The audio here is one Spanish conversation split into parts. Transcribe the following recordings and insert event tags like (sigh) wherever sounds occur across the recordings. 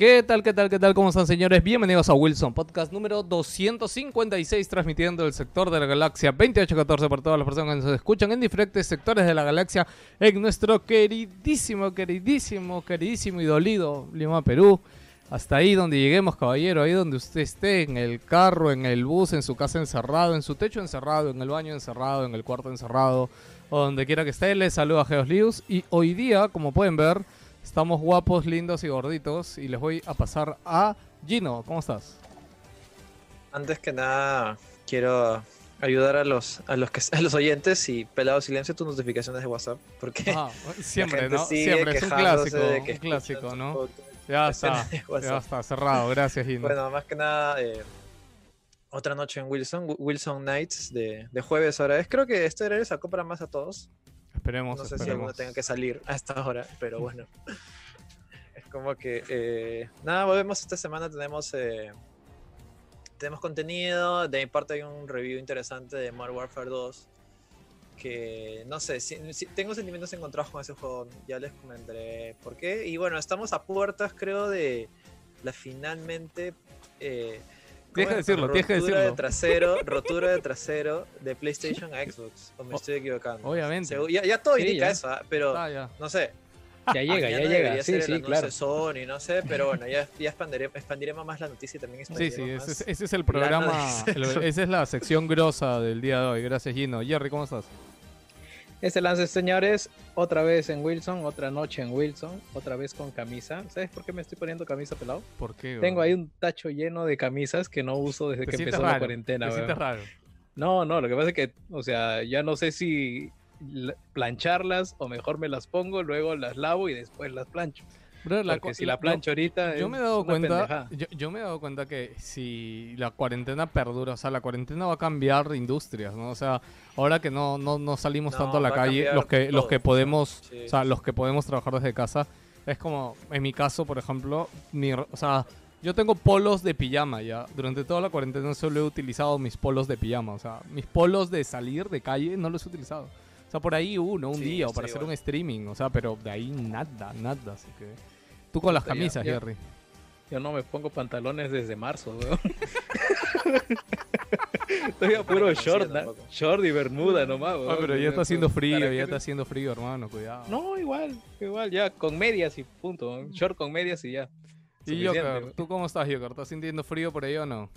¿Qué tal, qué tal, qué tal? ¿Cómo están, señores? Bienvenidos a Wilson Podcast número 256, transmitiendo el sector de la galaxia 2814 para todas las personas que nos escuchan en diferentes sectores de la galaxia en nuestro queridísimo, queridísimo, queridísimo y dolido Lima, Perú. Hasta ahí donde lleguemos, caballero, ahí donde usted esté, en el carro, en el bus, en su casa encerrado, en su techo encerrado, en el baño encerrado, en el cuarto encerrado, o donde quiera que esté, les saluda Geos Lius. Y hoy día, como pueden ver, Estamos guapos, lindos y gorditos y les voy a pasar a Gino. ¿Cómo estás? Antes que nada, quiero ayudar a los a los que (laughs) a los oyentes y pelado silencio tus notificaciones de WhatsApp porque Ah, (laughs) siempre, ¿no? Siempre es un clásico, de que un clásico, ¿no? Ya está, ya está cerrado. Gracias, Gino. Bueno, más que nada eh, otra noche en Wilson, Wi- Wilson Nights de, de jueves ahora es. Creo que este horario sacó para más a todos. Esperemos, No sé si alguno tenga que salir a esta hora, pero (laughs) bueno. Es como que eh, nada, volvemos esta semana, tenemos eh, tenemos contenido, de mi parte hay un review interesante de Modern Warfare 2 que no sé, si- si- tengo sentimientos encontrados con ese juego, ya les comentaré por qué. Y bueno, estamos a puertas creo de la finalmente eh, ¿cómo Deja de es? decirlo, deja de rotura decirlo. trasero, rotura de trasero de PlayStation a Xbox, o me estoy equivocando. obviamente. Segu- Ya, ya todo Sí, indica ya. eso, ¿ah? pero Ah, ya. no sé. Ya llega, ya llega. Sí, ser el sí, anuncio claro. Sony, no sé, pero bueno, ya, ya expandiremos, expandiremos más la noticia y también Sí, expandiremos sí, más. ese es, ese es el programa, el- esa es la sección grosa del día de hoy. Gracias, Gino. Jerry, ¿cómo estás? Este lance, señores, otra vez en Wilson, otra noche en Wilson, otra vez con camisa. ¿Sabes por qué me estoy poniendo camisa pelado? ¿Por qué? Tengo ahí un tacho lleno de camisas que no uso desde ¿Te que empezó raro? la cuarentena. ¿Te raro? No, no, lo que pasa es que, o sea, ya no sé si la- plancharlas o mejor me las pongo, luego las lavo y después las plancho. La Porque si la- la plancho ahorita. Yo me he dado cuenta, yo, yo me he dado cuenta que si la cuarentena perdura, o sea, la cuarentena va a cambiar industrias, ¿no? O sea, ahora que no, no, no salimos No, tanto a la a calle, los que, los que podemos, Sí, o sea, los que podemos trabajar desde casa, es como, en mi caso, por ejemplo, mi, o sea, yo tengo polos de pijama ya. Durante toda la cuarentena solo he utilizado mis polos de pijama, o sea, mis polos de salir de calle no los he utilizado. O sea, por ahí uno, un Sí, día, o para hacer igual. un streaming, o sea, pero de ahí nada, nada, así que... Tú con las camisas, Jerry. Yo no me pongo pantalones desde marzo, weón. (laughs) Estoy a puro short, short y bermuda nomás, Ah, weón. pero ya está ¿Para haciendo frío, ya está haciendo frío, hermano, cuidado. No, igual, igual, ya con medias y punto. Short con medias y ya. y suficiente, Joker, weón. ¿tú cómo estás, Joker? ¿Estás sintiendo frío por ahí o no?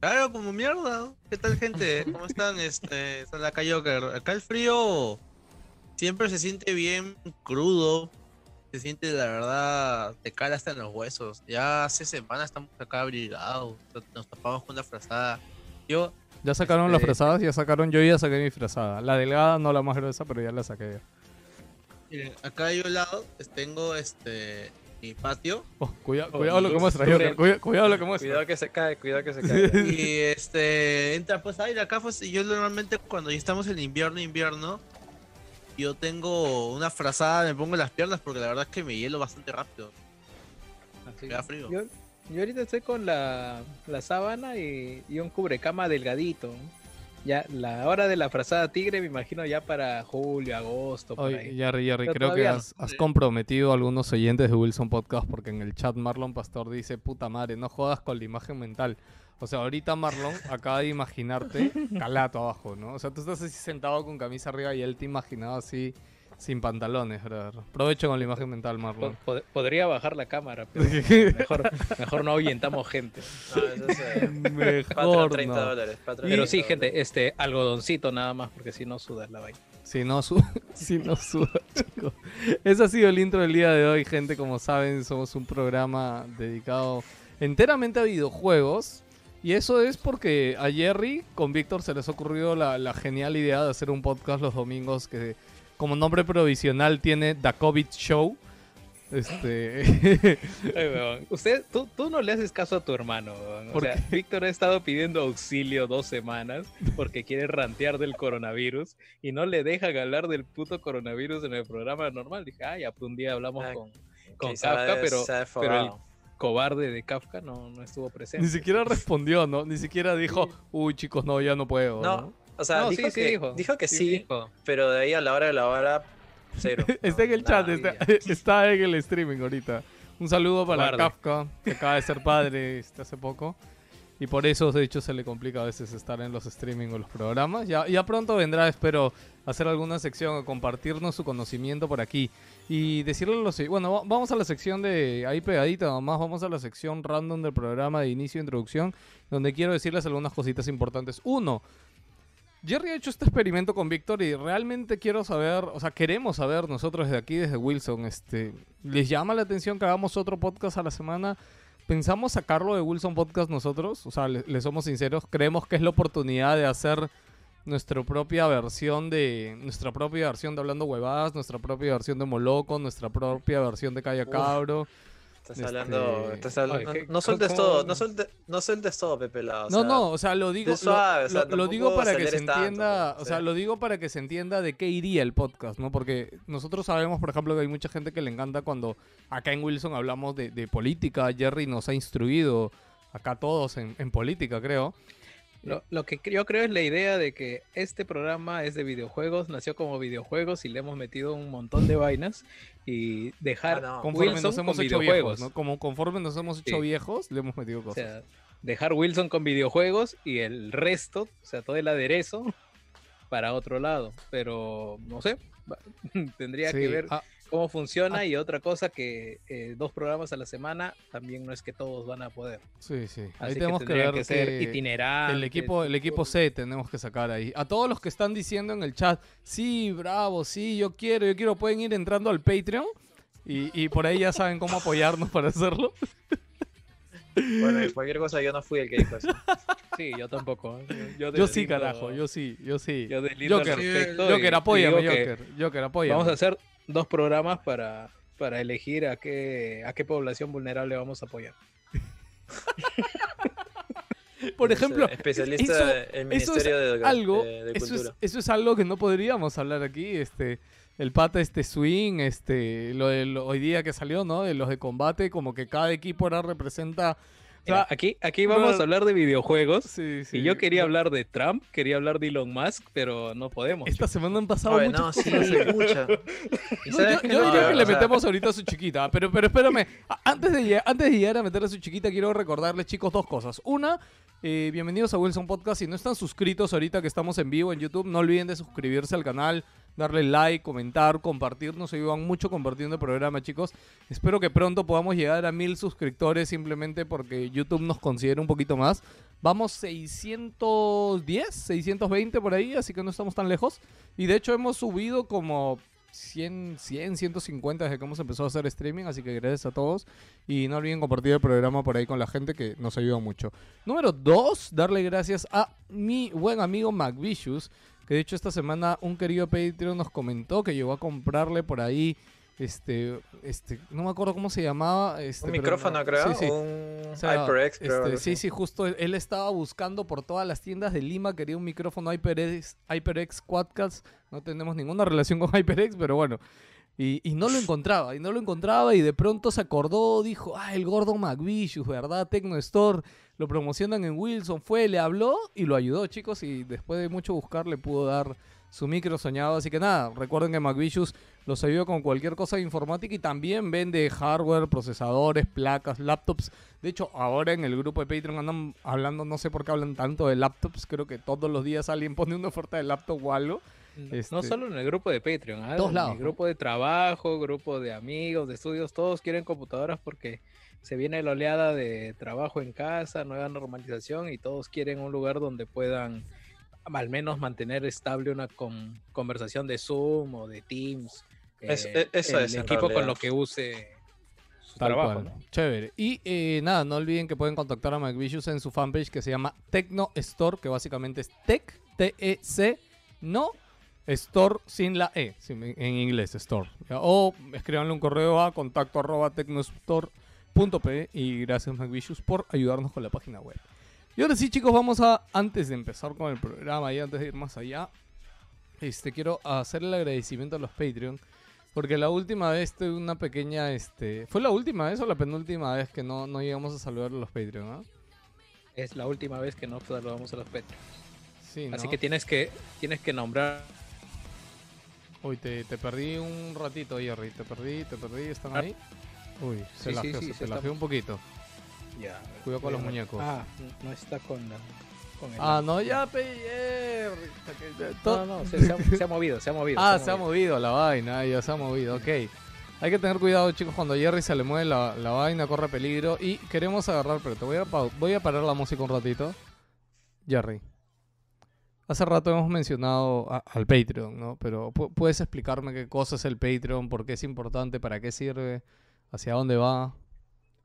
Claro, como mierda. ¿Qué tal, gente? (laughs) ¿Cómo están? Este, está acá Joker. Acá el frío siempre se siente bien crudo. Se siente, la verdad, te cala hasta en los huesos. Ya hace semanas estamos acá abrigados. Nos tapamos con una frazada. Yo, Ya sacaron las Este- frazadas, ya sacaron, yo ya saqué mi frazada. La delgada, no la más gruesa, pero ya la saqué miren, acá yo al lado tengo este mi patio. Oh, cuida- Oh, cuidado lo que muestra, luz, Joker, cuida- cuidado lo que muestra. Cuidado que se cae, cuidado que se (laughs) cae. Y este entra pues aire acá pues y yo normalmente cuando ya estamos en invierno invierno yo tengo una frazada me pongo en las piernas porque la verdad es que me hielo bastante rápido Así. me da frío Yo, yo ahorita estoy con la, la sábana y, y un cubrecama delgadito. Ya, la hora de la frazada tigre me imagino ya para julio, agosto, por Oye, ahí. Jerry, Jerry, Pero creo que no. has comprometido a algunos oyentes de Wilson Podcast porque en el chat Marlon Pastor dice, puta madre, no jodas con la imagen mental. O sea, ahorita Marlon (laughs) acaba de imaginarte calato abajo, ¿no? O sea, tú estás así sentado con camisa arriba y él te imaginaba así sin pantalones, brother. Provecho con la imagen mental, Marlon. pod- podría bajar la cámara, pero (laughs) mejor, mejor no ahuyentamos gente. (laughs) No, eso es eh, Patreon, (laughs) Mejor 30 no. dólares. Patreon, Pero sí, 30 gente, dólares. este algodoncito nada más, porque si no sudas la vaina. Si no, su si no suda, chicos. Ese ha sido el intro del día de hoy, gente. Como saben, somos un programa dedicado enteramente a videojuegos. Y eso es porque a Jerry con Víctor se les ocurrió la, la genial idea de hacer un podcast los domingos que como nombre provisional tiene The COVID Show. Este... (laughs) Ay, weón, Usted, tú, tú no le haces caso a tu hermano. weón. O ¿Por sea, Víctor ha estado pidiendo auxilio dos semanas porque quiere rantear del coronavirus y no le dejan hablar del puto coronavirus en el programa normal. Dije, ah, ya, pues un día hablamos Ah, con, Kafka, pero, el cobarde de Kafka no, no estuvo presente. Ni siquiera respondió, ¿no? Ni siquiera dijo, uy chicos, no, ya no puedo. No, ¿no? O sea, No, dijo, sí, sí que, dijo. dijo que sí, dijo. pero de ahí a la hora de la hora, cero. (laughs) Está en el chat, está, (laughs) está en el streaming ahorita. Un saludo para Guarde. Kafka, que acaba de ser padre este, hace poco. Y por eso, de hecho, se le complica a veces estar en los streaming o los programas. Ya, ya pronto vendrá, espero, a hacer alguna sección, a compartirnos su conocimiento por aquí. Y decirle lo siguiente. Bueno, va- vamos a la sección de ahí pegadita nomás. Vamos a la sección random del programa de inicio e introducción, donde quiero decirles algunas cositas importantes. Uno, Jerry ha hecho este experimento con Víctor y realmente quiero saber, o sea, queremos saber nosotros desde aquí, desde Wilson, este, ¿les llama la atención que hagamos otro podcast a la semana? ¿Pensamos sacarlo de Wilson Podcast nosotros? O sea, le, le somos sinceros, creemos que es la oportunidad de hacer nuestra propia versión de, nuestra propia versión de Hablando Huevadas, nuestra propia versión de Moloco, nuestra propia versión de Calla Uf. Estás Este- hablando, estás hablando- Oye, no, ¿qué- no sueltes todo, no, suelte- no sueltes todo, Pepe o No, sea, no, o sea, lo digo, suave, lo, o sea, lo- lo digo para que se tanto, entienda, pues, o sea, sí. lo digo para que se entienda de qué iría el podcast, ¿no? Porque nosotros sabemos, por ejemplo, que hay mucha gente que le encanta cuando acá en Wilson hablamos de, de política, Jerry nos ha instruido acá todos en, en política, creo. Lo, lo que yo creo es la idea de que este programa es de videojuegos, nació como videojuegos y le hemos metido un montón de vainas y dejar Ah, no. Conforme Wilson nos hemos con hecho videojuegos. viejos, ¿no? Como conforme nos hemos hecho Sí. viejos, le hemos metido O cosas. sea, dejar Wilson con videojuegos y el resto, o sea, todo el aderezo para otro lado. Pero no sé, (laughs) tendría que ver ah, cómo funciona y otra cosa que eh, dos programas a la semana también no es que todos van a poder. sí, sí. Ahí Así que tenemos que tendría ver que ser que- itinerante. El equipo, el equipo C tenemos que sacar ahí. A todos los que están diciendo en el chat, sí, bravo, sí, yo quiero, yo quiero, pueden ir entrando al Patreon y, y por ahí ya saben cómo apoyarnos para hacerlo. Bueno, y cualquier cosa, yo no fui el que dijo eso. (laughs) Sí, yo tampoco. ¿eh? Yo, Yo sí, carajo, yo sí, yo sí. Yo Joker, y- Joker, y apóyame, que Joker. Joker, apóyame. Vamos a hacer dos programas para, para elegir a qué, a qué población vulnerable vamos a apoyar. (laughs) Por ejemplo, especialista eso- eso es Ministerio de, algo, de- de eso, es, Cultura. eso es algo que no podríamos hablar aquí, este, el pata este swing, este, lo de lo- hoy día que salió, ¿no? De los de combate, como que cada equipo ahora representa, Mira, aquí, aquí vamos no- a hablar de videojuegos. sí, sí. Y yo quería No, hablar de Trump, quería hablar de Elon Musk, pero no podemos. Esta semana han pasado Oye, muchas no, sí, cosas. mucha. (laughs) ¿Y No, sabes yo yo No, diría que o le sea, metemos ahorita a su chiquita, pero, pero espérame, antes de, antes de llegar a meter a su chiquita, quiero recordarles, chicos, dos cosas. Una, eh, bienvenidos a Wilson Podcast. Si no están suscritos ahorita que estamos en vivo en YouTube, no olviden de suscribirse al canal, darle like, comentar, compartir. Nos ayudan mucho compartiendo el programa, chicos. Espero que pronto podamos llegar a mil suscriptores simplemente porque YouTube nos considera un poquito más. Vamos 610, 620 por ahí, así que no estamos tan lejos. Y de hecho hemos subido como 100, 100, 150 desde que hemos empezado a hacer streaming, así que gracias a todos. Y no olviden compartir el programa por ahí con la gente que nos ayuda mucho. Número 2, darle gracias a mi buen amigo McVicious, que de hecho esta semana un querido Patreon nos comentó que llegó a comprarle por ahí, este, este, no me acuerdo cómo se llamaba. Este, Un micrófono, no- creo. Sí, sí. Un O sea, HyperX, creo. este, algo sí, sí, justo él, él estaba buscando por todas las tiendas de Lima, quería un micrófono HyperX, HyperX Quadcast. No tenemos ninguna relación con HyperX, pero bueno. Y, y no lo encontraba, y no lo encontraba, y de pronto se acordó, dijo, ah, el gordo McVicious, ¿verdad? Tecno Store, lo promocionan en Wilson, fue, le habló y lo ayudó, chicos, y después de mucho buscar le pudo dar su micro soñado. Así que nada, recuerden que McVicious los ayuda con cualquier cosa de informática y también vende hardware, procesadores, placas, laptops. De hecho, ahora en el grupo de Patreon andan hablando, no sé por qué hablan tanto de laptops, creo que todos los días alguien pone una oferta de laptop o algo. No Este- solo en el grupo de Patreon, ¿ah? Todos en lados, el grupo de trabajo, grupo de amigos, de estudios, todos quieren computadoras porque se viene la oleada de trabajo en casa, nueva normalización y todos quieren un lugar donde puedan al menos mantener estable una con- conversación de Zoom o de Teams. Es- eh, e- eso el es, en equipo con lo que use su Tal trabajo. cual. ¿no? Chévere. Y eh, nada, no olviden que pueden contactar a McVicious en su fanpage que se llama Tecno Store, que básicamente es Tech, T-E-C, no Store sin la E, sin- en inglés, Store. ¿ya? O escríbanle un correo a contacto arroba tecnostore.p y gracias McVicious por ayudarnos con la página web. Y ahora sí, chicos, vamos a, antes de empezar con el programa y antes de ir más allá, este, quiero hacer el agradecimiento a los Patreon. Porque la última vez tuve una pequeña, este... ¿Fue la última vez o la penúltima vez que no, no llegamos a saludar a los Patreon, ah? Es la última vez que no saludamos a los. Sí, ¿no? Así que tienes que tienes que nombrar Uy, te, te perdí un ratito, Jerry. Te perdí, te perdí. ¿Están ahí? Uy, se Sí, la sí, sí, se, se la está- un poquito. Ya. Cuidado con los muñecos. Ah, no está con la. Con el- Ah, no, ya, pe, Jerry. no, no, se, se ha, se ha movido, se ha movido. Ah, se ha movido la vaina, ya se ha movido, ok. Hay que tener cuidado, chicos, cuando Jerry se le mueve la, la vaina, corre peligro. Y queremos agarrar, pero te voy a, voy a parar la música un ratito. Jerry, hace rato hemos mencionado a- al Patreon, ¿no? Pero pu- ¿puedes explicarme qué cosa es el Patreon? ¿Por qué es importante? ¿Para qué sirve? ¿Hacia dónde va?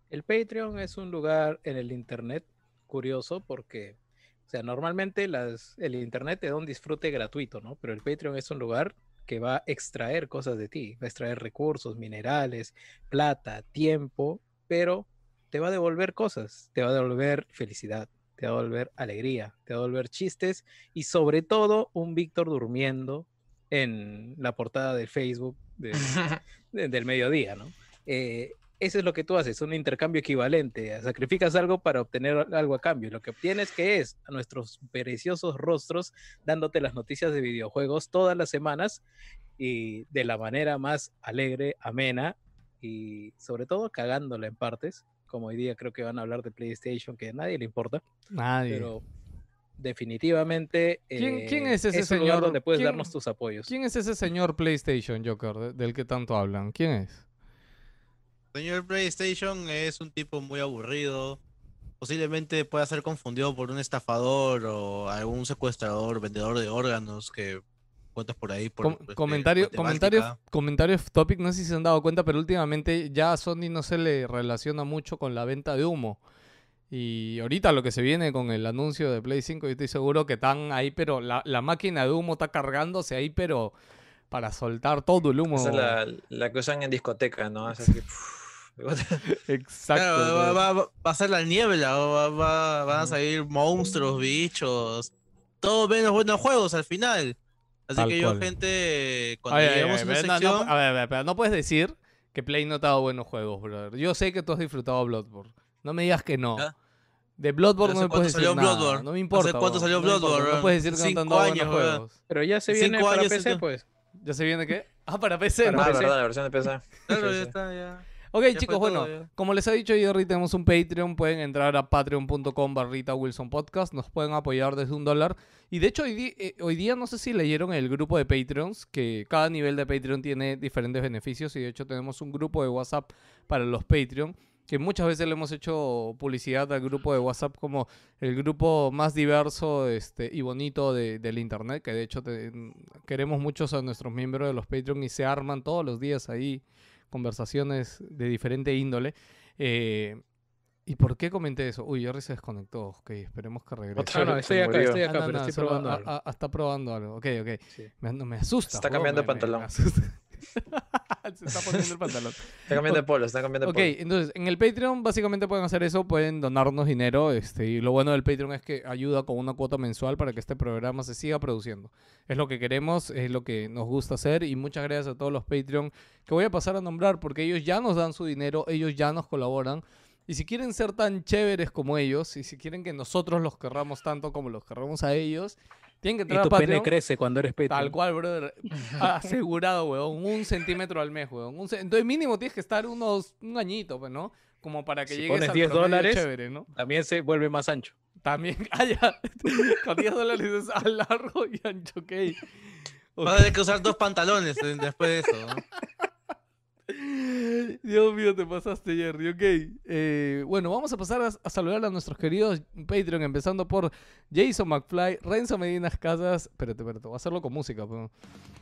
El Patreon es un lugar en el internet curioso porque, o sea, normalmente las, el internet te da un disfrute gratuito, ¿no? Pero el Patreon es un lugar que va a extraer cosas de ti, va a extraer recursos, minerales, plata, tiempo, pero te va a devolver cosas, te va a devolver felicidad, te va a devolver alegría, te va a devolver chistes y sobre todo un Víctor durmiendo en la portada de Facebook de, (laughs) de- del mediodía, ¿no? Eh, eso es lo que tú haces, un intercambio equivalente. Sacrificas algo para obtener algo a cambio. Lo que obtienes que es a nuestros preciosos rostros dándote las noticias de videojuegos todas las semanas y de la manera más alegre, amena y sobre todo cagándola en partes. Como hoy día creo que van a hablar de PlayStation, que a nadie le importa, Nadie. pero definitivamente ¿Quién- eh, quién es ese señor? donde puedes ¿Quién- darnos tus apoyos. ¿Quién es ese señor PlayStation, Joker, de- del que tanto hablan? ¿Quién es? Señor PlayStation es un tipo muy aburrido. Posiblemente pueda ser confundido por un estafador o algún secuestrador, vendedor de órganos que cuentas por ahí. Por, Com- este, comentario, por comentario, temática. comentario off topic, no sé si se han dado cuenta, pero últimamente ya a Sony no se le relaciona mucho con la venta de humo. Y ahorita lo que se viene con el anuncio de Play 5, yo estoy seguro que están ahí, pero la, la máquina de humo está cargándose ahí, pero para soltar todo el humo. Esa es la, la que usan en discoteca, ¿no? Es así, (laughs) (laughs) Exacto. Claro, va, bro. va- va- va a ser la niebla, va, va- van a salir monstruos, bichos, todo menos buenos juegos al final. Así Tal que yo, cual. gente, cuando Ay, lleguemos ay, a una pero no- no- sección, a ver, a ver, pero no puedes decir que Play no te ha dado buenos juegos, brother. Yo sé que tú has disfrutado Bloodborne. No me digas que no. De Bloodborne no ¿Hace me puedes cuánto decir salió nada. Bloodborne? No me ¿Hace importa. cuánto weón. salió. Bloodborne, No puedes decir que no te han Cinco dado buenos años, weón. juegos. Pero ya se Cinco viene para años PC, pues. ¿Ya se viene qué? Ah, para PC. Para ¿no? Ah, PC. verdad, la versión de PC. claro, Sí, ya sí. está, ya. Ok, Ya chicos, bueno, todo, como les ha dicho Jerry, tenemos un Patreon. Pueden entrar a patreon.com barrita Wilson Podcast. Nos pueden apoyar desde un dólar. Y de hecho, hoy, eh, hoy día no sé si leyeron el grupo de Patreons, que cada nivel de Patreon tiene diferentes beneficios. Y de hecho, tenemos un grupo de WhatsApp para los Patreon. Que muchas veces le hemos hecho publicidad al grupo de WhatsApp como el grupo más diverso este, y bonito de- del internet. Que de hecho te- queremos muchos a nuestros miembros de los Patreon y se arman todos los días ahí conversaciones de diferente índole. Eh, ¿Y por qué comenté eso? Uy, Jerry se desconectó. Ok, esperemos que regrese. Otra No, no, vez estoy se acá, estoy Ah, acá, no, pero no, estoy probando ah, algo. ah, está probando algo. Ok, ok. Sí. Me, no, me asusta. Está cambiando me- pantalón. me asusta. (laughs) Se está poniendo el pantalón. Está cambiando de polo, está cambiando de Ok, polo. entonces en el Patreon básicamente pueden hacer eso, pueden donarnos dinero, este, y lo bueno del Patreon es que ayuda con una cuota mensual para que este programa se siga produciendo. Es lo que queremos, es lo que nos gusta hacer y muchas gracias a todos los Patreon que voy a pasar a nombrar porque ellos ya nos dan su dinero, ellos ya nos colaboran. Y si quieren ser tan chéveres como ellos, y si quieren que nosotros los querramos tanto como los querramos a ellos, tienen que Y tu a Patreon. pene crece cuando eres Patreon. Tal cual, brother. (laughs) Asegurado, weón. Un centímetro al mes, weón. Un Entonces, mínimo tienes que estar unos un añito, pues, ¿no? Como para que Si llegues pones al 10 promedio dólares, chévere, ¿no? También se vuelve más ancho. También, (laughs) ah, ya. Con 10 dólares es a largo y ancho, ok. Vas a tener que usar dos pantalones después de eso. ¿no? Dios mío, te pasaste, Jerry. Ok. Eh, bueno, vamos a pasar a, saludar a nuestros queridos Patreon, empezando por Jason McFly, Renzo Medinas Casas. Espérate, espérate, voy a hacerlo con música. pero-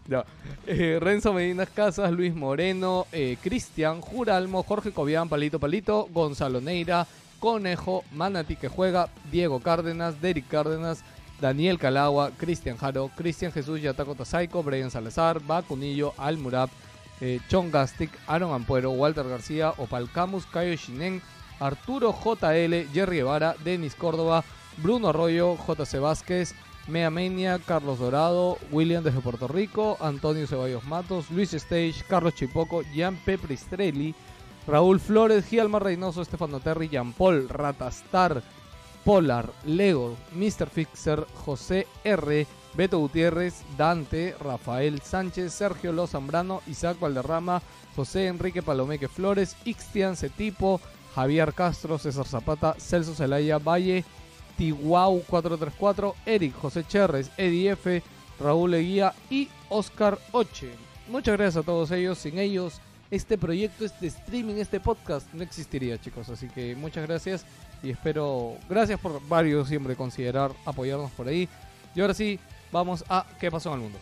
Ya. Eh, Renzo Medinas Casas, Luis Moreno, eh, Cristian, Juralmo, Jorge Cobian, Palito Palito, Gonzalo Neira, Conejo, Manati que juega, Diego Cárdenas, Derek Cárdenas. Daniel Calagua, Cristian Jaro, Cristian Jesús Yataco Tasaico, Brian Salazar, Bacunillo, Almurab, eh, Chon Gastic, Aaron Ampuero, Walter García, Opal Camus, Cayo Shinen, Arturo JL, Jerry Guevara, Denis Córdoba, Bruno Arroyo, JC Vázquez, Mea Menia, Carlos Dorado, William desde Puerto Rico, Antonio Ceballos Matos, Luis Stage, Carlos Chipoco, Jean Pepristrelli, Raúl Flores, Gialmar Reynoso, Estefano Terry, Jean Paul, Ratastar, Polar, Lego, Mr. Fixer, José R, Beto Gutiérrez, Dante, Rafael Sánchez, Sergio Lo Zambrano, Isaac Valderrama, José Enrique Palomeque Flores, Ixtian Cetipo, Javier Castro, César Zapata, Celso Zelaya Valle, Tiwau 434, Eric José Cherres, Eddie F, Raúl Eguía y Oscar Oche. Muchas gracias a todos ellos. Sin ellos, este proyecto, este streaming, este podcast no existiría, chicos. Así que muchas gracias y espero, gracias por varios siempre considerar apoyarnos por ahí. Y ahora sí, vamos a qué pasó en el mundo.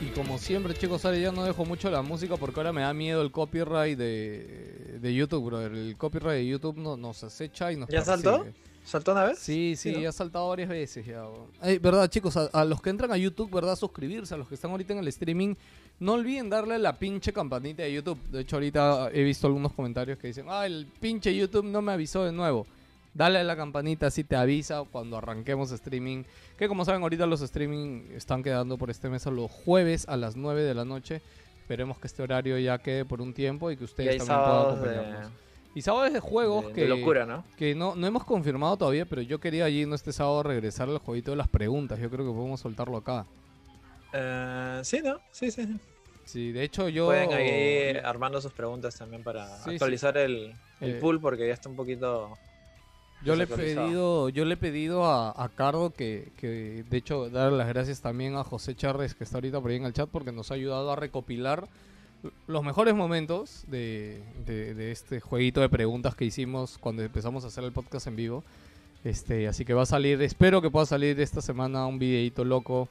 Y como siempre, chicos, ahora ya no dejo mucho la música porque ahora me da miedo el copyright de, de YouTube, brother. El copyright de YouTube no- nos acecha y nos ¿Ya saltó? persigue. ¿Saltó una vez? Sí, sí, Sí, ¿no? ha saltado varias veces ya. weón. Ey, verdad, chicos, a, a los que entran a YouTube, verdad, suscribirse, a los que están ahorita en el streaming, no olviden darle a la pinche campanita de YouTube. De hecho, ahorita he visto algunos comentarios que dicen, ah, el pinche YouTube no me avisó de nuevo. Dale a la campanita, así te avisa cuando arranquemos streaming. Que como saben, ahorita los streaming están quedando por este mes a los jueves a las 9 de la noche. Esperemos que este horario ya quede por un tiempo y que Y ustedes hay también puedan sábados de, acompañarnos. Y sábados de juegos de- que de locura, ¿no? que no, no hemos confirmado todavía, pero yo quería allí en este sábado regresar al jueguito de las preguntas. Yo creo que podemos soltarlo acá. Eh, sí, ¿no? Sí, sí. Sí. De hecho yo... Pueden ahí armando sus preguntas también para Sí, sí. actualizar el, el Eh, pool porque ya está un poquito... Yo le he pedido, yo le he pedido a, a Cardo que, que, de hecho, dar las gracias también a José Charres, que está ahorita por ahí en el chat, porque nos ha ayudado a recopilar los mejores momentos de, de- de este jueguito de preguntas que hicimos cuando empezamos a hacer el podcast en vivo. Este, así que va a salir, espero que pueda salir esta semana un videito loco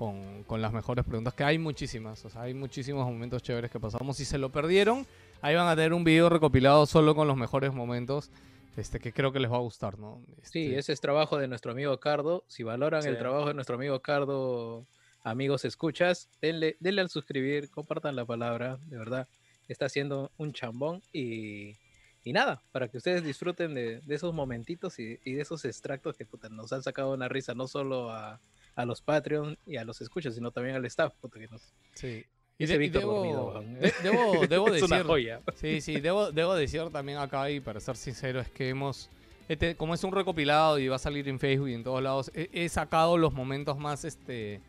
con, con las mejores preguntas, que hay muchísimas, o sea, hay muchísimos momentos chéveres que pasamos. Si se lo perdieron, ahí van a tener un video recopilado solo con los mejores momentos, este, que creo que les va a gustar, ¿no? Sí, Este, ese es trabajo de nuestro amigo Cardo. Si valoran el trabajo de nuestro amigo Cardo, amigos escuchas, denle, denle al suscribir, compartan la palabra, de verdad. Está haciendo un chambón y, y nada, para que ustedes disfruten de, de esos momentitos y, y de esos extractos que puta, nos han sacado una risa, no solo a, a los Patreon y a los escuchas, sino también al staff. puta, que nos- Sí. Y, de- y debo, dormido, de- debo, (laughs) debo es una joya. sí, sí, debo, debo decir también acá y para ser sincero es que hemos, este, como es un recopilado y va a salir en Facebook y en todos lados, he, he sacado los momentos más, este,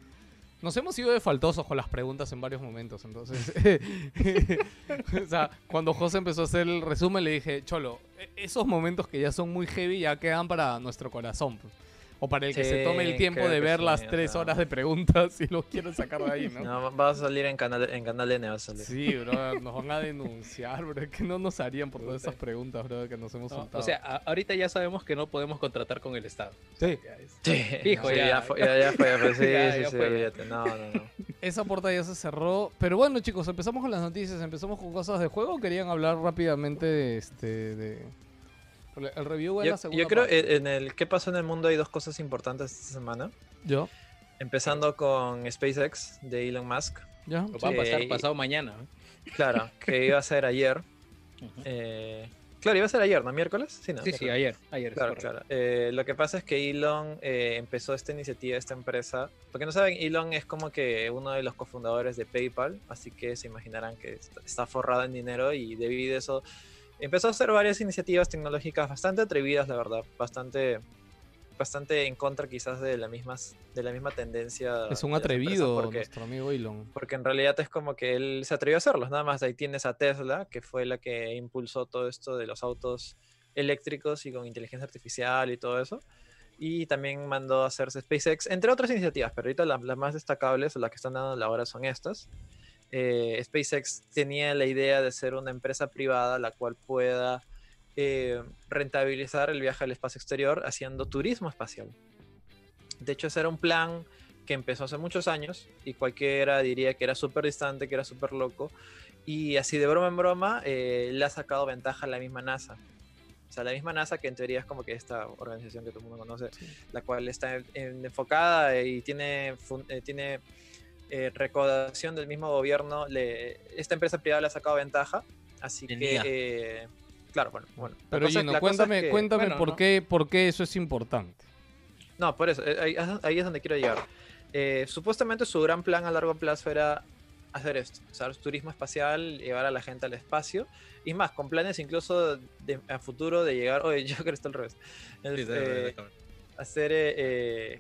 nos hemos ido de faltosos con las preguntas en varios momentos, entonces, (laughs) o sea, cuando José empezó a hacer el resumen le dije, cholo, e- esos momentos que ya son muy heavy ya quedan para nuestro corazón. pues". O para el que se tome el Sí, tiempo de ver sí, las tres horas de preguntas y los quieren sacar de ahí, ¿no? No, va a salir en canal, en canal N, va a salir. Sí, bro, nos van a denunciar, bro. que no nos harían por todas esas preguntas, bro, que nos hemos No, soltado. o sea, a- ahorita ya sabemos que no podemos contratar con el Estado. Sí. Ya es- Sí, Fijo, sí, ya. ya, fue, ya, ya fue, ya fue, (laughs) sí, Ya, sí, ya sí, fue. olvídate. No, no, no. (laughs) esa puerta ya se cerró. Pero bueno, chicos, empezamos con las noticias. Empezamos con cosas de juego. ¿o ¿Querían hablar rápidamente de este. de. El, review es Yo, la segunda yo creo parte. eh, en el qué pasó en el mundo hay dos cosas importantes esta semana. Yo, Empezando con SpaceX de Elon Musk. ya. Lo va a pasar pasado mañana. ¿no? Claro, que iba a ser ayer. Eh, claro, iba a ser ayer, ¿no? ¿Miércoles? Sí, no. Sí, sí, ayer. ayer Claro, claro. Eh, lo que pasa es que Elon eh, empezó esta iniciativa, esta empresa. Porque no saben, Elon es como que uno de los cofundadores de PayPal, así que se imaginarán que está, está forrado en dinero y debido a eso empezó a hacer varias iniciativas tecnológicas bastante atrevidas, la verdad, bastante bastante en contra quizás de la misma de la misma tendencia. Es un las atrevido porque nuestro amigo Elon. porque en realidad es como que él se atrevió a hacerlos, nada más ahí tienes a Tesla, que fue la que impulsó todo esto de los autos eléctricos y con inteligencia artificial y todo eso. Y también mandó a hacerse SpaceX, entre otras iniciativas, pero ahorita la- las más destacables o las que están dando la hora son estas. Eh, SpaceX tenía la idea de ser una empresa privada la cual pueda eh, rentabilizar el viaje al espacio exterior haciendo turismo espacial. De hecho, ese era un plan que empezó hace muchos años y cualquiera diría que era súper distante, que era súper loco. Y así de broma en broma, eh, le ha sacado ventaja a la misma NASA. O sea, la misma NASA, que en teoría es como que esta organización que todo el mundo conoce, la cual está en- en- enfocada y tiene, fun- eh, tiene eh, recaudación del mismo gobierno, le, esta empresa privada le ha sacado ventaja. Así Tenía. que, eh, claro, bueno, bueno. Pero cosa- Gino, es cuéntame, que- cuéntame bueno, por, no. qué, por qué eso es importante. No, por eso, eh, ahí, ahí es donde quiero llegar. Eh, supuestamente su gran plan a largo plazo era hacer esto, usar turismo espacial, llevar a la gente al espacio, y más, con planes incluso de, a futuro de llegar, oye, (laughs) yo creo que está al revés, El, Sí, sí, eh, sí, hacer, eh, eh,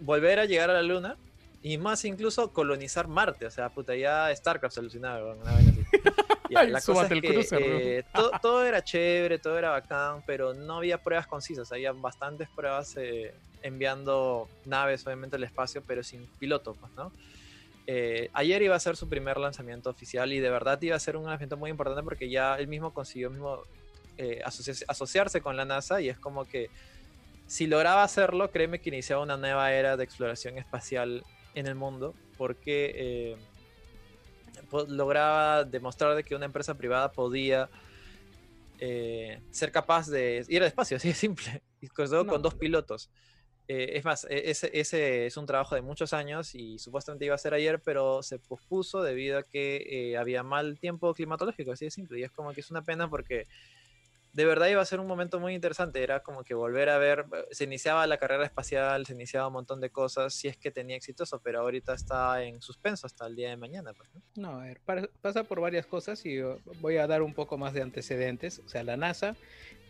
volver a llegar a la luna, y más incluso colonizar Marte, o sea, puta, ya StarCraft así. (laughs) Ya, la cosa es que crucer, eh, to- todo era chévere, todo era bacán, pero no había pruebas concisas. Había bastantes pruebas eh, enviando naves, obviamente, al espacio, pero sin piloto, pues, ¿no? Eh, ayer iba a ser su primer lanzamiento oficial y de verdad iba a ser un lanzamiento muy importante porque ya él mismo consiguió mismo, asoci- asociarse con la NASA y es como que si lograba hacerlo, créeme que iniciaba una nueva era de exploración espacial en el mundo porque eh, po- lograba demostrar de que una empresa privada podía eh, ser capaz de ir al espacio, (laughs) así de simple, y con, No, con dos pilotos. Eh, es más, e- ese, ese es un trabajo de muchos años y supuestamente iba a ser ayer, pero se pospuso debido a que había mal tiempo climatológico, así de simple. Y es como que es una pena porque de verdad iba a ser un momento muy interesante. Era como que volver a ver, se iniciaba la carrera espacial, se iniciaba un montón de cosas, si es que tenía exitoso, pero ahorita está en suspenso hasta el día de mañana. pues, ¿no? No, a ver, pa- pasa por varias cosas y uh, voy a dar un poco más de antecedentes. O sea, la NASA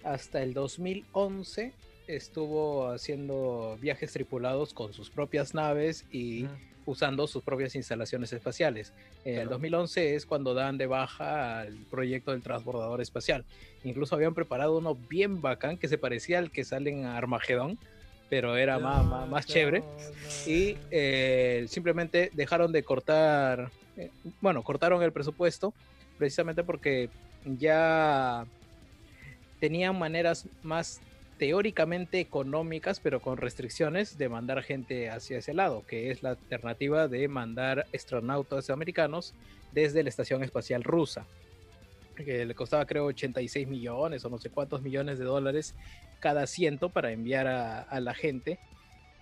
hasta el 2011 estuvo haciendo viajes tripulados con sus propias naves y. usando sus propias instalaciones espaciales. En el Claro. 2011 es cuando dan de baja al proyecto del transbordador espacial. Incluso habían preparado uno bien bacán que se parecía al que sale en Armagedón, pero era más, más, más chévere. Y eh, simplemente dejaron de cortar, eh, bueno, cortaron el presupuesto precisamente porque ya tenían maneras más teóricamente económicas, pero con restricciones de mandar gente hacia ese lado, que es la alternativa de mandar astronautas americanos desde la Estación Espacial Rusa, que le costaba creo 86 millones o no sé cuántos millones de dólares cada asiento para enviar a, la gente.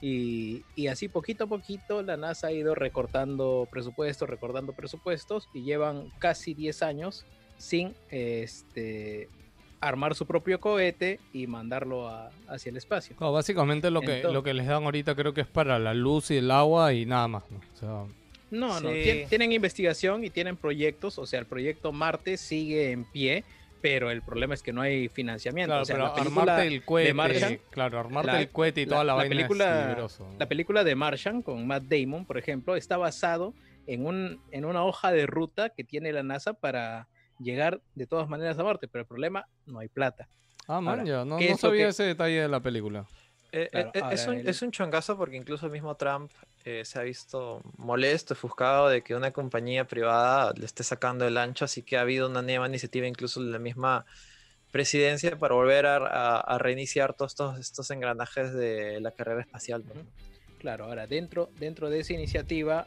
Y, y así poquito a poquito la NASA ha ido recortando presupuestos, recortando presupuestos y llevan casi 10 años sin este, armar su propio cohete y mandarlo a- hacia el espacio. No, básicamente lo que, Entonces- lo que les dan ahorita creo que es para la luz y el agua y nada más. ¿no? O sea, No, no, tien- tienen investigación y tienen proyectos, o sea, el proyecto Marte sigue en pie, pero el problema es que no hay financiamiento. claro, o sea, pero la película, armarte el cohete, Martian, claro, armarte la- el cohete y la- toda la, la vaina película- es peligroso. la película de Martian con Matt Damon, por ejemplo, está basado en, un, en una hoja de ruta que tiene la NASA para llegar de todas maneras a Marte, pero el problema, no hay plata. Ah, man, Ahora, ya, no, ¿qué no es lo sabía que- ese detalle de la película. Eh, Claro, eh, es, un, el- es un chongazo porque incluso el mismo Trump eh, se ha visto molesto, ofuscado de que una compañía privada le esté sacando el ancho, así que ha habido una nueva iniciativa incluso en la misma presidencia para volver a, a- a reiniciar todos estos, estos engranajes de la carrera espacial. ¿no? Claro, ahora dentro, dentro de esa iniciativa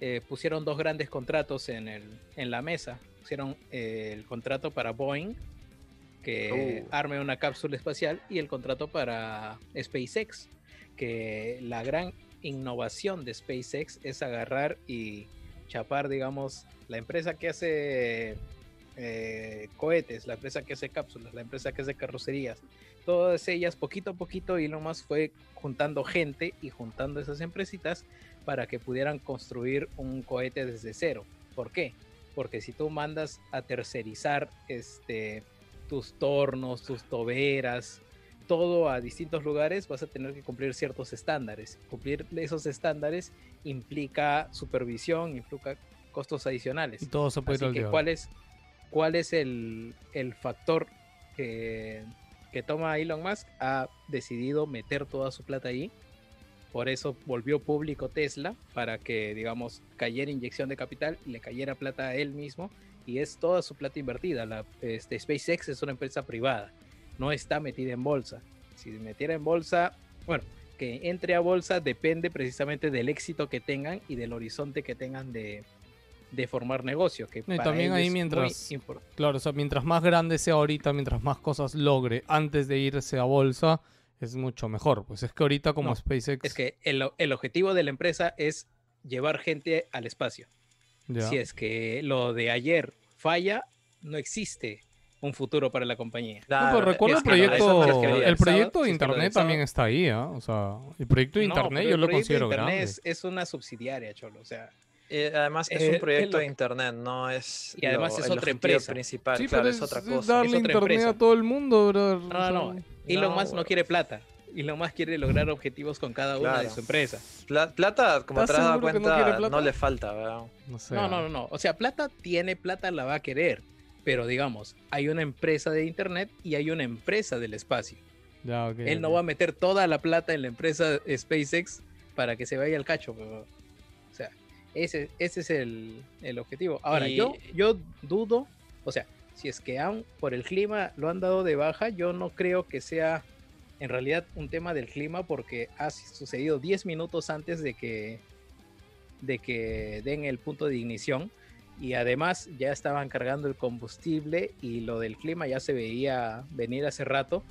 eh, pusieron dos grandes contratos en, el, en la mesa. Pusieron eh, el contrato para Boeing, que Uh. arme una cápsula espacial y el contrato para SpaceX, que la gran innovación de SpaceX es agarrar y chapar, digamos, la empresa que hace eh, cohetes, la empresa que hace cápsulas, la empresa que hace carrocerías, todas ellas poquito a poquito Elon Musk fue juntando gente y juntando esas empresitas para que pudieran construir un cohete desde cero. ¿Por qué? Porque si tú mandas a tercerizar este, tus tornos, tus toberas, todo a distintos lugares, vas a tener que cumplir ciertos estándares. Cumplir esos estándares implica supervisión, implica costos adicionales. Y todo se puede ir Así que. ¿cuál es, cuál es el, el factor que, que toma Elon Musk? Ha decidido meter toda su plata ahí. Por eso volvió público Tesla, para que, digamos, cayera inyección de capital y le cayera plata a él mismo. Y es toda su plata invertida. La, este, SpaceX es una empresa privada, no está metida en bolsa. Si metiera en bolsa, bueno, que entre a bolsa depende precisamente del éxito que tengan y del horizonte que tengan de, de formar negocio. Que para también ahí mientras- Claro, o sea, mientras más grande sea ahorita, mientras más cosas logre antes de irse a bolsa, es mucho mejor. Pues es que ahorita como No, SpaceX... Es que el, el objetivo de la empresa es llevar gente al espacio. ya. Si es que lo de ayer falla, no existe un futuro para la compañía. No, pero recuerda es el proyecto, no es que lo el proyecto de internet también está ahí, ¿ah? O sea, el proyecto de internet yo el lo proyecto de considero internet grande. Es, es una subsidiaria, Cholo. O sea, Eh, además es Eh, un es proyecto lo de internet, no es. Y además lo- es otra empresa. principal. Sí, claro, pero es otra cosa. darle Es otra internet empresa. a todo el mundo, bro. no, no, no. Elon Musk no quiere plata. Elon Musk quiere lograr objetivos con cada una de su empresa. Pla- Plata, como te ¿Estás has dado no cuenta, no, le falta, ¿verdad? No sé. No, no, no, no. O sea, plata tiene, plata la va a querer. Pero digamos, hay una empresa de internet y hay una empresa del espacio. Ya, ok, Él no va a meter toda la plata en la empresa SpaceX para que se vaya al cacho. pero, ese, ese es el, el objetivo. Ahora, Y- yo, yo dudo, o sea, si es que aún por el clima lo han dado de baja, yo no creo que sea en realidad un tema del clima porque ha sucedido 10 minutos antes de que, de que den el punto de ignición. Y además ya estaban cargando el combustible y lo del clima ya se veía venir hace rato.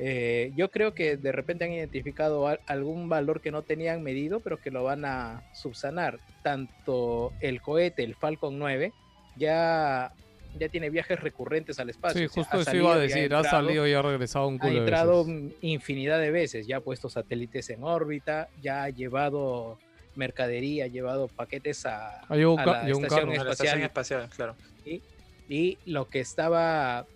Eh, yo creo que de repente han identificado al- algún valor que no tenían medido, pero que lo van a subsanar. Tanto el cohete, el Falcon 9, ya, ya tiene viajes recurrentes al espacio. Sí, o sea, justo ha eso iba a y decir. Ha entrado- salido y ha regresado un ha culo de entrado veces. mm, infinidad de veces, ya ha puesto satélites en órbita, ya ha llevado mercadería, ha llevado paquetes a, Ah, a la estación carro. A la estación espacial espacial, claro. y lo que estaba,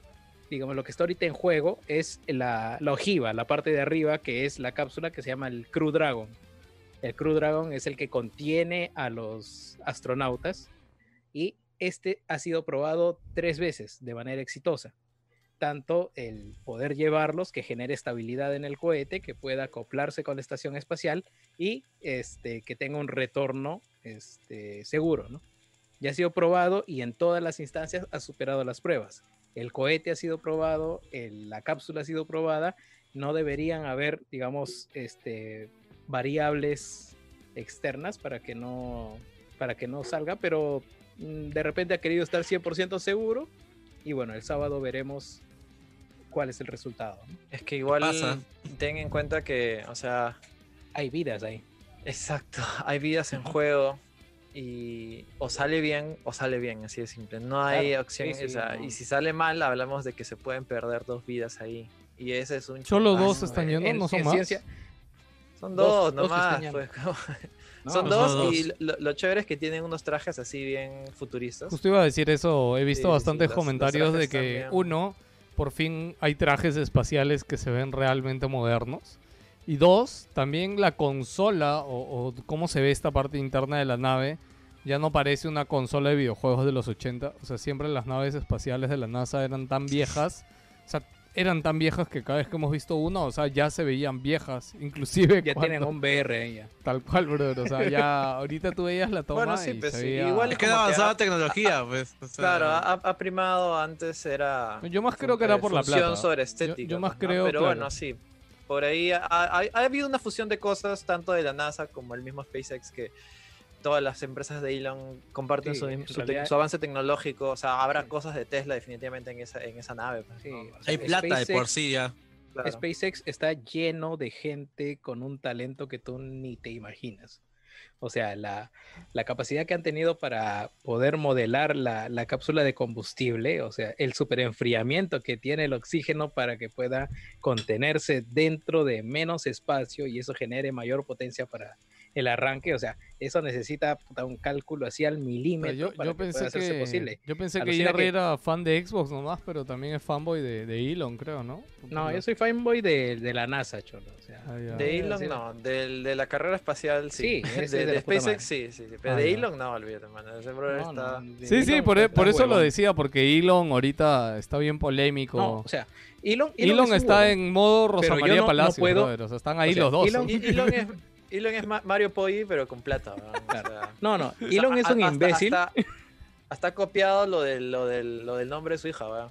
digamos, lo que está ahorita en juego es la, ojiva, la parte de arriba, que es la cápsula que se llama el Crew Dragon. El Crew Dragon es el que contiene a los astronautas y este ha sido probado tres veces de manera exitosa. Tanto el poder llevarlos, que genere estabilidad en el cohete, que pueda acoplarse con la estación espacial y este, que tenga un retorno este, seguro, ¿no? ya ha sido probado y en todas las instancias ha superado las pruebas. El cohete ha sido probado, el- la cápsula ha sido probada, no deberían haber, digamos, este, variables externas para que no, para que no salga, pero mm, de repente ha querido estar 100% seguro y bueno, el sábado veremos cuál es el resultado. Es que igual pasa? ten en cuenta que, o sea, Hay vidas ahí. exacto, hay vidas en juego y o sale bien o sale bien, así de simple. No hay Claro, opción, sí, sí, o sea, no. y si sale mal, hablamos de que se pueden perder dos vidas ahí. Y ese es un Solo dos están yendo, En- no son en más. ciencia- Son Dos- dos, nomás. pues, No, son no, dos y lo, lo chévere es que tienen unos trajes así bien futuristas. Justo iba a decir eso. He visto Sí, sí, sí, bastantes los- los comentarios de que, también. uno, por fin hay trajes espaciales que se ven realmente modernos. Y dos, también la consola o, o cómo se ve esta parte interna de la nave ya no parece una consola de videojuegos de los 80. O sea, siempre las naves espaciales de la NASA eran tan viejas. O sea, eran tan viejas que cada vez que hemos visto una, o sea, ya se veían viejas. (laughs) Inclusive Ya cuando- tienen un VR ya. tal cual, brother. O sea, ya (laughs) ahorita tú veías la toma Bueno, sí, y pues, se sí, veía- igual Es que avanzada tecnología, pues. o sea, Claro, ha, ha primado antes era. Yo más creo que era por la plata. sobre estética. yo más pues, ¿no? creo, Pero claro. bueno, sí. Por ahí ha, ha- ha habido una fusión de cosas, tanto de la NASA como el mismo SpaceX, que todas las empresas de Elon comparten Sí, su, en su te- realidad- su avance tecnológico. O sea, habrá Sí. cosas de Tesla definitivamente en esa, en esa nave. pues, Sí, ¿no? o sea, Hay plata de por sí ya. Claro. SpaceX está lleno de gente con un talento que tú ni te imaginas. O sea, la, la capacidad que han tenido para poder modelar la, la cápsula de combustible, o sea, el superenfriamiento que tiene el oxígeno para que pueda contenerse dentro de menos espacio y eso genere mayor potencia para el arranque. O sea, eso necesita puta, un cálculo así al Pero milímetro yo, para yo que pueda pensé hacerse que, posible. yo pensé que Jerry que- era fan de Xbox nomás, pero también es fanboy de, de Elon, creo, ¿no? No, yo soy fanboy de, de la NASA, cholo. O sea, Ah, ya. De Elon no, de la carrera espacial sí. De, de de SpaceX sí, sí, sí. Pero Ah, de ya. Elon no, olvídate, mano. Ese brother No, está. no, de Sí, sí, por, e- está por eso lo decía, porque Elon ahorita está bien polémico. No, o sea, Elon, Elon, es está huevón. en modo Rosa Pero María no- no Palacios, puedo- brother, o sea, están ahí o sea, los dos. Elon es, Elon es Ma- Mario Poi, pero con plata. No, no, o sea, Elon es un hasta- imbécil. Hasta, hasta ha copiado lo del, lo, del, lo del nombre de su hija, ¿verdad?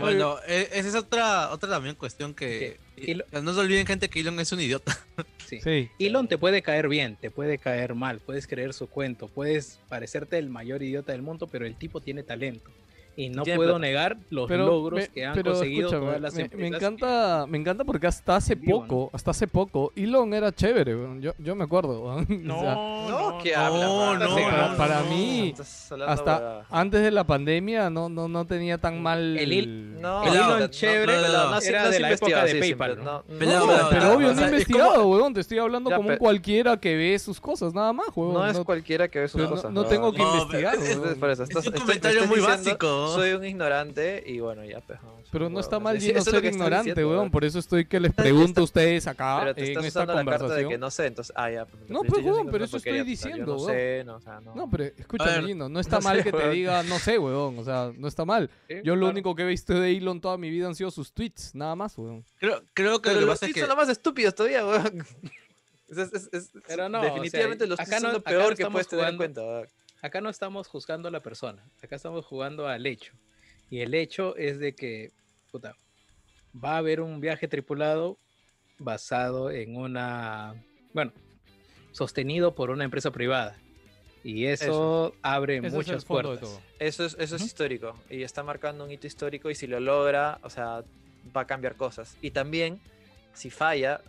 Bueno, e- esa es otra, otra también cuestión que... Elon- no se olviden, gente, que Elon es un idiota. (laughs) Sí. Sí. Elon te puede caer bien, te puede caer mal, puedes creer su cuento, puedes parecerte el mayor idiota del mundo, pero el tipo tiene talento. Y no Tiene puedo plata. negar los Pero, logros me- que han pero conseguido todas las me, me encanta, me encanta porque hasta hace poco, hasta hace poco, Elon era chévere, yo, yo me acuerdo. weón. (laughs) O sea, No, No, ¿qué no, habla? no, no, para- no, para no, mí, hasta huevada. antes de la pandemia no, no, no tenía tan mal. El Il- No, El Elon no, chévere no, no, no. era no de la época de PayPal, ¿no? no, No, pero obvio, no he es investigado, weón. Te estoy hablando Ya, como un cualquiera que ve sus cosas, nada más, weón. No es No- cualquiera que ve sus no- cosas. no ¿no? tengo que No, investigar, (laughs) Es- un comentario muy diciendo, básico. Soy un ignorante y bueno, ya pues. vamos, Pero no está mal es lo ser ignorante, diciendo, weón. weón. Por eso estoy que les pregunto a ustedes acá Pero te en estás esta la carta de conversación. que no sé, entonces, ah, ya. No, estoy pues, huevón, que pero es eso estoy diciendo, Yo no sé, no, o sea, no. No, pero escúchame, ver, Gino, (laughs) no está no mal sé, que te weón. diga, no sé, weón. O sea, no está mal. Sí, Yo lo claro. único que he visto de Elon toda mi vida han sido sus tweets, nada más, weón. Creo, creo que Pero lo que los pasa es tweets que... son los más estúpidos todavía, weón. Es- (laughs) es- es- es- Pero no, o sea, definitivamente los acá tweets son no- lo acá peor no que puedes tener en cuenta. Acá no estamos juzgando a la persona, acá estamos jugando al hecho. Y el hecho es de que, puta, va a haber un viaje tripulado basado en una, bueno, sostenido por una empresa privada. Y eso, abre muchas puertas. Eso es, eso es histórico y está marcando un hito histórico y si lo logra, o sea, va a cambiar cosas. Y también, si falla,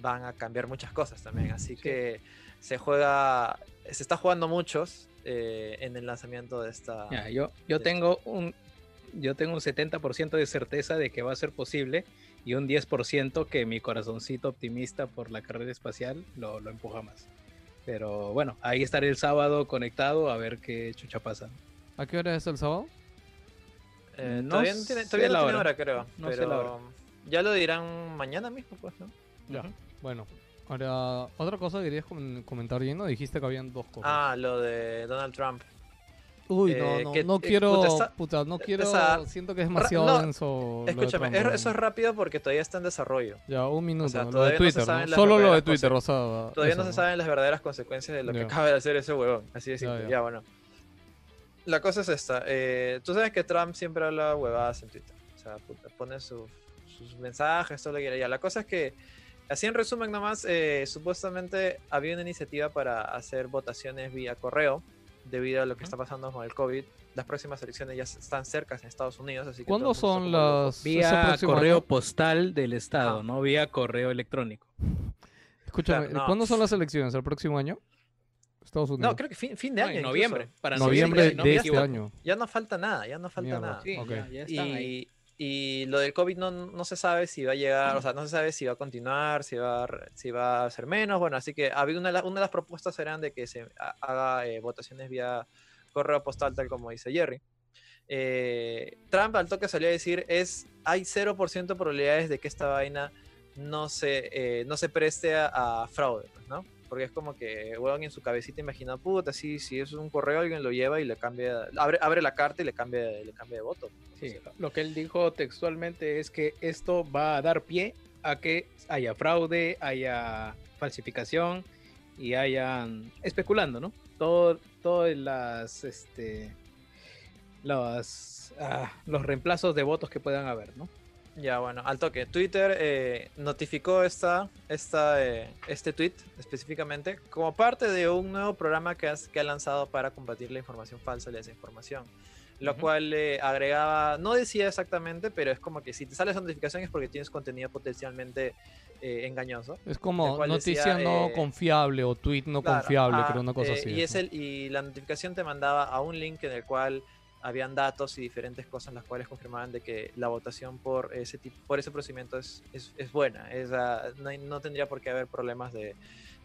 van a cambiar muchas cosas también. Así Sí. que se juega, se está jugando muchos eh, en el lanzamiento de esta... Ya, yo, yo de- tengo un yo tengo un 70% de certeza de que va a ser posible y un 10% que mi corazoncito optimista por la carrera espacial lo, lo empuja más. Pero bueno, ahí estaré el sábado conectado a ver qué chucha pasa. ¿A qué hora es el sábado? Eh, no todavía no tiene, sé todavía no la tiene hora. hora, creo. No sé pero la hora. ya lo dirán mañana mismo, pues, ¿no? Ya. Bueno, ahora, otra cosa que querías com- comentar, Gino. Dijiste que habían dos cosas. Ah, lo de Donald Trump. Uy, no, eh, no, que- no eh, quiero, puta, no quiero, esa- siento que es demasiado no, denso. de Escúchame, Trump, eso es rápido porque todavía está en desarrollo. Ya, un minuto. sea, lo de no se Twitter, ¿no? Solo lo de Twitter, o sea. Todavía eso, no se saben las verdaderas consecuencias de lo que acaba de hacer ese huevón. Así de simple. Ya, Ya, ya. bueno. La cosa es esta. eh, Tú sabes que Trump siempre habla huevadas en Twitter. O sea, puta, pone su- sus mensajes, todo lo que quiera. Ya, la cosa es que, así en resumen nomás, eh, supuestamente había una iniciativa para hacer votaciones vía correo debido a lo que está pasando con el COVID. Las próximas elecciones ya están cerca en Estados Unidos, así que ¿Cuándo son las. Vía correo año? postal del estado, Ah. no vía correo electrónico. Escúchame, Claro, no. ¿cuándo son las elecciones? ¿El próximo año? Estados Unidos. No, creo que fin, fin de No, año. noviembre. Para Noviembre de este año. Ya no falta nada, ya no falta Mierda. nada. Sí, Ok. ya, ya están ahí. Y, lo del COVID no, no se sabe si va a llegar, o sea, no se sabe si va a continuar, si va si va a ser menos. Bueno, así que había una, una de las propuestas eran de que se ha- haga eh, votaciones vía correo postal, tal como dice Jerry. Eh, Trump al toque salió a decir, es, hay 0% de probabilidades de que esta vaina no se, eh, no se preste a, a fraude, pues, ¿no? Porque es como que, weón, en su cabecita imagina, puta, sí, si es un correo, alguien lo lleva y le cambia, abre, abre la carta y le cambia, le cambia de voto. Sí, lo que él dijo textualmente es que esto va a dar pie a que haya fraude, haya falsificación y hayan especulando, ¿no? Todo, todas las este los, ah, los reemplazos de votos que puedan haber, ¿no? Ya, bueno, al toque. Twitter eh, notificó esta, esta, eh, este tweet específicamente como parte de un nuevo programa que, has- que ha lanzado para combatir la información falsa y la desinformación. Lo cual eh, agregaba, no decía exactamente, pero es como que si te sale esa notificación es porque tienes contenido potencialmente eh, engañoso. Es como noticia decía, no eh, confiable o tweet no Claro, confiable, ah, creo una cosa eh, así. Y, es el, y la notificación te mandaba a un link en el cual habían datos y diferentes cosas las cuales confirmaban de que la votación por ese tipo, por ese procedimiento es, es, es buena. Es, ah, no, hay- no tendría por qué haber problemas de, de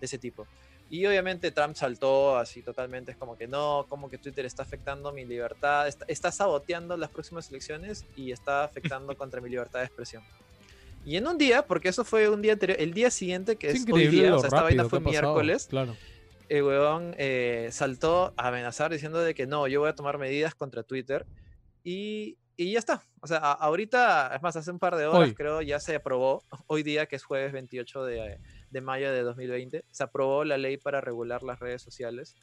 ese tipo. Y obviamente Trump saltó así totalmente, es como que no, como que Twitter está afectando mi libertad, está, está saboteando las próximas elecciones y está afectando (laughs) contra mi libertad de expresión. Y en un día, porque eso fue un día anterior, el día siguiente, que Es es, hoy día, o sea, esta vaina fue ha pasado, miércoles, Claro. El huevón eh, saltó a amenazar diciendo de que no, yo voy a tomar medidas contra Twitter y, y ya está. O sea, a- ahorita, es más, hace un par de horas Hoy. creo ya se aprobó, hoy día que es jueves 28 de, de mayo de 2020, se aprobó la ley para regular las redes sociales.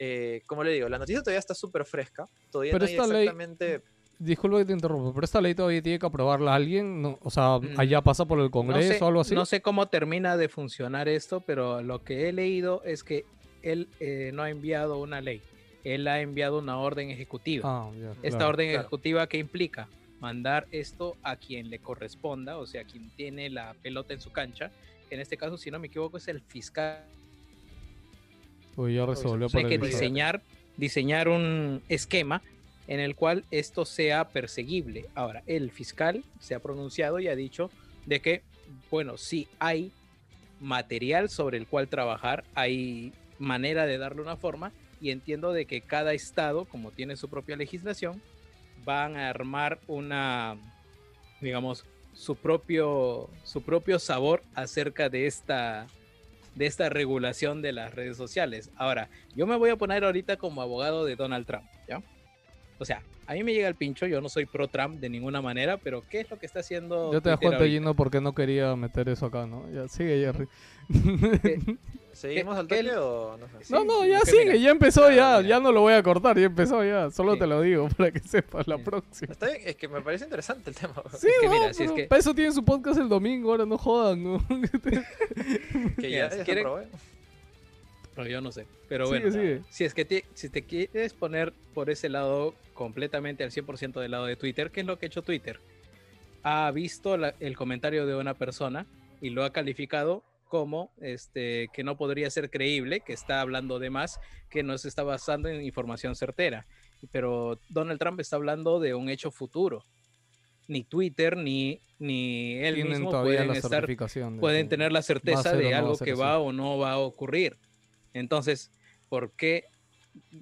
Eh, como le digo, la noticia todavía está súper fresca, todavía Pero no hay ley- exactamente... Disculpa que te interrumpa, pero esta ley todavía tiene que aprobarla alguien, no, o sea, Mm. allá pasa por el Congreso no sé, o algo así. No sé cómo termina de funcionar esto, pero lo que he leído es que él eh, no ha enviado una ley, él ha enviado una orden ejecutiva. Ah, Esta claro. orden claro. ejecutiva que implica mandar esto a quien le corresponda, o sea, quien tiene la pelota en su cancha. En este caso, si no me equivoco, es el fiscal. Uy, ya resolvió que diseñar, diseñar un esquema en el cual esto sea perseguible. Ahora, el fiscal se ha pronunciado y ha dicho de que, bueno, sí hay material sobre el cual trabajar, hay manera de darle una forma y entiendo de que cada estado, como tiene su propia legislación, van a armar una, digamos, su propio, su propio sabor acerca de esta, de esta regulación de las redes sociales. Ahora, yo me voy a poner ahorita como abogado de Donald Trump. O sea, a mí me llega el pincho, yo no soy pro Trump de ninguna manera, pero ¿qué es lo que está haciendo? Ya te cuenta, ahorita? Gino, por qué no quería meter eso acá, ¿no? Ya, sigue, Jerry. (laughs) ¿Seguimos al toque o no sé? No, no, ya porque sigue, mira, ya empezó, ya, ya, ya. ya no lo voy a cortar, ya empezó, ya. Solo Sí. te lo digo para que sepas la Sí. próxima. Está bien, es que me parece interesante el tema. Sí, que no, mira, si es pero que- para eso tiene su podcast el domingo, ahora no jodan, ¿no? (laughs) Que ya, ya se quieren- Pero yo no sé. Pero bueno, sigue. si es que te, si te quieres poner por ese lado completamente al 100% del lado de Twitter, ¿qué es lo que ha hecho Twitter? Ha visto la- el comentario de una persona y lo ha calificado como este, que no podría ser creíble, que está hablando de más, que no se está basando en información certera. Pero Donald Trump está hablando de un hecho futuro. Ni Twitter ni, ni él mismo pueden estar tener la certeza de algo que va o no va a ocurrir. Entonces, ¿por qué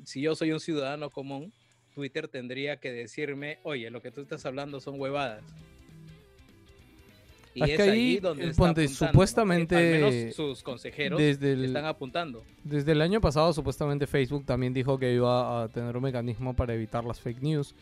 si yo soy un ciudadano común, Twitter tendría que decirme, oye, lo que tú estás hablando son huevadas? Y Es es, que ahí donde eh, está supuestamente, al menos sus consejeros Desde el, están apuntando. Desde el año pasado, supuestamente Facebook también dijo que iba a tener un mecanismo para evitar las fake news.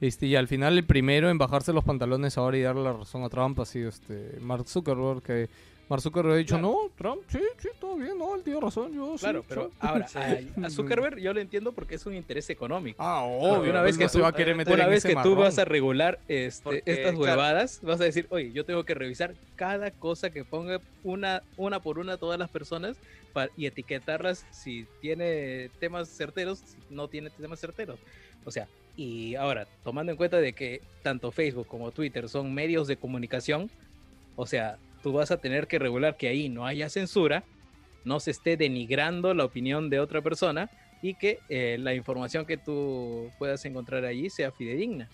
Este, y al final, el primero en bajarse los pantalones ahora y darle la razón a Trump ha sido este Mark Zuckerberg. Que Mark Zuckerberg ha dicho: Claro. No, Trump, sí, sí, todo bien, no, él tiene razón. Yo, sí, Claro, pero sí". ahora Sí. a, a (laughs) Zuckerberg yo lo entiendo porque es un interés económico. Ah, obvio. una vez pues que no se tú- va a querer meter Una vez que tú vas a regular este, Porque, estas claro. huevadas, vas a decir, oye, yo tengo que revisar cada cosa que ponga una, una por una todas las personas pa- y etiquetarlas si tiene temas certeros, si no tiene temas certeros. O sea, y ahora, tomando en cuenta de que tanto Facebook como Twitter son medios de comunicación, o sea, tú vas a tener que regular que ahí no haya censura, no se esté denigrando la opinión de otra persona y que eh, la información que tú puedas encontrar allí sea fidedigna.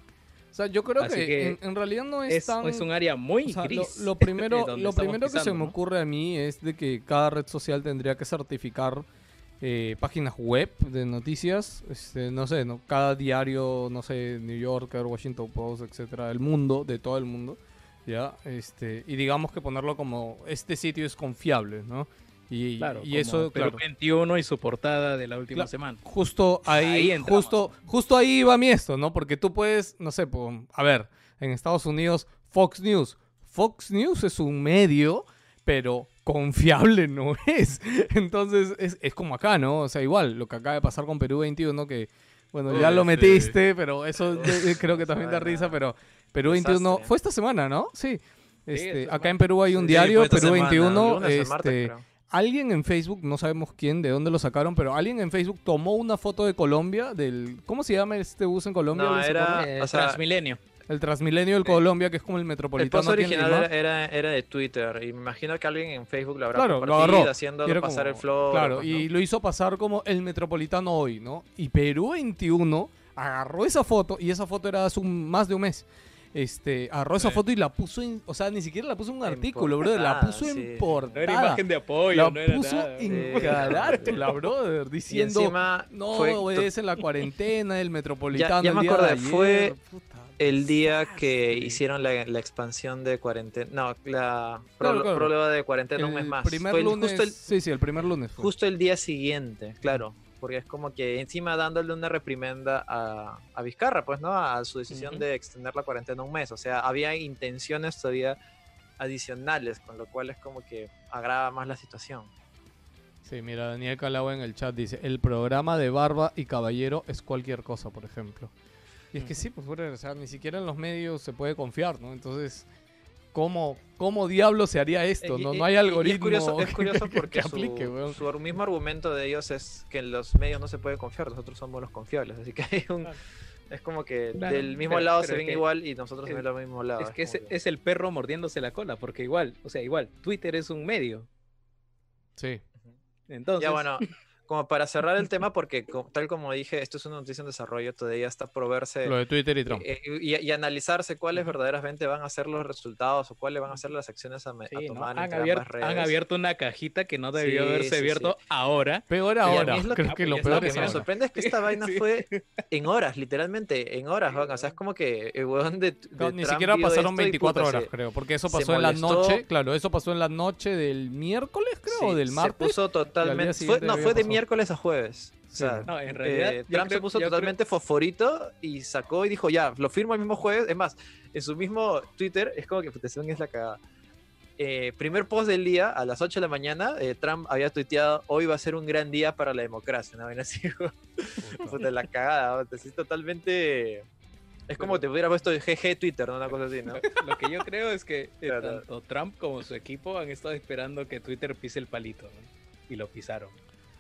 O sea, yo creo Así que, que en, en realidad no es, Es, tan. es un área muy o sea, lo- gris. lo, (laughs) primero, donde lo primero que se pisando, me ¿no? ocurre a mí es de que cada red social tendría que certificar eh, páginas web de noticias. Este, no sé, ¿no? cada diario, no sé, New Yorker, Washington Post, etcétera, el mundo, de todo el mundo. ¿Ya? Este, y digamos que ponerlo como este sitio es confiable, ¿no? Y, Claro, y eso, Perú claro. 21 y su portada de la última Claro. semana. Justo ahí, Ahí justo, justo ahí va mi esto, ¿no? Porque tú puedes, no sé, po- a ver, en Estados Unidos, Fox News. Fox News es un medio, pero confiable no (laughs) es. Entonces, es, es como acá, ¿no? O sea, igual, lo que acaba de pasar con Perú 21, que Bueno, Uy, ya lo sí. metiste, pero eso (laughs) creo que también da risa, pero Perú 21 desastre. fue esta semana, ¿no? Sí. Este, acá en Perú hay un Sí, diario, Perú semana. 21, Lunes o martes, este, alguien en Facebook, no sabemos quién, de dónde lo sacaron, pero alguien en Facebook tomó una foto de Colombia, del, ¿cómo se llama este bus en Colombia? No, ¿Alguien se era-? Eh, o sea, Transmilenio. El Transmilenio del Colombia, que es como el El metropolitano. post en original era, era, era de Twitter y me imagino que alguien en Facebook lo habrá Claro, lo agarró. haciéndolo pasar como- el flow. Claro, pues, y ¿no? lo hizo pasar como el metropolitano hoy, ¿no? Y Perú 21 agarró esa foto, y esa foto era hace un- más de un mes. Este, agarró esa foto y la puso en, o sea, ni siquiera la puso en un En artículo, brother, la puso sí. en No portada. era imagen de apoyo, la no era puso nada. en Sí. carátula, brother, Y diciendo encima no fue obedecen la cuarentena, el metropolitano. ya el me día de acordé, ayer. fue Puta, el día que desastre. hicieron la, la expansión de cuarentena. No, la Claro, próloga de cuarentena un mes El más. primer Fue el- lunes, justo, el, sí, sí, el primer lunes. fue. justo el día siguiente, claro. Porque es como que encima dándole una reprimenda a, a Vizcarra, pues, ¿no? A su decisión de extender la cuarentena un mes. O sea, había intenciones todavía adicionales, con lo cual es como que agrava más la situación. Sí, mira, Daniel Calagua en el chat dice, el programa de Barba y Caballero es cualquier cosa, por ejemplo. Y es que sí, pues, o sea, ni siquiera en los medios se puede confiar, ¿no? Entonces, ¿cómo, cómo diablo se haría esto? No, y- no hay y algoritmo Es curioso, es (laughs) curioso que porque aplique, su, su mismo argumento de ellos es que en los medios no se puede confiar, nosotros somos los confiables. Así que (laughs) hay un, Claro. es como que Claro, del mismo pero- lado pero se ven que igual y nosotros se es- ven del mismo lado. Es que es, es el perro mordiéndose la cola, porque igual, o sea, igual, Twitter es un medio. Sí. Entonces, Ya bueno, (laughs) como para cerrar el (laughs) tema, porque tal como dije, esto es una noticia en desarrollo, todavía está por verse Lo de Twitter y Trump. eh, y, y analizarse cuáles verdaderamente van a ser los resultados o cuáles van a ser las acciones a, sí, ¿no? tomar han, abierto, ambas han redes. abierto una cajita que no debió Sí, haberse sí, abierto ahora. Peor ahora, es lo que- creo que lo es peor lo Lo que es me ahora. sorprende es que esta (laughs) vaina Sí. fue en horas, literalmente, en horas. O sea, es como que el weón de, de Claro, Ni siquiera pasaron esto y, 24 puta, horas, se- creo, porque eso se pasó en la noche, claro, eso pasó en la noche del miércoles, creo, o del Se martes. puso totalmente. Fue, no, fue de pasado. Miércoles a jueves. O sea. No, en realidad, eh, Trump se creo- puso yo creo- totalmente fosforito y sacó y dijo, ya, lo firmo el mismo jueves. Es más, en su mismo Twitter, es como que según es la cagada. Eh, primer post del día, a las 8 de la mañana, eh, Trump había tuiteado, hoy va a ser un gran día para la democracia. ¿no? así, (laughs) puta, la cagada, así totalmente... Es como Pero- te hubiera puesto GG Twitter, ¿no? Una cosa así, ¿no? Lo que yo creo es que eh, (laughs) tanto Trump como su equipo han estado esperando que Twitter pise el palito. ¿no? Y lo pisaron.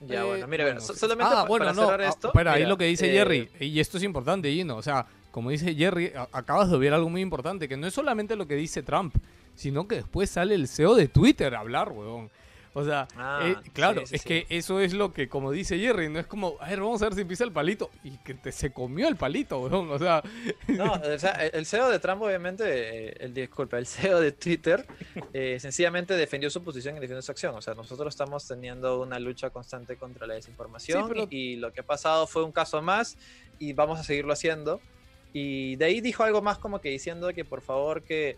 Ya, Eh, bueno, mira, bueno, so- solamente Ah, pa- bueno, para no, cerrar ah, esto. Espera, ahí lo que dice eh, Jerry, y esto es importante, Gino. O sea, como dice Jerry, a- acabas de ver algo muy importante, que no es solamente lo que dice Trump, sino que después sale el CEO de Twitter a hablar, weón. O sea, Ah, eh, claro, sí, sí, es sí. que eso es lo que, como dice Jerry, no es como, a ver, vamos a ver si pisa el palito, y que te, se comió el palito, weón. O sea, No, (laughs) o sea, el CEO de Trump, obviamente, eh, el disculpa, el CEO de Twitter, eh, sencillamente defendió su posición y defendió su acción. O sea, nosotros estamos teniendo una lucha constante contra la desinformación pero- y lo que ha pasado fue un caso más y vamos a seguirlo haciendo. Y de ahí dijo algo más como que diciendo que por favor que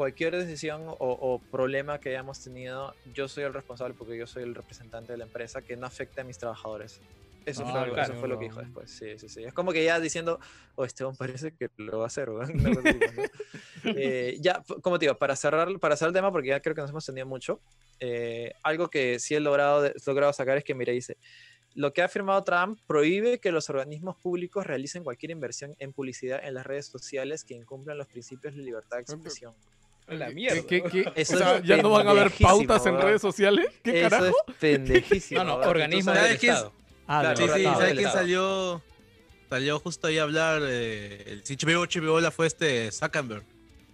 cualquier decisión o, o problema que hayamos tenido, yo soy el responsable porque yo soy el representante de la empresa, que no afecte a mis trabajadores. Eso, Ah, fue, claro. eso fue lo que dijo después. Sí, sí, sí. Es como que ya diciendo, oh, Esteban parece que lo va a hacer, weón". Una cosa así, ¿no? Eh, ya, como te digo, para cerrar, para cerrar el tema, porque ya creo que nos hemos tenido mucho, eh, algo que sí he logrado, de- logrado sacar es que, mira, dice, lo que ha firmado Trump prohíbe que los organismos públicos realicen cualquier inversión en publicidad en las redes sociales que incumplan los principios de libertad de expresión. La ¿qué- mierda. qué- qué- (laughs) o Eso sea, es ¿ya no van a haber pendejísimo, pautas en redes sociales? ¿Qué Eso carajo? es (laughs) pendejísimo. No, no, organismo sabes- del ¿Sabes qué? Estado. Ah, Claro, Sí, sí, ¿sabes quién Estado. salió? Salió justo ahí a hablar. Eh, el si HBO, HBO fue este Zuckerberg.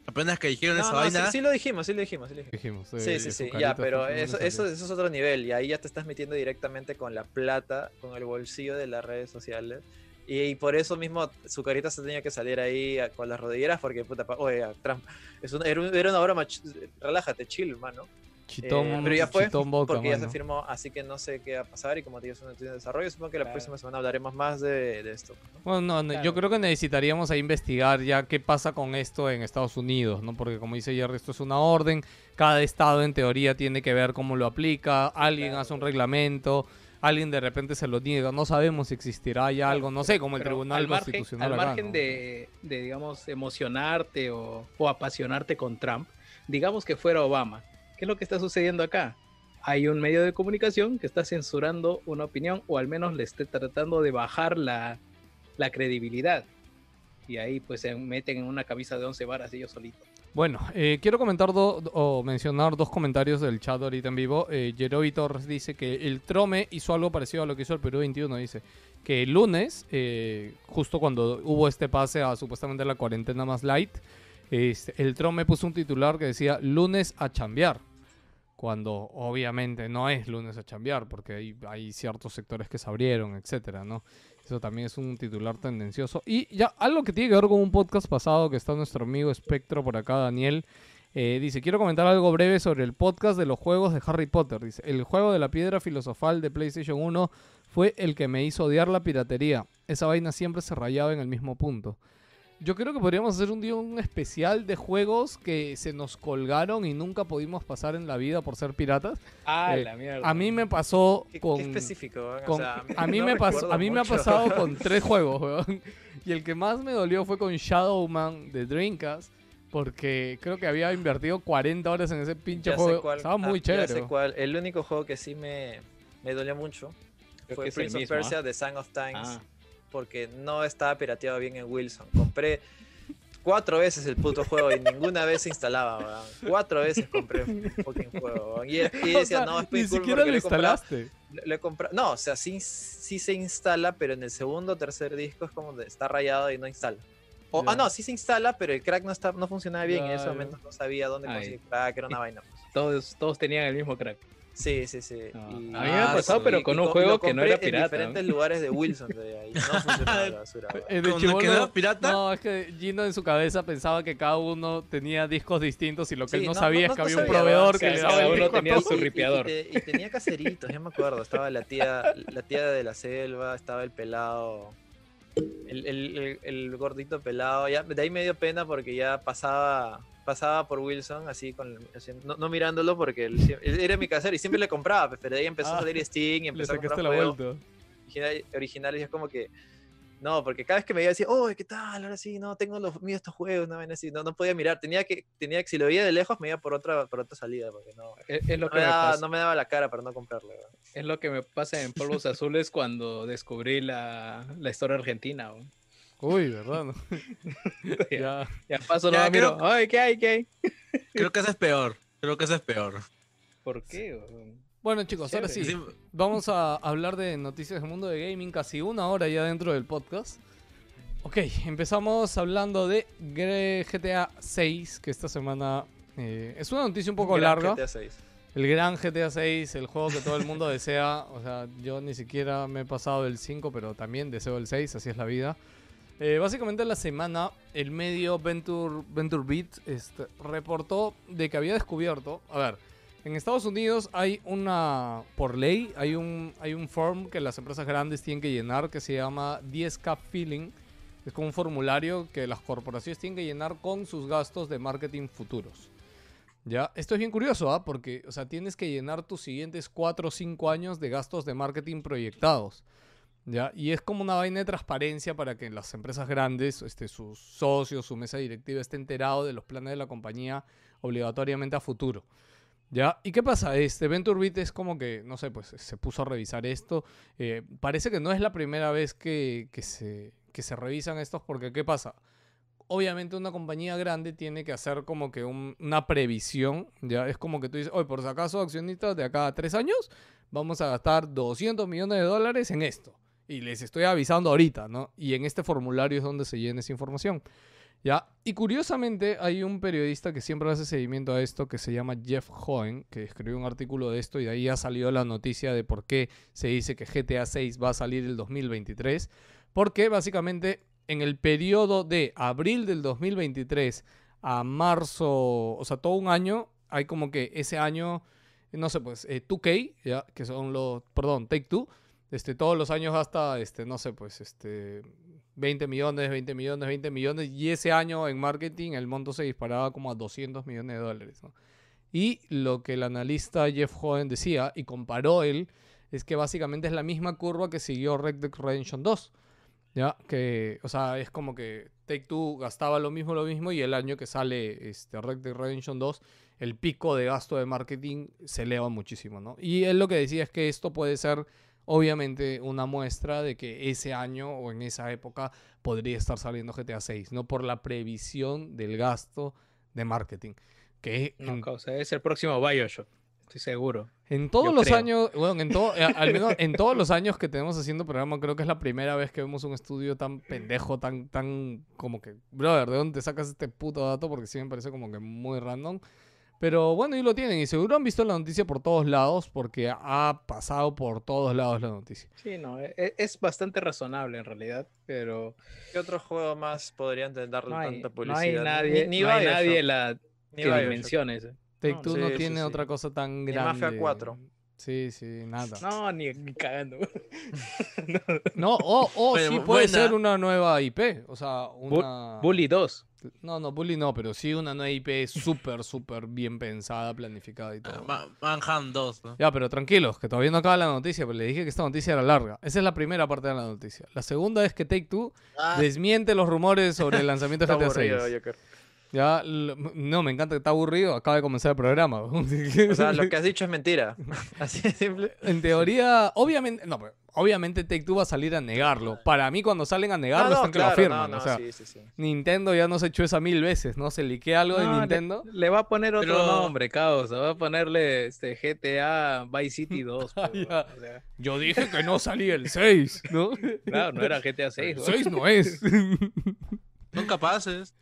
Apenas que dijeron No, esa no, sí, vaina. sí lo dijimos, sí lo dijimos, sí lo dijimos. Dijimos, Sí, eh, sí, sí, carita ya, pero eso, eso, eso es otro nivel y ahí ya te estás metiendo directamente con la plata, con el bolsillo de las redes sociales. Y, y por eso mismo su carita se tenía que salir ahí a- con las rodilleras porque, puta, pa- oye, Trump, es un- era, un- era una broma, ch- relájate, chill, mano. Chitón, Eh, pero ya fue, porque ya se firmó, así que no sé qué va a pasar y como te digo, es una noticia de desarrollo, supongo que la Claro. próxima semana hablaremos más de, de esto. ¿no? Bueno, no, no, yo creo que necesitaríamos ahí investigar ya qué pasa con esto en Estados Unidos, ¿no? Porque como dice Jerry, esto es una orden, cada estado en teoría tiene que ver cómo lo aplica, alguien Claro. hace un reglamento, alguien de repente se lo niega, no sabemos si existirá ya algo, no sé, como el Pero Tribunal al margen, Constitucional. al acá, margen ¿no? de, de, digamos, emocionarte o, o apasionarte con Trump, digamos que fuera Obama. ¿Qué es lo que está sucediendo acá? Hay un medio de comunicación que está censurando una opinión o al menos le esté tratando de bajar la, la credibilidad. Y ahí pues se meten en una camisa de 11 varas ellos solitos. Bueno, eh, quiero comentar do- o mencionar dos comentarios del chat ahorita en vivo. Eh, Jerobi Torres dice que el Trome hizo algo parecido a lo que hizo el Perú 21. Dice que el lunes, eh, justo cuando hubo este pase a supuestamente la cuarentena más light, este, el Trome puso un titular que decía lunes a chambear. Cuando obviamente no es lunes a chambear, porque hay, hay ciertos sectores que se abrieron, etcétera, ¿no? Eso también es un titular tendencioso. Y ya algo que tiene que ver con un podcast pasado que está nuestro amigo Espectro por acá, Daniel. eh, dice, quiero comentar algo breve sobre el podcast de los juegos de Harry Potter. Dice, el juego de la piedra filosofal de PlayStation 1 fue el que me hizo odiar la piratería. Esa vaina siempre se rayaba en el mismo punto. Yo creo que podríamos hacer un día un especial de juegos que se nos colgaron y nunca pudimos pasar en la vida por ser piratas. Ah, Eh, la mierda. A mí me pasó Qué, con... qué específico, o sea, a mí, no me, pas- recuerdo a mí me ha pasado con (laughs) tres juegos, weón. Y el que más me dolió fue con Shadowman de Dreamcast. Porque creo que había invertido 40 horas en ese pinche Ya sé juego. cuál- Estaba muy ah, ya chévere. sé weón. cuál. El único juego que sí me, me dolió mucho Creo fue Prince of mismo, ¿ah? Persia The Sang of Times. Ah. Porque no estaba pirateado bien en Wilson. Compré cuatro veces el puto juego y ninguna vez se instalaba, weón. Cuatro veces compré el fucking juego. Y, (laughs) decía, sea, no, es ni siquiera lo instalaste. le he comprado- No, o sea, sí, sí se instala, pero en el segundo o tercer disco es como de, está rayado y no instala. O, ah, no, sí se instala, pero el crack no, está, no funcionaba bien y en ese momento no sabía dónde conseguir crack, era una vaina. pues. Todos, todos tenían el mismo crack. Sí, sí, sí. No, Y- a mí me ha pasado, pero con un juego que no era En pirata, diferentes ¿no? lugares de Wilson, de ahí. No (laughs) funcionaba la basura. weón. Eh, de ¿Con el que chibolo- no era pirata? No, es que Gino en su cabeza pensaba que cada uno tenía discos distintos y lo que Sí, él no, no, sabía no- es que no había un proveedor o que le cada daba el uno tenía su Y- y- ripiador. Y, te- y tenía caseritos, ya me acuerdo. Estaba la tía, la tía de la selva, estaba el pelado. El, el- el- el gordito pelado. Ya, de ahí me dio pena porque ya pasaba pasaba por Wilson así con así, no, no mirándolo porque él, era mi casero y siempre le compraba pues, pero de ahí empezó Ah, a salir Steam y empezó a comprar la originales y es como que no porque cada vez que me veía decía oh qué tal ahora sí no tengo los míos estos juegos no así no, no podía mirar tenía que tenía que si lo veía de lejos me iba por otra por otra salida porque no Es, es lo no que me, me daba, pasa, no me daba la cara para no comprarlo. weón. es lo que me pasa en Polvos Azules cuando descubrí la, la historia argentina. ¿no? Uy, ¿verdad? no? (laughs) ya, ya. ya paso, Ya, no, miro, creo- ay, ¿qué hay, qué hay? Creo que ese es peor. Creo que ese es peor. ¿Por qué? Bueno, chicos, ahora sí. Vamos a hablar de noticias del mundo de gaming, casi una hora ya dentro del podcast. Ok, empezamos hablando de GTA 6, que esta semana eh, es una noticia un poco Gran larga. GTA 6. El gran GTA 6, el juego que todo el mundo (laughs) desea. O sea, yo ni siquiera me he pasado del 5, pero también deseo el 6, así es la vida. Eh, básicamente la semana el medio Venture, Venture Beat este, reportó de que había descubierto, a ver, en Estados Unidos hay una, por ley, hay un, hay un form que las empresas grandes tienen que llenar que se llama 10K Feeling. Es como un formulario que las corporaciones tienen que llenar con sus gastos de marketing futuros. Ya, esto es bien curioso, ¿ah? Porque, o sea, tienes que llenar tus siguientes 4 o 5 años de gastos de marketing proyectados. ¿Ya? Y es como una vaina de transparencia para que las empresas grandes, este, sus socios, su mesa directiva esté enterado de los planes de la compañía obligatoriamente a futuro. ¿Ya? ¿Y qué pasa? Este VentureBeat es como que, no sé, pues se puso a revisar esto. Eh, parece que no es la primera vez que, que se, que se revisan estos, porque ¿qué pasa? Obviamente una compañía grande tiene que hacer como que un- una previsión, ¿ya? Es como que tú dices, oye, por si acaso accionistas de acá tres años, vamos a gastar 200 millones de dólares en esto. Y les estoy avisando ahorita, ¿no? Y en este formulario es donde se llena esa información. ¿Ya? Y curiosamente hay un periodista que siempre hace seguimiento a esto que se llama Jeff Hohen, que escribió un artículo de esto y de ahí ha salido la noticia de por qué se dice que GTA 6 va a salir el 2023. Porque básicamente en el periodo de abril del 2023 a marzo, o sea, todo un año, hay como que ese año, no sé, pues, eh, 2K, ¿ya? que son los, perdón, Take Two, este, todos los años hasta, este, no sé, pues, este, 20 millones, 20 millones, 20 millones, y ese año en marketing el monto se disparaba como a 200 millones de dólares. ¿no? Y lo que el analista Jeff Hohen decía, y comparó él, es que básicamente es la misma curva que siguió Red Dead Redemption 2. ¿Ya? Que, o sea, es como que Take Two gastaba lo mismo, lo mismo, y el año que sale este, Red Dead Redemption 2, el pico de gasto de marketing se eleva muchísimo, ¿no? Y él lo que decía es que esto puede ser obviamente una muestra de que ese año o en esa época podría estar saliendo GTA 6, no por la previsión del gasto de marketing. Que No, causa, es el próximo Bioshock. Estoy seguro. en todos yo los creo. años, bueno, en todo, eh, (laughs) al menos en todos los años que tenemos haciendo programa, creo que es la primera vez que vemos un estudio tan pendejo, tan, tan como que, brother, ¿de dónde te sacas este puto dato? Porque sí me parece como que muy random. Pero bueno, y lo tienen. Y seguro han visto la noticia por todos lados porque ha pasado por todos lados la noticia. Sí, no, e- e- es bastante razonable en realidad, pero ¿Qué otro juego más podrían darle no hay, tanta no publicidad? hay Ni- nadie, ni, no hay nadie la, ni que eh. Take No, Two sí, no sí, tiene sí. otra cosa tan Ni grande. Mafia 4. Sí, sí, nada. No, ni, ni cagando. (laughs) No, o, o Bueno, sí puede buena. ser una nueva IP. O sea, una. Bully 2. No, no, Bully no, pero sí una nueva IP súper, súper bien pensada, planificada y todo. Ma- Manhunt 2, ¿no? Ya, pero tranquilos, que todavía no acaba la noticia, pero le dije que esta noticia era larga. Esa es la primera parte de la noticia. La segunda es que Take Two desmiente los rumores sobre el lanzamiento de (laughs) GTA 6. aburrido, Joker. Ya, no, me encanta que está aburrido, acaba de comenzar el programa. (laughs) O sea, lo que has dicho es mentira. (laughs) Así de simple. En teoría, obviamente, no, pero obviamente Take Two va a salir a negarlo. Para mí, cuando salen a negarlo, No, no, están que lo afirman. no, o no, sea, sí, sí, sí. Nintendo ya nos ha hecho esa mil veces, ¿no? Se liquea algo de le- Nintendo. Le, va a poner otro Pero- nombre, causa. Va a ponerle este GTA Vice City (laughs) 2. Ah, pues, ya. o sea, Yo dije que no salía el 6, ¿no? claro, no era GTA El 6. ¿no? 6 no es. (laughs) Son capaces.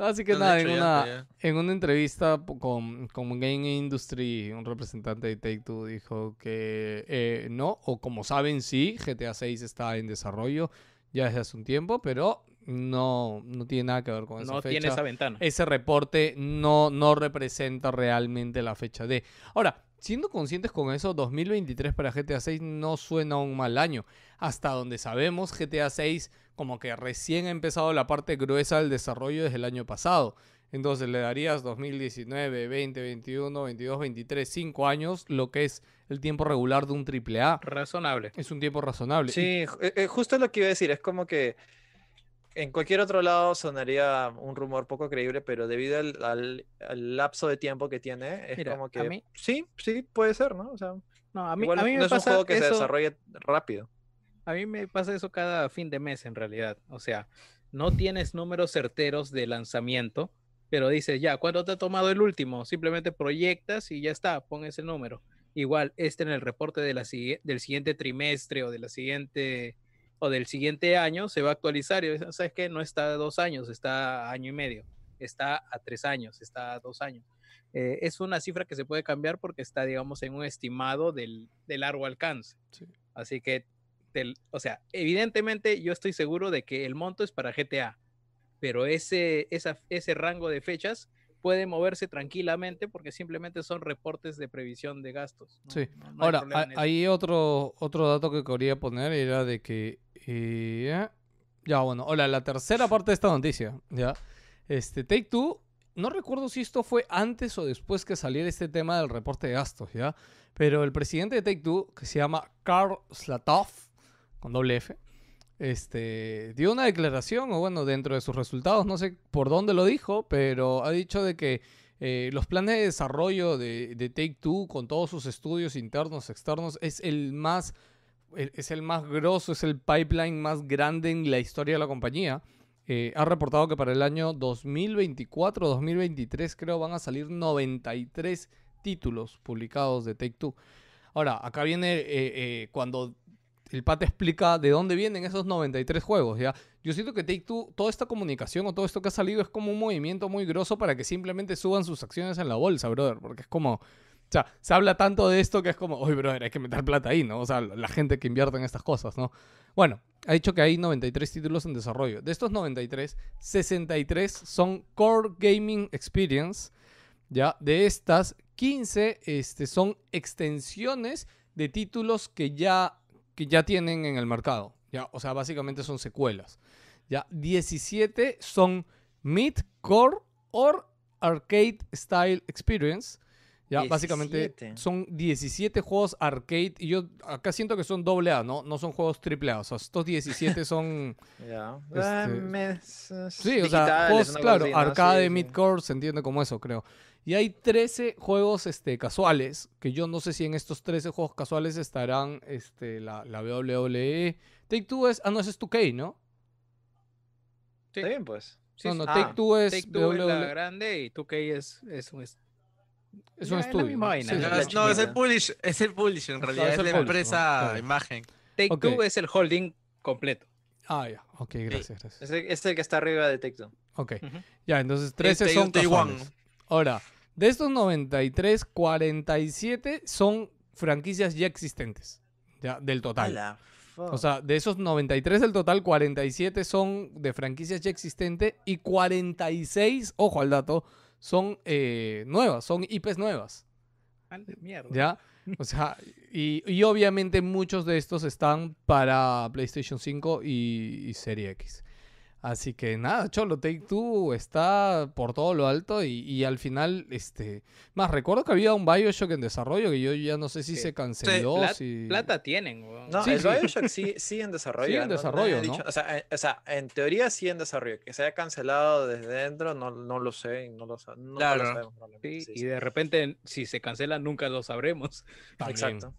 Así que nada, en ya, una, ya. en una entrevista con, con Game Industry, un representante de Take Two dijo que eh, no, o como saben, sí, GTA 6 está en desarrollo ya desde hace un tiempo, pero no, no tiene nada que ver con esa No fecha. tiene esa ventana. Ese reporte no, no representa realmente la fecha de. Ahora, siendo conscientes con eso, 2023 para GTA 6 no suena un mal año. Hasta donde sabemos, GTA 6 como que recién ha empezado la parte gruesa del desarrollo desde el año pasado. Entonces le darías 2019, 20, 21, 22, 23, 5 años, lo que es el tiempo regular de un AAA. Razonable. Es un tiempo razonable. Y- Sí, ju- eh, eh, justo lo que iba a decir, es como que en cualquier otro lado sonaría un rumor poco creíble, pero debido al, al- al lapso de tiempo que tiene, es Mira, como a que mí- sí, sí, puede ser, ¿no? O sea, No, a mí, igual a mí no me es un juego que se desarrolle rápido. A mí me pasa eso cada fin de mes en realidad. O sea, no tienes números certeros de lanzamiento, pero dices, ya, ¿cuánto te ha tomado el último? Simplemente proyectas y ya está, pon ese número. Igual, este en el reporte de la, sigue- del siguiente trimestre o de la siguiente o del siguiente año se va a actualizar. Y ¿sabes qué? No está a dos años, está a año y medio, está a tres años, está a dos años. Eh, es una cifra que se puede cambiar porque está, digamos, en un estimado del, de largo alcance. Sí. Así que del- o sea, evidentemente yo estoy seguro de que el monto es para GTA, pero ese, esa, ese rango de fechas puede moverse tranquilamente porque simplemente son reportes de previsión de gastos. ¿no? Sí. No- no hay Ahora, problema ha- en eso. hay otro, otro dato que quería poner, era de que... eh, ya, bueno, hola, la tercera parte de esta noticia, ¿ya? Este, Take Two, no recuerdo si esto fue antes o después que saliera este tema del reporte de gastos, ¿ya? Pero el presidente de Take Two, que se llama Karl Slatov, con doble F, este, dio una declaración, o bueno, dentro de sus resultados, no sé por dónde lo dijo, pero ha dicho de que eh, los planes de desarrollo de, de Take Two con todos sus estudios internos, externos, es el más es el más grosso, es el pipeline más grande en la historia de la compañía. Eh, ha reportado que para el año 2024-2023 creo van a salir 93 títulos publicados de Take Two. Ahora, acá viene eh, eh, cuando el pata explica de dónde vienen esos 93 juegos, ¿ya? Yo siento que Take Two, toda esta comunicación o todo esto que ha salido es como un movimiento muy grosso para que simplemente suban sus acciones en la bolsa, brother, porque es como... O sea, se habla tanto de esto que es como, oye, brother, hay que meter plata ahí, ¿no? O sea, la gente que invierte en estas cosas, ¿no? Bueno, ha dicho que hay 93 títulos en desarrollo. De estos 93, 63 son Core Gaming Experience, ¿ya? De estas, 15 este, son extensiones de títulos que ya, que ya tienen en el mercado, ¿ya? O sea, básicamente son secuelas, ¿ya? 17 son Mid-Core or Arcade Style Experience, Ya, básicamente 17. son 17 juegos arcade y yo acá siento que son doble A, ¿no? No son juegos triple A. O sea, estos 17 son, (laughs) Ya. Este, me- sí, o sea, juegos, claro, ¿no? arcade, Sí, sí. midcore, se entiende como eso, creo. Y hay 13 juegos este, casuales, que yo no sé si en estos 13 juegos casuales estarán este, la, la WWE. Take Two es, ah, no, ese es 2K, ¿no? Sí. Está bien, pues. No, no, Ah, Take Two es, Take Two es la WWE, grande y 2K es, es un, es, es ya, un es la estudio. vaina, Sí, es sí, No, la es, no, es el publish, es el publish en realidad, es la publish, empresa ¿no? imagen. Take Ok. Two es el holding completo. Ah, ya, ok, gracias, gracias. Es el, es el que está arriba de Take-Two. Ok, Ujú. ya, entonces 13 Take- son Take casuales. Ahora, de estos 93, 47 son franquicias ya existentes, ya, del total. O sea, de esos 93 del total, 47 son de franquicias ya existentes y 46, ojo al dato, son eh, nuevas, son IPs nuevas, mierda. ¿ya? O sea, y, y obviamente muchos de estos están para PlayStation 5 y, y Serie X. Así que nada, Cholo, Take Two está por todo lo alto y, y al final, este... Más, recuerdo que había un Bioshock en desarrollo que yo ya no sé si Sí. se canceló, si... Plata tienen, weón. No, Sí, el sí. Bioshock (laughs) sí, sí en desarrollo. Sí en no- no desarrollo, ¿no? dicho- o, sea, en, o sea, en teoría sí en desarrollo. Que se haya cancelado desde dentro, no, no lo sé. No lo, sa- nunca Claro. lo sabemos Sí, sí, y sí. de repente, si se cancela, nunca lo sabremos. También. Exacto.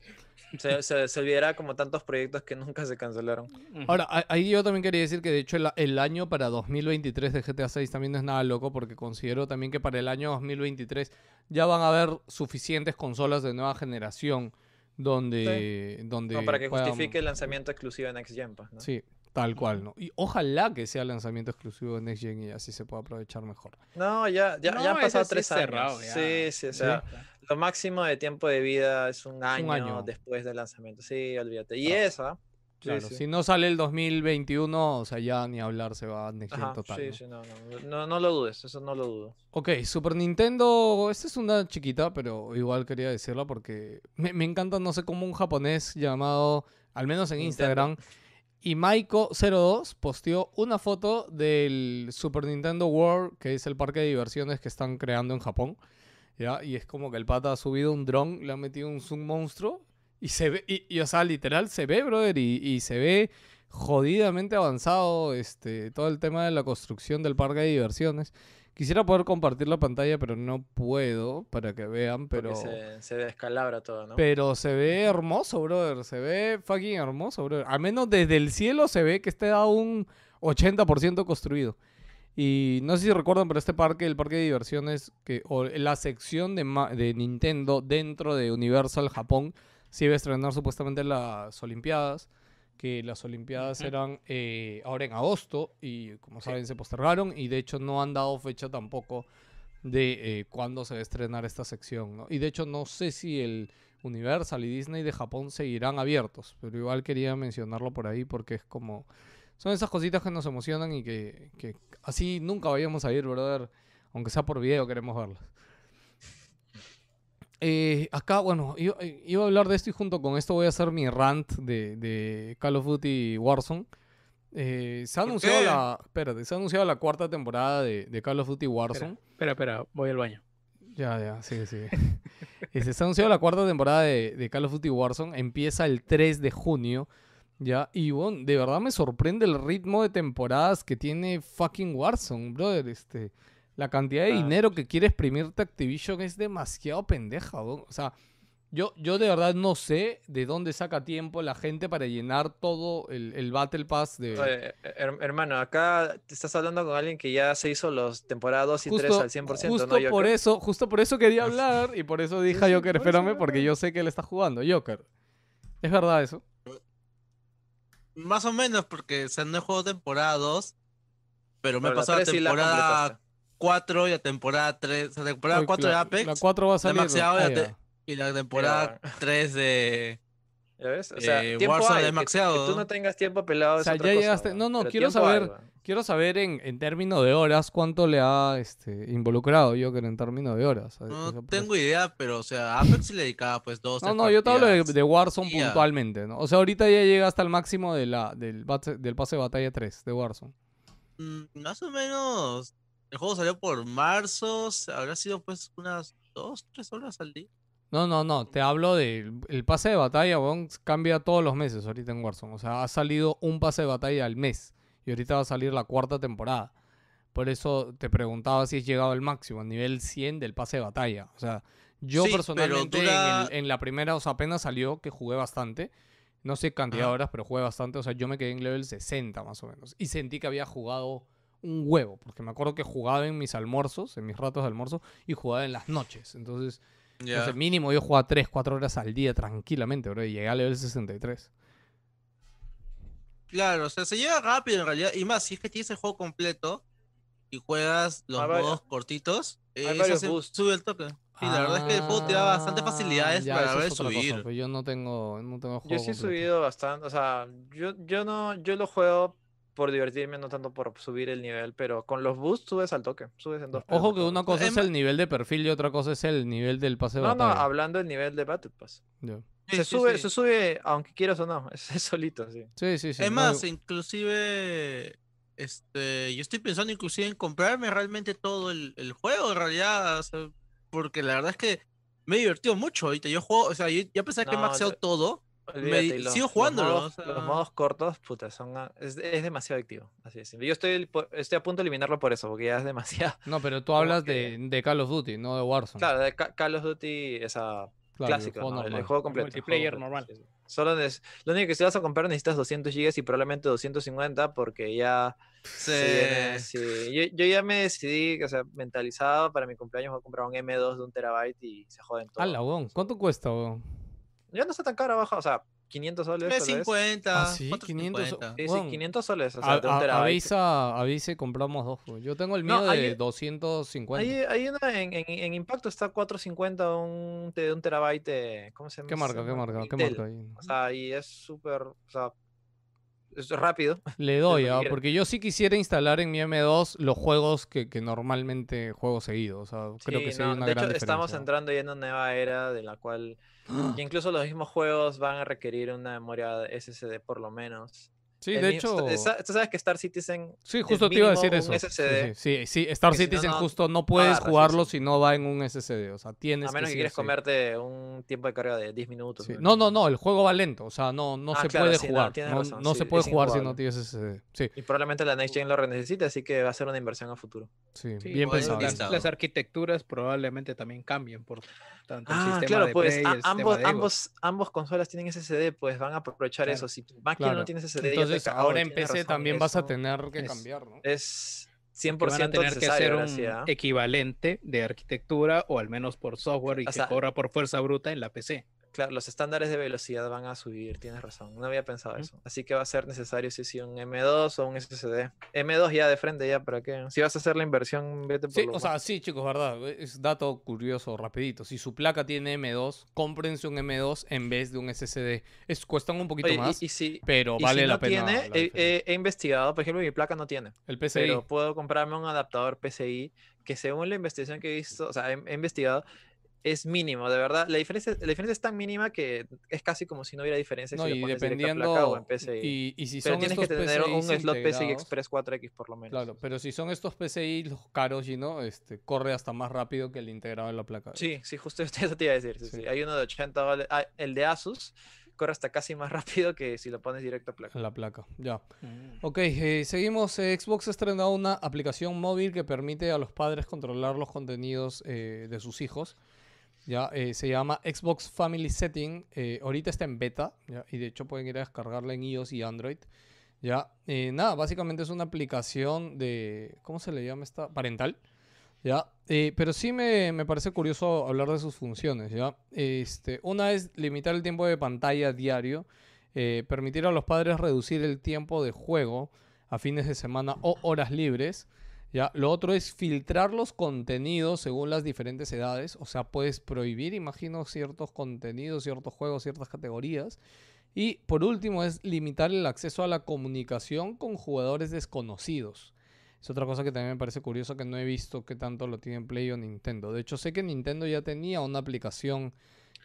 Se, se, se olvidará como tantos proyectos que nunca se cancelaron. Ahora, ahí yo también quería decir que de hecho el, el año para 2023 de GTA 6 también no es nada loco porque considero también que para el año 2023 ya van a haber suficientes consolas de nueva generación donde... donde Como para que puedan- justifique el lanzamiento exclusivo en Next Gen, pues, ¿no? Sí, tal cual, ¿no? Y ojalá que sea lanzamiento exclusivo de Next Gen y así se pueda aprovechar mejor. No, ya, ya, No, ya han pasado sí tres es cerrado, años. ya. Sí, sí, o sea, lo máximo de tiempo de vida es un año, año. después del lanzamiento. Sí, olvídate. Y Ah, esa. sí, Claro, sí. si no sale el 2021, o sea, ya ni hablar se va a Next Gen Ajá, total. sí, ¿no? sí, no, no, no, no lo dudes, eso no lo dudo. Ok, Super Nintendo, esta es una chiquita, pero igual quería decirla porque me, me encanta, no sé cómo un japonés llamado, al menos en Nintendo. Instagram, y Maiko02 posteó una foto del Super Nintendo World, que es el parque de diversiones que están creando en Japón. ¿Ya? Y es como que el pata ha subido un dron, le ha metido un zoom monstruo y se ve, y, y, o sea, literal se ve, brother, y, y se ve jodidamente avanzado este, todo el tema de la construcción del parque de diversiones. Quisiera poder compartir la pantalla, pero no puedo para que vean, pero... se, se descalabra todo, ¿no? Pero se ve hermoso, brother. Se ve fucking hermoso, brother. Al menos desde el cielo se ve que está a un 80% construido. Y no sé si recuerdan, pero este parque, el parque de diversiones, que, o la sección de, de Nintendo dentro de Universal Japón, se iba a estrenar supuestamente en las Olimpiadas. Que las Olimpiadas Ujú. eran eh, ahora en agosto y, como saben, se postergaron. Y de hecho, no han dado fecha tampoco de eh, cuándo se va a estrenar esta sección. ¿no? Y de hecho, no sé si el Universal y Disney de Japón seguirán abiertos, pero igual quería mencionarlo por ahí porque es como. Son esas cositas que nos emocionan y que, que así nunca vayamos a ir, brother. Aunque sea por video, queremos verlas. Eh, acá, bueno, iba, iba a hablar de esto y junto con esto voy a hacer mi rant de, de Call of Duty Warzone. Eh, se ha ¿Por anunciado qué? la. Espérate, se ha anunciado la cuarta temporada de, de Call of Duty Warzone. Espera, espera, voy al baño. Ya, ya, sigue, sigue. Este, se ha anunciado la cuarta temporada de, de Call of Duty Warzone. Empieza el 3 de junio. Ya, y bueno, de verdad me sorprende el ritmo de temporadas que tiene fucking Warzone, brother. Este, la cantidad de Ah, dinero que quiere exprimirte Activision es demasiado pendeja, weón. O sea, yo, yo de verdad no sé de dónde saca tiempo la gente para llenar todo el, el Battle Pass de. Oye, her- hermano, acá te estás hablando con alguien que ya se hizo los temporadas 2 y 3 Justo, al 100%, justo ¿no? por eso, justo por eso quería (laughs) hablar y por eso dije a Joker, espérame, por porque yo sé que él está jugando. Joker, ¿es verdad eso? Más o menos, porque o sea, no he jugado temporada 2, pero me he pasado la temporada completaste. 4 y la temporada 3. O sea, la temporada Uy, 4 de Apex La 4 va a salir. ah, te- y la temporada 3 de. ¿Ya ves? O sea, Eh, tiempo Warzone hay, es que- maxeado, Que, tú ¿no? tengas tiempo pelado O es sea, otra ya cosa, llegaste- no, no, quiero hay, saber-. Quiero saber en, en términos de horas cuánto le ha este, involucrado Joker en términos de horas. No tengo idea, pero o sea, Apex sí le dedicaba pues dos. No, no, yo te hablo de, Warzone puntualmente, ¿no? O sea, ahorita ya llega hasta el máximo de la, del, del pase de batalla 3 de Warzone. Mm, Más o menos. El juego salió por marzo. Habrá sido pues unas dos, tres horas al día. No, no, no. Te hablo del el pase de batalla, weón. Cambia todos los meses ahorita en Warzone. O sea, ha salido un pase de batalla al mes. Y ahorita va a salir la cuarta temporada. Por eso te preguntaba si has llegado al máximo, al nivel 100 del pase de batalla. O sea, yo Sí, personalmente en, dura- el- en la primera, o sea, apenas salió que jugué bastante. No sé cantidad de horas, pero jugué bastante. O sea, yo me quedé en level 60 más o menos. Y sentí que había jugado un huevo. Porque me acuerdo que jugaba en mis almuerzos, en mis ratos de almuerzo, y jugaba en las noches. Entonces, Mínimo yo jugaba 3, 4 horas al día tranquilamente, bro. Y llegué a level 63. Claro, o sea, se llega rápido en realidad. Y más, si es que tienes el juego completo y juegas los modos cortitos, eh, eso sube el toque. Sí, la verdad es que el juego te da bastantes Ah, facilidades ya, para ver cosa, subir. pues yo no tengo, no tengo Yo sí he subido bastante, o sea, yo, yo no, yo lo juego por divertirme, no tanto por subir el nivel, pero con los boosts subes al toque, subes en dos Ojo que una cosa es Emma- el nivel de perfil y otra cosa es el nivel del pase de No, no, batalla. hablando del nivel de Battle Pass. Sí, se sí, sube, sí. se sube, aunque quieras o no, es, (laughs) es solito, sí. Sí, sí, sí. Es no, más, inclusive, este, yo estoy pensando inclusive en comprarme realmente todo el, el juego, en realidad, o sea, porque la verdad es que me he divertido mucho ahorita. Yo juego, o sea, yo ya pensé que he No, maxeado todo. Olvídate, y sigo jugándolo, Los modos, o sea- los modos cortos, puta, son, a- es, es demasiado adictivo, así simple. Yo estoy, estoy a punto de eliminarlo por eso, porque ya es demasiado. No, pero (laughs) tú hablas que- de, de Call of Duty, no de Warzone. Claro, de Ca- Call of Duty, esa Claro, el clásico, juego ¿no? El- juego completo. el juego multiplayer completo, normal. sí, sí. Solo neces- lo único que si vas a comprar necesitas 200 GB y probablemente 250 porque ya se viene- sí. Yo, yo ya me decidí, o sea, mentalizado para mi cumpleaños voy a comprar un M2 de un terabyte y se joden todos. ¡Hala, weón! ¿Cuánto cuesta, weón? Ya no está tan caro abajo, o sea, 500 soles. tal vez. 350, Ah, sí, 500 so- 450. Sí, sí, Weón, 500 soles, o sea, A- de un terabyte. avisa, avisa y compramos dos. Yo tengo el No, mío hay- de 250. Hay, hay una en, en, en Impacto está 450 un, de un terabyte. de- ¿Cómo se llama? ¿Qué marca? ¿Qué marca? ¿Qué marca ahí? O sea, y es súper, o sea, es rápido. (laughs) Le doy, que ah, porque yo sí quisiera instalar en mi M2 los juegos que, que normalmente juego seguido. O sea, creo que Sí, hay no, una de gran hecho, estamos diferencia. entrando ya en una nueva era de la cual (gasps) que incluso los mismos juegos van a requerir una memoria SSD por lo menos. Sí, El de hecho. Tú sabes que Star Citizen Sí, justo te iba a decir un eso. Sí, SSD, Sí, sí, sí, Star que si no, Citizen no- justo no puedes jugarlo sí. si no va en un SSD. O sea, tienes a menos que o quieres sí. comerte un tiempo de carga de 10 minutos. No, no, no, el juego va lento. O sea, no, no Ah, se claro, puede jugar. No, razón, no sí, se puede jugar si no tienes SSD. Sí, Y probablemente la Next Gen lo necesite, así que va a ser una inversión a futuro. sí, Sí, bien pensado. las, arquitecturas probablemente también cambien por tanto el Ah, sistema claro, de pues Play y a- el sistema ambos, consolas tienen SSD, pues van a aprovechar eso. Si tu máquina no tiene SSD, Entonces, ahora en PC también vas a tener que es- cambiar, ¿no? Es que van a 100% tener que hacer un sí, ¿ah? equivalente de arquitectura o al menos por software y O que sea, corra por fuerza bruta en la PC. Claro, los estándares de velocidad van a subir, tienes razón. No había pensado eso. Así que va a ser necesario si sí un M2 o un SSD. M2 ya de frente, ya, ¿para qué? Si vas a hacer la inversión, vete por Sí, lo o sea, sí, chicos, verdad. Es dato curioso, rapidito. Si su placa tiene M2, cómprense un M2 en vez de un SSD. Es, cuestan un poquito Oye, y- más, y, si, pero y vale si la pena. tiene, la he, he- he investigado, por ejemplo, mi placa no tiene. el PCI. pero puedo comprarme un adaptador PCI que según la investigación que he visto, o sea, he, he investigado, es mínimo, de verdad. La diferencia, la diferencia es tan mínima que es casi como si no hubiera diferencia no, si y lo pones directo a placa o en dependiendo. PCI. Y, y si pero son tienes que tener un slot PCI Express 4X por lo menos. Claro, pero si son estos PCI los caros, y no, este, corre hasta más rápido que el integrado en la placa. Sí, sí, justo (laughs) eso te iba a decir. sí, Sí. sí. Hay uno de 80 dólares. ah, el de Asus corre hasta casi más (laughs) rápido que si lo pones directo a placa. En la placa, ya. Ok, eh, seguimos. eh, Xbox ha estrenado una aplicación móvil que permite a los padres controlar los contenidos eh, de sus hijos. Ya, eh, se llama Xbox Family Setting. eh, ahorita está en beta, y de hecho pueden ir a descargarla en iOS y Android. Ya, eh, nada, básicamente es una aplicación de. ¿Cómo se le llama esta? Parental. Ya, eh, pero sí me, me parece curioso hablar de sus funciones, ¿ya? Este, una es limitar el tiempo de pantalla diario, permitir a los padres reducir el tiempo de juego a fines de semana o horas libres, ¿ya? Lo otro es filtrar los contenidos según las diferentes edades, o sea, puedes prohibir, imagino, ciertos contenidos, ciertos juegos, ciertas categorías. Y por último es limitar el acceso a la comunicación con jugadores desconocidos. Es otra cosa que también me parece curioso que no he visto que tanto lo tiene Play o Nintendo. De hecho, sé que Nintendo ya tenía una aplicación.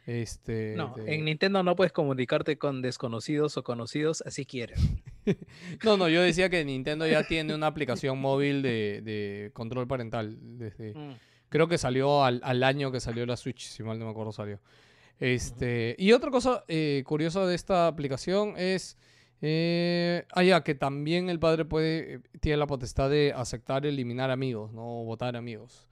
Este, No, de- en Nintendo no puedes comunicarte con desconocidos o conocidos así quieres. (laughs) No, no, yo decía que Nintendo ya tiene una aplicación móvil de, de control parental. Desde... Creo que salió al, al año que salió la Switch, si mal no me acuerdo salió. Este, y otra cosa eh, curiosa de esta aplicación es, eh, ah, ya, que también el padre puede, eh, tiene la potestad de aceptar eliminar amigos, no votar amigos.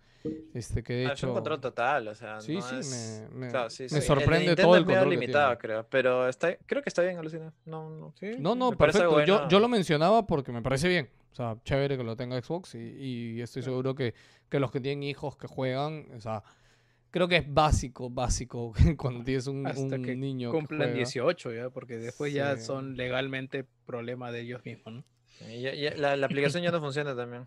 Este, que de Ah, es un hecho... control total, o sea, Sí, no sí, es- me, me- claro, sí, me sí. de sorprende Nintendo todo el es control que limitado, tiene. creo, pero está, creo que está bien alucinado. No, no, sí, No, no, perfecto. Yo, bueno. yo lo mencionaba porque me parece bien. O sea, chévere que lo tenga Xbox y, y estoy seguro que, que los que tienen hijos que juegan, o sea, creo que es básico, básico (laughs) cuando tienes un, Hasta un que niño que Cumplan juega. 18 ya, porque después ya Sí. son legalmente problema de ellos mismos, ¿no? Y ya- ya- la, la aplicación ya no funciona también.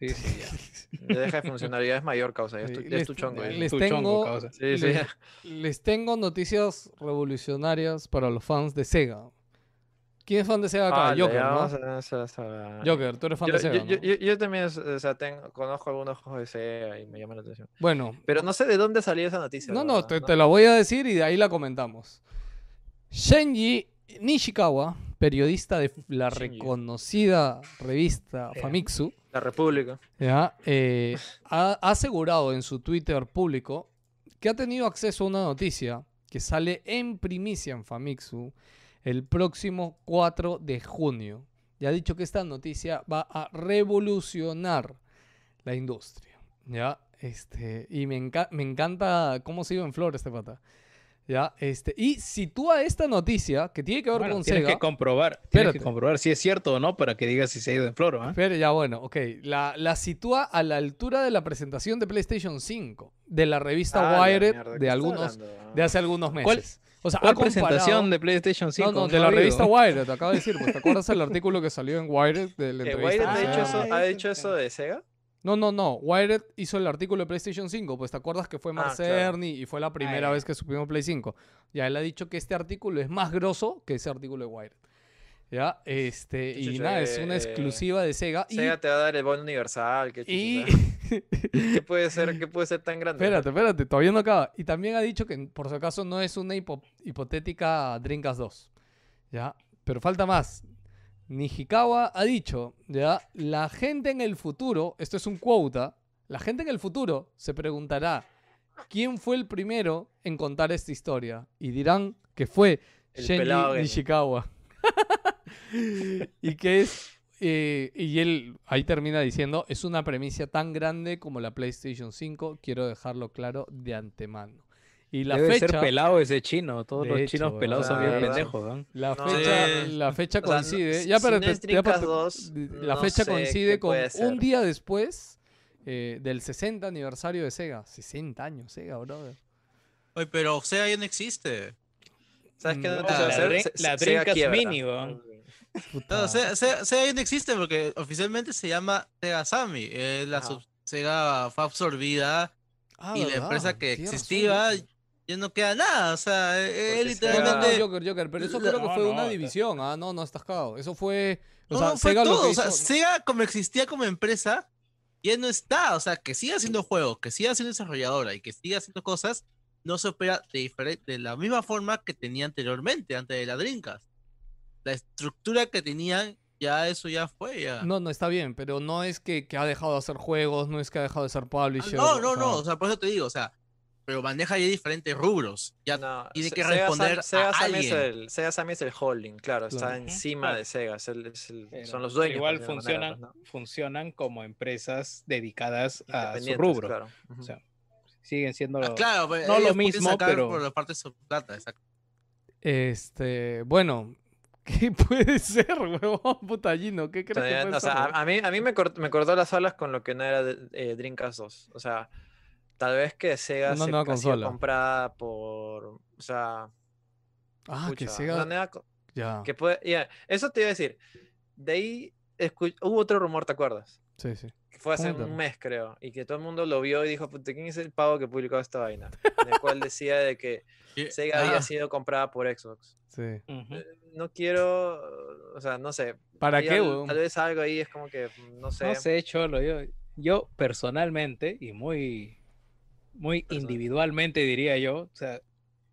Sí, sí, ya. (laughs) Ya deja de funcionar, ya es mayor causa, ya es tu, ya es les- tu chongo. ya. les Tu tengo, chongo, causa. Sí, sí. les, tengo noticias revolucionarias para los fans de Sega. ¿Quién es fan de Sega acá? Ah, Joker, ¿no? a Joker, tú eres fan Yo, de Sega, yo- yo- ¿no? yo- yo también o sea, tengo- conozco algunos juegos de Sega y me llaman la atención. Bueno, Pero no sé de dónde salió esa noticia. No, no, te, te la voy a decir y de ahí la comentamos. Shenji Nishikawa, periodista de la reconocida revista. Famitsu, La República. ¿ya? Eh, ha, asegurado en su Twitter público que ha tenido acceso a una noticia que sale en primicia en Famitsu el próximo 4 de junio. Y ha dicho que esta noticia va a revolucionar la industria. ¿Ya? Este, y me, me encanta cómo sigue en flor este pata. ¿Ya? Este, y sitúa esta noticia que tiene que ver Bueno, con tienes Sega. que comprobar, tienes Espérate. que comprobar si es cierto o no para que digas si se ha ido en floro, ¿ah? Pero ya bueno, ok. La, la sitúa a la altura de la presentación de PlayStation 5, de la revista Ah, la Wired mierda, ¿qué de algunos, hablando? de hace algunos meses. ¿Cuál- o sea, ha ¿Cuál presentación de PlayStation 5? No, no, de la revista Wired, te acabo de decir. Pues, ¿Te acuerdas el artículo que salió en Wired de la. Wired ha hecho, eso, llama? ha Ah, hecho eso de Sega? No, no, no. Wired hizo el artículo de PlayStation 5. Pues te acuerdas que fue Mark Ah, claro. Y fue la primera ya. vez que supimos Play 5. Ya él ha dicho que este artículo es más grosso que ese artículo de Wired. Ya, este, Qué y nada, es una eh, exclusiva de Sega. y- Sega te va a dar el bono universal. ¿qué, y, (laughs) ¿Qué puede ser, qué puede ser tan grande? Espérate, espérate, todavía no acaba. Y también ha dicho que, por si acaso, no es una hipo- hipotética Dreamcast 2. ¿Ya? Pero falta más. Nishikawa ha dicho, ¿ya? La gente en el futuro, esto es un quota, la gente en el futuro se preguntará quién fue el primero en contar esta historia. Y dirán que fue El Shenji. Nishikawa. (laughs) y que es eh, y él ahí termina diciendo, es una premisa tan grande como la PlayStation 5, quiero dejarlo claro de antemano. Y la Debe fecha, ser pelado ese chino. Todos De los hecho, chinos pelados son bien pendejos, ¿no? la No, fecha, sí. la fecha O sea, no- coincide, ya pero te- ya te- 2, la no fecha coincide con un ser. día después eh, del 60 aniversario de Sega. 60 años Sega, brother. Oye, pero Sega ya no existe. ¿Sabes qué No, no, la hacer? Se- la se- Dreamcast Sega quiebra. Mini, weón. Puta. No, Sega, Sega- Sega ya no existe porque oficialmente se llama Sega Sammy. Es la sub- Sega fue absorbida Ah, y la ¿verdad? empresa que razón, existía. Ya no queda nada. O sea, él no, literalmente. no, Joker, Joker, pero eso La- creo que fue no, una división. Ah, no, no, estás cagado. Eso fue. O No, sea, no, fue Sega lo todo. que O sea, Sega como existía como empresa, ya no está. O sea, que siga haciendo juegos, que siga siendo desarrolladora y que siga haciendo cosas, no se opera de, diferen- de la misma forma que tenía anteriormente, antes de la Dreamcast. La estructura que tenían, ya eso ya fue. Ya. No, no, está bien, pero no es que, que ha dejado de hacer juegos, no es que ha dejado de ser publisher. no, no, o sea, no. O sea, por eso te digo, o sea, pero maneja ya diferentes rubros. Ya No, tiene que Sega Sam- responder Sega a es alguien. el, Sega Sammy es el holding, claro, está encima Claro. de Sega, es el- es el- Pero- son los dueños. Igual funcionan, manera, funcionan como empresas dedicadas ¿no? a su rubro. claro. Ujú. O sea, siguen siendo Ah, claro, pues, no lo mismo, pero- por la parte de su plata, exacto. Este, bueno, (laughs) ¿qué puede ser, huevón? Putallino, ¿qué O crees que sea, puede o sea, ser? a, a mí, a mí me, cort- me cortó las alas con lo que no era de- eh, Dreamcast 2. O sea, tal vez que Sega Una se nueva consola. comprada por. O sea, ah, que pucha, Sega. una nueva Ya. que puede, ya, eso te iba a decir. De ahí escu- hubo otro rumor, ¿te acuerdas? Sí, sí. Que fue hace Cuéntame. un mes, creo. Y que todo el mundo lo vio y dijo, "Puta, ¿quién es el pavo que publicó esta vaina? En el cual decía de que (laughs) Sega ah, había sido comprada por Xbox. sí. Ujú. Eh, No quiero, o sea, no sé. ¿Para qué, al- huevón? Tal vez algo ahí es como que, no sé. No sé, Cholo, yo, yo personalmente y muy, muy individualmente diría yo, o sea,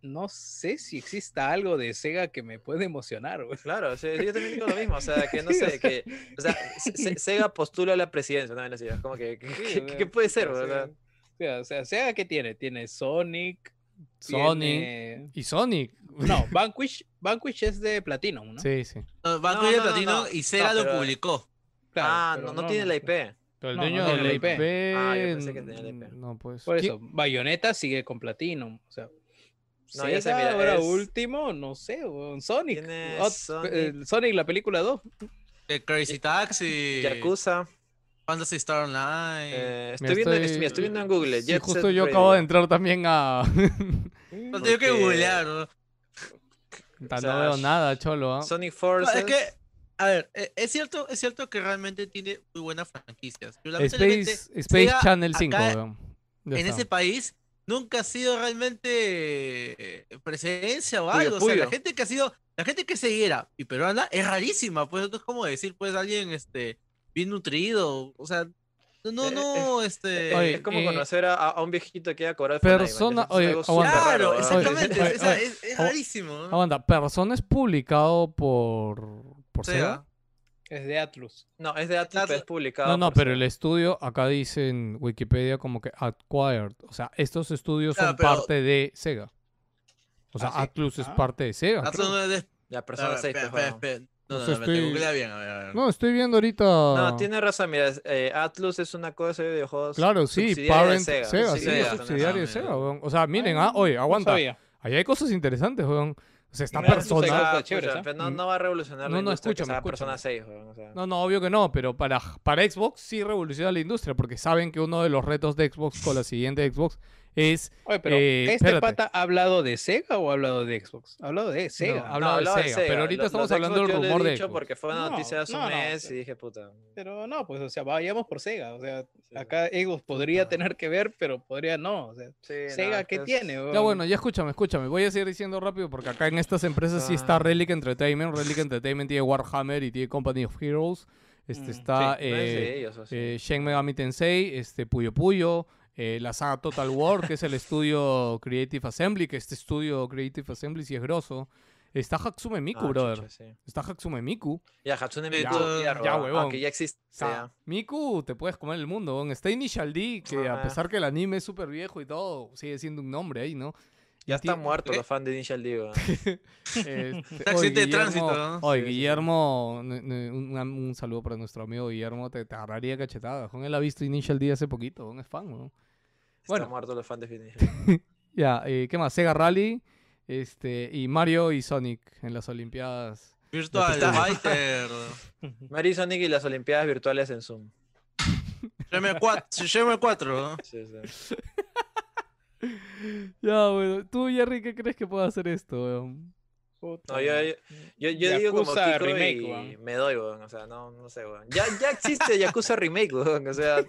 no sé si exista algo de Sega que me puede emocionar, güey. Claro, o sea, yo también digo lo mismo, o sea, que no (laughs) Sí, o sé, que, o sea, Se- (laughs) Se- Sega postula a la presidencia, ¿no? Así, es como que, ¿qué, Sí, sea, puede ser? o sea, verdad? o sea, Sega ¿qué tiene? Tiene Sonic. Sonic tiene- y Sonic. No, (laughs) Vanquish, Vanquish es de Platinum, ¿no? Sí, sí. No, Banco No, de no, no, Platino no. y Sega No, lo pero- publicó. Claro, ah, pero no, no tiene la IP. Pero el No, no dueño tiene de la la IP. IP. Ah, yo pensé que tenía la IP. No, pues. Por ¿quién- eso, Bayonetta sigue con Platinum. O sea, No, ya Sega mira, ahora es- último, no sé, Sonic. Sonic. eh, Sonic, la película 2. Eh, Crazy Taxi, Yakuza. Fantasy Star Online. eh, estoy, viendo, estoy- viendo en Google. Sí, justo yo Radio. acabo de entrar también a. (laughs) no tengo que googlear, ¿no? no veo nada, cholo. ¿ah? Sonic No, Forces. es que, a ver, eh, es cierto, es cierto que realmente tiene muy buenas franquicias. Pero Space, Channel 5, acá weón. Ya en está. ese país nunca ha sido realmente eh, presencia o Puyo, algo. O sea, la gente que ha sido, la gente que seguiera y peruana es rarísima. Pues no es como decir, pues alguien este bien nutrido. O sea, no, no, Eh, no, este. Eh, Oye, es como eh, conocer a, a un viejito que iba a cobrar persona- oye, aguanta. Claro, exactamente. oye, es, rarísimo. ¿no? Aguanta, ¿Persona es publicado por. Por Sega. Sega? Es de Atlus. No, es de Atlus, Atlus- pero es publicado. No, no, pero Sega. el estudio acá dice en Wikipedia como que acquired. O sea, estos estudios Claro, son pero- parte de Sega. O sea, ¿Ah, sí? Atlus es Ah. parte de Sega. Ah, creo. son de- Ya, a Persona ver, 6. espera, pues, espera. No, no, no, estoy- bien, a ver, a ver. No, estoy viendo ahorita. No, tiene razón, mira, es- eh, Atlus es una cosa de videojuegos. Claro, sí, parent Sega, Sega, sí, subsidiaria es también. subsidiario de Sega, weón. O sea, miren, ah, no- oye, no aguanta. Ahí hay cosas interesantes, weón. O sea, está Mira, persona. Pucha, ¿ah? pero no, no va a revolucionar No, la no, industria que escúchame, sea escúchame. Persona 6, weón, o sea. No, no, obvio que no, pero para, para Xbox sí revoluciona la industria, porque saben que uno de los retos de Xbox con la siguiente Xbox es. Oye, pero Eh, ¿este espérate. pata ha hablado de Sega o ha hablado de Xbox? Ha hablado de Sega. No, habla- hablaba de Sega, pero ahorita Lo- estamos los hablando Xbox del yo lo he rumor de dicho Xbox. porque fue una No, noticia hace un mes pero- y dije, puta. Pero no, pues, o sea, vayamos por Sega. O sea, sí. acá Xbox podría Puta. tener que ver, pero podría no. O sea, Sí, Sega, no, ¿qué es- tiene? Ya weón? bueno, ya escúchame, escúchame. Voy a seguir diciendo rápido porque acá en estas empresas sí está Ah. Relic Entertainment. Relic Entertainment tiene Warhammer y tiene Company of Heroes. Este Mm, está No es eh, de ellos, eh, Shen Megami Tensei, este Puyo Puyo, eh, la saga Total War, que es el estudio Creative Assembly, que este estudio Creative Assembly sí es grosso. Está Hatsume Miku, Ah, brother. chucha, sí. Está Hatsume Miku. Ya, Hatsune Ya, Miku. ya, ya, huevón. Aunque ya existe. O sea, ya. Miku te puedes comer el mundo. weón. Está Initial D, que a Ah. pesar que el anime es súper viejo y todo, sigue siendo un nombre ahí, ¿no? Ya están ti- (laughs) muertos ¿qué? los fans de Initial D, weón. Este, Accidente de tránsito, ¿no? Oye, Sí, sí, sí. Guillermo, un, un saludo para nuestro amigo Guillermo, te, te agarraría cachetada. Juan, él ha visto Initial D hace poquito, es fan, weón. Bueno. Están muertos los fans de Initial (laughs) Ya, eh, ¿qué más? Sega Rally, este, y Mario y Sonic en las Olimpiadas. Virtual Fighter. (laughs) Mario y Sonic y las Olimpiadas virtuales en Zoom. Shenmue 4. Shenmue 4. ¿no? Sí, sí. (laughs) Ya, bueno, tú, Jerry, ¿qué crees que puede hacer esto, weón? Puta, No, yo, yo, yo digo como Kiko remake, y me doy, weón. O sea, no, no sé, weón. Ya, ya existe Yakuza Remake, weón. O sea,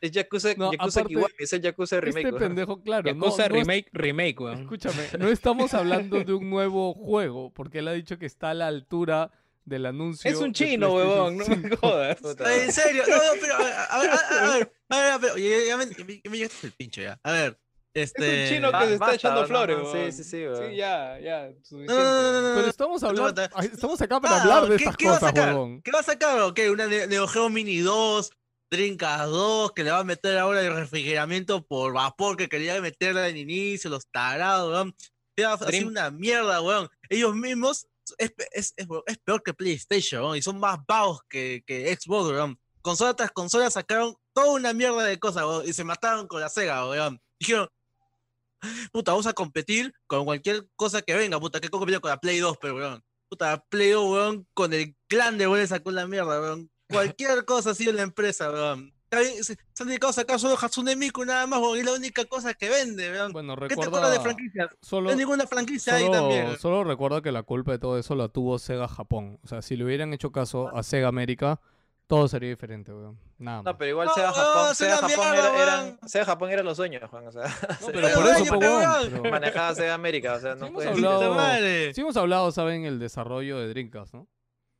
es Yakuza, No, Yakuza aparte, Kiwami, es el Yakuza Remake, Este weón. pendejo, claro, no, Yakuza no es- Remake, remake, weón. Escúchame, no estamos hablando de un nuevo juego, porque él ha dicho que está a la altura del anuncio. Es un chino, huevón, no me jodas. En serio, no, no, pero a ver, a ver, a ver, a ver, a ver, ya me llegaste el pincho ya. A ver, este. Es un chino Ba- que se está echando no, flores, no, sí, sí, sí, ya, ya. No, no, no, no, no, Pero estamos, hablando, estamos acá para Ah, hablar de ¿qué- estas cosas. ¿Qué va a sacar? ¿O qué? ¿Una Ne- Neo Geo Mini 2? Dreamcast 2, que le va a meter ahora el refrigeramiento por vapor que quería meterla en inicio, los tarados, weón. Va a hacer una mierda, weón. Ellos mismos es, es, es, es peor que PlayStation, weón, y son más vagos que, que Xbox, weón. Consola tras consola sacaron toda una mierda de cosas, weón, y se mataron con la Sega, weón. Dijeron, puta, vamos a competir con cualquier cosa que venga, puta, que competir con la Play 2, pero weón. Puta, Play 2, weón, con el clan de weón sacó la mierda, weón. Cualquier (laughs) cosa ha sido la empresa, weón. Se han dedicado a sacar solo Hatsune Miku nada más, weón, y es la única cosa que vende, weón. Bueno, ¿Qué te recuerda. de franquicias? No hay ninguna franquicia ahí también. solo, solo recuerda que la culpa de todo eso la tuvo Sega Japón. O sea, si le hubieran hecho caso a Sega América, todo sería diferente, weón. Nada más. No, pero igual No, no, Japón, Sega Japón, mierda, era, eran. Sega Japón eran los sueños, Juan. O sea, No, (laughs) pero por eso, po, weón, pero- manejaba Sega América, o sea, no Sí, puede hemos Puta hablado- madre. Sí hemos hablado, saben, el desarrollo de Dreamcast, ¿no?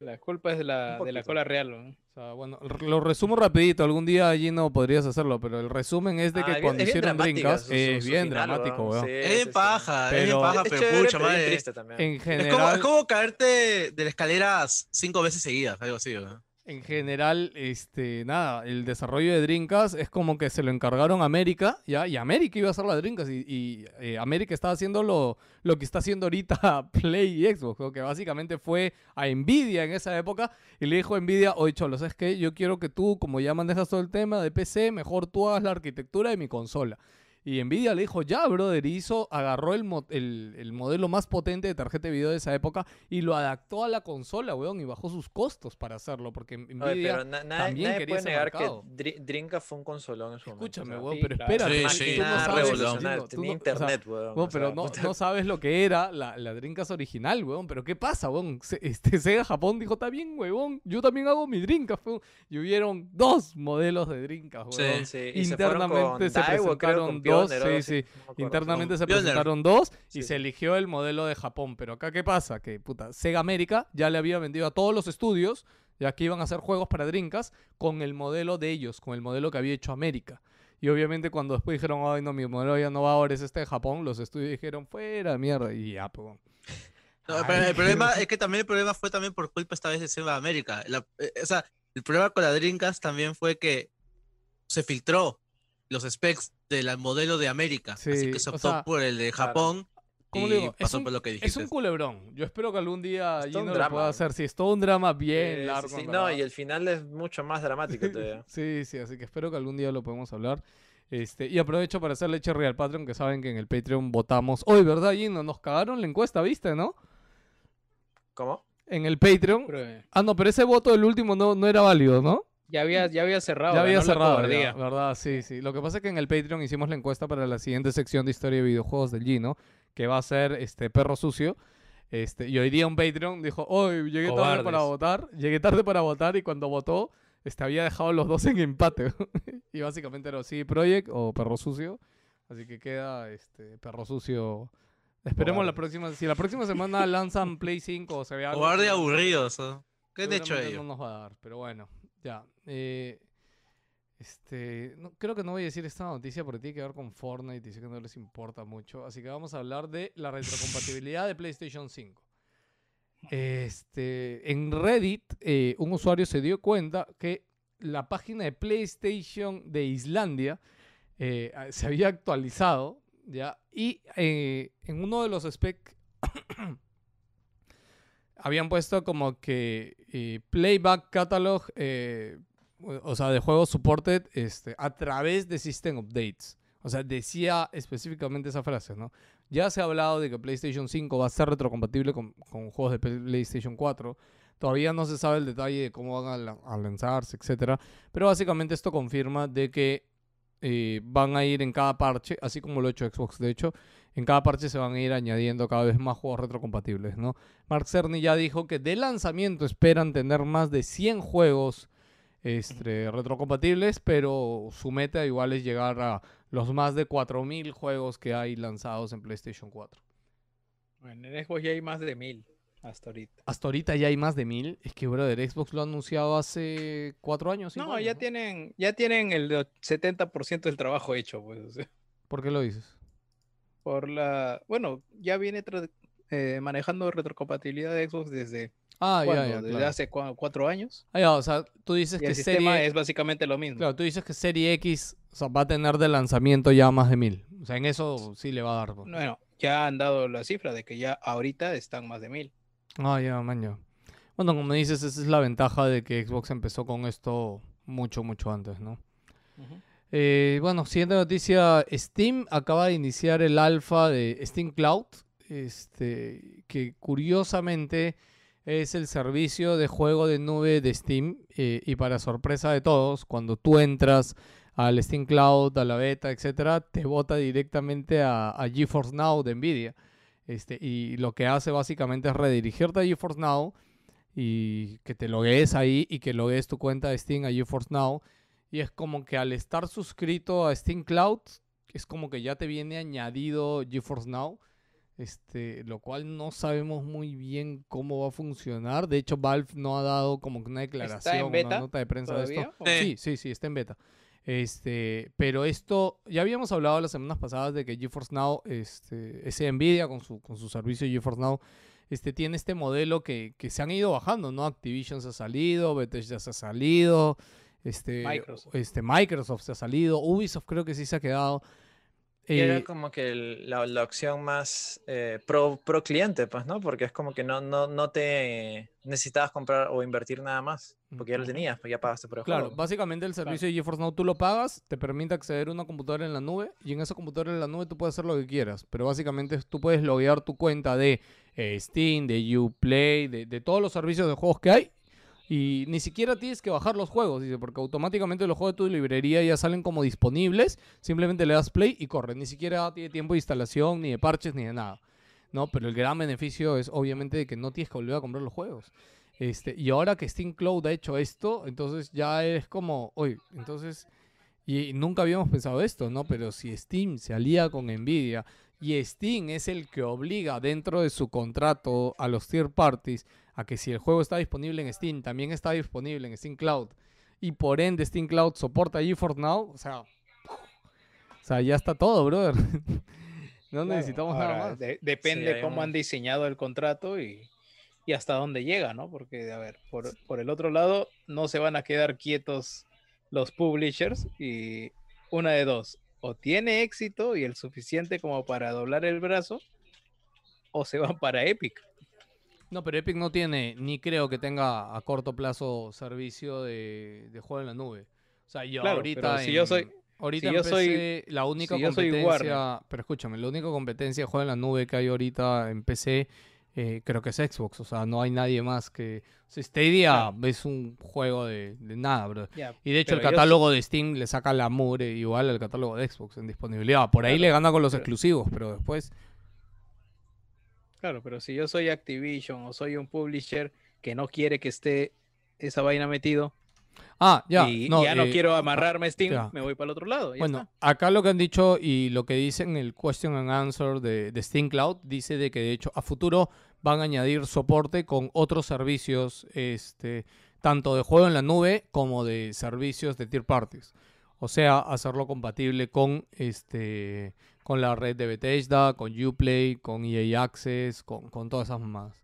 La culpa es de la, de la cola real, weón. O sea, bueno, lo resumo rapidito, algún día allí no podrías hacerlo, pero el resumen es de que Ah, es bien- cuando es bien hicieron Dreamcast es bien final, dramático, weón. Sí, Es sí, bien sí. paja, es Pero- paja, Es pero pucha madre. triste también. En Es como, general, es como caerte de la escalera cinco veces seguidas, algo así, weón. En general, este, nada, el desarrollo de Dreamcast es como que se lo encargaron a América, ¿ya? Y América iba a hacer la Dreamcast y, y, eh, América estaba haciendo lo, lo que está haciendo ahorita (laughs) Play y Xbox, ¿no? que básicamente fue a Nvidia en esa época y le dijo a Nvidia, oye Cholo, ¿sabes qué? Yo quiero que tú, como ya manejas todo el tema de PC, mejor tú hagas la arquitectura de mi consola. Y Nvidia le dijo, ya, brother, y hizo, agarró el, mo- el, el modelo más potente de tarjeta de video de esa época y lo adaptó a la consola, weón, y bajó sus costos para hacerlo, porque Oye, Nvidia... pero na- nadie, también nadie quería puede ese negar mercado. que Dri- Dreamcast fue un consolón en su momento. Escúchame, o sea, weón, sí, pero espérate, Sí, sí. tú no sabes, revolucionario, tenía o sea, internet, weón. weón, o pero sea, no, sabes lo que era la, la Dreamcast original, weón. Pero ¿qué pasa, weón? Se- este, Sega Japón dijo, está bien, weón. Yo también hago mi Dreamcast, weón. Y hubieron dos modelos de Dreamcast, Sí. weón. Sí, y se fueron Internamente con se Daiwa, presentaron dos, Pioneer, algo sí, sí. no. Internamente se Pioneer. presentaron dos y Sí, se eligió el modelo de Japón. Pero acá, ¿qué pasa? Que, puta, Sega América ya le había vendido a todos los estudios, ya que iban a hacer juegos para Dreamcast, con el modelo de ellos, con el modelo que había hecho América. Y obviamente cuando después dijeron, ay, no, mi modelo ya no va ahora, es este de Japón, los estudios dijeron, fuera, mierda, y ya, pues. No, Ay, pero el problema es que también el problema fue también por culpa esta vez de Sega América. La- eh, o sea, el problema con la Dreamcast también fue que se filtró los specs del modelo de América. así Sí, que se o optó sea, por el de claro. Japón ¿Cómo y digo? Es pasó un- por lo que Es dijiste. un culebrón. Yo espero que algún día Es Gino lo drama, pueda hacer. Sí, es todo un drama bien largo. sí, No, y el final es mucho más dramático todavía. (laughs) Sí, sí, así que espero que algún día lo podamos hablar. Este, y aprovecho para hacerle cherry al Patreon, que saben que en el Patreon votamos. Hoy, ¿verdad, Gino? Nos cagaron la encuesta, ¿viste, no? ¿Cómo? En el Patreon. Ah, no, pero ese voto del último no, no era válido, ¿no? Ya había, ya había cerrado. ya había cerrado, ya, ¿verdad? Sí, sí. Lo que pasa es que en el Patreon hicimos la encuesta para la siguiente sección de historia de videojuegos del Gino, que va a ser este perro sucio. Este, y hoy día un Patreon dijo, hoy llegué tarde para Cobardes. votar, llegué tarde para votar y cuando votó, este, había dejado los dos en empate. (laughs) y básicamente era sí Project o perro sucio. Así que queda este perro sucio. Esperemos la Cobardes. próxima, si la próxima semana (laughs) lanzan Play 5 o se ve algo. Seguro- aburridos. ¿no? ¿Qué han hecho ellos? No nos va a dar, pero bueno, ya. eh, este, creo que no voy a decir esta noticia porque tiene que ver con Fortnite y sé que no les importa mucho. Así que vamos a hablar de la retrocompatibilidad de PlayStation 5. Este, en Reddit, eh, un usuario se dio cuenta que la página de PlayStation de Islandia eh, se había actualizado, ¿ya? Y en uno de los specs habían puesto como que eh, Playback Catalog, eh, o sea, de juegos supported este, a través de System Updates. O sea, decía específicamente esa frase, ¿no? Ya se ha hablado de que PlayStation 5 va a ser retrocompatible con, con juegos de PlayStation 4. Todavía no se sabe el detalle de cómo van a, a lanzarse, etcétera. Pero básicamente esto confirma de que eh, van a ir en cada parche, así como lo ha hecho Xbox, de hecho, en cada parche se van a ir añadiendo cada vez más juegos retrocompatibles, ¿no? Mark Cerny ya dijo que de lanzamiento esperan tener más de 100 juegos este, retrocompatibles, pero su meta igual es llegar a los más de 4.000 juegos que hay lanzados en PlayStation 4. Bueno, en Xbox ya hay más de mil hasta ahorita. Hasta ahorita ya hay más de 1.000. Es que, brother, Xbox lo ha anunciado hace 4 años. No, años, ya tienen, ya tienen el 70% del trabajo hecho, pues. o sea, ¿Por qué lo dices? Por la, bueno, ya viene eh, manejando retrocompatibilidad de Xbox desde, Ah, ya, ya, desde claro. hace cua- cuatro años. Ah, ya, o sea, tú dices Y que el sistema serie... es básicamente lo mismo. Claro, tú dices que Serie X o sea, va a tener de lanzamiento ya más de 1.000. O sea, en eso sí le va a dar. pues. Bueno, ya han dado la cifra de que ya ahorita están más de mil. Ah, ya, maño. Bueno, como dices, esa es la ventaja de que Xbox empezó con esto mucho, mucho antes, ¿no? Eh, bueno, siguiente noticia. Steam acaba de iniciar el alfa de Steam Cloud, este, que curiosamente es el servicio de juego de nube de Steam. eh, y para sorpresa de todos, cuando tú entras al Steam Cloud, a la beta, etcétera, te bota directamente a, a GeForce Now de Nvidia. Este, y lo que hace básicamente es redirigirte a GeForce Now y que te loguees ahí y que loguees tu cuenta de Steam a GeForce Now. Y es como que al estar suscrito a Steam Cloud, es como que ya te viene añadido GeForce Now. Este, lo cual no sabemos muy bien cómo va a funcionar. De hecho, Valve no ha dado como que una declaración, una nota de prensa de esto. ¿Todavía? ¿O- Sí. Sí, sí, sí, está en beta. Este, pero esto, ya habíamos hablado las semanas pasadas de que GeForce Now, este, ese Nvidia con su, con su servicio GeForce Now, este, tiene este modelo que, que se han ido bajando, ¿no? Activision se ha salido, Bethesda se ha salido, este, Microsoft. este, Microsoft se ha salido, Ubisoft creo que sí se ha quedado. Y era Eh, como que la, la opción más eh, pro, pro cliente, pues, ¿no? Porque es como que no, no, no te necesitabas comprar o invertir nada más, porque ya lo tenías, pues ya pagaste por el Claro, juego. básicamente el servicio de GeForce Now tú lo pagas, te permite acceder a una computadora en la nube y en esa computadora en la nube tú puedes hacer lo que quieras, pero básicamente tú puedes loguear tu cuenta de eh, Steam, de Uplay, de, de todos los servicios de juegos que hay y ni siquiera tienes que bajar los juegos, dice, porque automáticamente los juegos de tu librería ya salen como disponibles, simplemente le das play y corre, ni siquiera tiene tiempo de instalación, ni de parches, ni de nada. No, pero el gran beneficio es obviamente de que no tienes que volver a comprar los juegos. Este, y ahora que Steam Cloud ha hecho esto, entonces ya es como, oye, entonces, y nunca habíamos pensado esto, ¿no? Pero si Steam se alía con Nvidia y Steam es el que obliga dentro de su contrato a los tier parties a que si el juego está disponible en Steam, también está disponible en Steam Cloud, y por ende Steam Cloud soporta GeForce Now, o sea, o sea, ya está todo, brother. (laughs) no Claro, necesitamos nada más. de- depende cómo un- han diseñado el contrato y, y hasta dónde llega, ¿no? Porque, a ver, por, por el otro lado, no se van a quedar quietos los publishers y una de dos, o tiene éxito y el suficiente como para doblar el brazo, o se van para Epic. No, pero Epic no tiene, ni creo que tenga a corto plazo servicio de, de juego en la nube. O sea, yo Claro, ahorita si en, yo soy- ahorita si soy- la única si competencia, pero escúchame, la única competencia de juego en la nube que hay ahorita en PC eh, creo que es Xbox, o sea, no hay nadie más que... o sea, Stadia es un juego de, de nada, bro. Y de hecho el yo catálogo de Steam le saca la mure igual al catálogo de Xbox en disponibilidad. Por ahí Claro, le gana con los pero- exclusivos, pero después... Claro, pero si yo soy Activision o soy un publisher que no quiere que esté esa vaina metido Ah, ya. y no, ya no eh, quiero amarrarme a Steam, ya. me voy para el otro lado. ya Bueno, está. acá lo que han dicho y lo que dice en el question and answer de, de Steam Cloud dice de que de hecho a futuro van a añadir soporte con otros servicios, este, tanto de juego en la nube como de servicios de tier parties. O sea, hacerlo compatible con este con la red de Bethesda, con Uplay, con EA Access, con, con todas esas mamadas.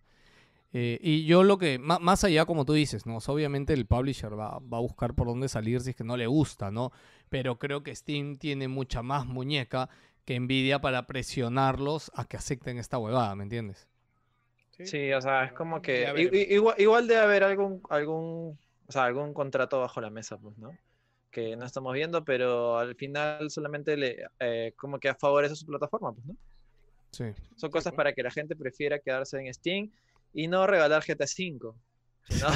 Eh, y yo lo que, ma- más allá como tú dices, ¿no? O sea, obviamente el publisher va, va a buscar por dónde salir si es que no le gusta, ¿no? Pero creo que Steam tiene mucha más muñeca que Nvidia para presionarlos a que acepten esta huevada, ¿me entiendes? Sí, o sea, es como que igual, igual debe haber algún, algún, o sea, algún contrato bajo la mesa, pues, ¿no? Que no estamos viendo, pero al final solamente le, eh, como que favorece su plataforma, pues, ¿no? Sí. Son cosas para que la gente prefiera quedarse en Steam y no regalar GTA V. sino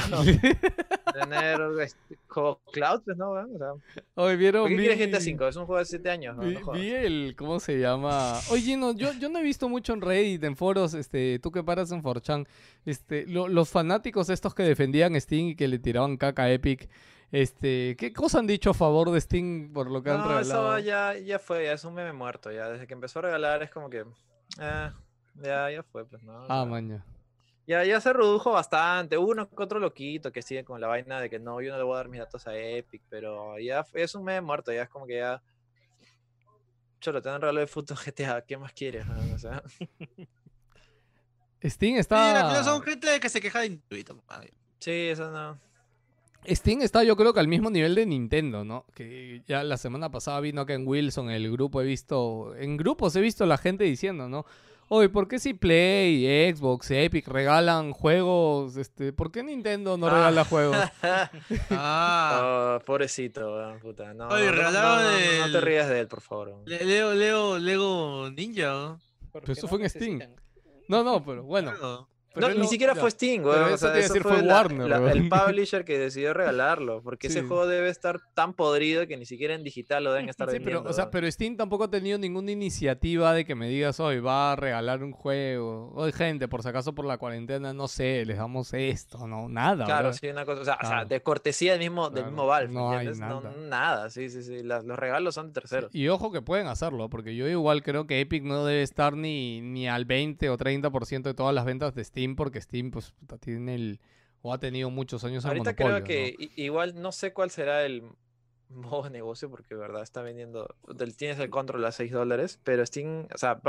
tener este, juego cloud, pues, ¿no? O sea, Hoy vieron. ¿Por qué vi- quieres GTA V? Es un juego de 7 años, ¿no? Vi, No jodas. vi el, ¿cómo se llama? Oye, no, yo, yo no he visto mucho en Reddit, en foros, este, tú que paras en 4chan, este, lo- los fanáticos estos que defendían Steam y que le tiraban caca a Epic, este, ¿qué cosa han dicho a favor de Steam por lo que han No, regalado? eso ya, ya fue, ya es un meme muerto, ya. Desde que empezó a regalar es como que. ah, ya, ya fue, pues, ¿no? Ah, sea, maña. Ya, ya se redujo bastante. Hubo uno que otro loquito que sigue con la vaina de que no, yo no le voy a dar mis datos a Epic, pero ya fue- es un meme muerto, ya es como que ya. Cholo, te dan regalo de fútbol GTA, ¿qué más quieres? weón? O sea, (laughs) Steam Sí, está... final son gente que se queja de madre. sí, eso no. Steam está yo creo que al mismo nivel de Nintendo, ¿no? Que ya la semana pasada vino acá en Wilson, el grupo he visto, en grupos he visto la gente diciendo, ¿no? Oye, ¿por qué si Play, Xbox, Epic regalan juegos? Este, ¿Por qué Nintendo no Ah. regala juegos? (laughs) Ah, Oh, pobrecito, weón, puta. No, Oye, no, no, regalaron no, no, no te rías de él, por favor. Le- Leo, Leo, Lego Ninja. ¿no? Porque eso no fue en Steam. No, no, pero bueno. Claro. Pero No, ni siquiera fue Steam, weón. o sea, eso decir, fue fue Warner, la- el (laughs) publisher que decidió regalarlo. Porque ese juego debe estar tan podrido que ni siquiera en digital lo deben estar Sí, vendiendo. pero, o sea, pero Steam tampoco ha tenido ninguna iniciativa de que me digas, hoy va a regalar un juego. Oye, gente, por si acaso por la cuarentena, no sé, les damos esto, no, nada. Claro, bro. sí, una cosa. O sea, o sea, de cortesía del mismo, del Claro, mismo Valve. no hay nada. nada, sí, sí, sí. las- los regalos son de terceros. Y ojo que pueden hacerlo, porque yo igual creo que Epic no debe estar ni, ni al 20 o 30% de todas las ventas de Steam, porque Steam pues tiene el... o ha tenido muchos años Ahorita creo que igual no sé cuál será el (laughs) modo de negocio, porque verdad está vendiendo. del- Tienes el control a 6 dólares, pero Steam, o sea,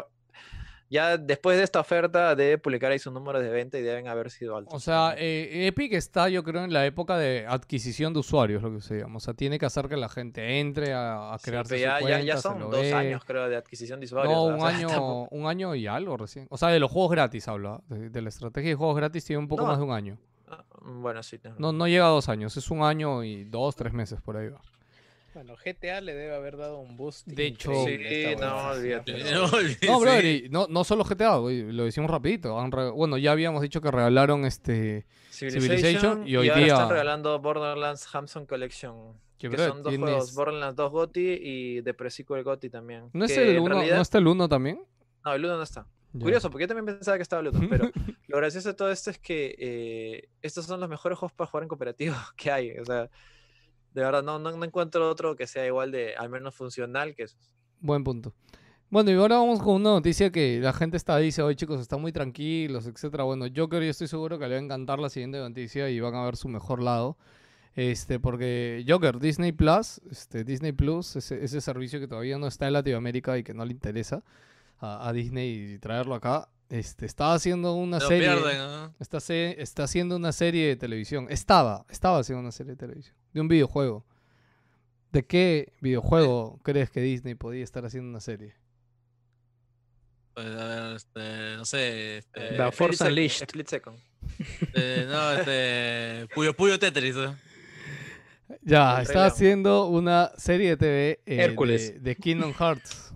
ya después de esta oferta debe publicar ahí sus números de venta y deben haber sido altos. O sea, eh, Epic está, yo creo, en la época de adquisición de usuarios, lo que se llama. O sea, tiene que hacer que la gente entre a, a Sí, ya, su ya- ya son dos ve. años, creo, de adquisición de usuarios. No, (laughs) o un sea, año, tampoco- un año y algo recién. O sea, de los juegos gratis hablo. ¿ah? De, de la estrategia de juegos gratis tiene un poco No. más de un año. Ah, Bueno, sí. No, no llega a dos años, es un año y dos, tres meses por ahí va. Bueno, GTA le debe haber dado un boost. De hecho- Sí, no, olvídate. (laughs) No, olvídate, No, brother, y no, no solo GTA, güey, lo decimos rapidito. han re- bueno, ya habíamos dicho que regalaron este... Civilization, Civilization, y y, hoy ahora día- están regalando Borderlands Hamson Collection. Que, brother, son dos tienes- juegos, Borderlands 2 GOTY y The Pre-Sequel GOTY también. ¿No, es que el en uno, realidad- ¿No está el 1 también? No, el 1 no está. Ya. Curioso, porque yo también pensaba que estaba el 1, (laughs) pero lo gracioso de todo esto es que eh, estos son los mejores juegos para jugar en cooperativo (laughs) que hay. O sea, de verdad, no, no, no encuentro otro que sea igual de, al menos funcional que esos. Buen punto. Bueno, y ahora vamos con una noticia que la gente está dice, oye chicos, están muy tranquilos, etcétera. Bueno, Joker yo estoy seguro que le va a encantar la siguiente noticia y van a ver su mejor lado. Este, porque Joker, Disney Plus, este, Disney Plus, ese, servicio que todavía no está en Latinoamérica y que no le interesa a, a Disney traerlo acá, este, estaba haciendo una serie. pierden, ¿no? Está, se- está haciendo una serie de televisión. Estaba, estaba haciendo una serie de televisión. De un videojuego. ¿De qué videojuego crees que Disney podía estar haciendo una serie? Pues, a ver, este, no sé, este, The Force Split Sec- Unleashed. Split Second. eh, no, este, Puyo Puyo Tetris, ¿no? Ya, está haciendo una serie de TV eh, Hércules. de, de Kingdom Hearts.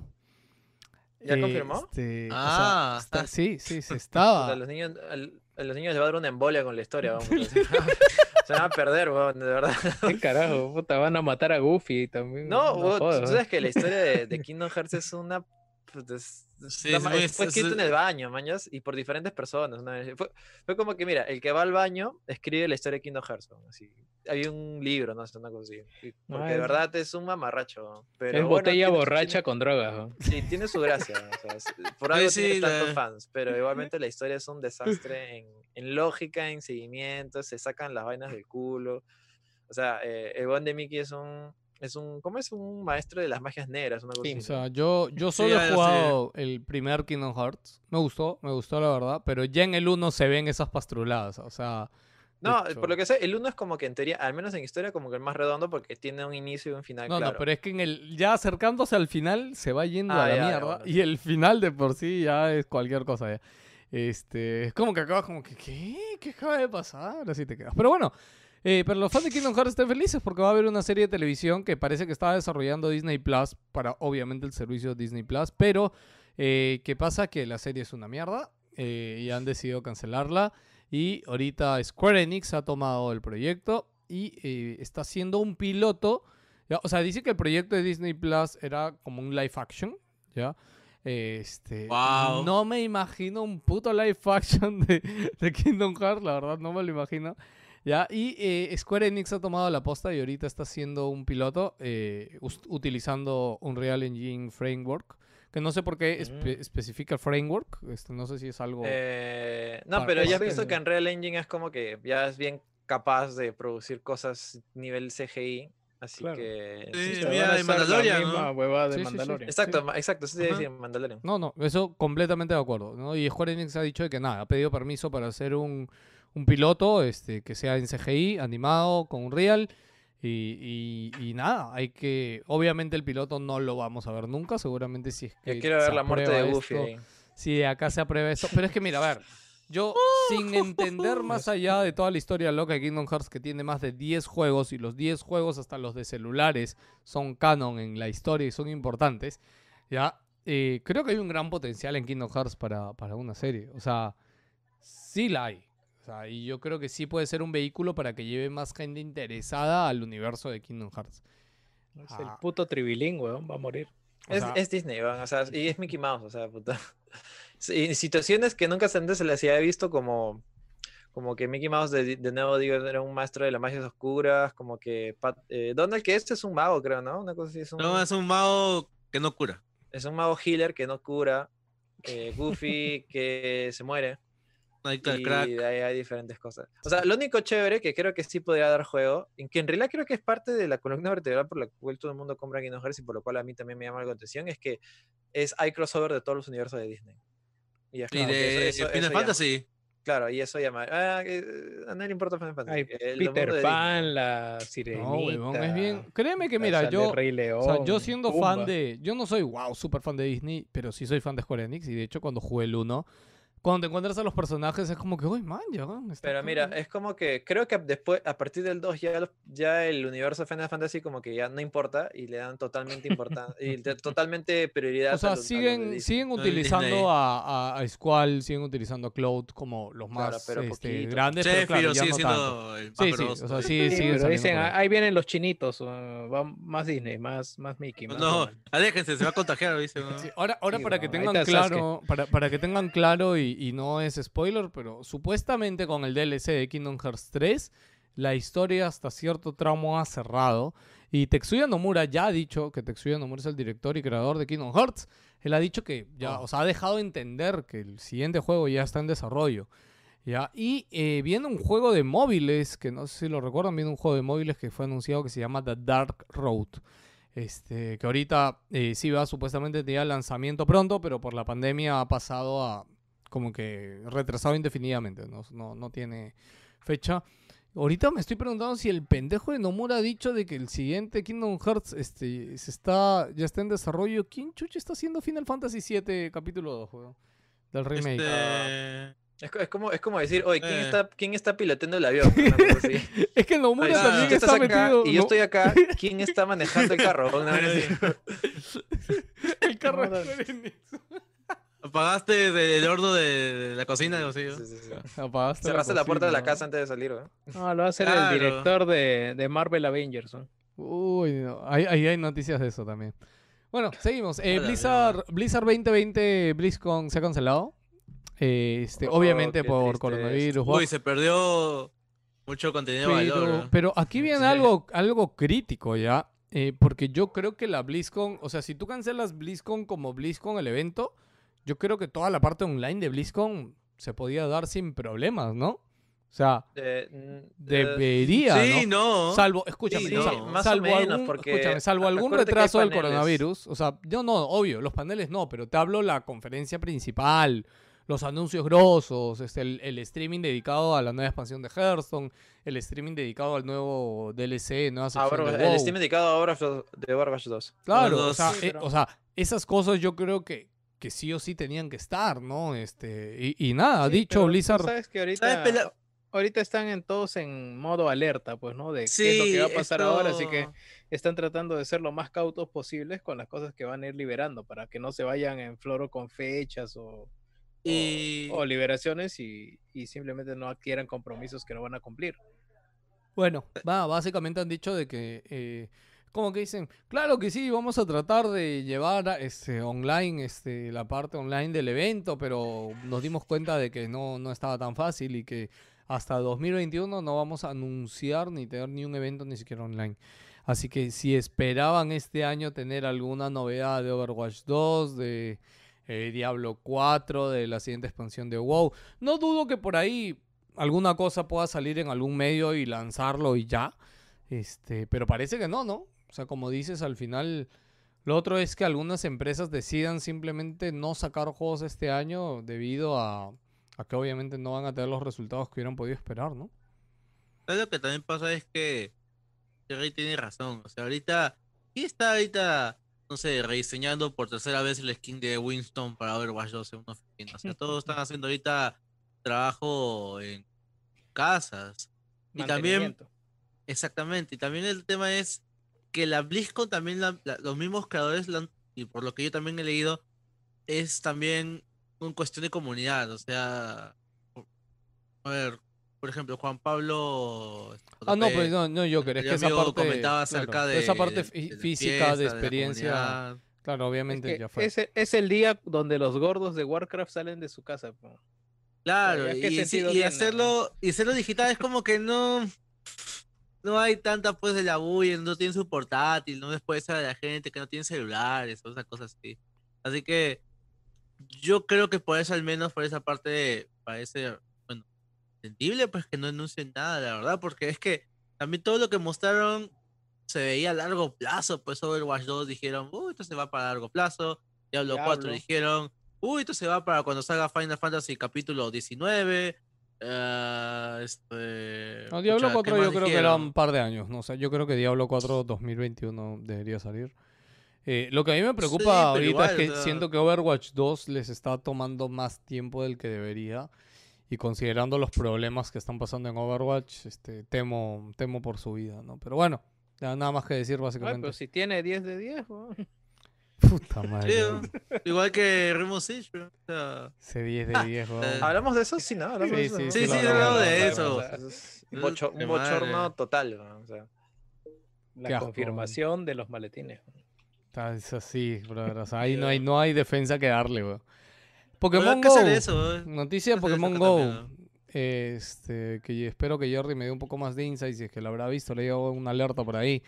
¿Ya confirmó? este, o sea, Ah. está- sí, sí, se estaba. a los niños, a los niños les va a dar una embolia con la historia. vamos, (laughs) se, van a perder, weón, de verdad. (laughs) ¿Qué carajo? Puta, van a matar a Goofy también. No, weón, jodas. tú sabes que la historia de, de (laughs) Kingdom Hearts es una. pues, es- es Sí, la muy- fue es- escrito es- en el baño, mañas, y por diferentes personas. vez. Fue, fue como que, mira, el que va al baño escribe la historia de Kingdom Hearts. weón, Así. Hay un libro, no sé, una cosa así. Porque Ah, de verdad es un mamarracho. Pero es bueno, botella tiene- borracha tiene- con drogas. ¿no? Sí, tiene su gracia. o sea, por algo sí, tiene tantos la- fans, pero igualmente la historia es un desastre en, en lógica, en seguimiento, se sacan las vainas del culo. O sea, eh, el buen de Mickey es un, es un, ¿cómo es? Un maestro de las magias negras, una cosa Sí, O sea, yo, yo Sí, solo ya he jugado el primer Kingdom Hearts. Me gustó, me gustó la verdad. Pero ya en el 1 se ven esas pastruladas. O sea. No, por lo que sé, el uno es como que en teoría, al menos en historia, como que el más redondo porque tiene un inicio y un final No, claro. no, pero es que en el ya acercándose al final se va yendo a Ah, la ya, ya, mierda. bueno. Y el final de por sí ya es cualquier cosa ya. Este, es como que acabas como que, ¿qué? ¿Qué acaba de pasar? Así te quedas. Pero bueno, eh, pero los fans de Kingdom Hearts estén felices porque va a haber una serie de televisión que parece que estaba desarrollando Disney Plus para obviamente el servicio Disney Plus. Pero, eh, ¿qué pasa? Que la serie es una mierda eh, y han decidido cancelarla. Y ahorita Square Enix ha tomado el proyecto y eh, está haciendo un piloto. ¿ya? O sea, dice que el proyecto de Disney Plus era como un live action, ¿ya? Este. No me imagino un puto live action de, de Kingdom Hearts, la verdad, no me lo imagino. ¿Ya? Y eh, Square Enix ha tomado la posta y ahorita está haciendo un piloto eh, utilizando Unreal Engine Framework. Que no sé por qué espe- Mm. especifica framework. Este, no sé si es algo. Eh, no, pero ya he visto que Unreal Engine es como que ya es bien capaz de producir cosas nivel CGI. Así Claro. que. Sí, mira, de Mandalorian, ¿no? huevada de Sí, sí, sí. Mandalorian. Exacto, exacto, eso te decir Mandalorian. No, no, eso completamente de acuerdo. ¿no? Y Square Enix ha dicho de que nada, ha pedido permiso para hacer un, un piloto este, que sea en CGI, animado, con Unreal. Y, y, y nada, hay que. Obviamente el piloto no lo vamos a ver nunca, seguramente si es que. Yo quiero ver la muerte de Goofy esto. Si acá se aprueba eso. Pero es que mira, a ver. Yo, (laughs) sin entender (laughs) más allá de toda la historia loca de Kingdom Hearts, que tiene más de 10 juegos, y los 10 juegos, hasta los de celulares, son canon en la historia y son importantes, ya, eh, creo que hay un gran potencial en Kingdom Hearts para, para una serie. O sea, sí la hay. O sea, y yo creo que sí puede ser un vehículo para que lleve más gente interesada al universo de Kingdom Hearts. Es el Ah. puto tribilingüe, ¿no? va a morir. Es, sea- es Disney, weón, o sea, y es Mickey Mouse, o sea, puta. (laughs) Situaciones que nunca antes se les había visto como, como que Mickey Mouse, de, de nuevo digo, era un maestro de las magias oscuras, como que Pat- eh, Donald, que este es un mago, creo, ¿no? Una cosa así, es un, No, es un mago que no cura. es un mago healer que no cura, eh, (laughs) Goofy que se muere, Adicto al y crack. de ahí hay diferentes cosas. O sea, lo único chévere que creo que sí podría dar juego, en que en realidad creo que es parte de la columna vertebral por la cual todo el mundo compra Kingdom Hearts y por lo cual a mí también me llama la atención, es que es hay crossover de todos los universos de Disney. Y es Y de eso- eso- Final eso llama- Fantasy. Claro, y eso llama. Ah, eh, a nadie le importa Final Fantasy. El Peter Pan, la sirenita. No, huevón, es bien. Créeme que mira, yo. Rey O sea, yo siendo fan de. Yo no soy wow, super fan de Disney, pero sí soy fan de Square Enix. Y de hecho, cuando jugué el 1, cuando te encuentras a los personajes, es como que, uy, man, ya. Pero acá". mira, es como que creo que después, a partir del 2, ya, los- ya el universo de Final Fantasy como que ya no importa y le dan totalmente importancia (laughs) y te- totalmente prioridad. O a sea, los- a los de siguen, Disney. siguen de utilizando a, a, a Squall, siguen utilizando a Cloud como los Claro, más pero este, grandes, pero claro, ya sigue no siendo tanto. el más Sí, sí, o sea, sí, Sí, pero dicen, ahí. "Ah, vienen los chinitos, uh, va más Disney, más, más Mickey. Más No, Donald". aléjense, se va a contagiar, dice. ¿no? Sí, ahora, ahora Sí, para no, que tengan claro, para, para que tengan claro y, y no es spoiler, pero supuestamente con el DLC de Kingdom Hearts 3, la historia hasta cierto tramo ha cerrado. Y Tetsuya Nomura ya ha dicho que Tetsuya Nomura es el director y creador de Kingdom Hearts. Él ha dicho que ya, Oh. o sea, ha dejado entender que el siguiente juego ya está en desarrollo. ¿ya? Y eh, viene un juego de móviles, que no sé si lo recuerdan, viene un juego de móviles que fue anunciado que se llama The Dark Road. Este, que ahorita eh, sí va supuestamente tenía lanzamiento pronto, pero por la pandemia ha pasado a como que retrasado indefinidamente, no, no, no tiene fecha. Ahorita me estoy preguntando si el pendejo de Nomura ha dicho de que el siguiente Kingdom Hearts este, se está, ya está en desarrollo. ¿Quién chucha está haciendo Final Fantasy VII capítulo 2, weón? Del remake. Este, Es, co- es como, es como decir, oye, ¿quién, Eh. está, ¿quién está piloteando el avión? (laughs) Es que Nomura también está acá metido. y yo no, estoy acá, (laughs) ¿quién está manejando el carro? (laughs) El carro de. Apagaste de- el horno de, la cocina. Sí, sí, sí. Apagaste Cerraste la puerta de la casa antes de salir, ¿no? No, lo va a hacer Claro. el director de, de Marvel Avengers. ¿no? Uy, no. Ahí, ahí hay noticias de eso también. Bueno, seguimos. Eh, Blizzard, Blizzard 2020 BlizzCon se ha cancelado. Eh, este, Oh, obviamente por coronavirus. Uy, se perdió mucho contenido de valor. pero, ¿no? pero aquí viene Sí. algo, algo crítico ya. eh, porque yo creo que la BlizzCon, o sea, si tú cancelas BlizzCon como BlizzCon el evento, yo creo que toda la parte online de BlizzCon se podía dar sin problemas, ¿no? O sea, De- mm, debería, Sí, ¿no? no. Salvo, escúchame, Sí. Más salvo menos, algún, porque escúchame, salvo algún retraso del coronavirus, o sea, yo no, obvio, los paneles no, pero te hablo la conferencia principal, los anuncios grosos, este, el, el streaming dedicado a la nueva expansión de Hearthstone, el streaming dedicado al nuevo DLC, nueva sección de el WoW. Steam dedicado a Overwatch, de Overwatch 2. Claro, o dos. sea, Sí, eh, o sea, esas cosas yo creo que, que sí o sí tenían que estar, ¿no? Este, y, y nada, ha Sí, dicho Blizzard. Sabes que ahorita, ¿Sabes, pela- ahorita están en todos en modo alerta, pues, ¿no? De qué es lo que va a pasar ahora, así que están tratando de ser lo más cautos posibles con las cosas que van a ir liberando para que no se vayan en floro con fechas o, o- Y... o liberaciones y, y simplemente no adquieran compromisos que no van a cumplir. Bueno, va, básicamente han dicho de que, eh, como que dicen, claro que sí, vamos a tratar de llevar este, online este, la parte online del evento, pero nos dimos cuenta de que no, no estaba tan fácil y que hasta 2021 no vamos a anunciar ni tener ni un evento ni siquiera online. Así que si esperaban este año tener alguna novedad de Overwatch 2, de eh, Diablo 4, de la siguiente expansión de WoW, no dudo que por ahí alguna cosa pueda salir en algún medio y lanzarlo y ya. Este, pero parece que no, ¿no? O sea, como dices, al final lo otro es que algunas empresas decidan simplemente no sacar juegos este año debido a, a que obviamente no van a tener los resultados que hubieran podido esperar, ¿no? ¿Sabes lo que también pasa? Es que Jerry tiene razón. O sea, ahorita, ¿quién está ahorita, no sé, rediseñando por tercera vez el skin de Winston para Overwatch 2 en una oficina? O sea, (laughs) todos están haciendo ahorita trabajo en casas. Y también, exactamente, y también el tema es que la BlizzCon también, la- la- los mismos creadores, la y por lo que yo también he leído, es también una cuestión de comunidad. O sea, por- a ver, por ejemplo, Juan Pablo... Ah, no, JP, pues no, no, Joker, es que esa parte, comentaba claro, acerca de esa parte de- de física, fiesta, de experiencia, claro, Es, obviamente que ya fue. es el día donde los gordos de Warcraft salen de su casa. po. Claro, y, y hacerlo, y hacerlo digital es como que no, no hay tanta pues de la bulla, no tienen su portátil, no después a la gente que no tiene celulares, o esas cosas así. Así que yo creo que por eso al menos por esa parte parece, bueno, entendible pues que no anuncien nada, la verdad, porque es que también todo lo que mostraron se veía a largo plazo, pues Overwatch 2 dijeron, uy, esto se va para largo plazo, Diablo 4 Diablo. dijeron, Uy, esto se va para cuando salga Final Fantasy capítulo 19. Eh, este, No, Diablo pucha, ¿qué 4 yo creo que era dijeron? un par de años, ¿no? O sea, yo creo que Diablo 4 2021 debería salir. Eh, lo que a mí me preocupa pero ahorita igual, es que o sea- siento que Overwatch 2 les está tomando más tiempo del que debería. Y considerando los problemas que están pasando en Overwatch, este, temo, temo por su vida, ¿no? Pero bueno, nada más que decir Ay, básicamente. pero si tiene 10 de 10, weón. Puta madre. Igual que Rainbow Six. ¿no? O sea, Ese 10 de 10, weón. eh, ¿Hablamos de eso? Sí, ¿no? ¿Hablamos de Sí, eso, sí, sí, sí, hablamos, de eso. hablamos. Eso es un, bochorno madre. total. ¿no? O sea, La confirmación de los maletines. Está- Es así, brother. O sea, ahí no hay, no hay defensa que darle, weón. Pokémon Go. eso, eh. Noticia de Pokémon Go. también, Este, que espero que Jordi me dé un poco más de insight si es que lo habrá visto, le dio una alerta por ahí.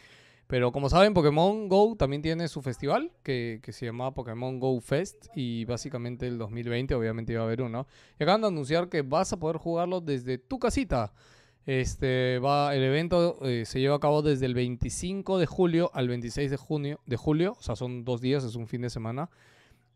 Pero como saben, Pokémon Go también tiene su festival que, se llama Pokémon Go Fest y básicamente el 2020 obviamente iba a haber uno. Y acaban de anunciar que vas a poder jugarlo desde tu casita. Este va el evento eh, se lleva a cabo desde el 25 de julio al 26 de junio de julio, o sea, son dos días, es un fin de semana.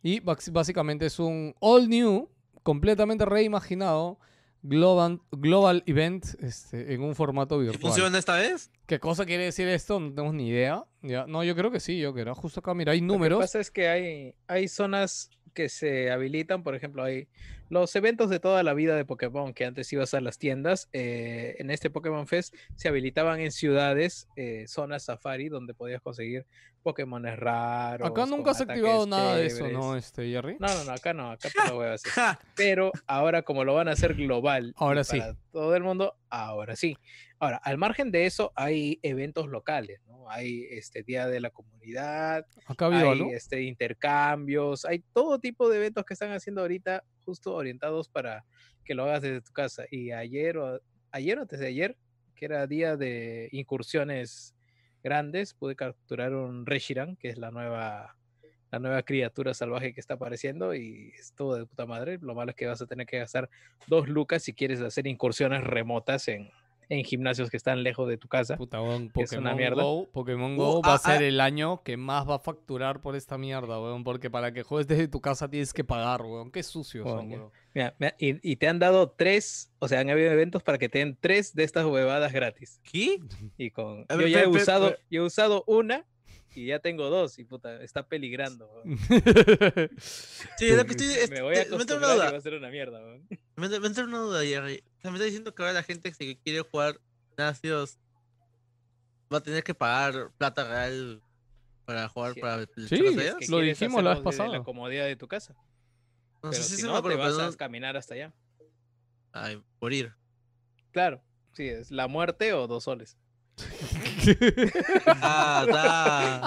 Y básicamente es un all new, completamente reimaginado global, global event este, en un formato ¿Y virtual. ¿Funciona esta vez? ¿Qué cosa quiere decir esto? No tenemos ni idea. Ya, no, yo creo que sí, yo creo. Justo acá, mira, hay Lo que números. pasa es que hay, hay zonas que se habilitan, por ejemplo, hay los eventos de toda la vida de Pokémon que antes ibas a las tiendas. eh, en este Pokémon Fest se habilitaban en ciudades, eh, zonas safari, donde podías conseguir Pokémon raros. Acá nunca has activado nada de eso. ¿no, este, Jerry? No, no, no, acá no, acá por la hueva sí. (laughs) Pero ahora, como lo van a hacer global Ahora sí. todo el mundo, ahora sí. Ahora, al margen de eso, hay eventos locales, ¿no? Hay este Día de la Comunidad, Acá hay algo. este, intercambios, hay todo tipo de eventos que están haciendo ahorita, justo orientados para que lo hagas desde tu casa. Y ayer o, ayer o antes de ayer, que era día de incursiones grandes, pude capturar un Reshiram, que es la nueva, la nueva criatura salvaje que está apareciendo, y estuvo de puta madre. Lo malo es que vas a tener que gastar dos lucas si quieres hacer incursiones remotas en, en gimnasios que están lejos de tu casa. Puta, weón, es una Pokémon mierda. Go, Pokémon Uh, Go va a ah, ser ah. el año que más va a facturar por esta mierda, weón. Porque para que juegues desde tu casa tienes que pagar, weón. Qué sucios son, weón. Mira, mira, y, y te han dado tres, o sea, han habido eventos para que te den tres de estas huevadas gratis. ¿Qué? Y con. Yo ya he usado, yo he usado una y ya tengo dos, y puta, está peligrando. (laughs) Sí, es lo que estoy- Me- es- me voy a eh, me entra una y duda. va a ser una mierda. Me, me entra una duda, Jerry. O sea, me está diciendo que ahora la gente que quiere jugar gimnasios va a tener que pagar plata real para jugar Sí. para el Sí, es? Que Lo dijimos la vez pasada. La comodidad de tu casa. No Pero sé si si se me no, acuerdo, te pero vas no- a caminar hasta allá. Ay, morir. Claro, sí, es la muerte o dos soles. (laughs) (laughs) Ah, está.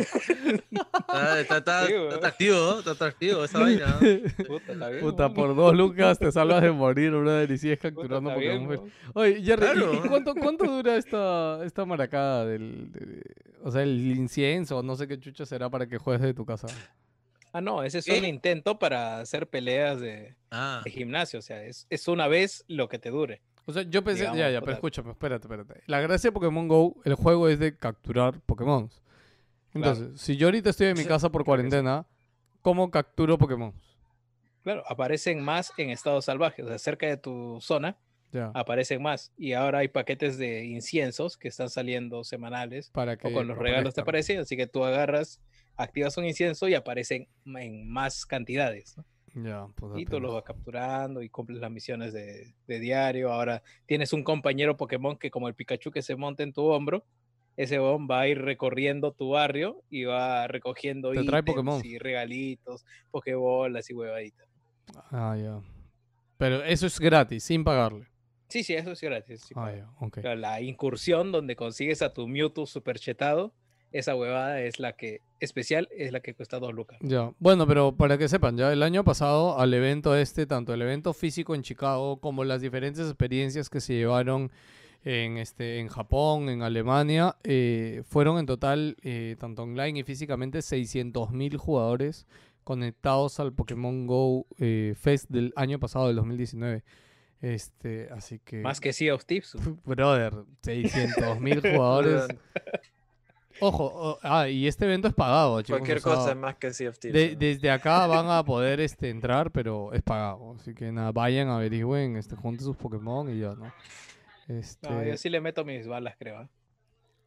Está, está, está- atractivo, ¿no? Está atractivo esa vaina. (laughs) Puta, bien, Puta, por dos lucas te salvas de morir, brother, y sigues Puta, capturando bien, Pokémon. weón. Oye, Jerry, ¿y- ¿y, Claro. cuánto, cuánto dura esta, esta maracada del... de- o sea, el incienso, no sé qué chucha será para que juegues de tu casa? Ah, no, ese es ¿Qué? un intento para hacer peleas de, Ah, de gimnasio. O sea, es, es una vez lo que te dure. O sea, yo pensé, Digamos, ya, ya, pero escúchame, espérate, espérate. La gracia de Pokémon Go, el juego es de capturar Pokémon. Entonces, si yo ahorita estoy en mi casa por cuarentena, ¿cómo capturo Pokémon? Claro, aparecen más en estado salvaje, o sea, cerca de tu zona Ya, aparecen más. Y ahora hay paquetes de inciensos que están saliendo semanales para que o con los regalos te aparecen, así que tú agarras, activas un incienso y aparecen en más cantidades. ¿no? Ya, puta Y tú los vas capturando y cumples las misiones de, de diario. Ahora tienes un compañero Pokémon que como el Pikachu que se monta en tu hombro, ese bon va a ir recorriendo tu barrio y va recogiendo Te trae Pokémon. y regalitos, Pokébolas y huevaditas. Ah, ya. Pero eso es gratis, sin pagarle. Sí, sí, eso es gratis. Ah, paga. ya, ok. Pero la incursión donde consigues a tu Mewtwo super chetado, esa huevada es la que, especial, es la que cuesta dos lucas. Ya, bueno, pero para que sepan, ya el año pasado al evento este, tanto el evento físico en Chicago como las diferentes experiencias que se llevaron en, este, en Japón, en Alemania, eh, fueron en total, eh, tanto online y físicamente, 600.000 jugadores conectados al Pokémon Go eh, Fest del año pasado, del 2019. Este, así que... Más que Sea of Tips. (laughs) Brother, 600.000 (laughs) jugadores. Ojo, o- ah, y este evento es pagado, chicos. Cualquier o sea, cosa es más que Sea of Thieves. de- ¿no? desde acá van a poder este, entrar, pero es pagado. Así que nada, vayan, averigüen, este, junten sus Pokémon y ya, ¿no? Este, No, yo sí le meto mis balas, creo.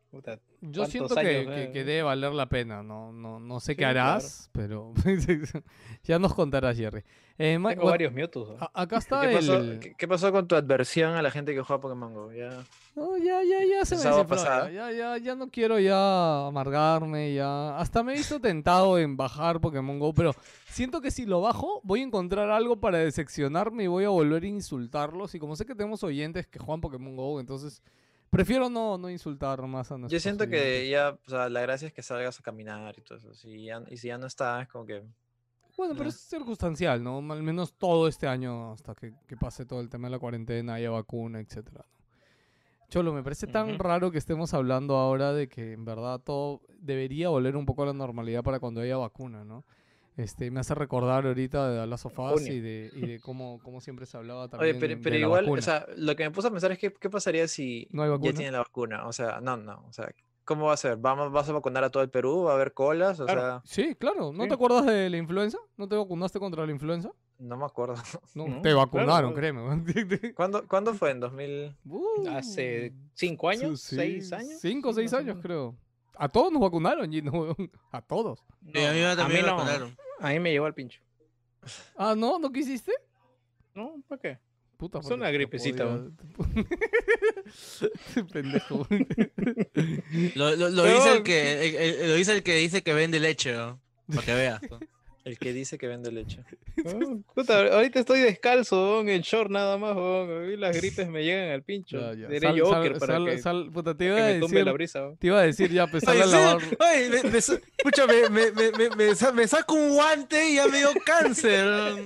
Puta, Yo ¿Cuántos siento que, años, que- eh? que debe valer la pena, no, no, no sé qué Sí, claro. harás, pero (laughs) ya nos contarás, Jerry. Eh, Tengo bueno, varios Mewtwo. acá está ¿Qué pasó, el... qué- qué pasó con tu adversión a la gente que juega Pokémon Go? Ya. No, ya, ya, ya se me pasada. ya, ya, ya no quiero ya amargarme, ya. Hasta me he visto tentado en bajar Pokémon Go, pero siento que si lo bajo voy a encontrar algo para decepcionarme y voy a volver a insultarlos. Y como sé que tenemos oyentes que juegan Pokémon Go, entonces prefiero no, no insultar más a Yo siento que ya, o sea, la gracia es que salgas a caminar y todo eso. Si ya- y si ya no está, es como que. Bueno, pero es circunstancial, ¿no? Al menos todo este año hasta que, que pase todo el tema de la cuarentena, haya vacuna, etcétera. ¿no? Cholo, me parece tan Ujú. raro que estemos hablando ahora de que en verdad todo debería volver un poco a la normalidad para cuando haya vacuna, ¿no? Este, me hace recordar ahorita de las sofás y de, y de cómo, cómo siempre se hablaba también Oye, pero, de pero igual, o sea, lo que me puse a pensar es que, ¿qué pasaría si ¿No hay ya tienen la vacuna? O sea, no, no. O sea, ¿cómo va a ser? ¿Vamos, ¿Vas a vacunar a todo el Perú? ¿Va a haber colas? O Claro. sea, Sí, claro. ¿No Sí. te acuerdas de la influenza? ¿No te vacunaste contra la influenza? no me acuerdo. (laughs) No, No, te vacunaron, claro. créeme. (laughs) ¿Cuándo, ¿cuándo fue? ¿En 2000? Hace Uh, cinco años, sí, seis años. Cinco o seis años, creo. A todos nos vacunaron, Gino. (laughs) A todos. A mí también me no. vacunaron. A mí me llegó al pincho. Ah, ¿no? ¿No quisiste? No, ¿para qué? Puta, Es una gripecita, podía- (laughs) Pendejo. Lo, lo- lo dice el (laughs) que el- el- lo dice el que dice que vende leche, ¿no? Para que veas. El que dice que vende leche. (laughs) Puta, ahorita estoy descalzo, weón, en short nada más, weón. A mí las gripes me llegan al pincho. Ya, ya. Diré Sal- Joker sal- para sal- que, sal- puta, te que iba a me tumbe la decir, brisa, weón. te iba a decir ya, pues sal Oye, a lavar. me, me sa- escucha, me, me, me, me, me sa- me saco un guante y ya me dio cáncer.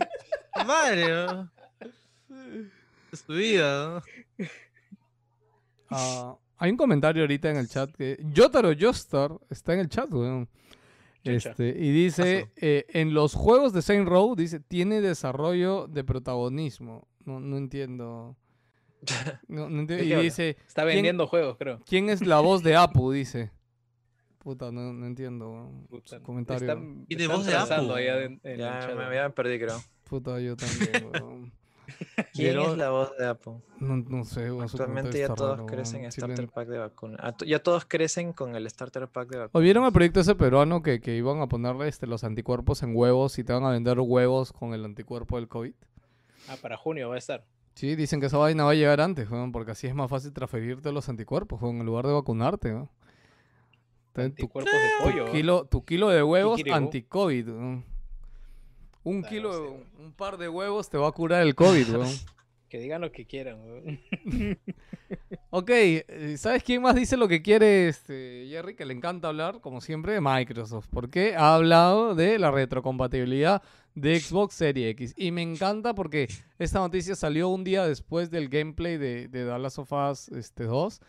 Madre. Es tu vida, ¿no? Ah, hay un comentario ahorita en el chat que Yotaro Jostar está en el chat, weón. Este, y dice, eh, en los juegos de Saint Row, dice, tiene desarrollo de protagonismo. No, no entiendo. (laughs) No, no entiendo. ¿De Y dice, Está ¿quién- vendiendo juegos, creo. ¿quién es la voz de (laughs) Apu? Dice. Puta, no, no entiendo. Puta, Su comentario. Están, Tiene están voz de Apu. allá en, en el Ya me, me perdí, creo. Puta, yo también, (laughs) weón. ¿Quién Pero- es la voz de Apple? No, no sé, Actualmente ya todos raro, crecen en Starter Pack de vacuna. Ah, Ya todos crecen con el Starter Pack de vacuna. ¿O vieron el proyecto ese peruano que, que iban a ponerle este, los anticuerpos en huevos y te van a vender huevos con el anticuerpo del COVID? Ah, para junio va a estar. Sí, dicen que esa vaina va a llegar antes, weón, porque así es más fácil transferirte los anticuerpos, weón, en lugar de vacunarte. Entonces, tu, Anticuerpos de tu pollo. weón. kilo, tu kilo de huevos anti-COVID. Un kilo, no sé, un par de huevos te va a curar el COVID, weón. (laughs) Que digan lo que quieran, weón. (laughs) Ok, eh, ¿sabes quién más dice lo que quiere este Jerry? Que le encanta hablar, como siempre, de Microsoft. Porque ha hablado de la retrocompatibilidad de Xbox Series X. Y me encanta porque esta noticia salió un día después del gameplay de, de Last of Us este, 2.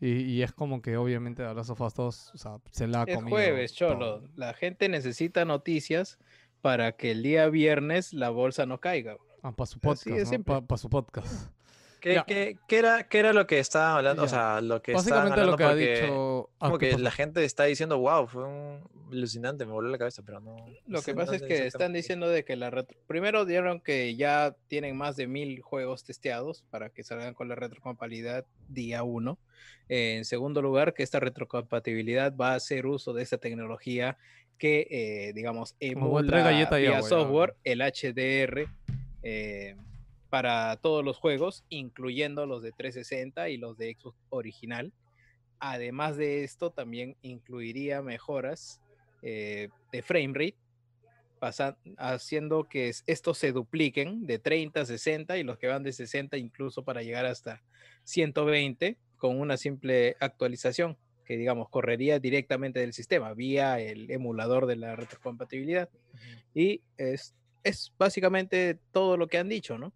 Y, y es como que obviamente Last of Us 2 o sea, se la ha Es comido jueves, cholo. todo. La gente necesita noticias para que el día viernes la bolsa no caiga. Ah, para su podcast, ¿no? Para su podcast. ¿Qué, qué- qué era, ¿Qué era lo que estaban hablando? Ya. O sea, lo que Básicamente lo que ha dicho... Como ¿qué que la gente está diciendo, wow, fue un alucinante, me voló la cabeza, pero no. Lo que pasa no es que están diciendo de que la retro... Primero dieron que ya tienen más de mil juegos testeados para que salgan con la retrocompatibilidad día uno. en segundo lugar, que esta retrocompatibilidad va a hacer uso de esta tecnología que, eh, digamos, emula vía software el HDR eh, para todos los juegos, incluyendo los de 360 y los de Xbox original. Además de esto, también incluiría mejoras eh, de frame rate, haciendo que es- estos se dupliquen de 30 a 60 y los que van de 60 incluso para llegar hasta 120 con una simple actualización que digamos correría directamente del sistema vía el emulador de la retrocompatibilidad y es, es básicamente todo lo que han dicho, ¿no?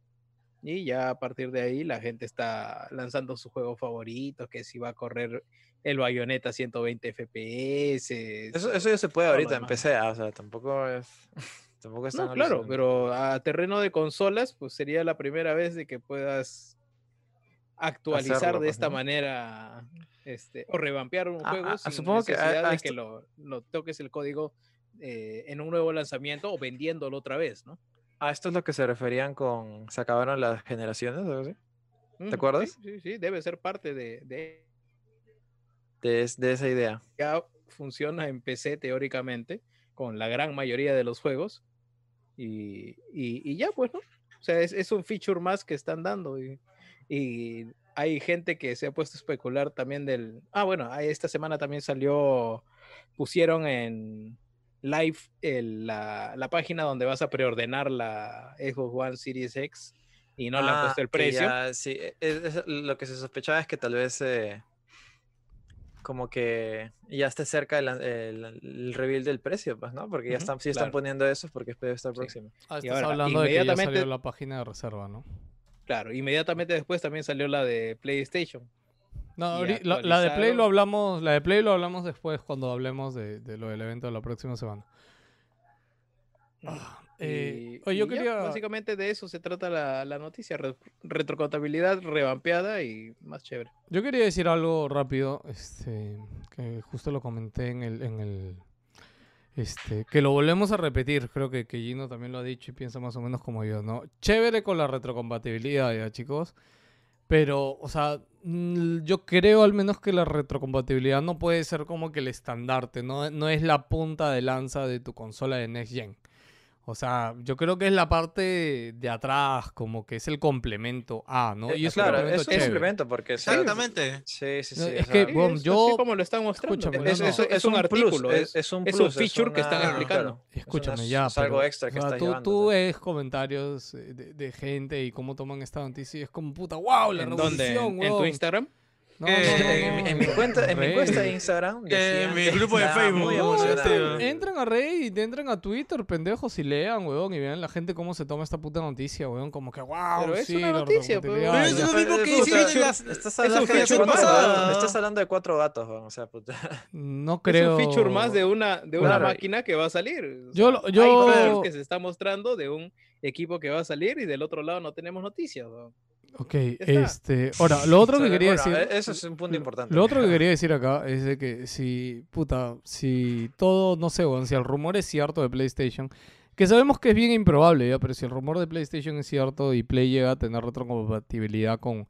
Y ya a partir de ahí la gente está lanzando sus juegos favoritos, que si va a correr el Bayonetta 120 FPS. Eso, eso ya se puede ahorita. PC, ah, o sea, tampoco es. (laughs) Tampoco es tan No, claro, pero a terreno de consolas, pues sería la primera vez de que puedas actualizar Hacerlo, de pues, esta ¿no? manera Este, o revampear un Ah, juego ah, sin supongo que a- necesidad a de que lo, lo toques el código eh, en un nuevo lanzamiento o vendiéndolo otra vez, ¿no? A esto es lo que se referían con se acabaron las generaciones, o algo así, Mm, acuerdas? Sí, sí, sí, debe ser parte de, de de, es- de esa idea. ya funciona en PC teóricamente con la gran mayoría de los juegos y, y- y ya pues, ¿no? O sea, es, es un feature más que están dando y, y hay gente que se ha puesto a especular también del... Ah, bueno, ahí esta semana también salió, pusieron en live el- la, la página donde vas a preordenar la Xbox One Series X y no le han Ah, puesto el precio. ya, sí, e- es- es- lo que se sospechaba es que tal vez eh, como que ya esté cerca el, el, el reveal del precio, pues, ¿no? Porque ya están, si están claro. poniendo eso, porque debe estar Sí. próximo. Ah, Y estás ahora, hablando de que ya salió la página de reserva, ¿no? Claro, inmediatamente después también salió la de PlayStation. No, la, la de Play lo hablamos, la de Play lo hablamos después cuando hablemos de, de lo del evento de la próxima semana. Ah, eh, Y- oye, yo y ya, quería básicamente de eso se trata la, la noticia, re- retrocontabilidad revampeada y más chévere. Yo quería decir algo rápido, este, que justo lo comenté en el, en el, este, que lo volvemos a repetir, creo que, que Gino también lo ha dicho y piensa más o menos como yo, ¿no? Chévere con la retrocompatibilidad, ya chicos, pero, o sea, mm, yo creo al menos que la retrocompatibilidad no puede ser como que el estandarte, no, no es la punta de lanza de tu consola de Next Gen. O sea, yo creo que es la parte de atrás, como que es el complemento A, ¿no? Eh, Y es un claro, complemento es un complemento porque Exactamente. Sí, sí, No, sí. es que, bueno, es yo- así como lo están mostrando. escúchame, pues, no, es, no. es- es un, artículo, plus, es, es, un es plus, un feature que están una- explicando. claro, es Escúchame una- ya. Es algo pero, extra que o sea, está tú, llevando. tú sea. ves comentarios eh, de, de gente y cómo toman esta noticia y es como puta, wow, la ¿En dónde? revolución, ¿En, en tu weón". Instagram? No, no, no, en, en mi cuenta, en mi encuesta de Instagram. En mi que grupo de Facebook. Entren a Reddit, entren a Twitter, pendejos, y lean, weón, y vean la gente cómo se toma esta puta noticia, weón, como que wow, Pero es sí, una noticia, pero- Pero es lo mismo que hicieron las- Estás un hablando, de cuatro, pasada. estás hablando de cuatro gatos, weón, o sea, puta. No creo. Es un feature más de una, de una Claro. máquina que va a salir. O Yo sea, lo- yo- Hay que se está mostrando de un equipo que va a salir y del otro lado no tenemos noticias. weón. Ok, este, ahora, lo otro que (laughs) quería bueno, decir... e- Eso es un punto importante. Lo otro que quería decir acá es de que si, puta, si todo, no sé, weón, si el rumor es cierto de PlayStation, que sabemos que es bien improbable, ya, pero si el rumor de PlayStation es cierto y Play llega a tener retrocompatibilidad con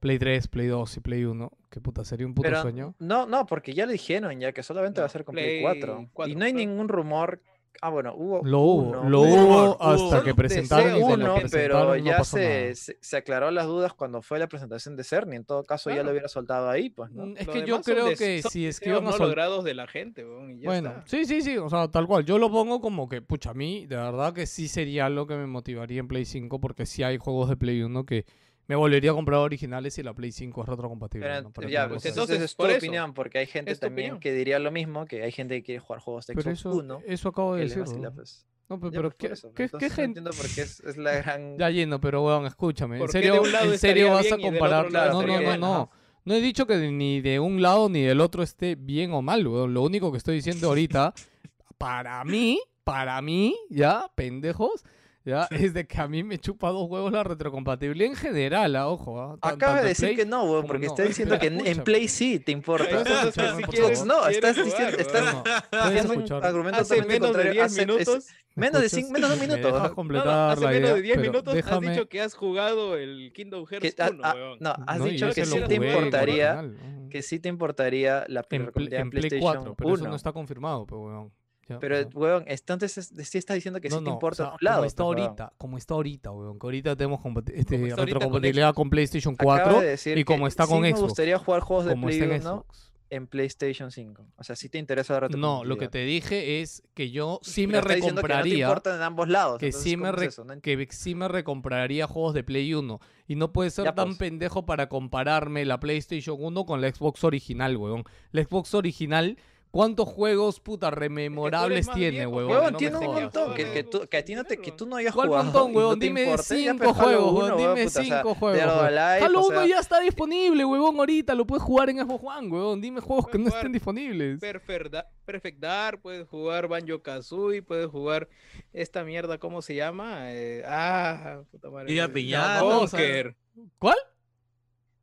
Play 3, Play 2 y Play 1, que puta, sería un puto Pero sueño. No, no, porque ya lo dijeron ya que solamente va a ser con Play Play 4. 4, Y no hay ningún rumor. Ah, bueno, hubo. Lo hubo, uno, lo hubo hasta hubo que presentaron lo uno, pero presentaron, no ya pasó se, nada. se, se aclaró las dudas cuando fue la presentación de Cerny. En todo caso, ya Claro. lo hubiera soltado ahí, pues, ¿no? Mm, Es Lo que yo creo que si es que iban a no sol- logrados de la gente. weón, y ya Bueno, está. sí, sí, sí, o sea, tal cual. Yo lo pongo como que, pucha, a mí de verdad que sí sería algo que me motivaría en Play 5 porque sí hay juegos de Play 1 que me volvería a comprar originales si la Play 5 es retrocompatible. Pero ¿no? Para ya, pues entonces, es tu por eso, opinión, porque hay gente también opinión. que diría lo mismo, que hay gente que quiere jugar juegos de Pero Xbox eso, One. eso acabo de decir. ¿no? pues. No, pe- Ya, pero pues, por ¿qué, eso, qué, qué no gente? entiendo porque es, es la (laughs) gran... Ya lleno, pero weón, escúchame. ¿En serio, ¿en serio vas a comparar? No, no, no, no. No he dicho que ni de un lado ni del otro esté bien o mal, weón. Lo único que estoy diciendo ahorita, (laughs) para mí, para mí, ya, pendejos, ya, es de que a mí me chupa dos huevos la retrocompatibilidad en general, ah, ojo. tan- Acaba de decir Play que no, weón, porque no. está diciendo que en, en. Play sí te importa. Si quieres- no, estás jugar, diciendo, estás No, haciendo un argumento Hace menos de contrario. 10 Hace- es- minutos. menos de escuchas? cinco, menos de un ¿Me minuto. dejas No, no, completar hace la menos idea? de 10 Pero minutos déjame... has dicho que has jugado el Kingdom que- Hearts ah, 1, ah, weón. no, has No, dicho que sí te importaría, que sí te importaría la En, en Play PlayStation 4, pero 1. eso no está confirmado, pero weón. Ya, Pero, sea. weón, entonces es- sí está diciendo que sí no, te no, importa o sea, un lado. como está pues, weón. ahorita, como está ahorita, weón, que ahorita tenemos este, ahorita con retrocompatibilidad con, PlayStation Acaba 4 de decir y como está sí con me Xbox, gustaría jugar juegos de Play está en 1 Xbox. en PlayStation 5. O sea, sí te interesa la No, retrocompatibilidad. lo que te dije es que yo sí me Pero está diciendo que no te recompraría en ambos lados. que entonces, sí me ¿cómo es? No que sí me recompraría juegos de Play 1 y no puede ser Ya, tan pues. pendejo para compararme la PlayStation 1 con la Xbox original, weón. La Xbox original ¿Cuántos juegos, puta, rememorables tiene, huevón? Huevón, No me tiene un montón. Que, weón. que, tú, que a ti no te, que tú no hayas ¿Cuál jugado. montón, y (laughs) no huevón? Dime cinco juegos, 1, huevón. Dime puta, o sea, cinco juegos. Halo o 1 sea, ya está disponible, huevón, ahorita. Lo puedes jugar en Xbox One, huevón. Dime juegos que no estén disponibles. Perfect, Da- Perfect Dark, puedes jugar Banjo Kazooie, puedes jugar esta mierda, ¿cómo se llama? Eh, ah, puta madre. Eh, Piñata, o sea, Conker. ¿Cuál?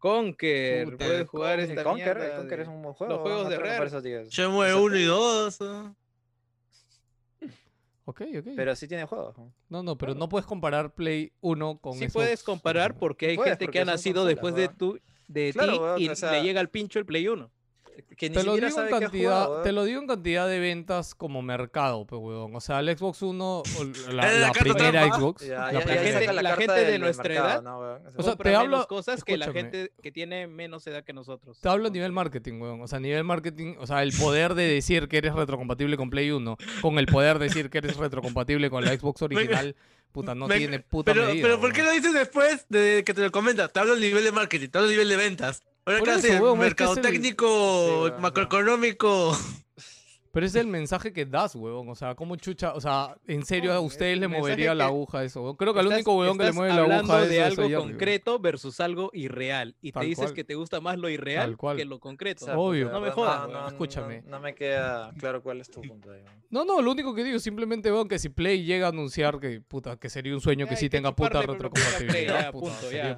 Conker, Puta, puedes jugar Sí, esta Conker, mierda Conker es un buen juego. juegos no de Rare. Shenmue Exacto. 1 y 2. ¿no? Ok, ok. Pero sí tiene juegos. ¿no? no, pero no puedes comparar Play 1 con Sí Xbox puedes comparar porque hay Puedes, gente porque que ha nacido después de, tu, de Claro, ti weón, y o sea- le llega al pincho el Play 1. Que ni Te lo, siquiera digo en sabe qué ha cantidad, jugado, te weón. lo digo en cantidad de ventas como mercado, pues, weón. O sea, el Xbox 1, o (laughs) la, Eh, la la primera trampa. Xbox. Ya, la ya, ya primera- gente- saca la, la carta gente de nuestra mercado, edad, ¿no, weón? O sea, te hablo- cosas que la gente que tiene menos edad que nosotros. Te hablo a nivel marketing, weón. O sea, a nivel marketing, o sea, el poder de decir que eres retrocompatible con Play 1, con el poder de decir que eres retrocompatible con la Xbox original, puta, no Me- tiene puta pero, medida. pero ¿por qué lo dices después de que te lo comenta? Te hablo a nivel de marketing, te hablo a nivel de ventas. Es que es mercado técnico, macroeconómico. Pero es el mensaje que das, weón. O sea, ¿cómo chucha? O sea, ¿en serio a es ustedes le movería la aguja eso? weón? Creo que el Estás- único weón que le mueve la aguja es de eso, algo concreto versus algo irreal y Tal te dices cual. que te gusta más lo irreal cual. que lo concreto. O sea, Obvio. No me jodas, no, Escúchame. No, no me queda claro cuál es tu punto ahí. No, no, lo único que digo simplemente, weón, que si Play llega a anunciar que, puta, que sería un sueño que sí tenga puta retrocompatibilidad,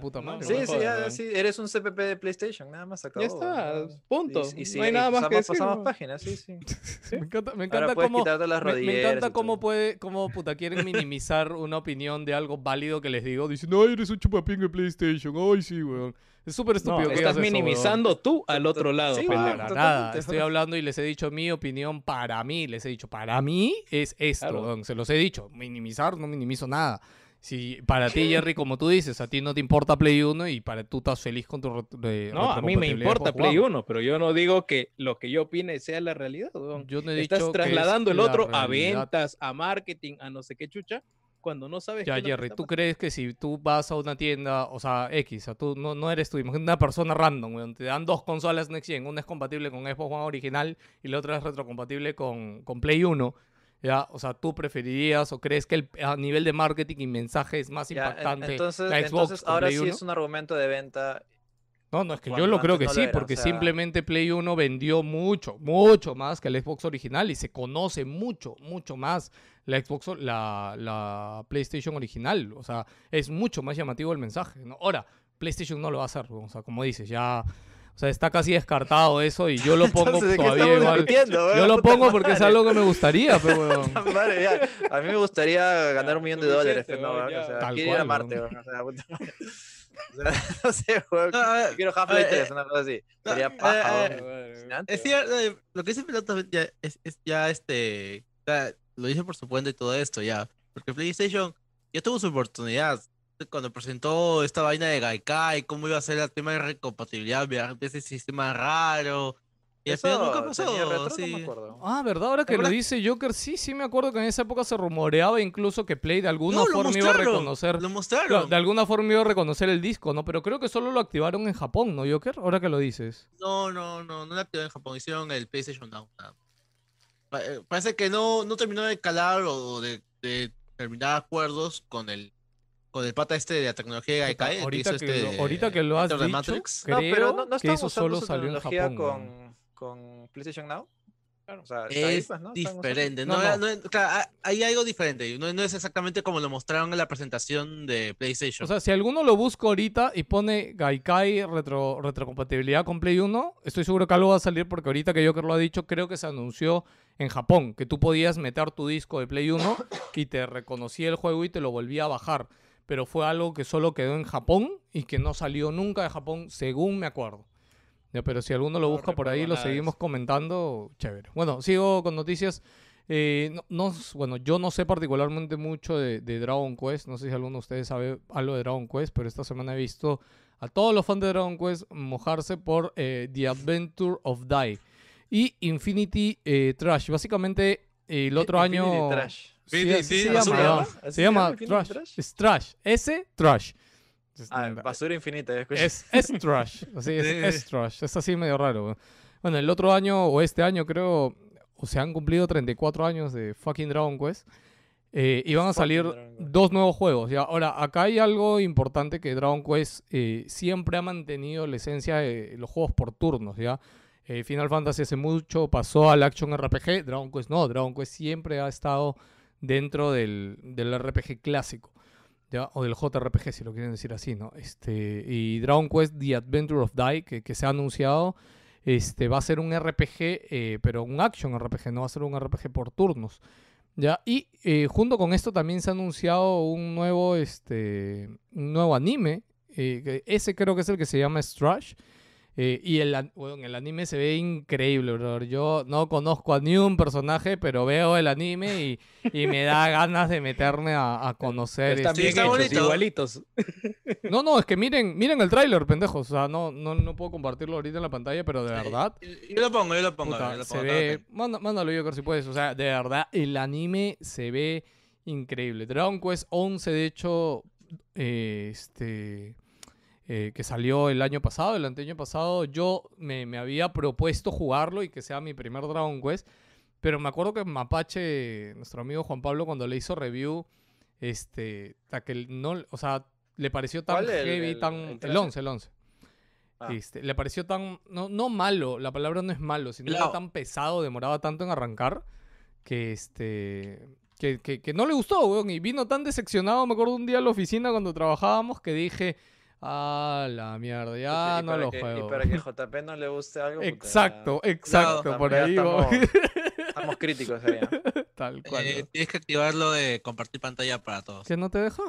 puta, madre. Sí, sí, ya, sí, eres un CPP de PlayStation, nada más acabó. Ya está, punto. No hay nada más que pasamos, decir. pasamos weón. páginas, sí, sí. (laughs) Me encanta, me encanta cómo... quitarte las Me, me rodilleras encanta y cómo todo. puede, cómo puta quieren minimizar (laughs) una opinión de algo válido que les digo, diciendo, ay, eres un chupapín de PlayStation, ay, sí, weón. Es súper estúpido que Estás eso, minimizando tú al otro lado. Sí. Para totalmente, nada, estoy hablando y les he dicho mi opinión para mí, les he dicho, para mí es esto, Claro. weón, se los he dicho, minimizar, no minimizo nada. Si para ti, Jerry, como tú dices, a ti no te importa Play 1 y para tú estás feliz con tu No, a mí me importa Play Juan. 1, pero yo no digo que lo que yo opine sea la realidad. weón. Yo no he Estás dicho que es trasladando el otro a ventas, a marketing, a no sé qué chucha, cuando no sabes Ya, qué Jerry, ¿tú crees que si tú vas a una tienda, o sea, X, o sea, tú no, no eres tú, imagínate una persona random, weón, te dan dos consolas Next Gen, una es compatible con Xbox One original y la otra es retrocompatible con, con Play 1, ya, o sea, ¿tú preferirías o crees que el, a nivel de marketing y mensaje es más Ya, en- impactante entonces, la Xbox entonces ahora sí 1? es un argumento de venta. No, no, es que yo lo creo que no sí, era, porque o sea- simplemente Play 1 vendió mucho, mucho más que el Xbox original y se conoce mucho, mucho más la Xbox, la, la PlayStation original. O sea, es mucho más llamativo el mensaje. ¿no? Ahora, PlayStation no lo va a hacer, o sea, como dices, ya... O sea, está casi descartado eso y yo lo (laughs) pongo Entonces, ¿de qué todavía igual. discutiendo, Yo lo pongo porque es madre. algo que me gustaría, (laughs) pero. Puta madre, ya. A mí me gustaría ganar un millón de dólares, pero no, o sea, Tal quiero ir a cual, Marte, weón, o sea, puta madre. (laughs) O sea, no sé, weón. Ah, Quiero Half-Life eh, 3, una cosa así. Sería eh, paja, eh, weón. Es cierto, eh, lo que dice Pelota ya es, es ya este, ya lo dice por su cuenta y todo esto ya, porque PlayStation ya tuvo su oportunidad cuando presentó esta vaina de Gaikai, cómo iba a ser el tema de recompatibilidad, ese sistema raro, y al final nunca Eso tenía retro, pasó, no me sí. acuerdo. Ah, ¿verdad? Ahora que lo dice Joker, sí, sí me acuerdo que en esa época se rumoreaba incluso que Play de alguna No, lo forma iba a reconocer lo Claro, de alguna forma iba a reconocer el disco, ¿no? Pero creo que solo lo activaron en Japón, ¿no, Joker? Ahora que lo dices. No, no, no, no la activaron en Japón, hicieron el PlayStation Now. eh, Parece que no, no terminó de calar o de, de terminar acuerdos con el con el pata este de la tecnología de Gaikai. ahorita, hizo que, este lo, ahorita que lo has dicho, Matrix. creo No, pero no, no que eso solo salió en Japón. con, con PlayStation Now. O sea, ahí, Es pues, ¿no? Diferente. No, No, no. claro, hay- hay algo diferente. No, no es exactamente como lo mostraron en la presentación de PlayStation. O sea, si alguno lo busca ahorita y pone Gaikai retro, retrocompatibilidad con Play 1, estoy seguro que algo va a salir porque ahorita que Joker lo ha dicho, creo que se anunció en Japón que tú podías meter tu disco de Play 1 y te reconocía el juego y te lo volvía a bajar. Pero fue algo que solo quedó en Japón y que no salió nunca de Japón, según me acuerdo. Ya, pero si alguno lo No busca por ahí, lo seguimos comentando, chévere. Bueno, sigo con noticias. Eh, no, bueno, yo no sé particularmente mucho de, de Dragon Quest. No sé si alguno de ustedes sabe algo de Dragon Quest, pero esta semana he visto a todos los fans de Dragon Quest mojarse por eh, The Adventure of Die y Infinity eh, Trash. Básicamente, eh, el otro Infinity año. Trash. Sí, se llama, ¿no? ¿no? ¿Así Se llama Trash. Trash? Es Trash. S Trash. Ah, basura infinita, es, es trash. (laughs) Así es, es trash. Es así medio raro. Bueno, el otro año o este año creo, o se han cumplido 34 años de fucking Dragon Quest. eh, y van a salir dos nuevos juegos. ¿ya? Ahora, acá hay algo importante que Dragon Quest eh, siempre ha mantenido la esencia de los juegos por turnos. ¿ya? Eh, Final Fantasy hace mucho pasó al Action RPG. Dragon Quest no. Dragon Quest siempre ha estado dentro del, del RPG clásico. ¿ya? O del JRPG, si lo quieren decir así, ¿no? Este, y Dragon Quest The Adventure of Dai, que, se ha anunciado, este, va a ser un RPG, eh, pero un action RPG, no va a ser un RPG por turnos. ¿Ya? Y eh, junto con esto también se ha anunciado un nuevo, este, un nuevo anime. ese creo que es el que se llama Strash. Eh, y el, bueno, el anime se ve increíble, brother. Yo no conozco a ni un personaje, pero veo el anime y, y me da ganas de meterme a, a conocer. Están este- bien está hechos, bonito. igualitos. (laughs) No, no, es que miren, miren el tráiler, pendejos. O sea, no, no, no puedo compartirlo ahorita en la pantalla, pero de verdad. Yo lo pongo, yo lo pongo. Puta, yo lo se pongo, ve. también. manda- Mándalo yo, si puedes. O sea, de verdad, el anime se ve increíble. Dragon Quest 11, de hecho, eh, este. Eh, que salió el año pasado, el anteaño pasado, yo me, me había propuesto jugarlo y que sea mi primer Dragon Quest. Pero me acuerdo que Mapache, nuestro amigo Juan Pablo, cuando le hizo review, este, que no, o sea, le pareció tan heavy, el- tan, el el 13? 11, el 11. Ah. Este, le pareció tan, no, no malo, la palabra no es malo, sino era Claro. tan pesado, demoraba tanto en arrancar, que este, que, que- que no le gustó, weón, y vino tan decepcionado, me acuerdo un día en la oficina cuando trabajábamos, que dije, ah, la mierda, ya Y no lo que- juego. Y para que JP no le guste algo. puta, Exacto, exacto, Claro, por ahí estamos- Estamos (laughs) críticos ahí. ¿eh? Tal cual. Eh, ¿no? tienes que activarlo de compartir pantalla para todos. ¿Que no te deja?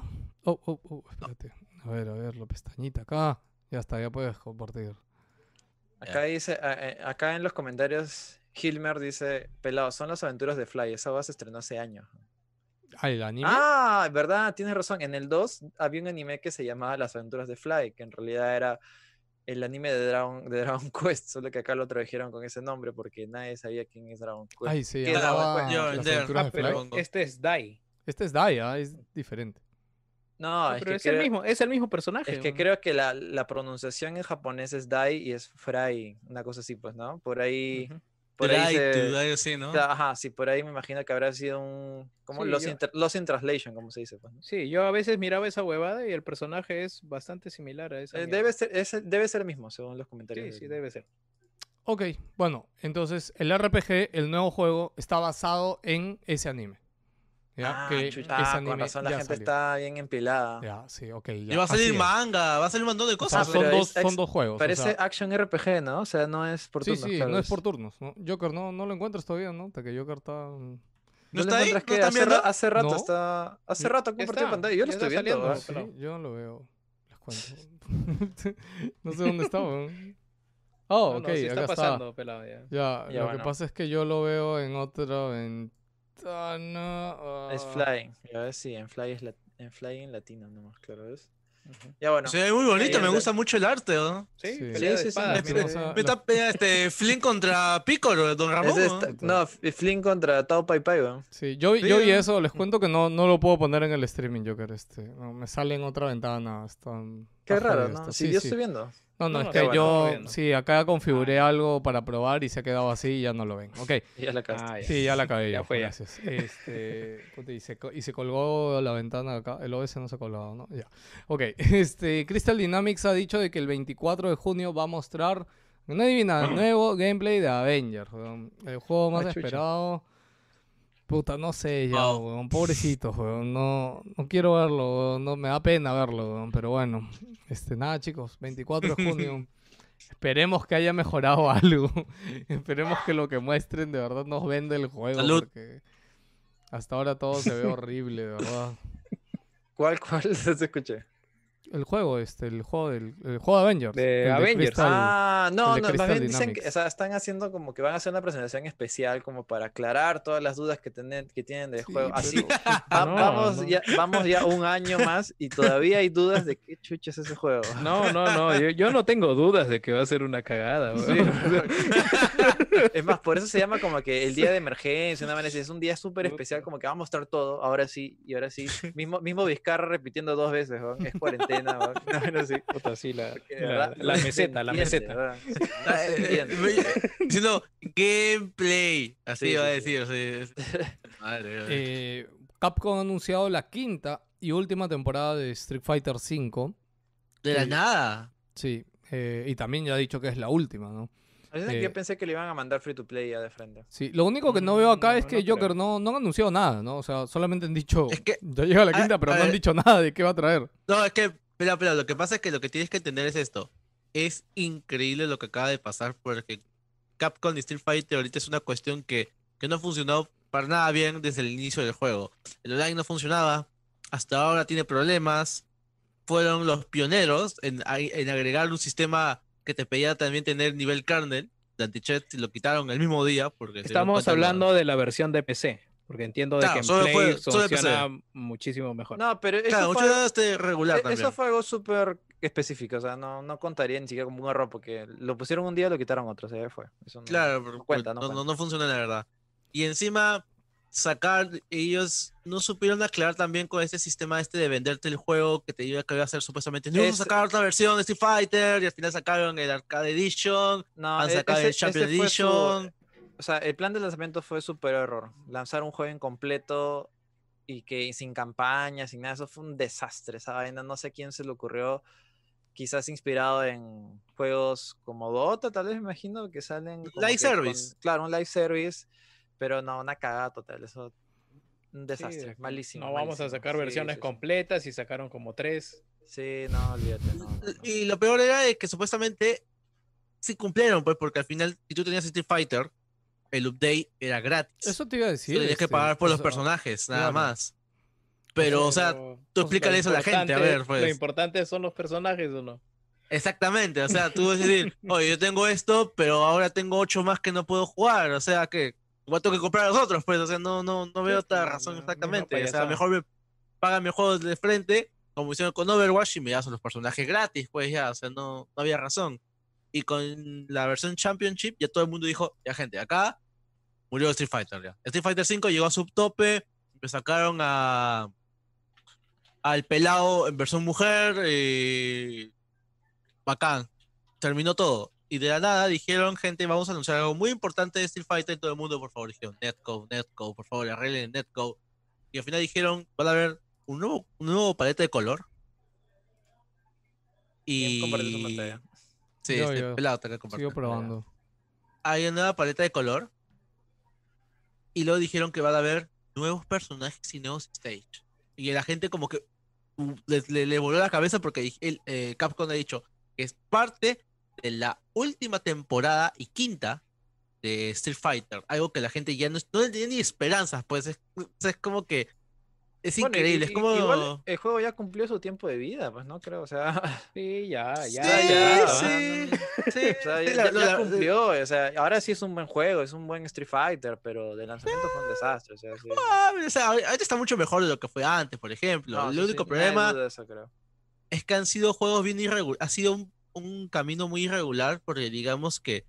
Oh, oh, oh, espérate. A ver, a ver, la pestañita acá. Ya está, ya puedes compartir. Acá dice, eh, acá en los comentarios, Hilmer dice, pelado, son las aventuras de Fly. Esa base se estrenó hace años. Ah, el anime. Ah, verdad, tienes razón. En el 2 había un anime que se llamaba Las aventuras de Fly, que en realidad era el anime de Dragon, de Dragon (laughs) Quest, solo que acá lo tradujeron con ese nombre porque nadie sabía quién es Dragon Quest. Ay, se ¿Qué es Dragon llamaba Quest? Yo, Las Ender. aventuras Ah, de pero Fly. Pongo. este es Dai. Este es Daya, es diferente. No, No, es pero que, es el mismo, es el mismo personaje. es que ¿no? creo que la, la pronunciación en japonés es Dai y es Fry, una cosa así, pues, ¿no? Por ahí. Por ahí se- to- así, ¿no? Ajá, sí, por ahí me imagino que habrá sido un. como Sí, Lost, yo- in, Translation, como se dice. Pues, ¿no? Sí, yo a veces miraba esa huevada y el personaje es bastante similar a esa. Eh, debe, ser, es- debe ser el mismo, según los comentarios. Sí, sí, debe ser. Ok, bueno, entonces el RPG, el nuevo juego, está basado en ese anime. ¿Ya? Ah, que chucha, ese anime con razón la ya gente salió. está bien empilada. Ya, sí, ok. Y ya, va a salir así es. manga, va a salir un montón de O sea, cosas. Son, pero dos, es son dos juegos. o Parece sea, action RPG, ¿no? O sea, no es por sí, turnos, sí, claro, no es por turnos. ¿no? Joker no, no lo encuentras todavía, ¿no? Hasta que Joker está... ¿No le está ahí? encuentras ¿No que están hace, viendo? ra- hace rato No. está. Hace Ya- rato ya compartió está, pantalla. Yo lo ya estoy está viendo. saliendo. ¿ah? Sí, yo no lo veo. Les cuento. (laughs) no sé dónde está, weón. Oh, No, ok, no, sí acá está pasando, pelado ya. Ya, Ya, lo bueno. que pasa es que yo lo veo en otra ventana. Es. Fly. Ya ves, sí, en Fly es la- en Fly en latino nomás, claro, ¿ves? Ujú. Ya bueno. Se ve muy bonito, me gusta mucho el arte, ¿no? Sí, Sí. pelea Sí, de sí, sí, espadas, me está eh, este Flynn contra Piccolo, Don Ramón. Ese ¿no? no, Flynn contra Tao Pai Pai, weón. Sí, yo, Sí, yo vi ¿no? eso, les cuento que no, no lo puedo poner en el streaming, Joker. Este, no, me sale en otra ventana. está- Qué raro, ¿no? esto. Si Sí, yo sí. estoy viendo. No, no, No, es no, que bueno, yo, sí, acá configuré algo para probar y se ha quedado así y ya no lo ven. Ok, (laughs) Ya la. Ah, ya. sí, ya la acabé. Ya Ya fue, ya. gracias. Este, (laughs) ¿cómo te dice? Co- y se colgó la ventana acá. El OS no se ha colgado, ¿no? Ya. Ok, (laughs) este, Crystal Dynamics ha dicho de que el 24 de junio va a mostrar, no adivina, (clears throat) nuevo gameplay de Avengers. El juego más Ah, chucha. Puta, no sé ya, Wow. weón. Pobrecito, weón. No, no quiero verlo, weón. No, me da pena verlo, weón. Pero bueno, este, nada, chicos. 24 de junio. (laughs) Esperemos que haya mejorado (laughs) algo. Esperemos que lo que muestren de verdad nos vende el juego. Salud. Porque hasta ahora todo se ve horrible, de verdad. (laughs) ¿Cuál, cuál se escuché? El juego, este, el juego del el juego de Avengers. De el Avengers. Crystal- Ah, no, no, más bien dicen que, o sea, están haciendo como que van a hacer una presentación especial como para aclarar todas las dudas que, tienen que tienen del Sí, juego. Así, (laughs) va- No, vamos, no. Ya, vamos ya un año (laughs) más y todavía hay dudas de qué chucha es ese juego. No, no, no, yo, yo no tengo dudas de que va a ser una cagada. Es más, por eso se llama como que el día de emergencia, una es un día súper especial, como que va a mostrar todo, ahora sí, y ahora sí. Mismo, mismo Vizcarra repitiendo dos veces, es cuarentena, weón, vaina así. Puta, sí, la, la- la no se meseta, la meseta. weón. (laughs) No eh, eh, Diciendo gameplay. Así Sí, va a decir. sí. (laughs) Madre mía. Eh, Capcom ha anunciado la quinta y última temporada de Street Fighter V. de la sí. nada. Sí, eh, y también ya ha dicho que es la última, ¿no? Es que Eh, Yo pensé que le iban a mandar free to play ya de frente. Sí, lo único que no veo acá Mm, es no, que no creo. Joker no, no han anunciado nada, ¿no? O sea, solamente han dicho, Es que- ya llega la a- quinta, pero a no han dicho nada de qué va a traer. No, es que, espera, espera, lo que pasa es que lo que tienes que entender es esto. Es increíble lo que acaba de pasar porque Capcom y Street Fighter ahorita es una cuestión que, que no ha funcionado para nada bien desde el inicio del juego. El online no funcionaba, hasta ahora tiene problemas. Fueron los pioneros en, en agregar un sistema que te pedía también tener nivel kernel de y lo quitaron el mismo día porque Estamos hablando de la versión de PC, porque entiendo de Claro, que en solo Play fue- funciona muchísimo mejor. No, pero eso Claro, fue, este regular e- también. eso fue algo súper específico. O sea, no, no contaría ni siquiera como un error porque lo pusieron un día y lo quitaron otro. O sea, fue. Eso no, Claro, no cuenta, no, no no, cuenta. no funciona la verdad. Y encima, sacar, ellos no supieron aclarar también con este sistema este de venderte el juego que te iba, que iba a ser supuestamente. No, vamos Es- a sacar otra versión de Street Fighter y al final sacaron el Arcade Edition, No, han e- sacado ese- el Champion fue su- Edition. O sea, el plan de lanzamiento fue súper error. Lanzar un juego incompleto y que sin campaña, sin nada, eso fue un desastre. Esa vaina, no sé quién se le ocurrió. Quizás inspirado en juegos como Dota, tal vez me imagino que salen. Live que con- service. claro, un live service, pero no, una cagada total. Eso, un desastre, malísimo. No vamos a sacar Sí, versiones sí, sí. completas y sacaron como tres. Sí, no, olvídate. no, no, no. Y lo peor era de que supuestamente sí cumplieron, pues, porque al final, si tú tenías Street Fighter, el update era gratis. Eso te iba a decir. Tú tenías que este, pagar por los sea, personajes, nada claro. más. Pero, o sea, tú explícale eso a la gente, a ver, pues. Lo importante son los personajes o no. Exactamente, o sea, tú vas a decir, (laughs) oye, yo tengo esto, pero ahora tengo ocho más que no puedo jugar, o sea, que igual tengo que comprar a los otros, pues, o sea, no, no, no veo otra razón exactamente, o sea, mejor me pagan mis juegos de frente, como hicieron con Overwatch, y me das los personajes gratis, pues ya, o sea, no, no había razón. Y con la versión Championship, ya todo el mundo dijo, ya gente, acá murió Street Fighter ya. Street Fighter 5 llegó a subtope, me sacaron a al pelado en versión mujer, y bacán, terminó todo. Y de la nada dijeron, gente, vamos a anunciar algo muy importante de Street Fighter y todo el mundo, por favor, dijeron, Netcode, Netcode, por favor, arreglen Netcode. Y al final dijeron, van a haber un nuevo, un nuevo paleta de color. ¿Quién compartió su Y... pantalla? Sí, Yo, este yo. pelado te compartió. Sigo probando. Hay una nueva paleta de color. Y luego dijeron que van a haber nuevos personajes y nuevos stage. Y la gente como que uh, le, le- le voló la cabeza porque el, eh, Capcom ha dicho que es parte de la última temporada y quinta de Street Fighter. Algo que la gente ya no, no tenía ni esperanzas, pues es, es como que es Bueno, y- increíble. es como... Igual el juego ya cumplió su tiempo de vida, pues no creo, o sea. (laughs) Sí, ya, ya, Sí, ya. sí, (laughs) sí, O sea, ya, la- ya- la- ya cumplió, o sea, ahora sí es un buen juego, es un buen Street Fighter, pero de lanzamiento fue un desastre, o sea, sí. Ah, o sea, ahorita está mucho mejor de lo que fue antes, por ejemplo. No, el sí, único sí, problema eso, creo. es que han sido juegos bien irregulares. Ha sido un, un camino muy irregular porque digamos que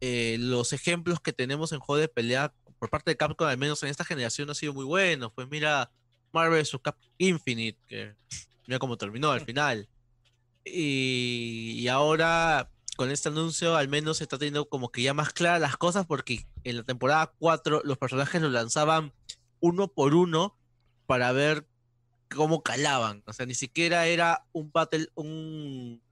eh, los ejemplos que tenemos en juegos de pelea por parte de Capcom, al menos en esta generación, no han sido muy buenos. Pues mira Marvel vs. Capcom Infinite, que mira cómo terminó al final. Y, y ahora con este anuncio al menos se está teniendo como que ya más claras las cosas porque en la temporada 4 los personajes los lanzaban uno por uno para ver cómo calaban. O sea, ni siquiera era un battle, un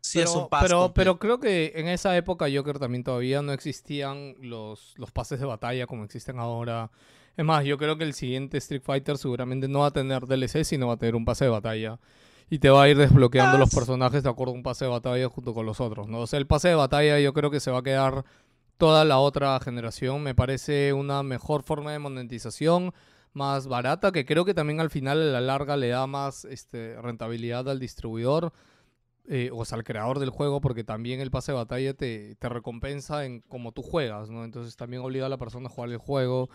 Season Pero, Pass pero, pero creo que en esa época Joker también todavía no existían los, los pases de batalla como existen ahora. Es más, yo creo que el siguiente Street Fighter seguramente no va a tener DLC, sino va a tener un pase de batalla. Y te va a ir desbloqueando los personajes de acuerdo a un pase de batalla junto con los otros, ¿no? O sea, el pase de batalla yo creo que se va a quedar toda la otra generación. Me parece una mejor forma de monetización, más barata, que creo que también al final a la larga le da más este, rentabilidad al distribuidor eh, o sea, al creador del juego, porque también el pase de batalla te, te recompensa en cómo tú juegas, ¿no? Entonces también obliga a la persona a jugar el juego.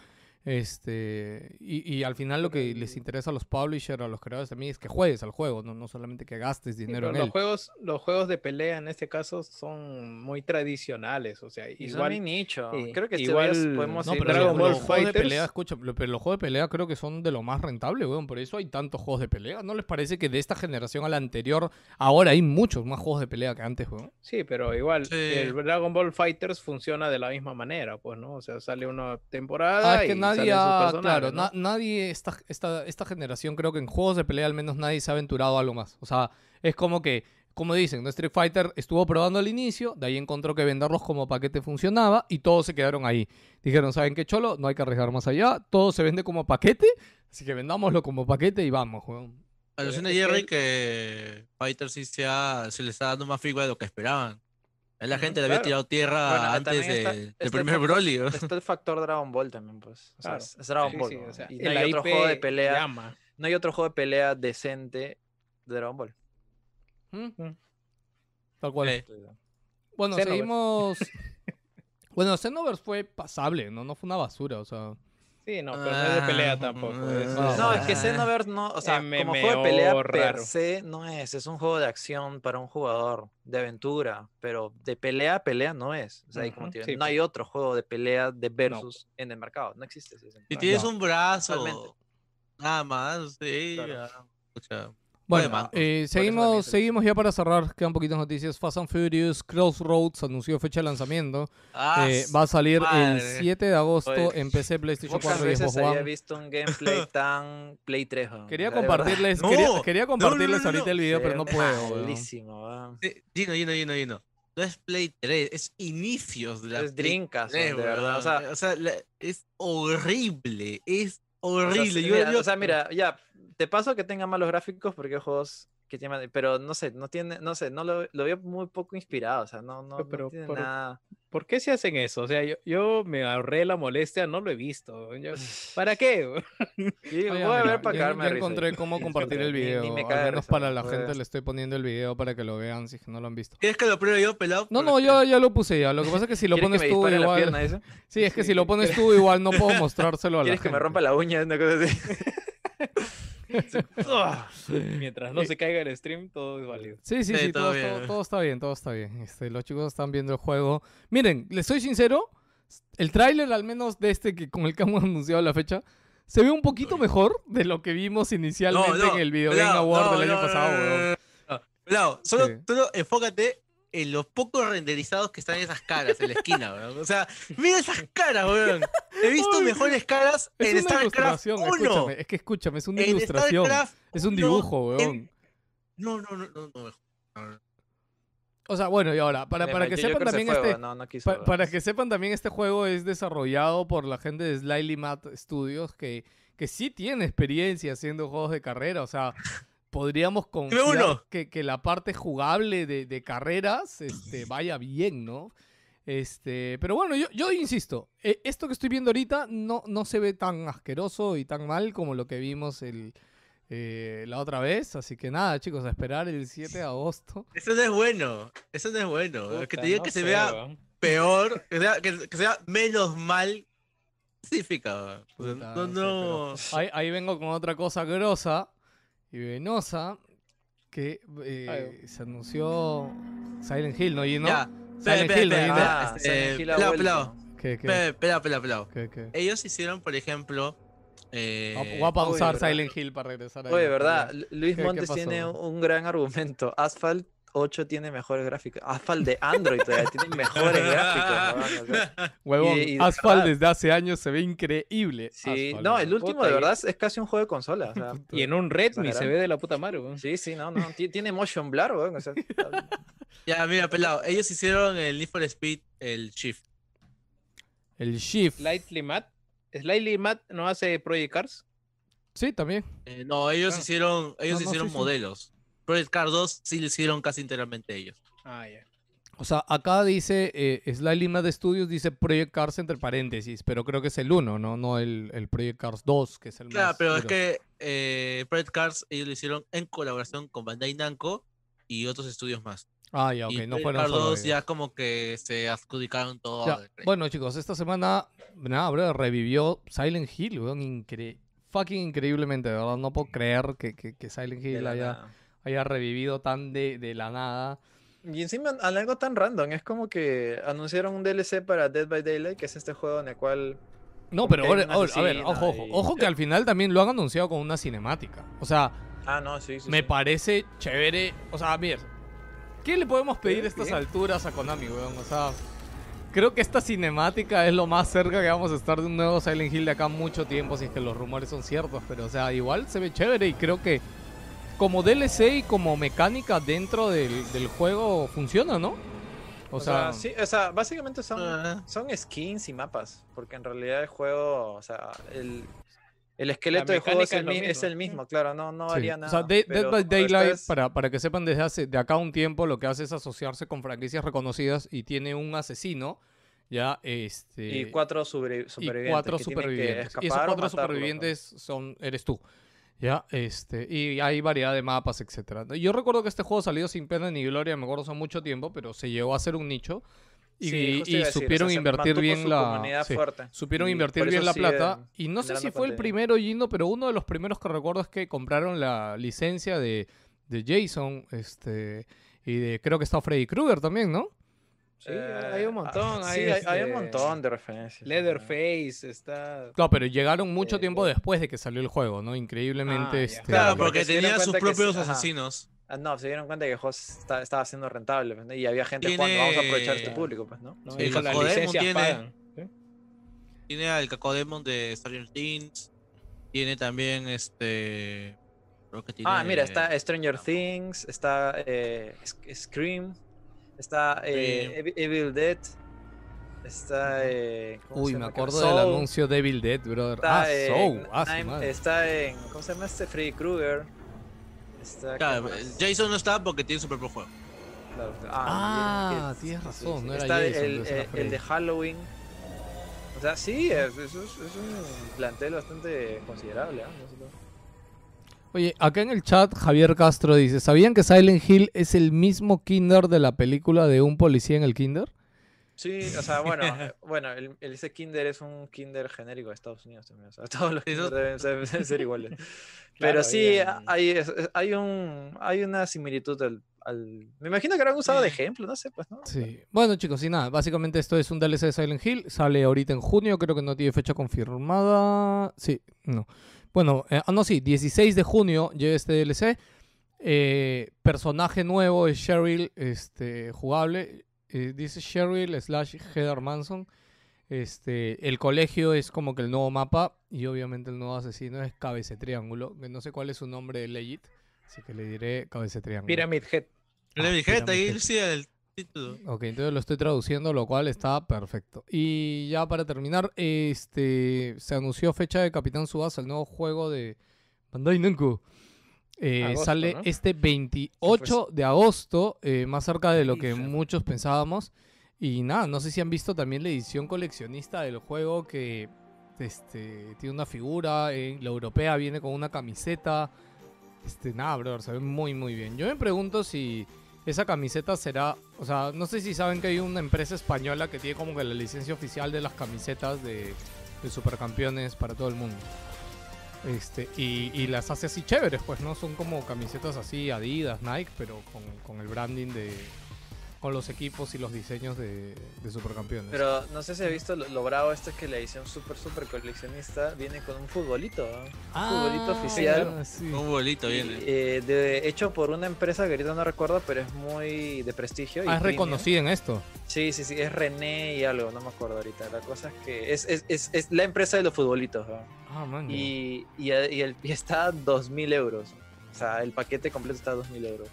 Este, y, y al final lo que les interesa a los publishers, a los creadores también es que juegues al juego, no, no solamente que gastes dinero en los él. juegos, los juegos de pelea en este caso son muy tradicionales, o sea, Y son mi nicho. sí, Creo que este igual- podemos No, ir pero Dragon los, Ball los juegos de Fighters- pelea, escucha, lo- pero los juegos de pelea creo que son de lo más rentable, weón. Por eso hay tantos juegos de pelea. ¿No les parece que de esta generación a la anterior, ahora hay muchos más juegos de pelea que antes, weón? Sí, pero igual Sí. el Dragon Ball Fighters funciona de la misma manera, pues, ¿no? O sea, sale una temporada Ah, es que y nadie, ha- claro, ¿no? na- nadie, esta, esta, esta generación creo que en juegos de pelea al menos nadie se ha aventurado a algo más. O sea, es como que como dicen, ¿no? Street Fighter estuvo probando al inicio, de ahí encontró que venderlos como paquete funcionaba y todos se quedaron ahí. Dijeron, ¿saben qué, Cholo? No hay que arriesgar más allá, todo se vende como paquete, así que vendámoslo como paquete y vamos, weón. Alucina Jerry que Fighter sí se, ha- se le está dando más feedback de lo que esperaban. La gente le había claro. tirado tierra Bueno, antes está- del está primer factor- Broly. ¿no? Está el factor Dragon Ball también, pues. O sea, Claro. es, es Dragon Sí, Ball. sí, ¿no? o sea, y no hay otro juego de pelea. llama. No hay otro juego de pelea decente de Dragon Ball. ¿Mm? Mm. Tal cual. Eh, Bueno, Xenoverse. seguimos... (laughs) bueno, Xenoverse fue pasable, ¿no? No fue una basura, o sea... Sí, no, pero no es de pelea Ah, tampoco. ah, es- No, No, es que. Xenoverse no, o sea, como juego de pelea per raro. se no es, es un juego de acción para un jugador, de aventura, pero de pelea a pelea no es. O sea, y como Ujú, te digo, sí, no pues. hay otro juego de pelea de versus en el mercado, no existe. ese Si sentido. tienes No. un brazo, Totalmente. nada más, sí. Claro. ya, pucha. Bueno, Bueno, eh, seguimos, se- seguimos ya para cerrar, quedan poquitas noticias. Fast and Furious Crossroads anunció fecha de lanzamiento. Ah, Eh, va a salir el madre. 7 de agosto Oye, en PC, PlayStation Pocas 4 y Xbox había One. visto un gameplay (laughs) tan Play 3. weón. Quería compartirles, No, quería, quería no, no, compartirles no, ahorita no. el video, pero no puedo. malísimo, Gino, Gino, Gino, Gino. No es Play 3, es inicios de la Es Play Dreamcast, 3, de verdad. O sea, weón. O sea, la- es horrible, es O sea, horrible. sí, Yo- mira, yo- o sea, mira, ya, te paso que tenga malos gráficos porque hay juegos que tienen, pero no sé, no tiene, no sé, no lo, lo veo muy poco inspirado, o sea, no, no, no Pero tiene por- nada. ¿Por qué se hacen eso? O sea, yo, yo me ahorré la molestia, no lo he visto. Yo- ¿Para (laughs) qué? Sí, Oye, voy a ver para risa. encontré cómo (laughs) compartir el Ni- ni video. me Al menos para la gente le estoy poniendo el video para que lo vean si no lo han visto. ¿Quieres que lo pruebe yo, pelado? No, no, Porque- ya, lo puse ya. Lo que pasa es que si lo ¿Quieres pones que me tú igual... pierna, dice? (laughs) Sí, es que Sí, si lo pones tú igual no puedo mostrárselo a la ¿Quieres que me rompa la uña? Una cosa así. Mientras no se caiga el stream, todo es válido. Sí, sí, Sí, sí, todo, todo todo- bien. todo está bien, todo está bien. Este, los chicos están viendo el juego. Miren, les soy sincero, el tráiler al menos de este que con el que hemos anunciado la fecha, se ve un poquito mejor de lo que vimos inicialmente en el Video Game Award no, del año no, pasado, no, weón. no, no, no. Pelado, solo, Sí. solo enfócate en los pocos renderizados que están en esas caras en la esquina, weón. O sea, mira esas caras, weón. He visto mejores caras Es en StarCraft ilustración, 1. escúchame, es que escúchame, es una En ilustración. StarCraft Es un 1, dibujo, en- weón. No, no, no, no, no. no. O sea, bueno, y ahora, para, para que Yo- yo sepan se también fue, este... no, no quiso, para que sepan también, este juego es desarrollado por la gente de Slightly Mad Studios, que, que sí tiene experiencia haciendo juegos de carrera. O sea, podríamos confiar uno. que, que la parte jugable de, de carreras este, vaya bien, ¿no? Este, pero bueno, yo, yo insisto, eh, esto que estoy viendo ahorita no, no se ve tan asqueroso y tan mal como lo que vimos el, eh, la otra vez. Así que nada, chicos, a esperar el 7 de agosto. (laughs) Eso no es bueno. Eso no es bueno. que Puta, te diga no que se vea peor, que sea, que, que sea menos mal, significa. Puta, no, no sé, no. Ahí, ahí vengo con otra cosa grosa y venosa que eh, se anunció Silent Hill, ¿no? Y no. Ya. Silent Hill, ¿no? Ah, este, pelado, pelado. ¿Qué, pelado. Ellos hicieron, por ejemplo. eh, Voy a- a pausar. Silent Hill para regresar ahí. Oye, ¿verdad? Lu- Luis ¿Qué- qué Montes tiene un gran argumento. Asphalt 8 tiene mejores gráficos. Asphalt de Android todavía tiene mejores gráficos. weón, o sea, Huevón, y- y de Asphalt desde hace años se ve increíble. sí, Asphalt, no, el último Puta, de verdad es- casi un juego de consola. o sea, (laughs) Y en un Redmi se ve de la puta madre, weón. sí, sí, no, no. ti- Tiene motion blur, weón. O sea, (laughs) Ya, mira, pelado. Ellos hicieron el Need for Speed, el Shift. El Shift. Slightly Matt. Slightly Matt no hace Project Cars. Sí, también. Eh, no, ellos Ah. hicieron, ellos No, no, hicieron sí, sí. modelos. Project Cars 2 sí lo hicieron casi integralmente ellos. Ah, ya. O sea, acá dice eh, Slightly Mad Studios, dice Project Cars entre paréntesis, pero creo que es el 1, ¿no? No el, el Project Cars 2, que es el Claro, más. pero es duro. que eh, Project Cars ellos lo hicieron en colaboración con Bandai Namco y otros estudios más. Ah, ya, ok, y no Project fueron Cars solo 2 ellos. ya como que se adjudicaron todo. Ya. Bueno, chicos, esta semana, nada, bro, revivió Silent Hill, weón, incre fucking increíblemente, de verdad, no puedo creer que, que, que Silent de Hill haya, nada. Haya revivido tan de, de la nada. Y encima al- algo tan random, es como que anunciaron un DLC para Dead by Daylight, que es este juego en el cual No, pero ahora- a ver, ojo, ojo, y- ojo que al final también lo han anunciado con una cinemática. O sea, Ah, no, sí, sí. me sí. parece chévere. O sea, mira, ¿qué le podemos pedir a estas bien. alturas a Konami, weón? O sea, creo que esta cinemática es lo más cerca que vamos a estar de un nuevo Silent Hill de acá mucho tiempo, si es que los rumores son ciertos. Pero, o sea, igual se ve chévere y creo que como DLC y como mecánica dentro del, del juego funciona, ¿no? O, O sea, sea, sí, o sea, básicamente son, Ah. son skins y mapas, porque en realidad el juego, o sea, el, el esqueleto del juego es el, es mismo. el mismo, claro, no, no sí. varía O nada. sea, Dead, by Daylight, para, para que sepan desde hace de acá un tiempo, lo que hace es asociarse con franquicias reconocidas y tiene un asesino, ya, este... Y cuatro sobrevi- y supervivientes. cuatro que tienen que supervivientes. Y esos cuatro matarlo, supervivientes son, eres tú. Ya, este, y hay variedad de mapas, etcétera. Yo recuerdo que este juego salió sin pena ni gloria, me acuerdo hace mucho tiempo, pero se llegó a ser un nicho. Y, Sí, o sea, supieron invertir bien la. sí, supieron y invertir bien la plata. Y no sé si fue el primero, Gino, pero uno de los primeros que recuerdo es que compraron la licencia de, de Jason, este, y de creo que está Freddy Krueger también, ¿no? Sí, hay un montón. ah, (laughs) hay, sí, hay, hay un montón de referencias. Leatherface está. Claro, pero llegaron mucho Eh, tiempo eh. después de que salió el juego, ¿no? Increíblemente, Ah, este. Claro, porque porque se dieron tenía sus que propios sí, ajá. asesinos. Ah, no, se dieron cuenta que el juego está- estaba siendo rentable pues, ¿no? y había gente jugando. Vamos a aprovechar este Tiene- público, pues, ¿no? ¿no? Sí, Y con las Cacodemon licencias tiene- pagan. Tiene al Cacodemon de Stranger Things. Tiene también este. Creo que tiene. Ah, mira, está Stranger Things, está eh, Sc- Scream, está eh, Evil Dead, está. eh, ¿cómo Uy, me acuerdo Soul, del anuncio Devil Dead, brother. Está, ah, en Soul. Ah, su Nine- madre. está en. ¿Cómo se llama este? Freddy Krueger. Está. ¿qué Claro? Jason no está porque tiene su propio juego. Claro, Ah, y- tienes sí, razón, sí. no era Está Jason, el, era el- de Halloween. O sea, sí, es, es- es un plantel bastante considerable. ¿ah? Oye, acá en el chat Javier Castro dice, ¿sabían que Silent Hill es el mismo Kinder de la película de un policía en el Kinder? Sí, o sea, bueno, (laughs) bueno, el, el- ese Kinder es un Kinder genérico de Estados Unidos también. O sea, (laughs) todos los Kinder deben ser, deben ser iguales. (laughs) Claro, Pero sí, hay, hay, un, hay una similitud al, al- Me imagino que habrán usado de ejemplo, no sé, pues, ¿no? Sí. Bueno, chicos, y nada, básicamente esto es un DLC de Silent Hill. Sale ahorita en junio, creo que no tiene fecha confirmada. Sí, no. Bueno, eh, ah, no, sí, 16 de junio llega este DLC. Eh, personaje nuevo es Cheryl, este, jugable. Eh, dice Cheryl slash Heather Manson. Este, el colegio es como que el nuevo mapa y obviamente el nuevo asesino es Cabece Triángulo, que no sé cuál es su nombre legit, así que le diré Cabece Triángulo. Pyramid Head. Pyramid ahí Head. sí el título. Ok, entonces lo estoy traduciendo, lo cual está perfecto. Y ya para terminar, este se anunció fecha de Capitán Subasa, el nuevo juego de Bandai Namco. Eh, Agosto, sale ¿no? este 28 de agosto, eh, más cerca de lo que muchos pensábamos. Y nada, no sé si han visto también la edición coleccionista del juego que este, tiene una figura, en la europea viene con una camiseta. Este, nada, brother, se ve muy, muy bien. Yo me pregunto si esa camiseta será, o sea, no sé si saben que hay una empresa española que tiene como que la licencia oficial de las camisetas de, supercampeones para todo el mundo. Este, y, y las hace así chéveres, pues, ¿no? Son como camisetas así Adidas, Nike, pero con el branding de. Con los equipos y los diseños de, de supercampeones. Pero no sé si has visto lo, lo bravo esto es que la edición super super coleccionista viene con un futbolito, ¿no? un Ah, futbolito oficial. claro, sí. Un bolito y, viene. eh, de- hecho por una empresa que ahorita no recuerdo, pero es muy de prestigio. y Ah, es reconocida en esto. Sí, sí, sí, es René y algo, no me acuerdo ahorita. La cosa es que es, es, es, es la empresa de los futbolitos. ¿no? Ah, man. Y, y, y el, y está a 2.000 euros. O sea, el paquete completo está a 2.000 euros.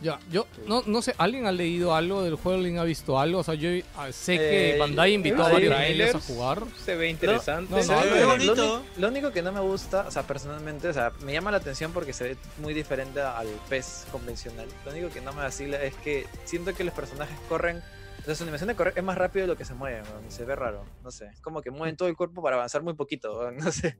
Ya, yo no, no sé, ¿alguien ha leído algo del juego? ¿Alguien ha visto algo? O sea, yo ah, sé que Eh, Bandai invitó a varios a jugar. Se ve interesante. no, Se no, ve bonito. Lo, uni- lo único que no me gusta, o sea, personalmente, o sea, me llama la atención porque se ve muy diferente al PES convencional. Lo único que no me vacila es que siento que los personajes corren. O sea, su animación de correr es más rápido de lo que se mueven, weón, se ve raro, no sé. Es como que mueven todo el cuerpo para avanzar muy poquito, weón, (laughs) no sé.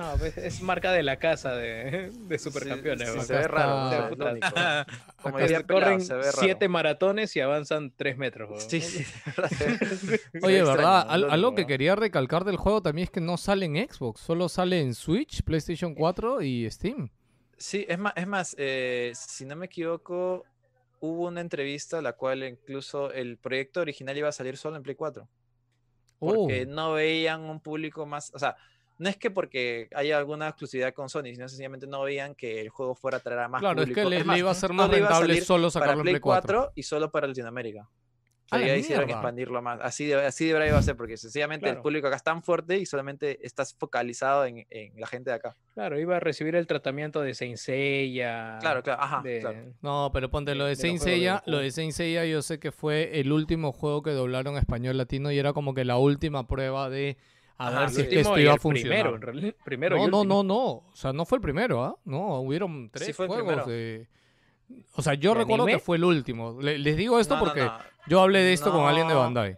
No, pues, es marca de la casa de, de supercampeones. Sí, sí, ¿no? se ve raro, es. Como diría corren se ve raro. siete maratones y avanzan tres metros. ¿no? Sí, sí, verdad, (laughs) Oye, extraño, ¿verdad? Al- algo que quería recalcar del juego también es que no sale en Xbox, solo sale en Switch, PlayStation 4 y Steam. Sí, es más, es más eh, si no me equivoco, hubo una entrevista la cual incluso el proyecto original iba a salir solo en Play 4. Porque Oh. no veían un público más, o sea, no es que porque haya alguna exclusividad con Sony, sino sencillamente no veían que el juego fuera a traer a más claro, es público. que le, le más, iba a ser más a rentable solo para sacarlo en Play Play 4. 4 y solo para Latinoamérica. O sea, ¡A la ya hicieron expandirlo más. Así de, así de va a ser, porque sencillamente el Claro. público acá es tan fuerte y solamente estás focalizado en, en la gente de acá. Claro, iba a recibir el tratamiento de Saint Seiya. Claro, claro, ajá, de- claro. No, pero ponte lo de de Saint Seiya, lo de Saint Seiya yo sé que fue el último juego que doblaron a español latino y era como que la última prueba de a ver si es que esto iba a el primero, funcionar. en realidad, primero y No, no, no, no, o sea, no fue el primero, ¿ah? No, hubieron tres juegos primero. de O sea, yo ¿De recuerdo que fue el último. Le- les digo esto No, porque no. yo hablé de esto con alguien de. Bandai.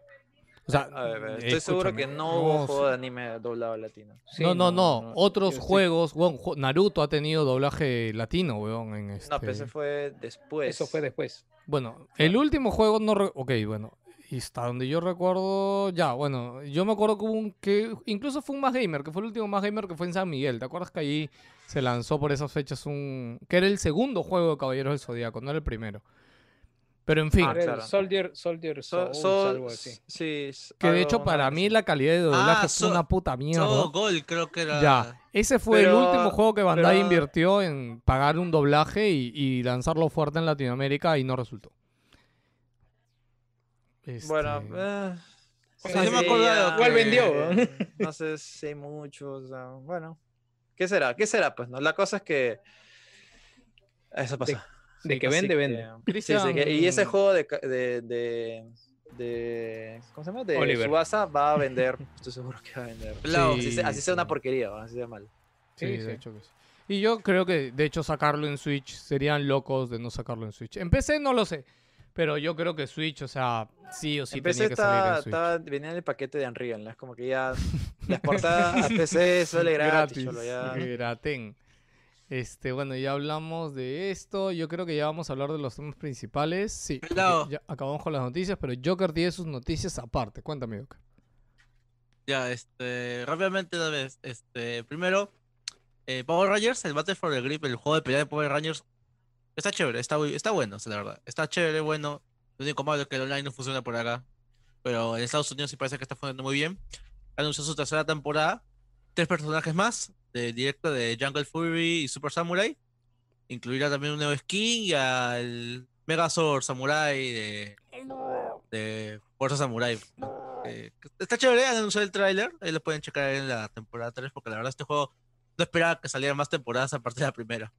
O sea, A ver, a ver, estoy seguro que no hubo no, juego de anime doblado latino. Sí, no, no, no, Otros juegos, weón, ju- Naruto ha tenido doblaje latino, weón, en este... No, pero ese fue después. Eso fue después. Bueno, el último juego no... re- Ok, bueno. Y hasta donde yo recuerdo... Ya, bueno. Yo me acuerdo que hubo un... que Incluso fue un Más Gamer, que fue el último Más Gamer que fue en San Miguel. ¿Te acuerdas que ahí se lanzó por esas fechas un... que era el segundo juego de Caballeros del Zodíaco, no era el primero. Pero en fin. Ah, claro. Soldier, Soldier So- Souls, so- algo así. Sí. que de hecho para mí la calidad de doblaje fue So- una puta mierda. Todo Gol creo que era. Ya, ese fue el último juego que Bandai pero- invirtió en pagar un doblaje y, y lanzarlo fuerte en Latinoamérica y no resultó. Bueno, Este, eh, O sí, sea, yo me acuerdo de ¿Cuál vendió? No sé si hay muchos. o sea, bueno. ¿Qué será? ¿Qué será? Pues no. La cosa es que. Eso pasa. De que vende, que- vende. Sí, sí, que- y ese juego de, de, de, de- ¿Cómo se llama? De Oliver. Subasa va a vender. Estoy seguro que va a vender. Pelado. Así, sea, así sea una porquería, ¿no? así sea mal. Sí, Sí, de hecho que sí. Y yo creo que, de hecho, sacarlo en Switch serían locos de no sacarlo en Switch. En PC no lo sé, pero yo creo que Switch, o sea, sí o sí en PC tenía que salir en Switch. está- venía en el paquete de Unreal, ¿no? Es como que ya (laughs) la exportada a PC sale gratis. cholo, ya. graten. Este, bueno, ya hablamos de esto. Yo creo que ya vamos a hablar de los temas principales. Sí, Pelado. ya acabamos con las noticias, pero Joker tiene sus noticias aparte. Cuéntame, Joker. Ya, este, rápidamente una vez, este, primero, eh, Power Rangers, el Battle for the Grip, el juego de pelea de Power Rangers, está chévere, está, está bueno, la verdad, está chévere, bueno, lo único malo es que el online no funciona por acá, pero en Estados Unidos sí parece que está funcionando muy bien, anunció su tercera temporada, tres personajes más, de directo de Jungle Fury y Super Samurai, incluirá también un nuevo skin y al Megazord Samurai de, de Fuerza Samurai. Eh, está chévere, han anunciado el tráiler, ahí lo pueden checar en la temporada 3, porque la verdad este juego no esperaba que salieran más temporadas aparte de la primera.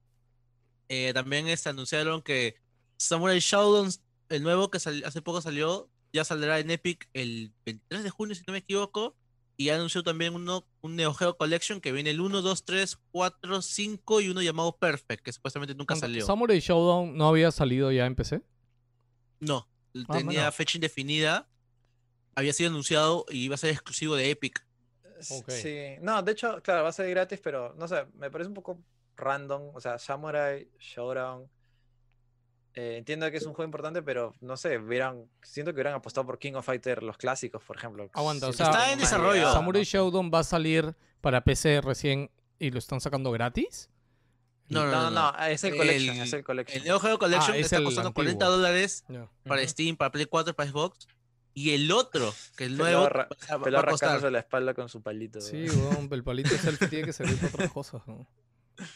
Eh, también este, anunciaron que Samurai Shodown, el nuevo que hace poco salió, ya saldrá en Epic el 23 de junio, si no me equivoco. Y anunció también uno, un Neo Geo Collection que viene el 1, 2, 3, 4, 5 y uno llamado Perfect, que supuestamente nunca salió. ¿Samurai Showdown no había salido ya en PC? No, Ah, tenía bueno. fecha indefinida, había sido anunciado y iba a ser exclusivo de Epic. Sí, no, de hecho, claro, va a ser gratis, pero no sé, me parece un poco random. O sea, Samurai, Showdown. eh, entiendo que es un juego importante, pero no sé, hubieran, siento que hubieran apostado por King of Fighter, los clásicos, por ejemplo. Aguanta, o sea, que Está en desarrollo. ¿Samurai ¿no? Showdown va a salir para PC recién y lo están sacando gratis? No, no, No, no, no. no, es el Collection, El- es el Collection. El Neo Geo Collection Ah, es está el costando antiguo. 40 dólares para. Steam, para Play 4, para Xbox. Y el otro, que el nuevo, va- Pelado va a costar. la espalda con su palito. Sí, weón, el palito selfie (laughs) tiene que servir para otras cosas. ¿no?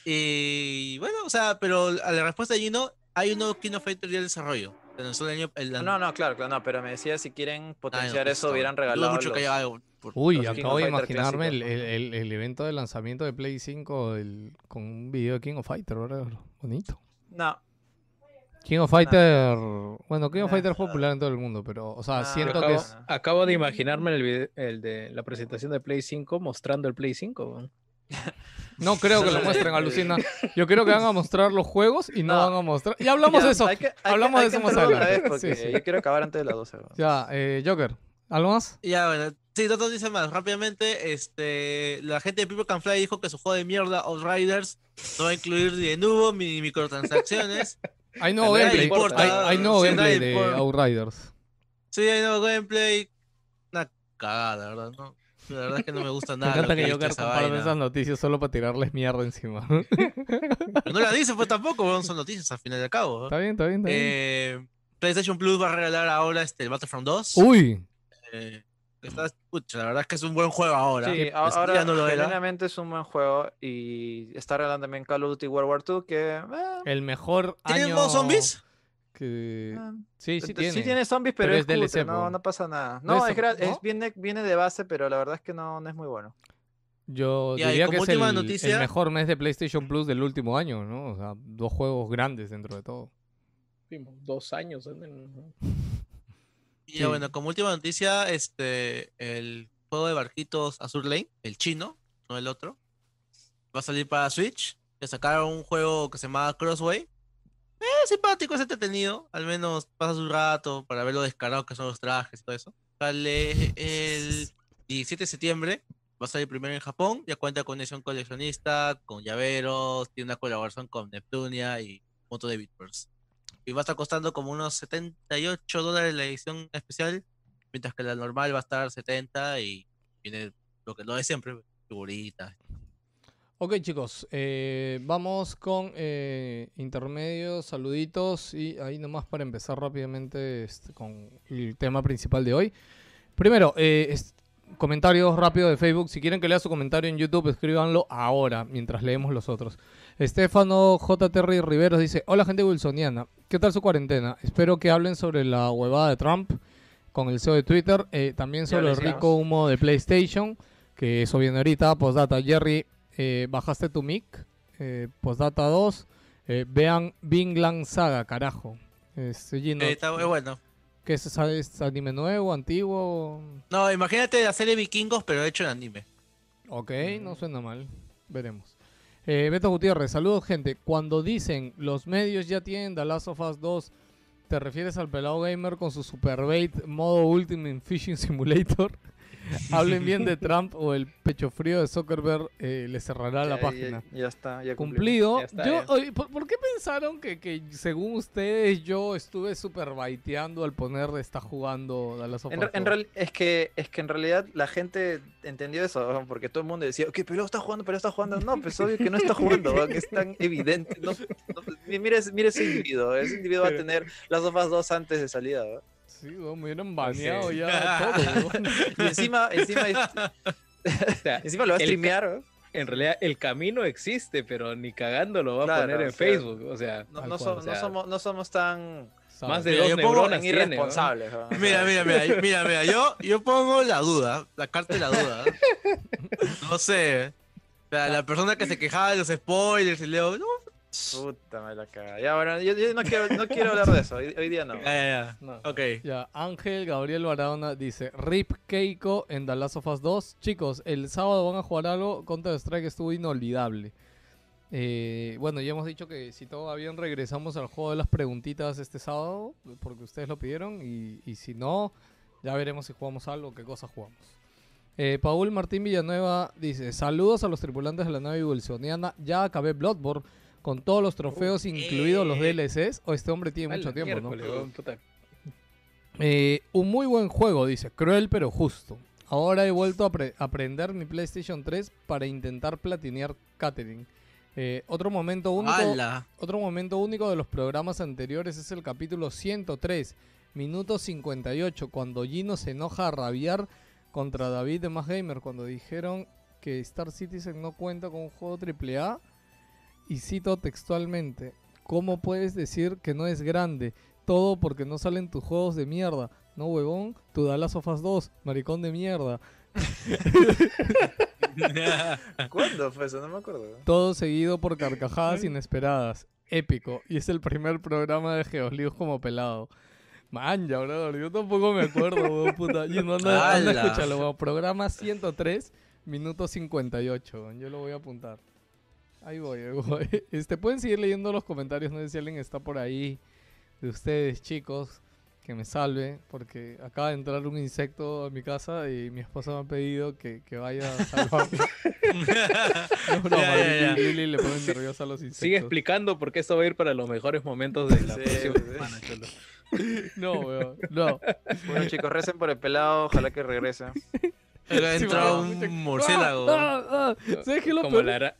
Y bueno, o sea, pero a la respuesta de Gino, hay un nuevo King of Fighters ya en desarrollo. El año- el- No, no, claro, claro, no, pero me decía si quieren Ay, no, potenciar pues, eso, no, hubieran dudo regalado. mucho que haya algo por- Uy, Los acabo de imaginarme el, el- el- el evento de lanzamiento de Play 5 el- con un video de King of Fighter, ¿verdad? Bonito. No, King of Fighter. Bueno, King of Nah. Fighter es popular en todo el mundo, pero, o sea, siento acabo- que Acabo, es. acabo de imaginarme el, video- el de la presentación de Play 5 mostrando el Play 5. (laughs) No creo que lo muestren, alucina. Yo creo que van a mostrar los juegos y no, No. van a mostrar. Ya hablamos Ya, de eso. hay que- hay que- Hablamos hay de que eso más adelante. (laughs) Sí, sí. Yo quiero acabar antes de las 12. weón. Ya, eh, Joker, ¿algo más? Ya, bueno, sí, dos noticias más. Rápidamente, este, la gente de People Can Fly dijo que su juego de mierda, Outriders, no va a incluir ni de nuevo ni microtransacciones. (laughs) Hay nuevo gameplay. hay, hay nuevo gameplay de. Outriders. sí, hay nuevo gameplay. Una cagada, la verdad, ¿no? La verdad es que no me gusta Me nada. encanta lo que comparte vaina. esas noticias solo para tirarles mierda encima. Pero no la dice, pues (laughs) tampoco, son noticias al final y al cabo. ¿no? está bien, está bien, está bien. Eh, PlayStation Plus va a regalar ahora este, el Battlefront 2. Uy, Eh, está- pucha, la verdad es que es un buen juego ahora. Sí, ahora ya no lo genuinamente es un buen juego y está regalando también Call of Duty World War II que... eh, el mejor ¿Tiene año. modo zombies? Que... Ah, Sí, sí tiene. Sí tiene zombies, pero, Pero es, es DLC, no, pasa nada. No No, es- viene, viene de base, pero la verdad es que no, no es muy bueno. Yo Ya, y diría que como es el, última el noticia- mejor mes de PlayStation Plus del último año, ¿no? O sea, dos juegos grandes dentro de todo. Dos años. (laughs) ¿no? Y Sí. ya, bueno, como última noticia, este, el juego de barquitos Azur Lane, el chino, no el otro, va a salir para Switch. Le sacaron un juego que se llama Crossway. Es simpático, es entretenido. Al menos pasas un rato para ver lo descarados que son los trajes y todo eso. Sale el 17 de septiembre. Va a salir primero en Japón. Ya cuenta con edición coleccionista, con llaveros, tiene una colaboración con Neptunia y un montón de Bitburst. Y va a estar costando como unos 78 dólares la edición especial, mientras que la normal va a estar 70 y viene lo que lo de siempre, figuritas. Ok, chicos, eh, vamos con eh, intermedios, saluditos y ahí nomás para empezar rápidamente este, con el tema principal de hoy. Primero, eh, es- comentarios rápidos de Facebook. Si quieren que lea su comentario en YouTube, escríbanlo ahora, mientras leemos los otros. Estefano J. Terry Riveros dice, hola gente wilsoniana, ¿qué tal su cuarentena? Espero que hablen sobre la huevada de Trump con el CEO de Twitter, eh, también sobre el rico humo de PlayStation, que eso viene ahorita, postdata, Jerry, eh, bajaste tu mic, eh, postdata 2, eh, vean Vinland Saga, carajo. Gino, Eh, está muy bueno. ¿Qué es, es anime nuevo, antiguo? No, imagínate la serie Vikingos, pero hecho en anime. Ok, no suena mal. Veremos. Eh, Beto Gutiérrez, saludos gente. Cuando dicen los medios ya tienen The Last of Us 2, ¿te refieres al pelado gamer con su super bait modo Ultimate Fishing Simulator? (laughs) Hablen bien de Trump o el pecho frío de Zuckerberg eh, le cerrará la página. Ya, ya está, ya Cumplido. cumplimos. Ya está, yo, oye, ¿por, por qué pensaron que, que según ustedes yo estuve super baiteando al poner está jugando Last of En, en 2"? real- es, que, es que en realidad la gente entendió eso, porque todo el mundo decía, que pero está jugando, pero está jugando. No, pues obvio que no está jugando, ¿no? que es tan evidente. No, no, mi- mire, ese- mire ese individuo, ese individuo va a tener las sofás dos antes de salida. ¿no? Sí, weón, me hubieran baneado Sí. ya (laughs) todo. weón. Y encima, encima, (laughs) (laughs) O sea, encima lo va a streamear. ¿no? en realidad el camino existe, pero ni cagando lo va a poner en o sea, Facebook. O sea, No, Tal no, cual, so- o sea, no somos, no somos tan, ¿Sabes? más de Mira, dos yo pongo neuronas irresponsables. Mira, mira, mira, mira, mira, yo, yo pongo la duda, la carta de la duda. No sé. O sea, la persona que se quejaba de los spoilers y leo, no, Puta, me la caga. Ya, bueno, yo, yo no, quiero, no quiero hablar de eso. Hoy, hoy día no. ya, ya, ya. No. Ok. Ya, Ángel Gabriel Barahona dice, Rip Keiko en The Last of Us 2. Chicos, el sábado van a jugar algo, Counter Strike estuvo inolvidable. Eh, bueno, ya hemos dicho que si todo va bien regresamos al juego de las preguntitas este sábado, porque ustedes lo pidieron, y, y si no, ya veremos si jugamos algo, qué cosa jugamos. Eh, Paul Martín Villanueva dice, saludos a los tripulantes de la nave wilsoniana, ya acabé Bloodborne con todos los trofeos, incluidos los. DLCs. O este hombre tiene mucho tiempo, ¿no? Eh, un muy buen juego, dice. Cruel pero justo. Ahora he vuelto a apre- aprender mi PlayStation 3 para intentar platinear Catherine. Eh, otro momento único. ¡Hala! Otro momento único de los programas anteriores es el capítulo 103, minuto 58, cuando Gino se enoja a rabiar contra David de Más Gamer cuando dijeron que Star Citizen no cuenta con un juego AAA. Y cito textualmente, ¿cómo puedes decir que no es grande? Todo porque no salen tus juegos de mierda. No, huevón, tu Dallas of Us 2, maricón de mierda. (laughs) ¿Cuándo fue eso? No me acuerdo. Todo seguido por carcajadas inesperadas. Épico. Y es el primer programa de Geoslíos como pelado. Manja, brother. Yo tampoco me acuerdo, (laughs) weón, puta. Y no anda, anda, escúchalo, weón. Programa 103, minuto 58. weón. Yo lo voy a apuntar. Ahí voy, ahí voy. (laughs) Este, pueden seguir leyendo los comentarios. No sé si alguien está por ahí de ustedes, chicos. Que me salve, porque acaba de entrar un insecto a mi casa y mi esposa me ha pedido que, que vaya a salvarme. (laughs) (laughs) No, broma, Ya, ya, ya. Lili, Lili le pone nerviosa a los insectos. Sigue explicando por qué esto va a ir para los mejores momentos de la Sí, próxima semana, cholo. No, weón, no. Bueno, chicos, recen por el pelado. Ojalá que regrese. Pero Sí, entró weón, mucha- un murciélago. Ah, ah, ah. ¿Sabes qué es lo Como peor? la,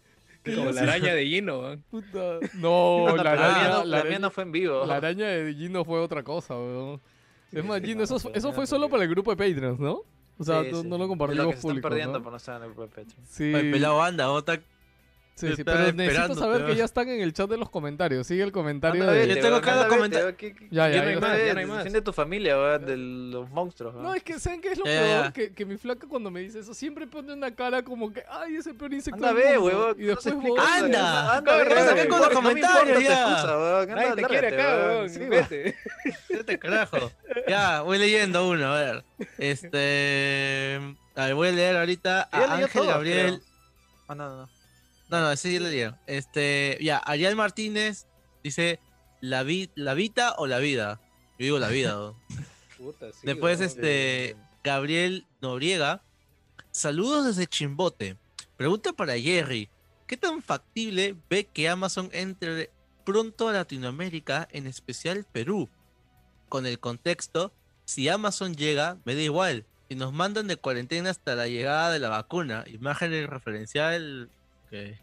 como la sí- araña de Gino. Puta. No, (laughs) No, la araña, no, la araña- no fue en vivo. la araña de Gino fue otra cosa, weón. Es más, Gino, eso, eso fue solo para el grupo de Patreons, ¿no? O sea, Sí, no, sí. no lo compartimos lo que se están público, perdiendo ¿no? por no estar en el grupo de Petro. Sí. El pelado anda, otra. Sí, sí, pero necesito saber que ya están en el chat de los comentarios. Sigue el comentario Anda, de... Yo tengo cada comentario. Ya, ya, ya no hay más, ya no hay no hay más. de tu familia, weón, de los monstruos. No, weón. es que ¿saben qué es lo Ya, peor? ya. Que, que mi flaca cuando me dice eso siempre pone una cara como que, ay, ese peor insecto Anda, ve, mundo", huevón. Y no se después vos... Anda, anda, ve, con los no me comentarios, ya. Nadie te quiere acá, weón. weón. Sí. Vete. (laughs) Vete, carajo. Ya, voy leyendo uno, a ver. Este. A ver, voy a leer ahorita a Ángel Gabriel. Ah, no, no, no. No, ese sí lo leyeron. Este, ya, Ariel Martínez dice: ¿la, vi ¿La Vita o la vida? Yo digo la vida. ¿no? (laughs) Puta, sí, Después, este, Gabriel Noriega. Saludos desde Chimbote. Pregunta para Jerry: ¿Qué tan factible ve que Amazon entre pronto a Latinoamérica, en especial Perú? Con el contexto: si Amazon llega, me da igual. Si nos mandan de cuarentena hasta la llegada de la vacuna. Imagen referencial. Que.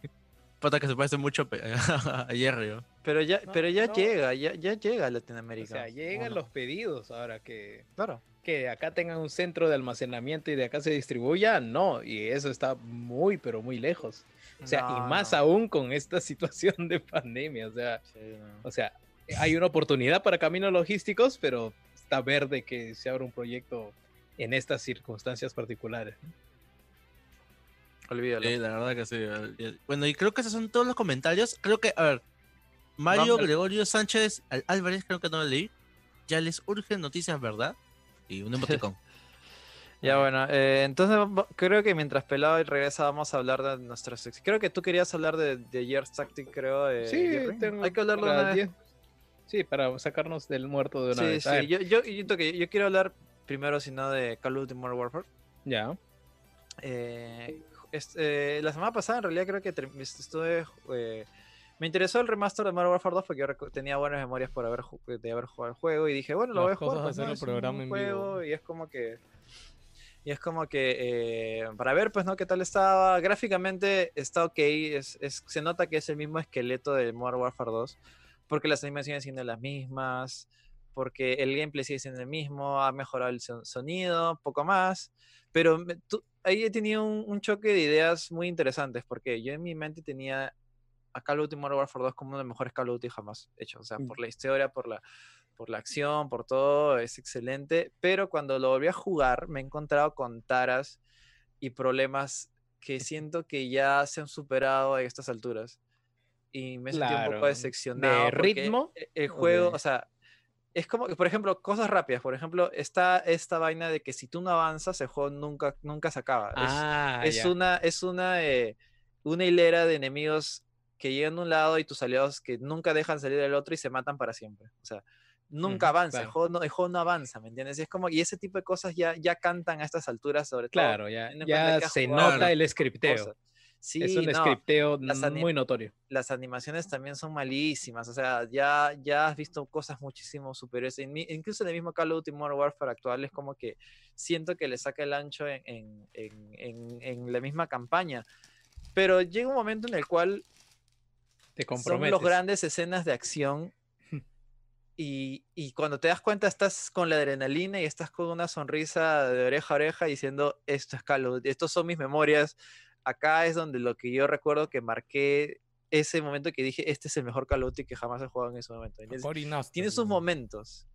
Pata que se parece mucho (laughs) a Jerry. ¿no? Pero ya, No, pero ya no. llega, ya, ya llega a O Latinoamérica. sea, llegan ¿o no? los pedidos ahora que, Claro. que acá tengan un centro de almacenamiento y de acá se distribuya, no, y eso está muy, pero muy lejos. O sea, y más no. aún con esta (laughs) situación de pandemia, o sea, Sí, no. o sea, hay una oportunidad para caminos logísticos, pero está verde que se abra un proyecto en estas circunstancias particulares. Olvídalo. Sí, la verdad que sí. el- el- Bueno, y creo que esos son todos los comentarios. Creo que, a ver, Mario Vamos. Gregorio Sánchez Al- Álvarez, creo que no lo leí. Ya les urgen noticias, ¿verdad? Y un emoticón. (laughs) Ya bueno, eh, entonces creo que mientras Pelado regresa vamos a hablar de nuestras sex- Creo que tú querías hablar de, de Years Tactic, creo. eh, Sí, tengo hay que hablarlo una vez. diez- Sí, para sacarnos del muerto de una Sí, vez. Sí. ver, Yo, yo, yo siento que yo quiero hablar primero, si no, de Call of Duty Modern Warfare. Ya. Eh, es- eh, la semana pasada, en realidad, creo que ter- estuve. eh, me interesó el remaster de Modern Warfare 2 porque yo tenía buenas memorias por haber, de haber jugado el juego y dije, bueno, lo Las voy a jugar. pues, hacer ¿no? el un programa en juego vivo. y es como que. Y es como que eh, para ver, pues, ¿no? ¿Qué tal estaba? Gráficamente está ok. Es, es- se nota que es el mismo esqueleto de Modern Warfare 2. Porque las animaciones siguen siendo las mismas. Porque el gameplay sigue siendo el mismo. Ha mejorado el son- sonido, poco más. Pero me- tú- ahí he tenido un, un choque de ideas muy interesantes. Porque yo en mi mente tenía a Call of Duty Modern Warfare 2 como uno de los mejores Call of Duty jamás hechos. O sea, Mm. por la historia, por la, por la acción, por todo, es excelente. Pero cuando lo volví a jugar, me he encontrado con taras y problemas que siento que ya se han superado a estas alturas. Y me he sentido un poco Claro. decepcionado. ¿De ritmo? e- El ¿O juego, de- o sea, es como, por ejemplo, cosas rápidas. Por ejemplo, está esta vaina de que si tú no avanzas, el juego nunca, nunca se acaba. Es- Ah, es ya. una, es una, eh, una hilera de enemigos que llegan de un lado y tus aliados que nunca dejan salir del otro y se matan para siempre. O sea, nunca avanza, el, claro. juego no, el juego no avanza, ¿me entiendes? Y es como, y ese tipo de cosas ya, ya cantan a estas alturas, sobre todo. Claro, ya, ya se nota el cosas. Sí, es un no, scripteo las muy notorio. las animaciones también son malísimas. O sea, ya, ya has visto cosas muchísimo superiores. En incluso en el mismo Call of Duty Modern Warfare actual es como que siento que le saca el ancho en, en- en- la misma campaña. Pero llega un momento en el cual Te son comprometes. los grandes escenas de acción. Y, y cuando te das cuenta estás con la adrenalina y estás con una sonrisa de oreja a oreja diciendo, esto es Call of Duty, estos son mis memorias. Acá es donde lo que yo recuerdo que marqué ese momento que dije, este es el mejor Call of Duty que jamás he jugado en ese momento. Nasty, Tiene sus momentos,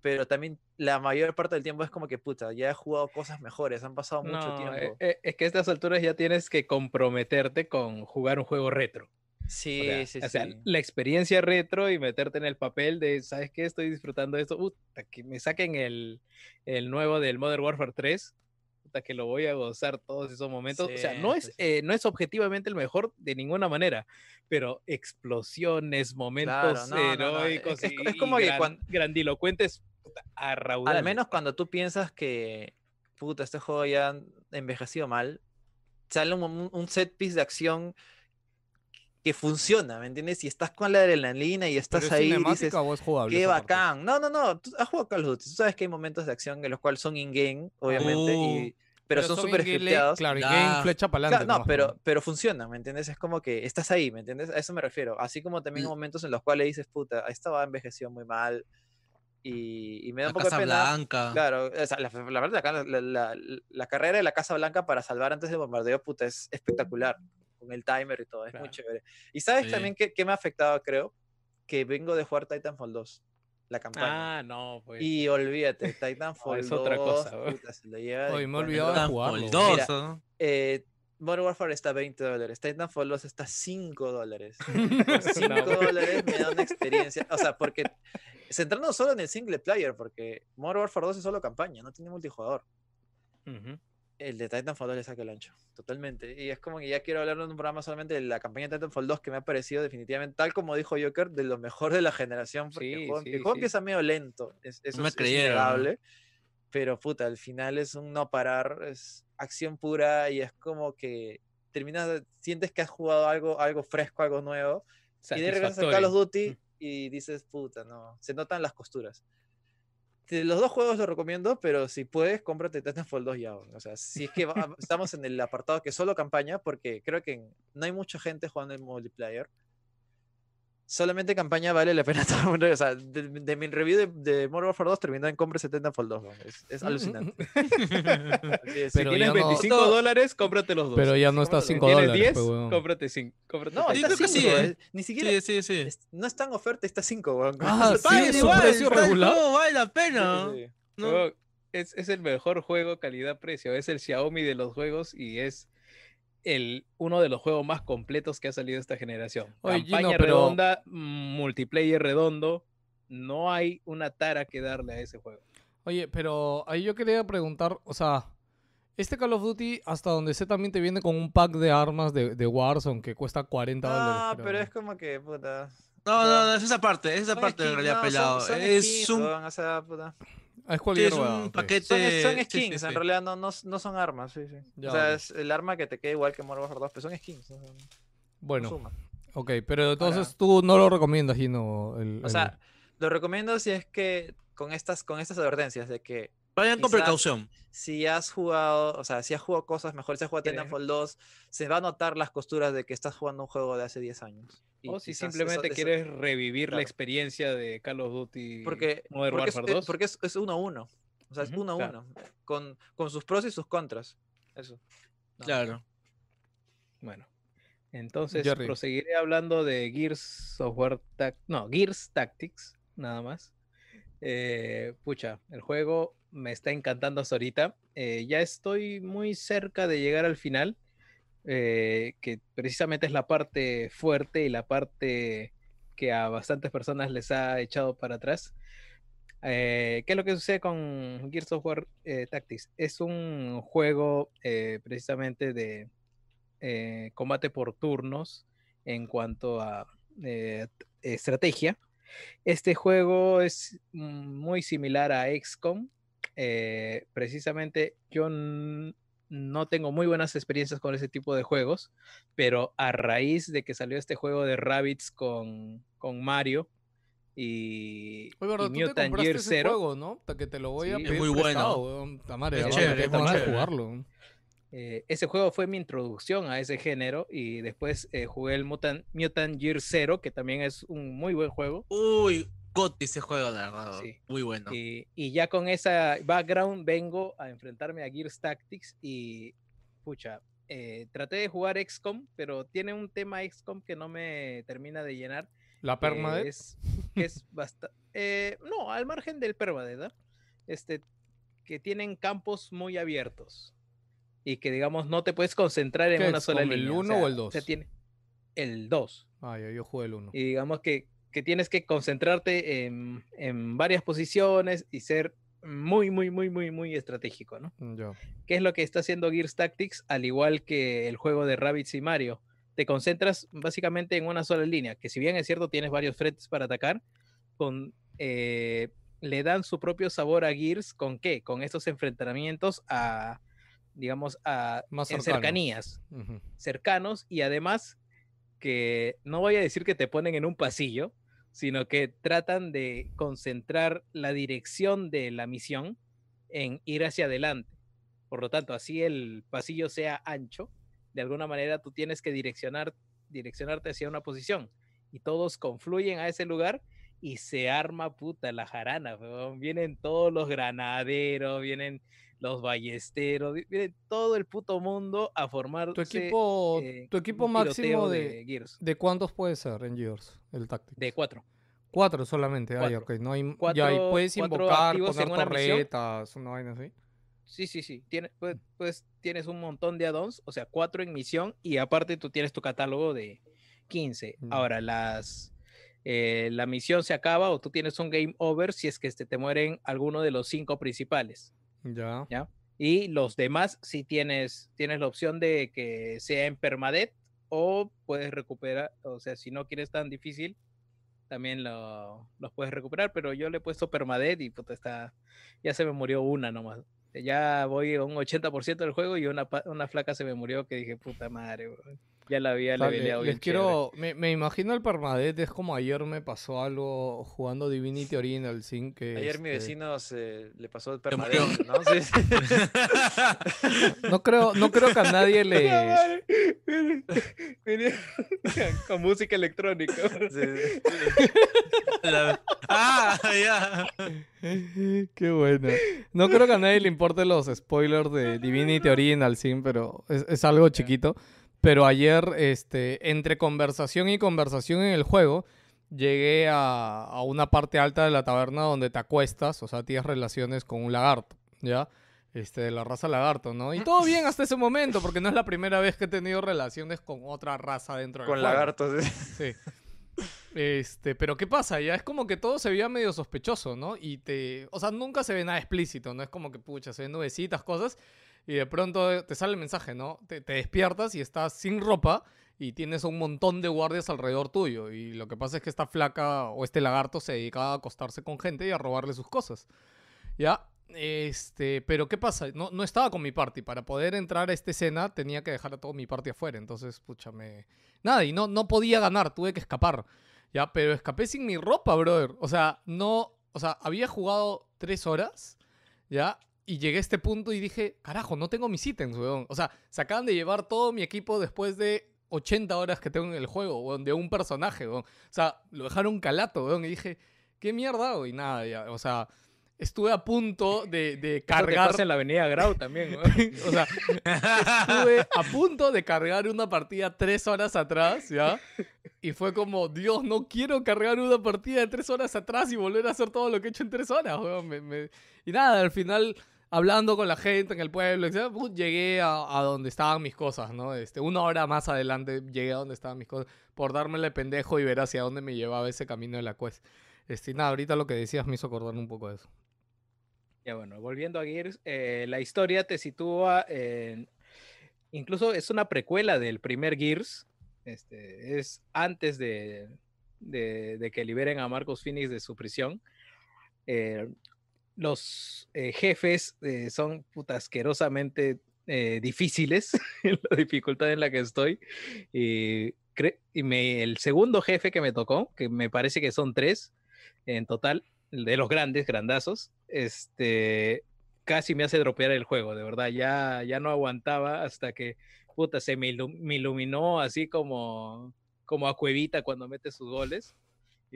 pero también la mayor parte del tiempo es como que, puta, ya he jugado cosas mejores, han pasado mucho No, eh, tiempo. eh, es que a estas alturas ya tienes que comprometerte con jugar un juego retro. sí, o sea, sí, o sea, sí. la experiencia retro y meterte en el papel de, ¿sabes qué? Estoy disfrutando de esto. Puta, que me saquen el, el nuevo del Modern Warfare 3. Puta, que lo voy a gozar todos esos momentos. o sea, no es, eh, no es objetivamente el mejor de ninguna manera, pero explosiones, momentos no, no, no, es- heroicos es- y, es como y que gran- cuan- grandilocuentes puta, a raudales. Al menos cuando tú piensas que, puta, este juego ya ha envejecido mal, sale un set piece de acción que funciona, ¿me entiendes? Y estás con la adrenalina y ¿Pero estás es ahí y dices, o es jugable? qué esa parte? bacán. No, no, no, tú has jugado Call of Duty, tú sabes que hay momentos de acción en los cuales son in-game, obviamente, y- pero, son súper scripteados. Claro, in-game, flecha para Claro, adelante. no, pero, pero funciona, ¿me entiendes? Es como que estás ahí, ¿me entiendes? A eso me refiero. Así como también hay L- momentos en los cuales dices, puta, esta va envejeció muy mal y, y me da La un poco de Casa pena. Blanca. Claro, o sea, la, la verdad, la, la- la- la carrera de la Casa Blanca para salvar antes del bombardeo, puta, es espectacular. Con el timer y todo, es Claro. muy chévere. ¿Y sabes Sí. también qué, qué me ha afectado, creo? Que vengo de jugar Titanfall 2, la campaña. Ah, no, pues. Y olvídate, Titanfall (laughs) es 2, otra cosa, puta, se lo lleva Oye, me Titanfall jugarlo. 2, Mira, ¿no? Eh, Modern Warfare está a 20 dólares, Titanfall 2 está a 5 dólares. (laughs) Por 5 No. dólares me da una experiencia, o sea, porque centrándonos solo en el single player, porque Modern Warfare 2 es solo campaña, no tiene multijugador. Ujú. El de Titanfall 2 le saca el ancho, totalmente. Y es como que ya quiero hablar en un programa solamente de la campaña de Titanfall 2 que me ha parecido definitivamente, tal como dijo Joker, de lo mejor de la generación. Porque el juego, sí, el juego sí. empieza medio lento, es, eso me es, es creyeron, ¿no? innegable, Pero puta, al final es un no parar, es acción pura y es como que terminas, de- sientes que has jugado algo, algo fresco, algo nuevo. Y de repente a Call of. Duty y dices, puta, no, se notan las costuras. Los dos juegos los recomiendo, pero si puedes, cómprate Titanfall 2 ya. O sea, si es que va- (laughs) estamos en el apartado que solo campaña, porque creo que no hay mucha gente jugando en multiplayer. Solamente campaña vale la pena (laughs) todo el mundo. O sea, de, de mi review de, de Modern Warfare 2 terminó en compre Titanfall 2. weón. Es, es alucinante. (laughs) Así es. Si Pero tienes ya no- 25 dólares, cómprate los dos. Pero ya no está a cómpralo. 5 ¿Tienes dólares. 10? pues, cómprate 5. Cómprate No, yo está creo que 5. sí, ¿eh? Ni siquiera Sí, sí, sí. es- no está en oferta, está 5. weón. Ah, (laughs) sí, es un igual. precio regular. juego, vale la Sí, pena. sí, sí. ¿no? Es, es el mejor juego calidad-precio. Es el Xiaomi de los juegos y es el, uno de los juegos más completos que ha salido esta generación. Oye, Campaña Gino, pero- redonda, multiplayer redondo. No hay una tara que darle a ese juego. Oye, pero ahí yo quería preguntar, o sea, este Call of Duty, hasta donde sé, también te viene con un pack de armas de, de Warzone que cuesta 40 dólares. No, creo, pero es como que, puta. No, no, no, es esa parte, es esa son parte en realidad no, son- pelado. son es skins, un, weón, o sea, puta. Ah, es sí, un paquete. Son, son sí, sí, skins, en realidad no, no, no son armas, sí, sí. Ya, o sea, es el arma que te queda igual que Modern Warfare 2, pero son skins. no son- no Bueno, suma. ok, pero entonces tú no lo recomiendas, Gino. El, O el- sea, lo recomiendo si es que con estas, con estas advertencias de que Vayan con precaución. si has jugado, o sea, si has jugado cosas mejor, si has jugado. Titanfall 2, se va a notar las costuras de que estás jugando un juego de hace 10 años. Y O si simplemente eso- eso- quieres revivir claro. la experiencia de Call of Duty Porque, Modern porque, Warfare eh, 2. porque es, es uno a uno. O sea, es uno a claro. uno. Con, con sus pros y sus contras. Eso. No, Claro. Bueno, entonces Jerry. proseguiré hablando de Gears Software Tac- no, Gears Tactics, nada más. Eh, pucha, el juego me está encantando hasta ahorita. Eh, ya estoy muy cerca de llegar al final, eh, que precisamente es la parte fuerte y la parte que a bastantes personas les ha echado para atrás. ¿Qué es lo que sucede con Gears Software eh, Tactics? Es un juego precisamente de combate por turnos en cuanto a estrategia. Este juego es muy similar a XCOM. eh, precisamente yo no tengo muy buenas experiencias con ese tipo de juegos, pero a raíz de que salió este juego de Rabbits con, con Mario y, Oye, verdad, y tú te Mutant compraste Year ese Zero, juego, ¿no? Ta- Que te lo voy a Sí. Es muy bueno. prestado, Es muy chévere. jugarlo. Eh, ese juego fue mi introducción a ese género y después eh, jugué el Mutant, Mutant Year Zero, que también es un muy buen juego. Uy, Gotti ese juego, la verdad. Sí. Muy bueno. Y, y ya con esa background vengo a enfrentarme a Gears Tactics y, pucha, eh, traté de jugar XCOM, pero tiene un tema XCOM que no me termina de llenar. La permadeath. es, (laughs) bastante... no, al margen del permadeath, este, que tienen campos muy abiertos y que, digamos, no te puedes concentrar en ¿Qué una sola XCOM, el línea. uno o el sea, dos? tiene el 2. Ah, ya, yo jugué el 1. Y digamos que, que tienes que concentrarte en, en varias posiciones y ser muy, muy, muy, muy, muy estratégico, ¿no? Ya. ¿Qué es lo que está haciendo Gears Tactics? Al igual que el juego de Rabbids y Mario. Te concentras básicamente en una sola línea, que si bien es cierto tienes varios frentes para atacar, con, eh, le dan su propio sabor a Gears, ¿con qué? Con estos enfrentamientos a, digamos, a, Más en cercanías cercanos y además que no voy a decir que te ponen en un pasillo, sino que tratan de concentrar la dirección de la misión en ir hacia adelante. Por lo tanto, así el pasillo sea ancho, de alguna manera tú tienes que direccionar, direccionarte hacia una posición y todos confluyen a ese lugar y se arma puta la jarana. weón. Vienen todos los granaderos, vienen los ballesteros, viene todo el puto mundo a formar Tu equipo, eh, tu equipo máximo tiroteo de, Gears. de cuántos puede ser en Gears, el Tactics. De cuatro. Cuatro solamente, Cuatro. ok, no hay, ya, y Cuatro- puedes cuatro invocar, poner torretas, una vaina así. Sí, sí, sí. Tiene, pues, pues tienes un montón de add-ons, o sea, cuatro en misión y aparte tú tienes tu catálogo de 15. Ya. Ahora, las, eh, la misión se acaba o tú tienes un game over si es que este, te mueren alguno de los cinco principales. Ya. ¿ya? Y los demás si tienes, tienes la opción de que sea en permadeath o puedes recuperar, o sea, si no quieres tan difícil, también lo- los puedes recuperar, pero yo le he puesto permadeath y puta, está, ya se me murió una nomás. Ya voy a un 80% del juego y una, una flaca se me murió que dije, puta madre, weón, ya la había O sea, le- leveleado les bien chévere". quiero, me, me imagino el permadeath es como ayer me pasó algo jugando Divinity Original Sin que Ayer mi este, vecino se le pasó el permadez, ¿no? Sí, sí. (laughs) No creo, no creo que a nadie le. (laughs) (laughs) Con música electrónica. Sí, sí. La- Ah, ya. Qué bueno. No creo que a nadie le importe los spoilers de Divinity Original Sin, pero es, es algo chiquito. Pero ayer, este, entre conversación y conversación en el juego, llegué a, a una parte alta de la taberna donde te acuestas, o sea, tienes relaciones con un lagarto, ¿ya? Este, de la raza lagarto, ¿no? Y todo bien hasta ese momento, porque no es la primera vez que he tenido relaciones con otra raza dentro del Con juego. lagartos. sí. Sí. Este, pero ¿qué pasa? Ya es como que todo se veía medio sospechoso, ¿no? Y te. O sea, nunca se ve nada explícito, ¿no? Es como que, pucha, se ven nubecitas, cosas. Y de pronto te sale el mensaje, ¿no? Te, te despiertas y estás sin ropa y tienes un montón de guardias alrededor tuyo. Y lo que pasa es que esta flaca o este lagarto se dedicaba a acostarse con gente y a robarle sus cosas. ¿Ya? Este, pero ¿qué pasa? No, no estaba con mi party. Para poder entrar a esta escena tenía que dejar a todo mi party afuera. Entonces, pucha, me... Nada, y no, no podía ganar, tuve que escapar. Ya, pero escapé sin mi ropa, brother. O sea, no... O sea, había jugado tres horas, ¿ya? Y llegué a este punto y dije, carajo, no tengo mis ítems, weón. O sea, se acaban de llevar todo mi equipo después de 80 horas que tengo en el juego, weón, de un personaje, weón. O sea, lo dejaron calato, weón. Y dije, ¿qué mierda? Y nada, ya. O sea, estuve a punto de, de (laughs) Eso te cargar... pasa en la avenida Grau también, (laughs) o sea, estuve a punto de cargar una partida tres horas atrás, ¿ya? Y fue como, Dios, no quiero cargar una partida de tres horas atrás y volver a hacer todo lo que he hecho en tres horas, weón. Me- me- Y nada, al final, hablando con la gente en el pueblo, etcétera, pues, llegué a, a donde estaban mis cosas, ¿no? Este, una hora más adelante llegué a donde estaban mis cosas, por dármele pendejo y ver hacia dónde me llevaba ese camino de la quest. Este, nada, ahorita lo que decías me hizo acordar un poco de eso. Ya bueno, volviendo a Gears, eh, la historia te sitúa en... Incluso es una precuela del primer Gears. Este, es antes de, de- de que liberen a Marcus Phoenix de su prisión. Eh, los eh, jefes eh, son puta, asquerosamente eh, difíciles (laughs) la dificultad en la que estoy. Y, y me- el segundo jefe que me tocó, que me parece que son tres en total, de los grandes, grandazos, este, casi me hace dropear el juego, de verdad, ya, ya no aguantaba hasta que, puta, se me, me iluminó así como, como a Cuevita cuando mete sus goles.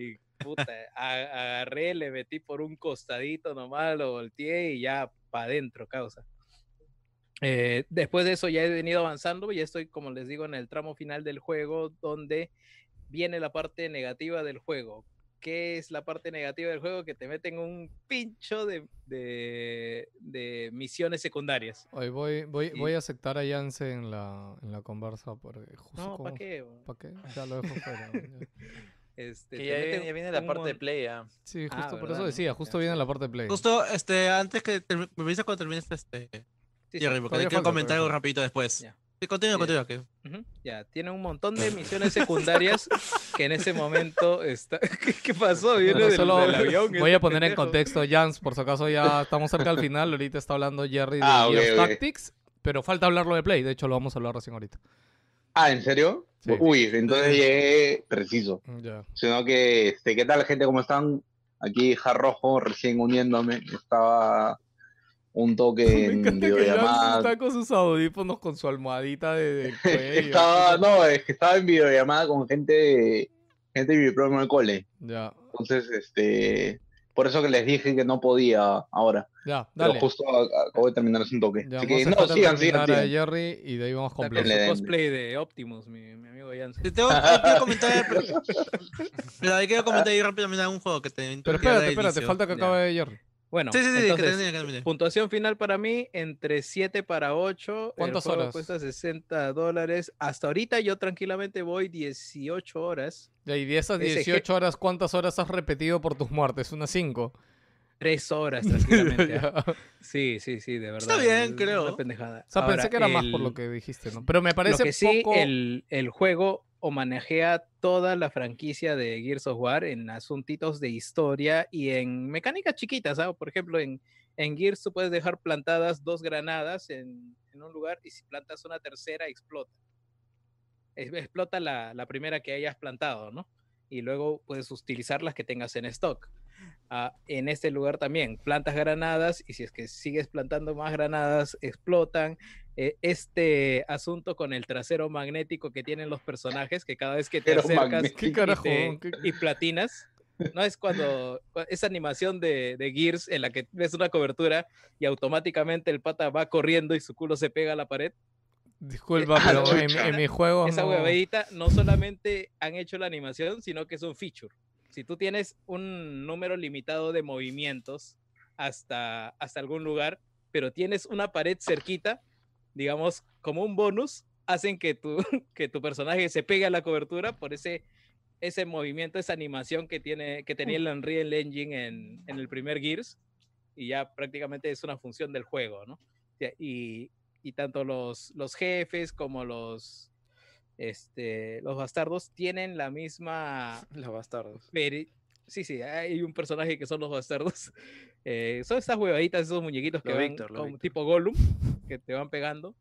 Y puta, agarré, le metí por un costadito nomás, lo volteé y ya para adentro, causa. Eh, después de eso ya he venido avanzando, ya estoy, como les digo, en el tramo final del juego, donde viene la parte negativa del juego. ¿Qué es la parte negativa del juego? Que te meten un pincho de, de, de misiones secundarias. Hoy voy, voy, Y- voy a aceptar a Yance en la, en la conversa porque justo No, ¿para qué? weón? ¿Pa' qué? Ya lo dejo fuera. (laughs) Este, Que te ya, viene, ya viene la un parte de play ya. Sí, Ah, justo por ¿verdad, eso decía, justo Ya, viene la parte de play. Justo, este, antes que termi- me avisa cuando termines este. Sí, sí, Jerry, porque quiero falta, comentar algo falta. rapidito después. Ya. Sí, continúa, continúa. que- Ujú, Ya, tiene un montón de misiones secundarias (laughs) que en ese momento está. (laughs) ¿Qué, qué pasó? Viene Bueno, del, solo del avión. voy este a poner en contexto, Jans, por si acaso ya estamos cerca del final. Ahorita está hablando Jerry de Ah, ok, Gears ok. Tactics, pero falta hablarlo de Play. De hecho, lo vamos a hablar recién ahorita. Ah, ¿en serio? Sí. Uy, entonces llegué preciso. Ya. Sino que, este, ¿qué tal, gente? ¿Cómo están? Aquí, Jarrojo, recién uniéndome. Estaba un toque (laughs) Me en videollamada. está con sus audífonos, con su almohadita de, de (laughs) cuello. estaba, no, es que estaba en videollamada con gente, gente de mi programa de cole. Ya. Entonces, este, por eso que les dije que no podía ahora. Ya, Pero justo acabo de terminar un toque. Ya, Así que no, sigan, sigan, sigan. Jerry y de ahí vamos con den. cosplay de Optimus, mi, mi amigo Jansen. Te tengo, quiero comentar, pero, quiero comentar ahí rápidamente un juego que te Pero que espérate, espérate, falta que Ya. acabe Jerry. Bueno, Sí, sí, sí, que entonces, termine, que termine. puntuación final para mí entre 7 para 8. ¿Cuántas el juego horas? Cuesta 60 dólares. Hasta ahorita yo tranquilamente voy 18 horas. Ya, Y de esas Ese 18 horas, ¿cuántas horas has repetido por tus muertes? Unas 5. 3 horas (laughs) tranquilamente. ¿ah? Sí, sí, sí, de verdad. Está bien, es creo. Una pendejada. O sea, pensé Ahora, que era más por el- lo que dijiste, ¿no? Pero me parece lo que sí, poco... el, el juego homenajea toda la franquicia de Gears of War en asuntitos de historia y en mecánicas chiquitas, ¿sabes? Por ejemplo, en, Gears tú puedes dejar plantadas dos granadas en, un lugar y si plantas una tercera explota. Explota la, la primera que hayas plantado, ¿no? Y luego puedes utilizar las que tengas en stock. Ah, en este lugar también plantas granadas y si es que sigues plantando más granadas, explotan. Eh, este asunto con el trasero magnético que tienen los personajes, que cada vez que te acercas magnético. ¿Qué y, te- ¿Qué- y platinas, ¿no? Es cuando cua- esa animación de, de Gears en la que ves una cobertura y automáticamente el pata va corriendo y su culo se pega a la pared. Disculpa, (laughs) Ah, pero en, en mi juego Esa no... huevadita no solamente han hecho la animación, sino que es un feature. Si tú tienes un número limitado de movimientos hasta, hasta algún lugar, pero tienes una pared cerquita, digamos, como un bonus, hacen que tu, (laughs) que tu personaje se pegue a la cobertura por ese, ese movimiento, esa animación que, tiene, que tenía el Unreal Engine en, en el primer Gears, y ya prácticamente es una función del juego, ¿no? Y, y tanto los, los jefes como los, este, los bastardos tienen la misma (laughs) Los bastardos. peri- Sí, sí, hay un personaje que son los bastardos. (laughs) Eh, son estas huevaditas, esos muñequitos que Los ven Víctor, los como tipo Gollum, que te van pegando.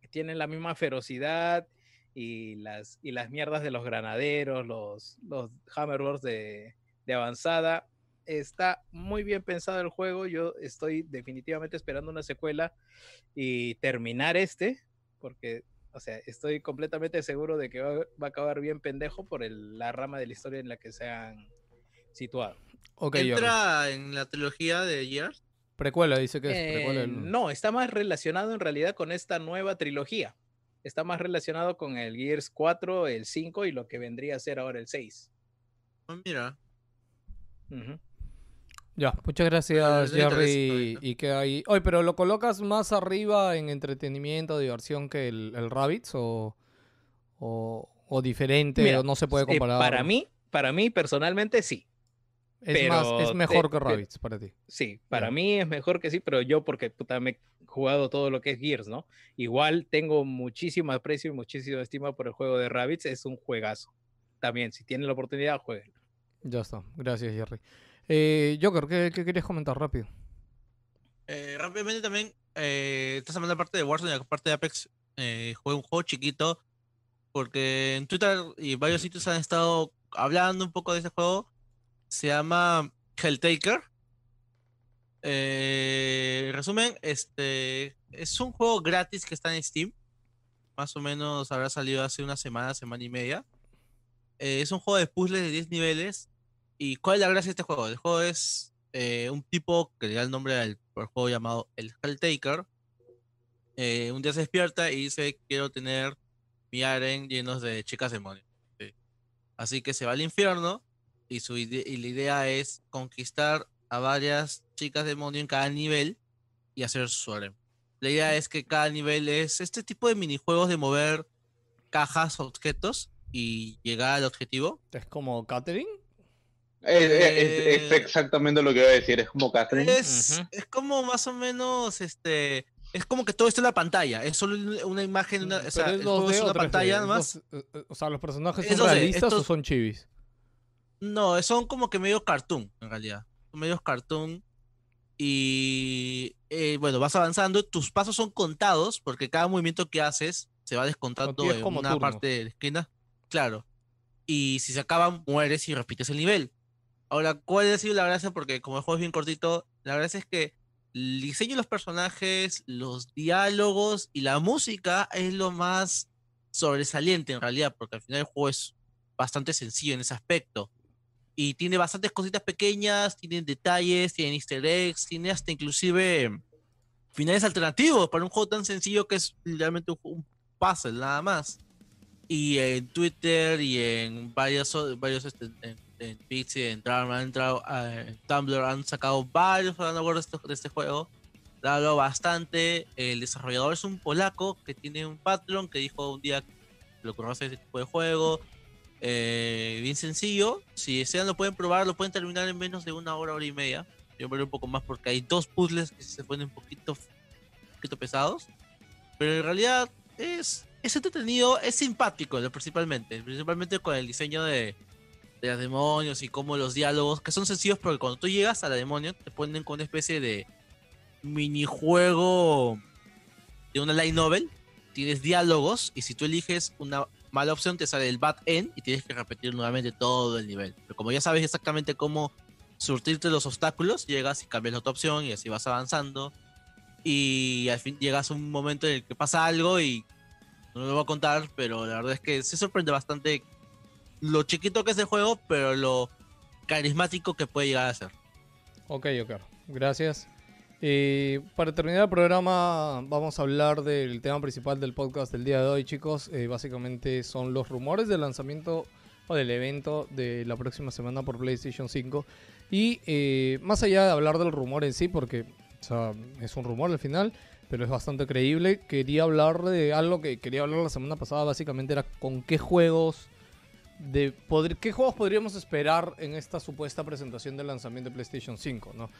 que Tienen la misma ferocidad y las, y las mierdas de los granaderos, los, los hammerboards de, de avanzada. Está muy bien pensado el juego. Yo estoy definitivamente esperando una secuela y terminar este, porque, o sea, estoy completamente seguro de que va, va a acabar bien pendejo por el- la rama de la historia en la que se han situado. Entra en la trilogía de Gears. Precuela, dice que es Eh, precuela. del- no, está más relacionado en realidad con esta nueva trilogía. Está más relacionado con el Gears 4, el 5 y lo que vendría a ser ahora el 6. Oh, mira. Ujú. Ya, muchas gracias, Jerry. Y que ahí. Oye, pero ¿lo colocas más arriba en entretenimiento, diversión que el, el Rabbids? ¿O, o, o diferente? Mira, ¿O no se puede Eh, comparar? para mí, para mí personalmente sí. Es, más, es te- mejor que Rabbids para ti. Sí, para mí es mejor que sí, pero yo porque puta, me he jugado todo lo que es Gears, ¿no? Igual tengo muchísimo aprecio y muchísima estima por el juego de Rabbids, es un juegazo. También, si tienen la oportunidad, jueguen. Ya está. Gracias, Jerry. Eh, Joker, ¿qué, qué querías comentar rápido? Eh, rápidamente también, eh, esta semana aparte de Warzone y aparte de Apex, eh, jugué un juego chiquito porque en Twitter y varios sitios han estado hablando un poco de ese juego. Se llama Helltaker. Eh, en resumen, este es un juego gratis que está en Steam. Más o menos habrá salido hace una semana, semana y media. Eh, es un juego de puzzles de 10 niveles. ¿Y cuál es la gracia de este juego? El juego es eh, un tipo que le da el nombre al juego llamado el Helltaker. Eh, un día se despierta y dice: Quiero tener mi harem llenos de chicas demonios. Sí. Así que se va al infierno y, su ide- y la idea es conquistar a varias chicas demonio en cada nivel y hacer su harem. La idea es que cada nivel es este tipo de minijuegos de mover cajas, objetos y llegar al objetivo. ¿Es como Catherine? Es, es- es Eh, exactamente lo que iba a decir, es como Catherine. Es, es como más o menos este. Es como que todo está en la pantalla. Es solo un- una imagen, una, o sea, Pero el juego 2D es una 3D, pantalla nomás. eh, o sea, ¿los personajes Es son 2D, realistas o son chivis? No, son como que medio cartoon, en realidad. Son medios cartoon. Y eh, bueno, vas avanzando. Tus pasos son contados porque cada movimiento que haces se va descontando es en como una parte de la esquina. Claro. Y si se acaban, mueres y repites el nivel. Ahora, ¿cuál ha sido la gracia? Porque como el juego es bien cortito, la gracia es que el diseño de los personajes, los diálogos y la música es lo más sobresaliente en realidad, porque al final el juego es bastante sencillo en ese aspecto. Y tiene bastantes cositas pequeñas, tiene detalles, tiene easter eggs, tiene hasta inclusive finales alternativos para un juego tan sencillo que es literalmente un, puzzle nada más. Y en Twitter y en varios, varios este, en, en Pix y en, han entrado, eh, en Tumblr han sacado varios hablando de este, de este juego. Ha hablado bastante. El desarrollador es un polaco que tiene un Patreon que dijo un día que ocurrió hacer este tipo de juego. Eh, bien sencillo. Si desean lo pueden probar, lo pueden terminar en menos de una hora, hora y media. Yo veré un poco más porque hay dos puzzles que se ponen un poquito, poquito pesados. Pero en realidad es, es entretenido, es simpático principalmente. Principalmente con el diseño de, de demonios y como los diálogos, que son sencillos porque cuando tú llegas a la demonio te ponen con una especie de minijuego de una light novel. Tienes diálogos y si tú eliges una mala opción te sale el bad end y tienes que repetir nuevamente todo el nivel. Pero como ya sabes exactamente cómo surtirte los obstáculos, llegas y cambias la otra opción y así vas avanzando. Y al fin llegas a un momento en el que pasa algo y no lo voy a contar, pero la verdad es que se sorprende bastante lo chiquito que es el juego, pero lo carismático que puede llegar a ser. Ok, ok. Gracias. Eh, para terminar el programa, vamos a hablar del tema principal del podcast del día de hoy, chicos. Eh, básicamente son los rumores del lanzamiento o del evento de la próxima semana por PlayStation 5. Y eh, más allá de hablar del rumor en sí, porque es un rumor al final, pero es bastante creíble, quería hablar de algo que quería hablar la semana pasada, básicamente era con qué juegos de qué juegos podríamos esperar en esta supuesta presentación del lanzamiento de PlayStation 5, ¿no?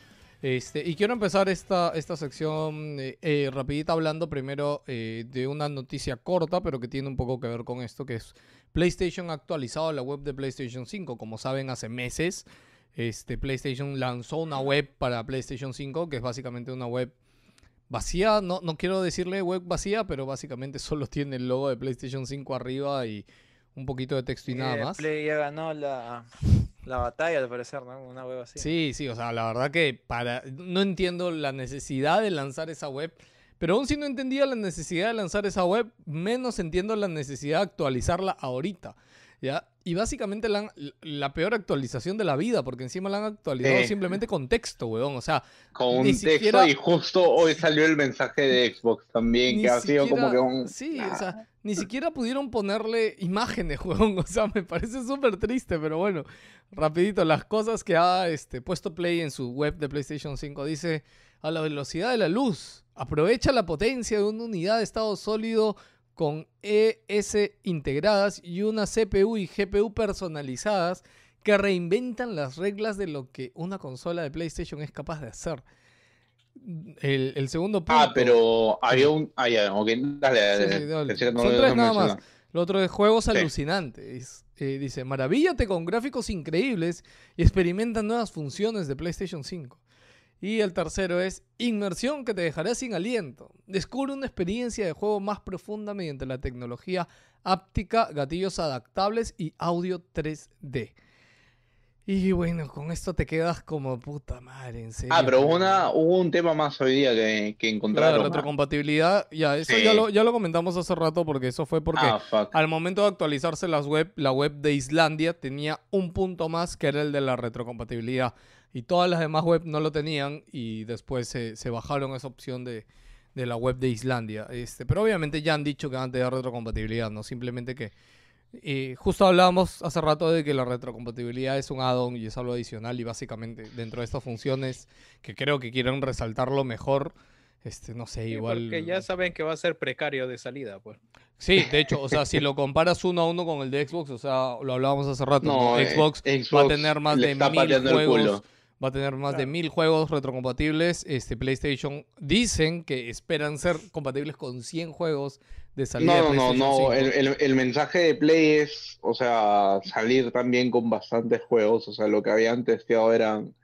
Este, y quiero empezar esta, esta sección eh, eh, rapidita hablando primero eh, de una noticia corta, pero que tiene un poco que ver con esto, que es PlayStation ha actualizado la web de PlayStation 5. Como saben, hace meses este, PlayStation lanzó una web para PlayStation 5, que es básicamente una web vacía. No, no quiero decirle web vacía, pero básicamente (laughs) solo tiene el logo de PlayStation 5 arriba y un poquito de texto y nada Eh, más. Play ya ganó la, la batalla, al parecer, ¿no? Una web así. Sí, sí, o sea, la verdad que para no entiendo la necesidad de lanzar esa web, pero aún si no entendía la necesidad de lanzar esa web, menos entiendo la necesidad de actualizarla ahorita, ¿ya? Y básicamente la, han- la peor actualización de la vida, porque encima la han actualizado Eh. simplemente con texto, weón, o sea, Con texto siquiera- y justo hoy salió el mensaje de Xbox también, Ni que ha sido como que un... Sí, o sea, ni siquiera pudieron ponerle imágenes, (laughs) juegón. O sea, me parece súper triste, pero bueno. Rapidito, las cosas que ha este, puesto Play en su web de PlayStation 5. Dice, a la velocidad de la luz. Aprovecha la potencia de una unidad de estado sólido con ES integradas y una CPU y GPU personalizadas que reinventan las reglas de lo que una consola de PlayStation es capaz de hacer. El, el segundo punto. Ah, pero había un... Ah, ya, ok, dale, dale. Sí, sí, dale. No Son tres nada más. Lo otro es juegos Sí. alucinantes. Eh, dice, maravíllate con gráficos increíbles y experimenta nuevas funciones de PlayStation 5. Y el tercero es inmersión que te dejará sin aliento. Descubre una experiencia de juego más profunda mediante la tecnología áptica, gatillos adaptables y audio 3D. Y bueno, con esto te quedas como puta madre, en serio. Ah, pero hubo, weón? una, hubo un tema más hoy día que, que La encontraron. retrocompatibilidad, ya, eso Sí. ya, lo, ya lo comentamos hace rato porque eso fue porque Ah, al momento de actualizarse las web, la web de Islandia tenía un punto más que era el de la retrocompatibilidad. Y todas las demás web no lo tenían y después se, se bajaron esa opción de, de la web de Islandia. Este, pero obviamente ya han dicho que van a tener retrocompatibilidad, no simplemente que... eh, justo hablábamos hace rato de que la retrocompatibilidad es un add-on y es algo adicional y básicamente dentro de estas funciones que creo que quieren resaltarlo mejor, este, no sé, Sí, igual... Porque ya saben que va a ser precario de salida, pues. Sí, de hecho, o sea, si lo comparas uno a uno con el de Xbox, o sea, lo hablábamos hace rato, ¿no? No, eh, Xbox, va a Xbox tener más de mil juegos, culo. Va a tener más de mil juegos retrocompatibles. Este PlayStation dicen que esperan ser compatibles con 100 juegos de salida de No, no, no, no. 5. El, el- el mensaje de Play es, o sea, salir también con bastantes juegos. O sea, lo que habían testeado eran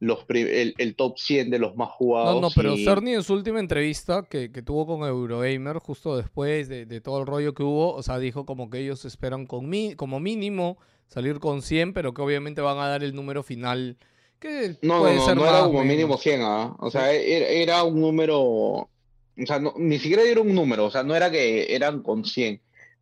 los pri- el, el top 100 de los más jugados. No, no, pero y- Cerny en su última entrevista que, que tuvo con Eurogamer, justo después de, de todo el rollo que hubo, o sea, dijo como que ellos esperan con mi, como mínimo salir con 100, pero que obviamente van a dar el número final que No, no, puede no, ser no más, era como mínimo 100, ¿ah? O sea, era, era un número, o sea, no- ni siquiera era un número, o sea, no era que eran con 100,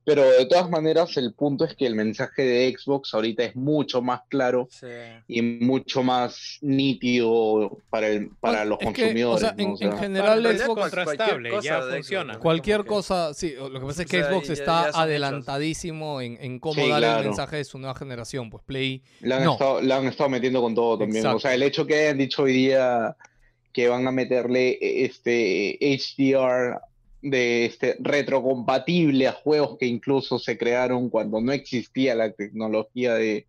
Pero de todas maneras, el punto es que el mensaje de Xbox ahorita es mucho más claro Sí. y mucho más nítido para, el, para Bueno, los es que, consumidores. o sea, ¿no? en, O sea, en general, Xbox- cualquier contrastable, ya Xbox, funciona. Cualquier que- cosa, sí, lo que pasa es que O sea, Xbox ya- está ya adelantadísimo en, en cómo Sí, dar claro. el mensaje de su nueva generación. Pues Play, le, han no. estado, le han estado metiendo con todo también. Exacto. O sea, el hecho que hayan dicho hoy día que van a meterle este HDR de este retrocompatible a juegos que incluso se crearon cuando no existía la tecnología de,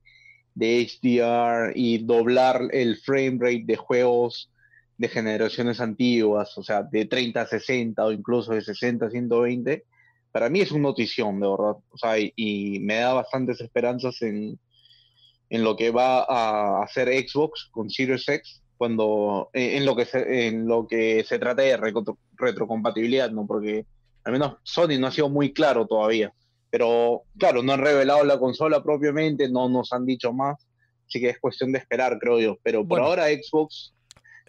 de HDR y doblar el frame rate de juegos de generaciones antiguas, o sea, de 30 a 60 o incluso de 60 a 120, para mí es una notición, de verdad. O sea, y, y me da bastantes esperanzas en, en lo que va a hacer Xbox con Series X cuando en, en lo que se, en lo que se trata de retro- retrocompatibilidad, ¿no? Porque al menos Sony no ha sido muy claro todavía. Pero claro, no han revelado la consola propiamente, no nos han dicho más, así que es cuestión de esperar, creo yo. Pero por Bueno. ahora Xbox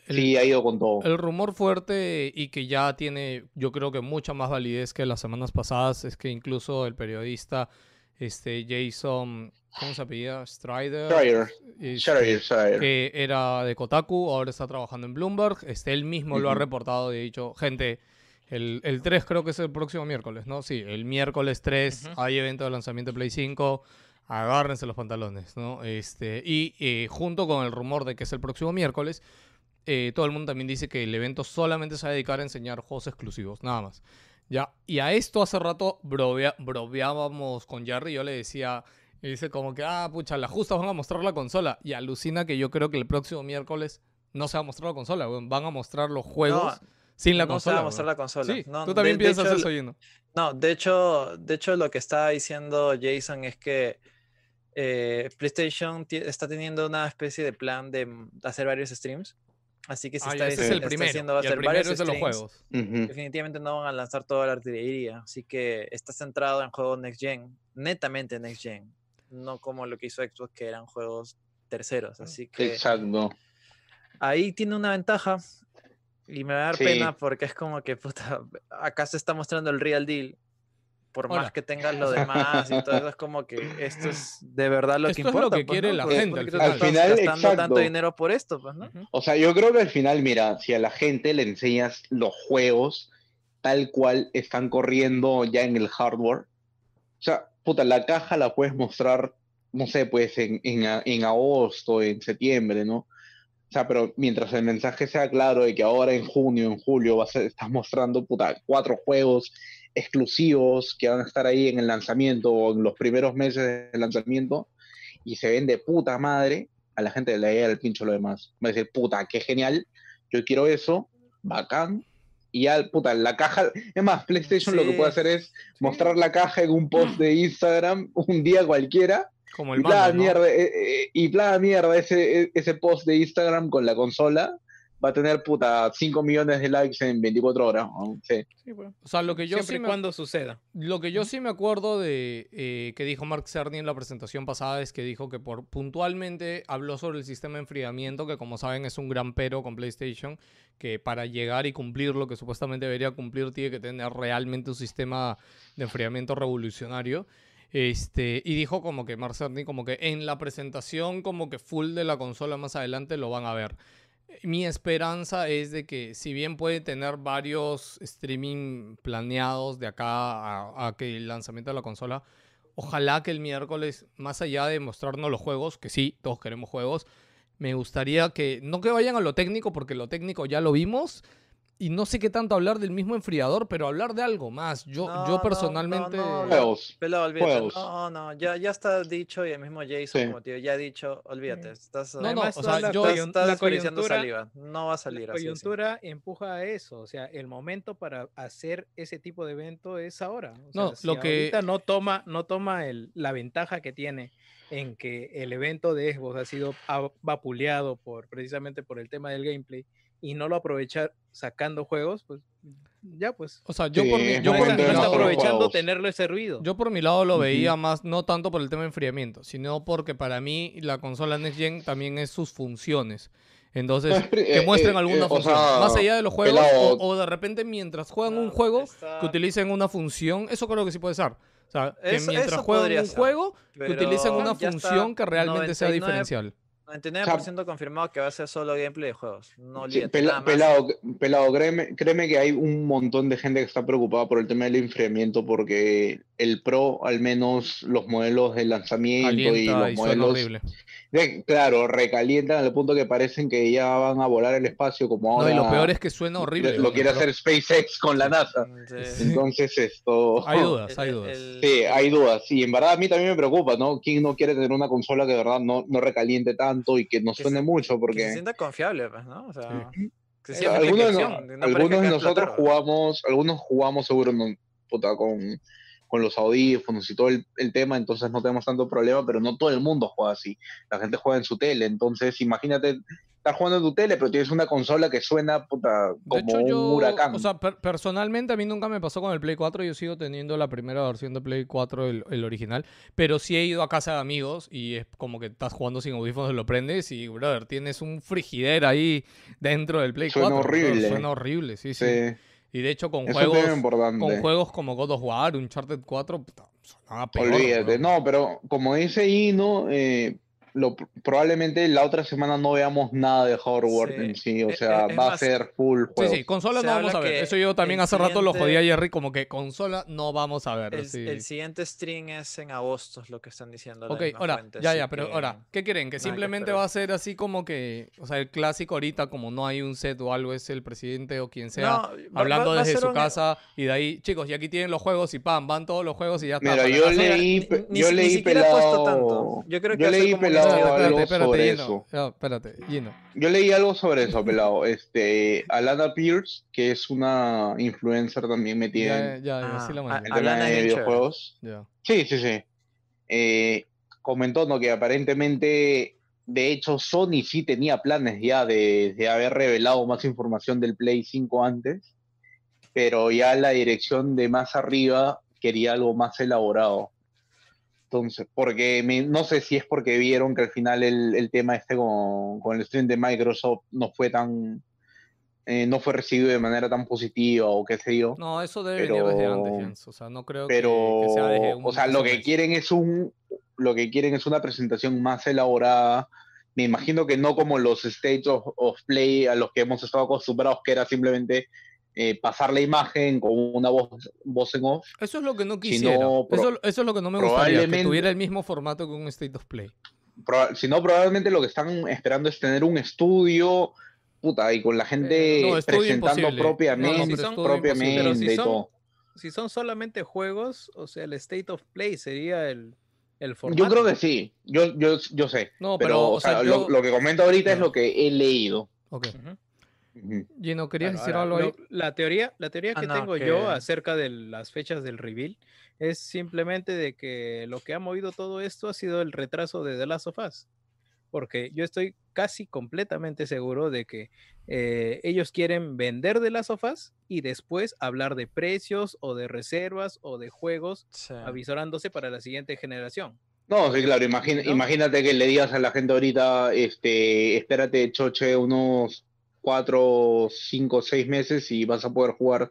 el, sí ha ido con todo. el rumor fuerte y que ya tiene, yo creo que mucha más validez que las semanas pasadas, es que incluso el periodista este, Jason, ¿cómo se apellida? Strider. Schreier, Schreier. que era de Kotaku, ahora está trabajando en Bloomberg. Este, él mismo lo ha reportado y ha dicho, gente, el, el 3 creo que es el próximo miércoles, ¿no? Sí, el miércoles 3 Ujú. hay evento de lanzamiento de Play 5. Agárrense los pantalones, ¿no? Este, y eh, junto con el rumor de que es el próximo miércoles, eh, todo el mundo también dice que el evento solamente se va a dedicar a enseñar juegos exclusivos, nada más. Ya, y a esto hace rato bromeábamos con Jerry, yo le decía, y dice como que, ah, pucha, las justas van a mostrar la consola. Y alucina que yo creo que el próximo miércoles no se va a mostrar la consola, weón. Van a mostrar los juegos sin la no consola. se va a mostrar weón. la consola. Sí, No, tú también de- de piensas hecho, eso, Gino. No, de hecho, de hecho lo que está diciendo Jason es que eh, PlayStation ti- está teniendo una especie de plan de mm, hacer varios streams. Así que si Ah, está, ese es el primero. haciendo va a hacer primero varios es de los juegos. Definitivamente no van a lanzar toda la artillería. Así que está centrado en juegos Next Gen, netamente Next Gen. No como lo que hizo Xbox, que eran juegos terceros. Así que Exacto. ahí tiene una ventaja. Y me va a dar Sí. pena porque es como que, puta, acá se está mostrando el real deal. Por Hola. más que tengas lo demás y todo eso, es como que esto es de verdad lo Esto que es lo importa. que pues, quiere ¿no? la Porque gente al final. gastando tanto dinero por esto, pues, ¿no? O sea, yo creo que al final, mira, si a la gente le enseñas los juegos tal cual están corriendo ya en el hardware, o sea, puta, la caja la puedes mostrar, no sé, pues en, en, en agosto, en septiembre, ¿no? O sea, pero mientras el mensaje sea claro de que ahora en junio, en julio, vas a, estás mostrando, puta, cuatro juegos exclusivos que van a estar ahí en el lanzamiento o en los primeros meses del lanzamiento y se ven de puta madre, a la gente le llega el pincho lo demás. Va a decir, puta, qué genial, yo quiero eso, bacán. Y ya, puta, la caja. Es más, PlayStation lo que puede hacer es mostrar la caja en un post de Instagram un día cualquiera. Como el Y eh, eh, y bla, mierda, ese, ese post de Instagram con la consola va a tener, puta, 5 millones de likes en 24 horas. ¿no? Sí. Sí, pues. O sea, lo que yo Siempre sí y me... cuando suceda. Lo que yo sí me acuerdo de eh, que dijo Mark Cerny en la presentación pasada es que dijo que por puntualmente habló sobre el sistema de enfriamiento, que como saben es un gran pero con PlayStation, que para llegar y cumplir lo que supuestamente debería cumplir tiene que tener realmente un sistema de enfriamiento revolucionario. Este, y dijo como que Mark como que en la presentación como que full de la consola más adelante lo van a ver. Mi esperanza es de que si bien puede tener varios streaming planeados de acá a, a que el lanzamiento de la consola, ojalá que el miércoles, más allá de mostrarnos los juegos, que sí, todos queremos juegos, me gustaría que no que vayan a lo técnico, porque lo técnico ya lo vimos, y no sé qué tanto hablar del mismo enfriador, pero hablar de algo más. Yo, No, yo no, personalmente... no, no, Juegos. Pelado, olvídate. Juegos. No, no, ya, ya está dicho y el mismo Jason, Sí. como te digo, ya ha dicho, olvídate. Estás, No, no, o sea, la yo- estás, estás la coyuntura- saliva. No va a salir La así. de simple. coyuntura empuja a eso, o sea, el momento para hacer ese tipo de evento es ahora. o No, sea, si lo que- no toma, no toma el- la ventaja que tiene en que el evento de Xbox ha sido vapuleado por precisamente por el tema del gameplay y no lo aprovechar sacando juegos, pues ya pues. O sea, yo Sí, por mi, yo por no está aprovechando tenerlo ese ruido. Yo por mi lado lo veía más, no tanto por el tema de enfriamiento, sino porque para mí la consola Next Gen también es sus funciones. Entonces, No, que eh, muestren eh, alguna eh, o función. sea, más allá de los juegos, o, o de repente mientras juegan un juego, está- que utilicen una función, eso creo que sí puede ser. O sea, que Eso- mientras eso juegan un ser, juego, que utilicen una función que realmente sea 99 diferencial. 99% confirmado que va a ser solo gameplay de juegos. No Sí, pela- pelado, pelado, créeme, créeme que hay un montón de gente que está preocupada por el tema del enfriamiento porque el Pro, al menos los modelos de lanzamiento y los y modelos, horrible. De- claro, recalientan al punto que parecen que ya van a volar el espacio como No, ahora y lo peor es que suena horrible. lo quiere hacer SpaceX con la NASA. Sí. Entonces esto... Hay dudas, hay dudas. el- Sí, hay dudas. Y en verdad a mí también me preocupa, ¿no? ¿Quién no quiere tener una consola que de verdad no, no recaliente tanto y que no Que suene se- mucho? Que se Porque sienta confiable, pues, ¿no? O sea, que se sienta algunos, de, no- algunos nosotros jugamos, algunos jugamos seguro no, puta, con, con los audífonos y todo el, el tema, entonces no tenemos tanto problema, pero no todo el mundo juega así. La gente juega en su tele, entonces imagínate estar jugando en tu tele, pero tienes una consola que suena puta, De como yo, un huracán. o sea, per- personalmente a mí nunca me pasó con el Play 4, yo sigo teniendo la primera versión de Play 4, el, el original, pero sí he ido a casa de amigos y es como que estás jugando sin audífonos, lo prendes y, brother, tienes un frigider ahí dentro del Play Suena 4. brother, horrible. Suena horrible, sí, sí. Sí, Y de hecho con eso juegos, con juegos como God of War, Uncharted 4, puta, sonaba peor. Olvídate, no, pero como dice Ino, eh, lo, probablemente la otra semana no veamos nada de Hardware Sí. en sí, o E- sea, e- es va a ser full Sí, juego. sí, consola Se no vamos a ver. Eso yo también hace rato lo jodía a Jerry, como que consola no vamos a ver. El, sí. el siguiente stream es en agosto, es lo que están diciendo. Ok, ahora, fuente, ya, ya, pero que- ahora, ¿qué quieren? Que simplemente va a ser así como que, o sea, el clásico ahorita, como no hay un set o algo, es el presidente o quien sea, No, hablando va- va a desde su un- casa y de ahí, chicos, y aquí tienen los juegos y pam, van todos los juegos y ya está. Mira, yo leí, yo leí pelado. Yo leí un pelado estudio de- algo espérate, espérate, sobre Gino. eso. Ya, espérate, Gino. Yo leí algo sobre eso, pelado. Este, Alana Pierce, que es una influencer también metida en ya, ya, Ah, sí la mandé. el tema Alana es de videojuegos. Sí, sí, sí. Eh, comentó ¿no? que aparentemente, de hecho, Sony sí tenía planes ya de, de haber revelado más información del Play 5 antes, pero ya la dirección de más arriba quería algo más elaborado. Entonces, porque me- no sé si es porque vieron que al final el, el tema este con, con el stream de Microsoft no fue tan, eh, no fue recibido de manera tan positiva o qué sé yo. No, eso debe venir desde antes, Pero- Jens. O sea, no creo que- pero que, sea desde un o sea lo que mes. quieren es un lo que quieren es una presentación más elaborada me imagino que no como los states of, of play a los que hemos estado acostumbrados que era simplemente eh, pasar la imagen con una voz voz en off Eso es lo que no Si quisiera. no, pro- eso, eso es lo que no me gustaría, que tuviera el mismo formato que un State of Play. Proba- si no probablemente lo que están esperando es tener un estudio puta y con la gente Eh, no, presentando imposible. propiamente No, pero estudio propiamente imposible. Pero si y son- todo Si son solamente juegos, o sea, el State of Play sería el, el formato. yo creo que sí yo yo yo sé No, pero, pero, o sea, yo- lo, lo que comento ahorita es lo que he leído Ok. Ujú. Ujú. Gino, ¿querías decir algo ahí? la teoría, la teoría Ah, que no, tengo que- yo acerca de las fechas del reveal es simplemente de que lo que ha movido todo esto ha sido el retraso de The Last of Us. Porque yo estoy casi completamente seguro de que eh, ellos quieren vender The Last of Us y después hablar de precios o de reservas o de juegos Sí. avisorándose para la siguiente generación. No, sí, claro, imagina- ¿No? imagínate que le digas a la gente ahorita, este, espérate, choche, unos cuatro, cinco, seis meses y vas a poder jugar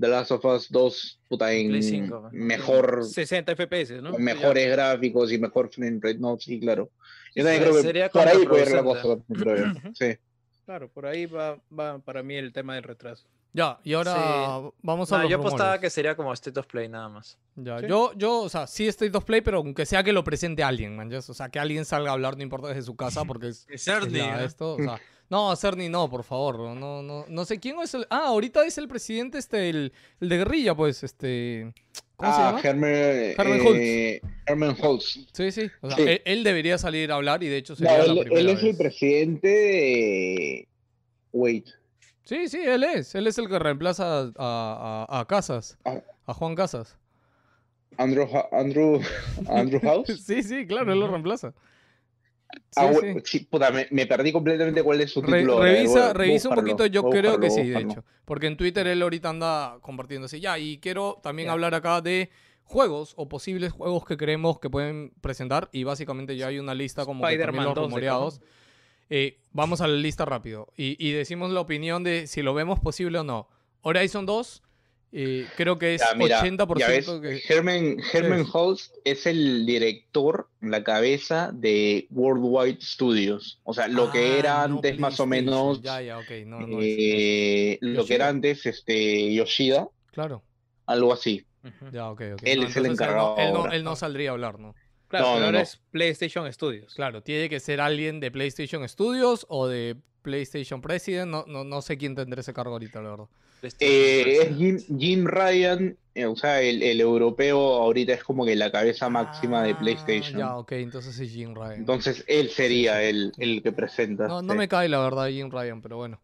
The Last of Us 2 puta, en Play 5, pues, ¿no? mejor, 60 FPS, ¿no? con Ya. mejores gráficos y mejor frame rate. No, sí, claro. Yo Sí, también sí, creo que por ahí puede ir la cosa. creo yo. Sí. Claro, por ahí va, va para mí el tema del retraso. Ya, y ahora Sí. vamos a No, los yo apostaba rumores. que sería como State of Play nada más. Ya, Sí. yo, yo, o sea, sí State of Play, pero aunque sea que lo presente alguien, man. ya, O sea, que alguien salga a hablar, no importa desde su casa, porque es, Es es la- ¿eh? esto, o sea, (laughs) no, Cerny no, por favor, no, no, no, no sé quién es el, ah, ahorita es el presidente, este, el, el de guerrilla, pues, este, ¿cómo se Ah, llama? Herman, Herman eh, Herman Holtz. Sí, sí, o sea, Sí. Él, él debería salir a hablar y de hecho No, sería la él, primera él es el presidente de... Wait. Sí, sí, él es, él es el que reemplaza a, a, a- Casas, Ah. a Juan Casas. Andrew, Andrew, Andrew (laughs) House. Sí, sí, claro, él lo reemplaza. Sí, Ah, sí. sí, puta, me, me perdí completamente cuál es su Re- título. ahora, revisa, voy revisa un voy poquito, yo creo que sí, de hecho. Porque en Twitter él ahorita anda compartiéndose. Ya, y quiero también hablar acá de juegos o posibles juegos que creemos que pueden presentar. Y básicamente ya hay una lista como que también los 2 de rumoreados. Eh, vamos a la lista rápido. Y, y decimos la opinión de si lo vemos posible o no. Horizon 2 Eh, creo que es Ya, mira, 80% ya ves, que... Herman, Herman es? Holst es el director, la cabeza de Worldwide Studios. O sea, lo que Ah, era no, antes más o menos, Ya, ya, ok, no, no. eh, lo que Yoshida. era antes este, Yoshida, Claro, algo así. Ya, ok, ok. Él No, es el encargado Él no, él no- él no saldría a hablar, ¿no? Claro, No, pero no, ahora no. es PlayStation Studios. Claro, tiene que ser alguien de PlayStation Studios o de PlayStation President. No, no, no sé quién tendrá ese cargo ahorita, la verdad. Eh, es Jim, Jim Ryan, eh, o sea, el, el europeo ahorita es como que la cabeza máxima de Ah, PlayStation. Ya, ok, entonces es Jim Ryan. Entonces él sería el, el que presenta. no, no me cae la verdad Jim Ryan, pero bueno.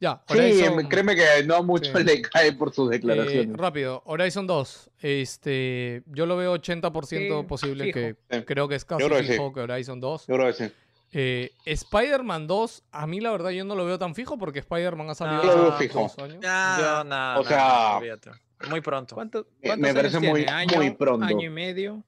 Ya, Sí, Horizon- créeme que no mucho Sí. le cae por sus eh, declaraciones. rápido, Horizon 2. Este, yo lo veo 80% Sí, posible fijo. que Sí. creo que es casi creo que sí. fijo que Horizon 2. Yo creo que sí. Eh, Spider-Man 2, a mí la verdad yo no lo veo tan fijo porque Spider-Man ha salido Yo lo veo fijo. años. Ya, Yo nada, O nada, sea- olvídate. muy pronto. ¿Cuánto, Eh, me parece muy-? ¿Año, muy pronto. Año y medio.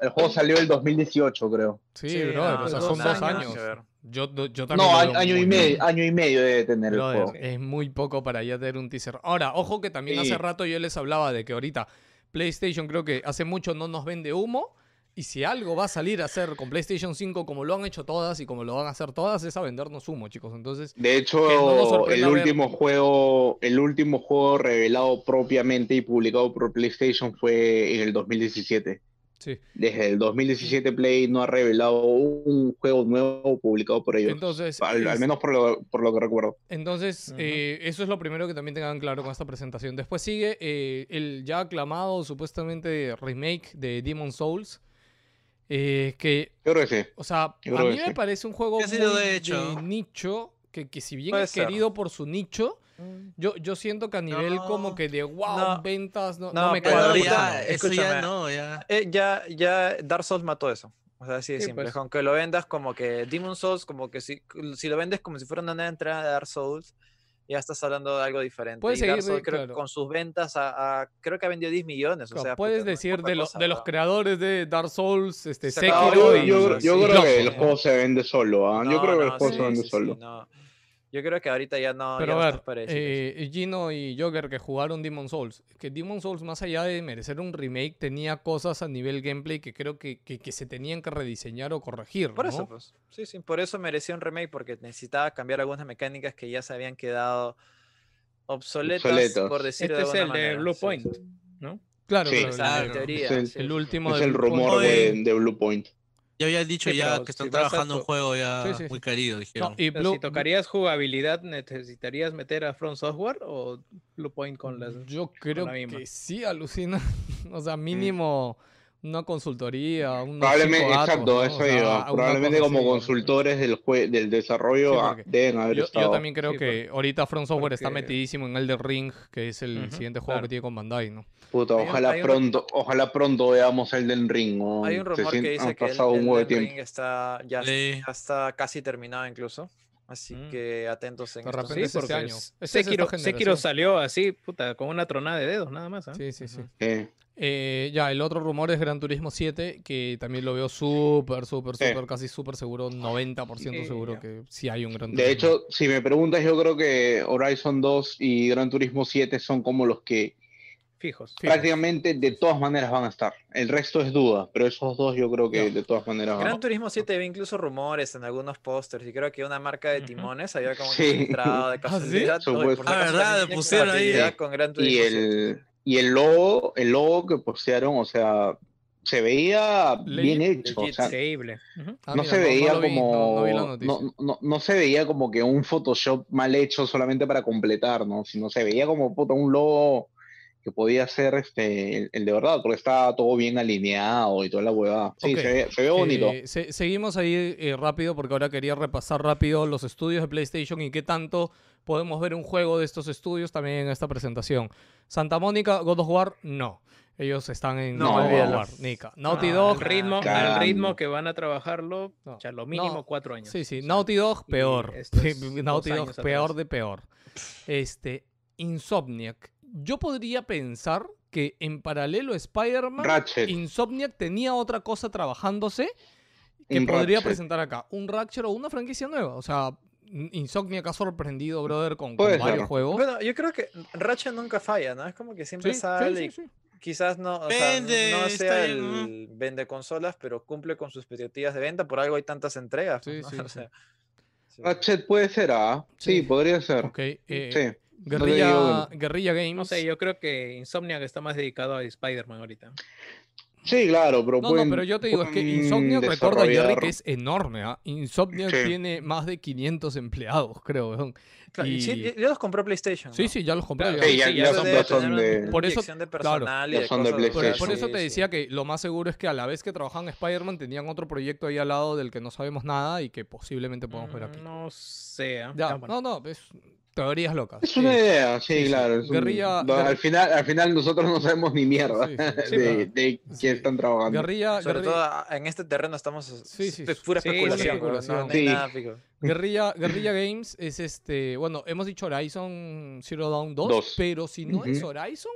El juego salió el 2018, creo. Sí, Sí, brother, no, o sea, dos son dos años. Yo, yo también No, año, y bien. medio, año y medio debe tener el juego. es muy poco para ya tener un teaser. Ahora, ojo que también Sí. hace rato yo les hablaba de que ahorita PlayStation creo que hace mucho no nos vende humo. Y si algo va a salir a hacer con PlayStation 5 como lo han hecho todas y como lo van a hacer todas, es a vendernos humo, chicos. Entonces, De hecho, no el ver- último juego, el último juego revelado propiamente y publicado por PlayStation fue en el 2017. sí. Desde el 2017 Play no ha revelado un juego nuevo publicado por ellos. Entonces, al, menos por lo, por lo que recuerdo. Entonces, eh, eso es lo primero que también tengan claro con esta presentación. Después sigue eh, el ya aclamado supuestamente remake de Demon Souls. Eh, que, Yo creo que sí. o sea, Yo a mí me sí. parece un juego muy he hecho. de nicho, que, que si bien Puede es ser. querido por su nicho, yo, yo siento que a nivel como que de wow, No. ventas, no, No, no me cuadra. Ya, eso ya no, ya. Eh, ya, ya Dark Souls mató eso. O sea, así de Sí, simple. pues. Aunque lo vendas como que Demon Souls, como que si, si lo vendes como si fuera una nueva entrada de Dark Souls, ya estás hablando de algo diferente. Puedes y Dark seguir, Souls, creo, claro. con sus ventas, a, a- creo que ha vendido 10 millones. O Claro, sea, puedes puta, no decir poca de, los cosa, de los creadores de Dark Souls, este, Se Sekiro yo, y, yo- yo y creo que el ¿no? juego se vende solo. ¿ah? Yo No, creo que el no, juego sí, se vende sí, sí, solo. Yo creo que ahorita ya no. Pero ya a ver, eh, Gino y Joker que jugaron Demon Souls, que Demon Souls más allá de merecer un remake tenía cosas a nivel gameplay que creo que, que, que se tenían que rediseñar o corregir, Por ¿no? eso, pues. Sí, sí, por eso merecía un remake, porque necesitaba cambiar algunas mecánicas que ya se habían quedado obsoletas, Obsoletas. por decirlo Este es de el alguna de manera. Blue Sí, Point, sí. ¿no? Claro, Sí. claro, O sea, en el- teoría. es el- sí, el último Es de el Blue Point. rumor de, de Blue Point. Ya había dicho Sí, ya que están si vas a trabajando un juego ya Sí, sí, muy querido, No, dijeron. y Blue- si tocarías jugabilidad, ¿necesitarías meter a Front Software o Blue Point con las... Yo creo la misma. que sí, alucina. (laughs) o sea, mínimo una consultoría, unos Probablemente, exacto, ¿no? O eso sea, iba. Probablemente como así. consultores del, jue- del desarrollo Sí, ah, porque deben haber Yo, yo estado. también creo Sí, que ahorita Front Software está metidísimo en Elder Ring, que es el siguiente juego claro. que tiene con Bandai, ¿no? Puta, Hay un- ojalá hay un- pronto, ojalá pronto veamos Elden Ring. ¿no? Hay un rumor que dice que el, un Elden tiempo. Ring está, ya, Sí. ya está casi terminado incluso. Así Mm. que atentos en repente Sí, es este porque año. es- Este Sekiro. Sekiro salió así, puta, con una tronada de dedos, nada más. ¿ah? Sí, sí, sí. Ujú. Sí. Eh, ya, el otro rumor es Gran Turismo 7, que también lo veo súper, súper, Sí. súper, casi súper seguro, 90% Sí, seguro ya. que sí hay un Gran De Turismo. hecho, si me preguntas, yo creo que Horizon 2 y Gran Turismo 7 son como los que Fijos. Fijos. prácticamente de todas maneras van a estar. El resto es duda, pero esos dos yo creo que de todas maneras van Gran Turismo 7 ve incluso rumores en algunos pósters y creo que una marca de timones había como Sí. que de (laughs) ¿Ah, sí? casualidad. Por Ah, acaso ¿verdad? también Le tiene pusieron ahí. con Gran Y Turismo 7. Y el logo, el logo que postearon, o sea, se veía bien hecho. O sea. Ah, no mira, se veía como. no- no vi No, no- no se veía como que un Photoshop mal hecho solamente para completar, ¿no? Sino se veía como puta, un logo que podía ser este el, el de verdad, porque estaba todo bien alineado y toda la huevada. Sí, se ve, se ve bonito. Eh, se- seguimos ahí eh, rápido porque ahora quería repasar rápido los estudios de PlayStation y qué tanto podemos ver un juego de estos estudios también en esta presentación. Santa Mónica, God of War, no. Ellos están en No, God of. War, Nika. Naughty Ah, Dog, al ritmo, Caramba. al ritmo que van a trabajarlo, No. ya lo mínimo No. cuatro años. Sí, sí, O sea, Naughty Dog, peor. (laughs) Naughty Dog, peor atrás. de peor. Este, Insomniac. Yo podría pensar que en paralelo a Spider-Man. Insomniac tenía otra cosa trabajándose que Un podría Ratchet. presentar acá. Un Ratchet o una franquicia nueva. O sea, Insomniac ha sorprendido, brother, con, con varios ser. juegos. Bueno, yo creo que Ratchet nunca falla, ¿no? Es como que siempre Sí, sale sí, y sí. quizás no, o sea, no sea el vende consolas, pero cumple con sus expectativas de venta, por algo hay tantas entregas. Sí, pues, ¿no? sí, (laughs) O sí. sea, sí. Ratchet puede ser, ¿ah? Sí, Sí. podría ser. Ok, eh, Sí. Guerrilla, Guerrilla Games. No sé, yo creo que Insomniac está más dedicado a Spider-Man ahorita. Sí, claro, pero No, pueden- no, pero yo te digo, es que Insomniac, recuerda Jerry que es enorme, ¿ah? Insomniac Sí. tiene más de 500 empleados, creo. Claro, y sí, ya- los compró PlayStation. Sí, ¿no? sí, ya los compré. Claro, ya. Sí, ya- Sí, ya son- ya son tener de- una Por eso- de claro, personal y ya de son de cosas, Por, PlayStation. por eso te sí. decía que lo más seguro es que a la vez que trabajaban en Spider-Man tenían otro proyecto ahí al lado del que no sabemos nada y que posiblemente podamos ver aquí. Mm, No sé. ¿ah? Ya, Ah, bueno. no, no, es teorías locas. Es una Sí. idea, sí, Sí, sí. claro. un- Guerrilla- no, al, final, al final nosotros no sabemos ni mierda Sí, sí, (laughs) sí, de, pero- de sí. qué están trabajando. Guerrilla, Sobre guerrilla- todo en este terreno estamos Sí, sí, es pura sí, especulación, sí, ¿no? No, especulación. no hay Sí. nada fijo. Guerrilla, Guerrilla Games es este, bueno, hemos dicho Horizon Zero Dawn 2, Dos. pero si no es. Horizon,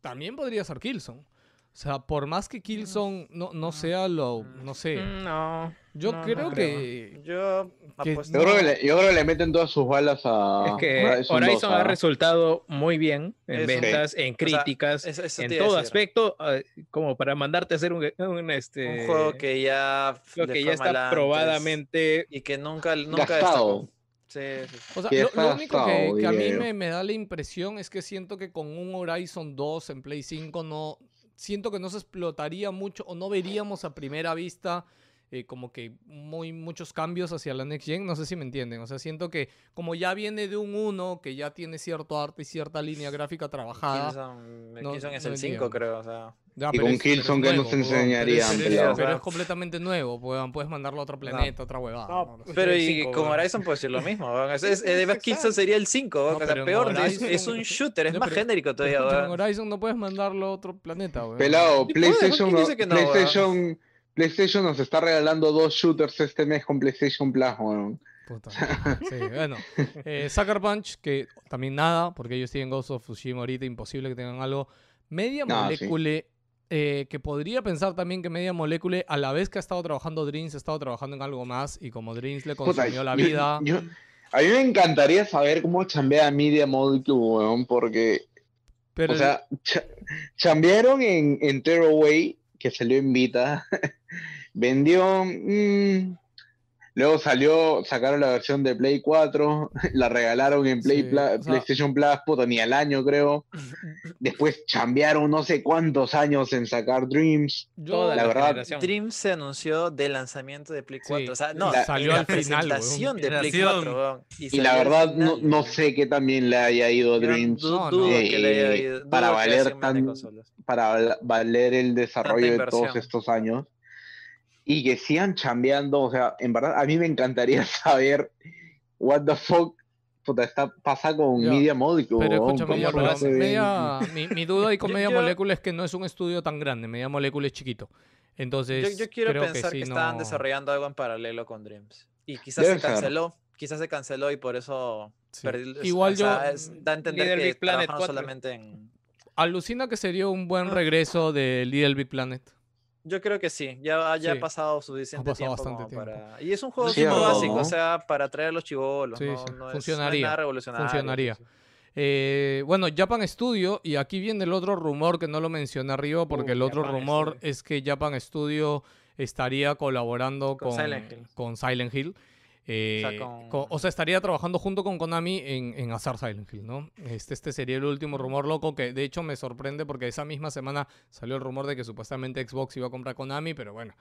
también podría ser Killzone. O sea, por más que Killzone no, no sea lo, no sé, Mm, No. Yo no, creo que Yo Que. Yo, creo que le, yo creo que le meten todas sus balas a Es que Horizon Horizon 2, ha ¿ah? resultado muy bien en Eso. ventas, en críticas, eso- eso en todo aspecto, eh, como para mandarte a hacer un, un, este, Un juego que ya juego que ya está antes probadamente y que nunca, nunca Gastado. Sí, sí. O sea, lo, único que, a mí me da la impresión es que siento que con un Horizon 2 en Play 5 no. Siento que no se explotaría mucho o no veríamos a primera vista eh, como que muy, muchos cambios hacia la Next Gen. No sé si me entienden. O sea, siento que como ya viene de un 1 que ya tiene cierto arte y cierta línea gráfica trabajada. Killzone, no- Killzone es no el 5, vendrían. creo. O sea, ya, Y pero con pero Killzone que nos pero enseñarían, Pero, es, pelado. pero es completamente nuevo. Puedes mandarlo a otro planeta, otra huevada. No, no pues, pero y cinco, con. Horizon puede ser lo mismo. Es, es-. Killzone sería el 5. weón, No, o sea, pero peor. Es, Horizon- es un shooter, es No, más pero- genérico Pero todavía. weón. Horizon no puedes mandarlo a otro planeta. Pelado. PlayStation, ¿Quién dice que no? PlayStation, PlayStation nos está regalando dos shooters este mes con PlayStation Plus, weón. Puta. Sí, bueno. Eh, Sucker Punch, que también nada, porque ellos tienen Ghost of Tsushima ahorita, imposible que tengan algo. Media No, sí. Molecule, eh, que podría pensar también que Media Molecule, a la vez que ha estado trabajando Dreams, ha estado trabajando en algo más, y como Dreams le Puta, consumió la yo- vida. yo- a mí me encantaría saber cómo chambea Media Molecule, weón, porque, pero o sea, cha- chambearon en, en Tearaway, que salió en Vita, (laughs) vendió, mm, luego salió, sacaron la versión de Play 4, (laughs) la regalaron en Play Sí, Pla- o sea- PlayStation Plus, puta, ni al año creo, después chambearon no sé cuántos años en sacar Dreams, Toda la la, verdad, generación. Dream se anunció del lanzamiento de Play Sí, 4. O sea, no, la- salió la al final, presentación de Play Generación. 4. weón, y la verdad no, final, sé qué también le haya ido Dreams. du- No, dudo no. que le haya ido- dudo para valer tan- para el desarrollo de todos estos años y que sigan chambeando, o sea, en verdad a mí me encantaría (laughs) saber what the fuck puta, está pasa con Media Molecule. Pero weón, escúchame, media, mi, mi duda ahí con (laughs) Media Molecule es que no es un estudio tan grande. Media Molecule es chiquito. Entonces, Yo, yo quiero creo pensar que, estaban no- desarrollando algo en paralelo con Dreams. Y quizás Debe se ser. canceló. Quizás se canceló y por eso Sí. perdí- Igual o sea, yo- es- da a entender Little que Big Planet trabajaron 4. solamente en. Alucina que sería un buen regreso de Little Big Planet. Yo creo que sí, ya, ya Sí. ha pasado suficiente pasado tiempo, bastante tiempo. para... Y es un juego Sí, básico, o sea, para atraer a los chivolos, Sí, no, sí, no es- no es funcionaría, nada revolucionario, funcionaría. Eh, bueno, Japan Studio, y aquí viene el otro rumor que no lo mencioné arriba, porque Uh, el otro Japan rumor Studio. es que Japan Studio estaría colaborando Con con, Silent Hill. con Silent Hill. Eh, sea, con- con- o sea, estaría trabajando junto con Konami en, en hacer Silent Hill, ¿no? Este, este sería el último rumor loco que de hecho me sorprende porque esa misma semana salió el rumor de que supuestamente Xbox iba a comprar Konami, pero bueno,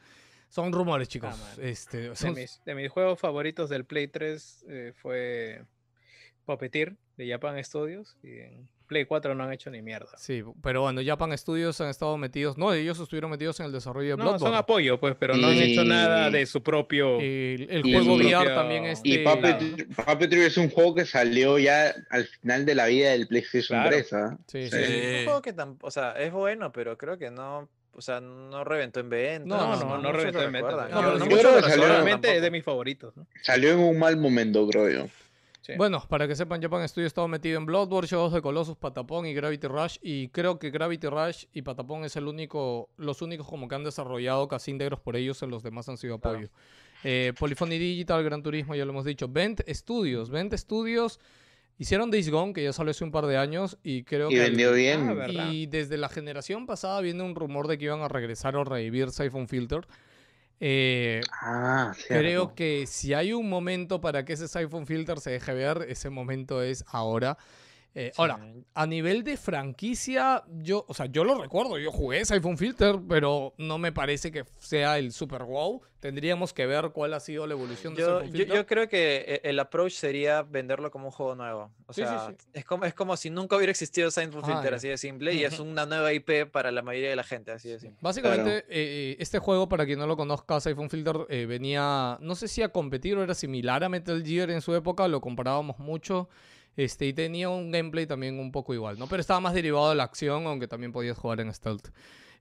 son rumores, chicos. Ah, este, De son- mis, de mis juegos favoritos del Play 3 eh, fue Puppeteer de Japan Studios. Y en Play 4 no han hecho ni mierda. Sí, pero bueno, Japan Studios han estado metidos, no, ellos estuvieron metidos en el desarrollo de No, son apoyo, pues, pero no han hecho Y- nada de su propio. El, el Y juego su VR propio- también este... Y Puppetry, Puppetry es un juego que salió ya al final de la vida del PlayStation Claro. 3, ¿ah? Sí, sí, Sí. sí. Un juego que tamp- o sea, es bueno, pero creo que no, o sea, no reventó en venta. No, No, no, no, reventó en ventas. recuerdan. No, pero no mucho recuerdan solamente es de mis favoritos. ¿no? Salió en un mal momento, creo yo. Sí. Bueno, para que sepan, Japan Studio estaba metido en Bloodborne, Shadows de Colossus, Patapón y Gravity Rush. Y creo que Gravity Rush y Patapón es el único, los únicos como que han desarrollado casi íntegros por ellos, en los demás han sido Claro. apoyo. Eh, Polyphony Digital, Gran Turismo, ya lo hemos dicho. Vent Studios. Vent Studios hicieron Days Gone, que ya salió hace un par de años, y creo Y que... vendió bien. Ah, ¿verdad? y desde la generación pasada viene un rumor de que iban a regresar o revivir Siphon Filter. Eh, Ah, creo que si hay un momento para que ese Siphon Filter se deje ver, ese momento es ahora. Eh, ahora, a nivel de franquicia, yo, o sea, yo lo recuerdo, yo jugué Siphon Filter, pero no me parece que sea el super wow. Tendríamos que ver cuál ha sido la evolución de Yo, Siphon Filter. yo creo que e- el approach sería venderlo como un juego nuevo. O Sí, sea, sí. Es, como, es como si nunca hubiera existido Signful Ah, Filter, ya. así de simple, y es una nueva IP para la mayoría de la gente, así de simple. Básicamente, eh, este juego, para quien no lo conozca, Siphon Filter eh, venía, no sé si a competir o era similar a Metal Gear en su época, lo comparábamos mucho. Este, y tenía un gameplay también un poco igual, ¿no? Pero estaba más derivado de la acción, aunque también podías jugar en stealth.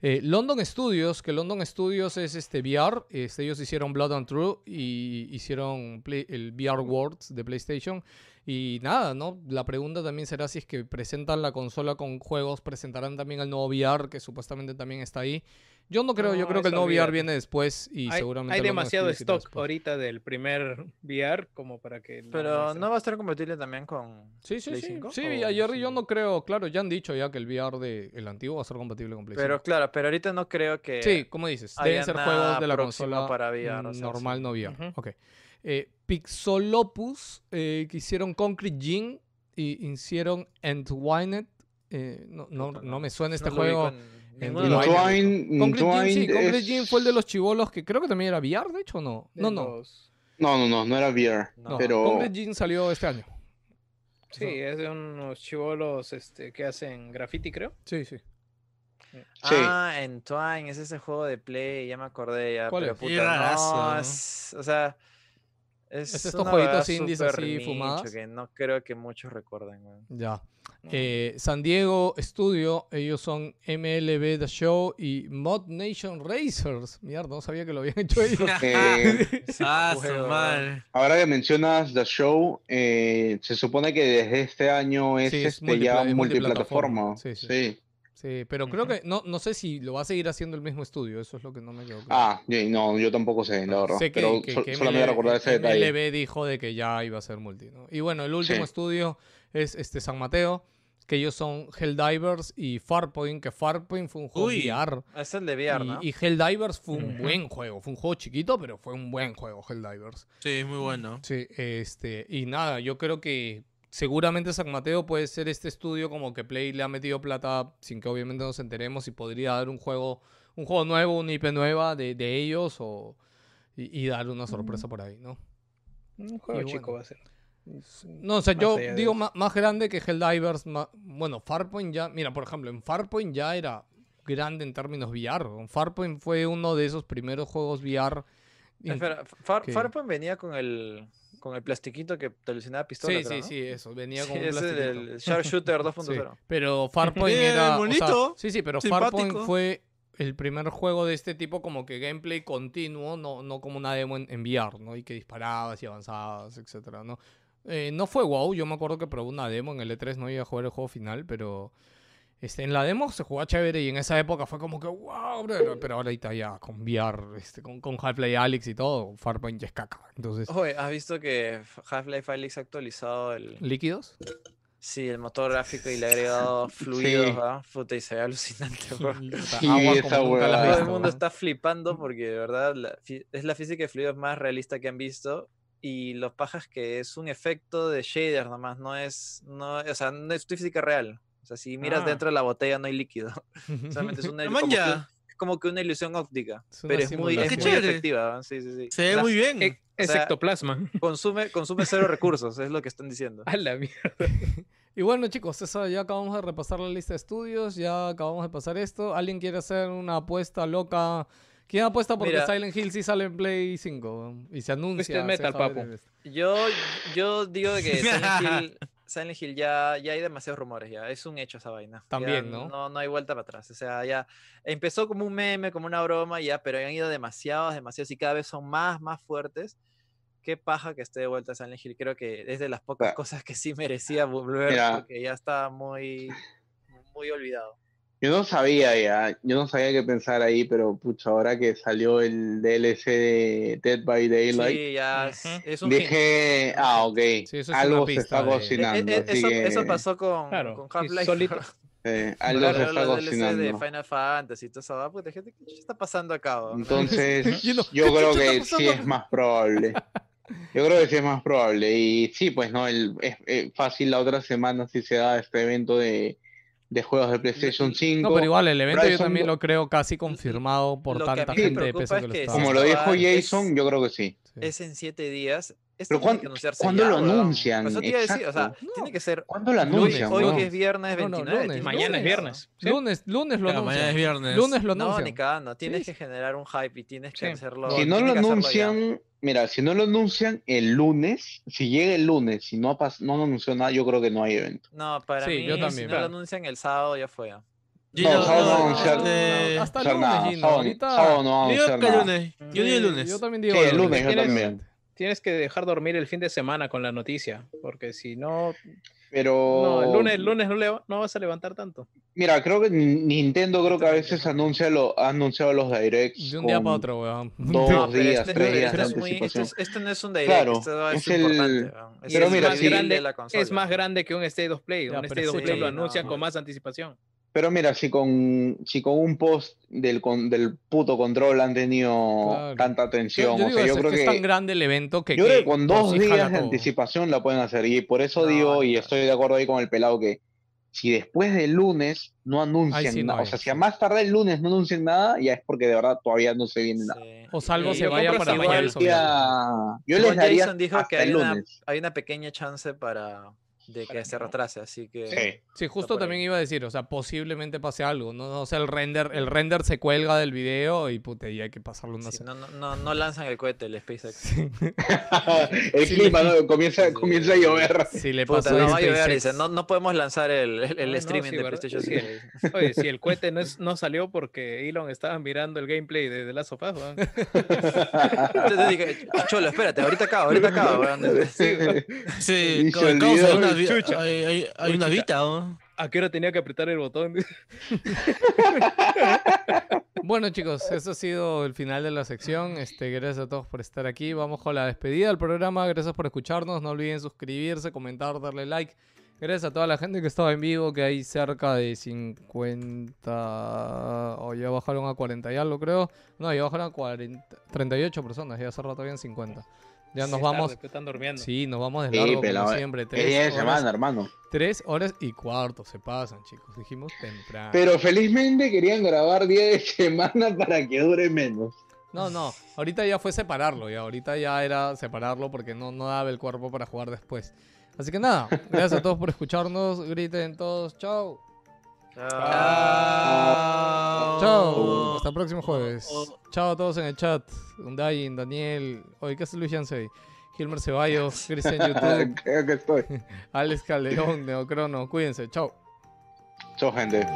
Eh, London Studios, que London Studios es este VR, este, ellos hicieron Blood and True y hicieron el VR Worlds de PlayStation. Y nada, ¿no? La pregunta también será si es que presentan la consola con juegos, presentarán también el nuevo VR, que supuestamente también está ahí. Yo no creo, yo creo que el nuevo VR viene después y hay, seguramente hay demasiado stock después. ahorita del primer VR como para que... Pero no va a estar compatible también con. Sí, sí, Play sí. 5, Sí, o ayer sí? yo no creo, claro, ya han dicho ya que el VR de el antiguo va a ser compatible con Play Pero 5. claro, pero ahorita no creo que. Sí, como dices, deben ser juegos de la consola para VR, o sea, normal, sí. no VR. Ujú. Ok. Eh, Pixolopus, eh, que hicieron Concrete Gin y hicieron Entwined. Eh, no, no, no me suena este no juego. en Entwine. Concrete Gin, sí, Concrete Gin fue el de los chivolos que creo que también era VR, de hecho, ¿o no? De No, no. los- No, no, no, no era VR. no. pero- Concrete Gin salió este año. Sí, es de unos chivolos este, que hacen graffiti, creo. Sí, sí. Sí. Ah, Entwine, es ese juego de Play, ya me acordé ya. ¿Cuál pero es? Puta, no, ¿no? es- o sea, es, estos jueguitos indies así nicho fumadas. que no creo que muchos recuerden, weón. Ya. Eh, San Diego Studio, ellos son MLB The Show y Mod Nation Racers. Mierda, no sabía que lo habían hecho ellos. (laughs) Eh, (laughs) ah, su juego, madre. ahora que mencionas The Show, eh, se supone que desde este año es, Sí, es este, ya multipla- multiplataforma. multiplataforma. Sí, sí. sí. Sí, pero creo que no, no sé si lo va a seguir haciendo el mismo estudio, eso es lo que no me quedó claro. Ah, y- no, yo tampoco sé, la verdad. Sé que, pero que- sol- que solamente MLB recordar ese detalle. MLB dijo de que ya iba a ser multi, ¿no? Y bueno, el último Sí. estudio es este San Mateo, que ellos son Helldivers y Farpoint, que Farpoint fue un juego Uy. VR. Es el de VR, y, ¿no? y Helldivers fue un buen juego, fue un juego chiquito, pero fue un buen juego Helldivers. Sí, es muy bueno. Sí, este, y nada, yo creo que seguramente San Mateo puede ser este estudio como que Play le ha metido plata sin que obviamente nos enteremos y podría dar un juego, un juego nuevo, una IP nueva de, de ellos o, y, y dar una sorpresa por ahí, ¿no? Un juego chico va a ser. No, o sea, Más yo de digo ma- más, grande que Helldivers, ma- bueno, Farpoint ya, mira, por ejemplo, en Farpoint ya era grande en términos VR. Farpoint fue uno de esos primeros juegos VR. Espera, Far, que- Farpoint venía con el con el plastiquito que te alucinaba pistola, Sí, creo, sí, ¿no? sí, eso, venía Sí, con un ese plastiquito. del (laughs) Sharpshooter 2.0. (laughs) Sí, pero (laughs) Farpoint era. o sea, bonito, sí, sí, pero Farpoint fue el primer juego de este tipo, como que gameplay continuo, no, no como una demo en, en VR, ¿no? Y que disparabas y avanzabas, etcétera, ¿no? Eh, no fue wow, yo me acuerdo que probé una demo en el E3, no iba a jugar el juego final, pero. Este, en la demo se jugaba chévere y en esa época fue como que wow, bro", pero ahorita ya con VR, este, con, con Half-Life Alyx y todo, Farpoint ya es caca. Entonces, Oye, ¿has visto que Half-Life Alyx ha actualizado el, ¿líquidos? sí, el motor gráfico y le ha agregado (laughs) fluidos, ¿ah? Puta, y se ve alucinante, weón. (laughs) Sí. Todo el mundo está flipando porque de verdad la es la física de fluidos más realista que han visto y los pajas que es un efecto de shader nomás, no es, no, o sea, no es física real. O sea, si miras Ah. dentro de la botella no hay líquido. (laughs) (laughs) Solamente es una como que, como una ilusión óptica, Es una pero es muy, es muy efectiva. Sí, sí, sí. Se ve La- muy bien. E- Es O sea, ectoplasma. Consume, consume cero (laughs) recursos, es lo que están diciendo. A la mierda. Y bueno, chicos, eso ya acabamos de repasar la lista de estudios, ya acabamos de pasar esto. ¿Alguien quiere hacer una apuesta loca? ¿Quién apuesta porque Mira. Silent Hill sí sale en Play 5 y se anuncia? Twisted se Metal, papu. Yo, yo digo que Silent Hill, Silent Hill ya, ya hay demasiados rumores, ya es un hecho esa vaina. También, ¿no? No, no hay vuelta para atrás. O sea, ya empezó como un meme, como una broma, ya, pero han ido demasiados, demasiados y cada vez son más, más fuertes. Qué paja que esté de vuelta Silent Hill. Creo que es de las pocas Ah. cosas que sí merecía volver porque ya está muy, muy olvidado. Yo no sabía ya, yo no sabía qué pensar ahí, pero pucha, ahora que salió el DLC de Dead by Daylight, Sí, ya es, Ujú. es un hint. dije, ah, ok, Sí, eso es algo se está de- Eh, eh, cocinando, eh, así eso, que eso pasó con, Claro, con y Half-Life. solito- (laughs) (laughs) eh, algo Claro, se está los DLC de cocinando. Final Fantasy y toda esa vaina, porque gente, ¿qué chucha está pasando acá? Entonces, (laughs) Yo no- yo ¿qué creo que sí es más probable. Yo creo que sí es más probable. Y sí, pues no, el, es, es fácil la otra semana si se da este evento de, de juegos de PlayStation 5. No, pero igual el evento yo también lo- lo creo casi confirmado por que tanta gente de peso es que lo está. Como lo dijo es- Jason, yo creo que sí. Es en siete días. Esto Pero tiene ¿cuán- que anunciarse cuándo ya, lo anuncian? Eso te iba a decir, o sea, tiene que ser ¿Cuándo lo hoy, anuncian? hoy que es viernes No, no, 29. lunes, Mañana es viernes. ¿sí? Lunes, lunes lo Claro, mañana es anuncian. viernes. Lunes lo No, ni anuncian. cagando. Tienes Sí. que generar un hype y tienes que Sí. hacerlo. Si no lo anuncian, mira, si no lo anuncian el lunes, si llega el lunes, si no, no han anunciado nada, yo creo que no hay evento. No, para Sí, mí, yo si también. no lo anuncian el sábado, ya fue. Gino, No, sábado no no, anunciar- este, Hasta sea, lunes, nada, Gino. sábado, Ahorita. sábado no van a Yo digo anunciar que el nada. lunes. Yo digo el lunes. Yo también digo Sí, el el lunes, yo también. Tienes que dejar dormir el fin de semana con la noticia, porque si no, Pero. no, el lunes, el lunes no, le, no vas a levantar tanto. Mira, creo que Ni- Nintendo creo que a veces anuncia lo, ha anunciado los directs. De un día para otro, weón. dos (laughs) No, pero días, este, tres este días de es muy- este, anticipación. es- este no es un direct, Claro, esto es, es el- importante. weón. Pero mira, más sí. reveal de la consola. es más grande que un State of Play. Ya, un State of sí, Play lo no. anuncian con más anticipación. Pero mira, si con, si con un post del, con- del puto control han tenido Claro. tanta atención, yo o digo sea, yo creo es que que, es tan grande el evento que. yo creo que que con dos días de anticipación la pueden hacer. Y por eso No, digo, y estoy de acuerdo ahí con el pelado, que si después del lunes no anuncian sí no nada, o sea, si a más tarde el lunes no anuncian nada, ya es porque de verdad todavía no se viene nada. O salvo se vaya para mañana. Yo les daría Jason dijo hasta que hay el una, lunes. hay una pequeña chance para de que se retrase, así que Sí. Sí, justo también iba a decir, o sea, posiblemente pase algo, no, no, o sea, el render, el render se cuelga del video y puta, y hay que pasarlo una sí, semana. no, no, no, no lanzan el cohete, el SpaceX. (laughs) el Sí, clima. Comienza, Sí. comienza a llover. Si le Puta, pasó no a va a llover, dice, no, no podemos lanzar el, el, el No, no, streaming sí, de ¿verdad? PlayStation Sí. 5. (laughs) Oye, si el cohete no, es- no salió porque Elon estaba mirando el gameplay de The Last of Us, weón. (laughs) Entonces dije, Cholo, espérate, ahorita acaba, ahorita acaba. weón". Sí, hay una, vi- chucha. hay, hay- hay Uy, una chucha. vita, ¿no? ¿A qué hora tenía que apretar el botón? (laughs) Bueno, chicos, eso ha sido el final de la sección. Este, gracias a todos por estar aquí. Vamos con la despedida del programa. Gracias por escucharnos. No olviden suscribirse, comentar, darle like. Gracias a toda la gente que estaba en vivo, que hay cerca de 50... O ya bajaron a 40 y algo, creo. No, ya bajaron a 40... 38 personas. Ya hace rato habían 50. Ya nos Sí, vamos... tarde, que están durmiendo. Sí, nos vamos de Sí, largo pelado, como eh. siempre. Es Tres día de horas, semana, hermano. tres horas y cuarto se pasan, chicos. Dijimos temprano. Pero felizmente querían grabar día de semana para que dure menos. No, no, ahorita ya fue separarlo, ya ahorita ya era separarlo porque no, no daba el cuerpo para jugar después. Así que nada, gracias a todos por escucharnos, griten todos, chao, Ah. chao, hasta el próximo jueves. Chao a todos en el chat, Undayin, Daniel, oye, ¿qué hace Luis Yancey? Gilmer Ceballos, Cristian (laughs) YouTube, Creo que estoy. (laughs) Alex Calderón, Neocrono, cuídense, chao. Chao, gente.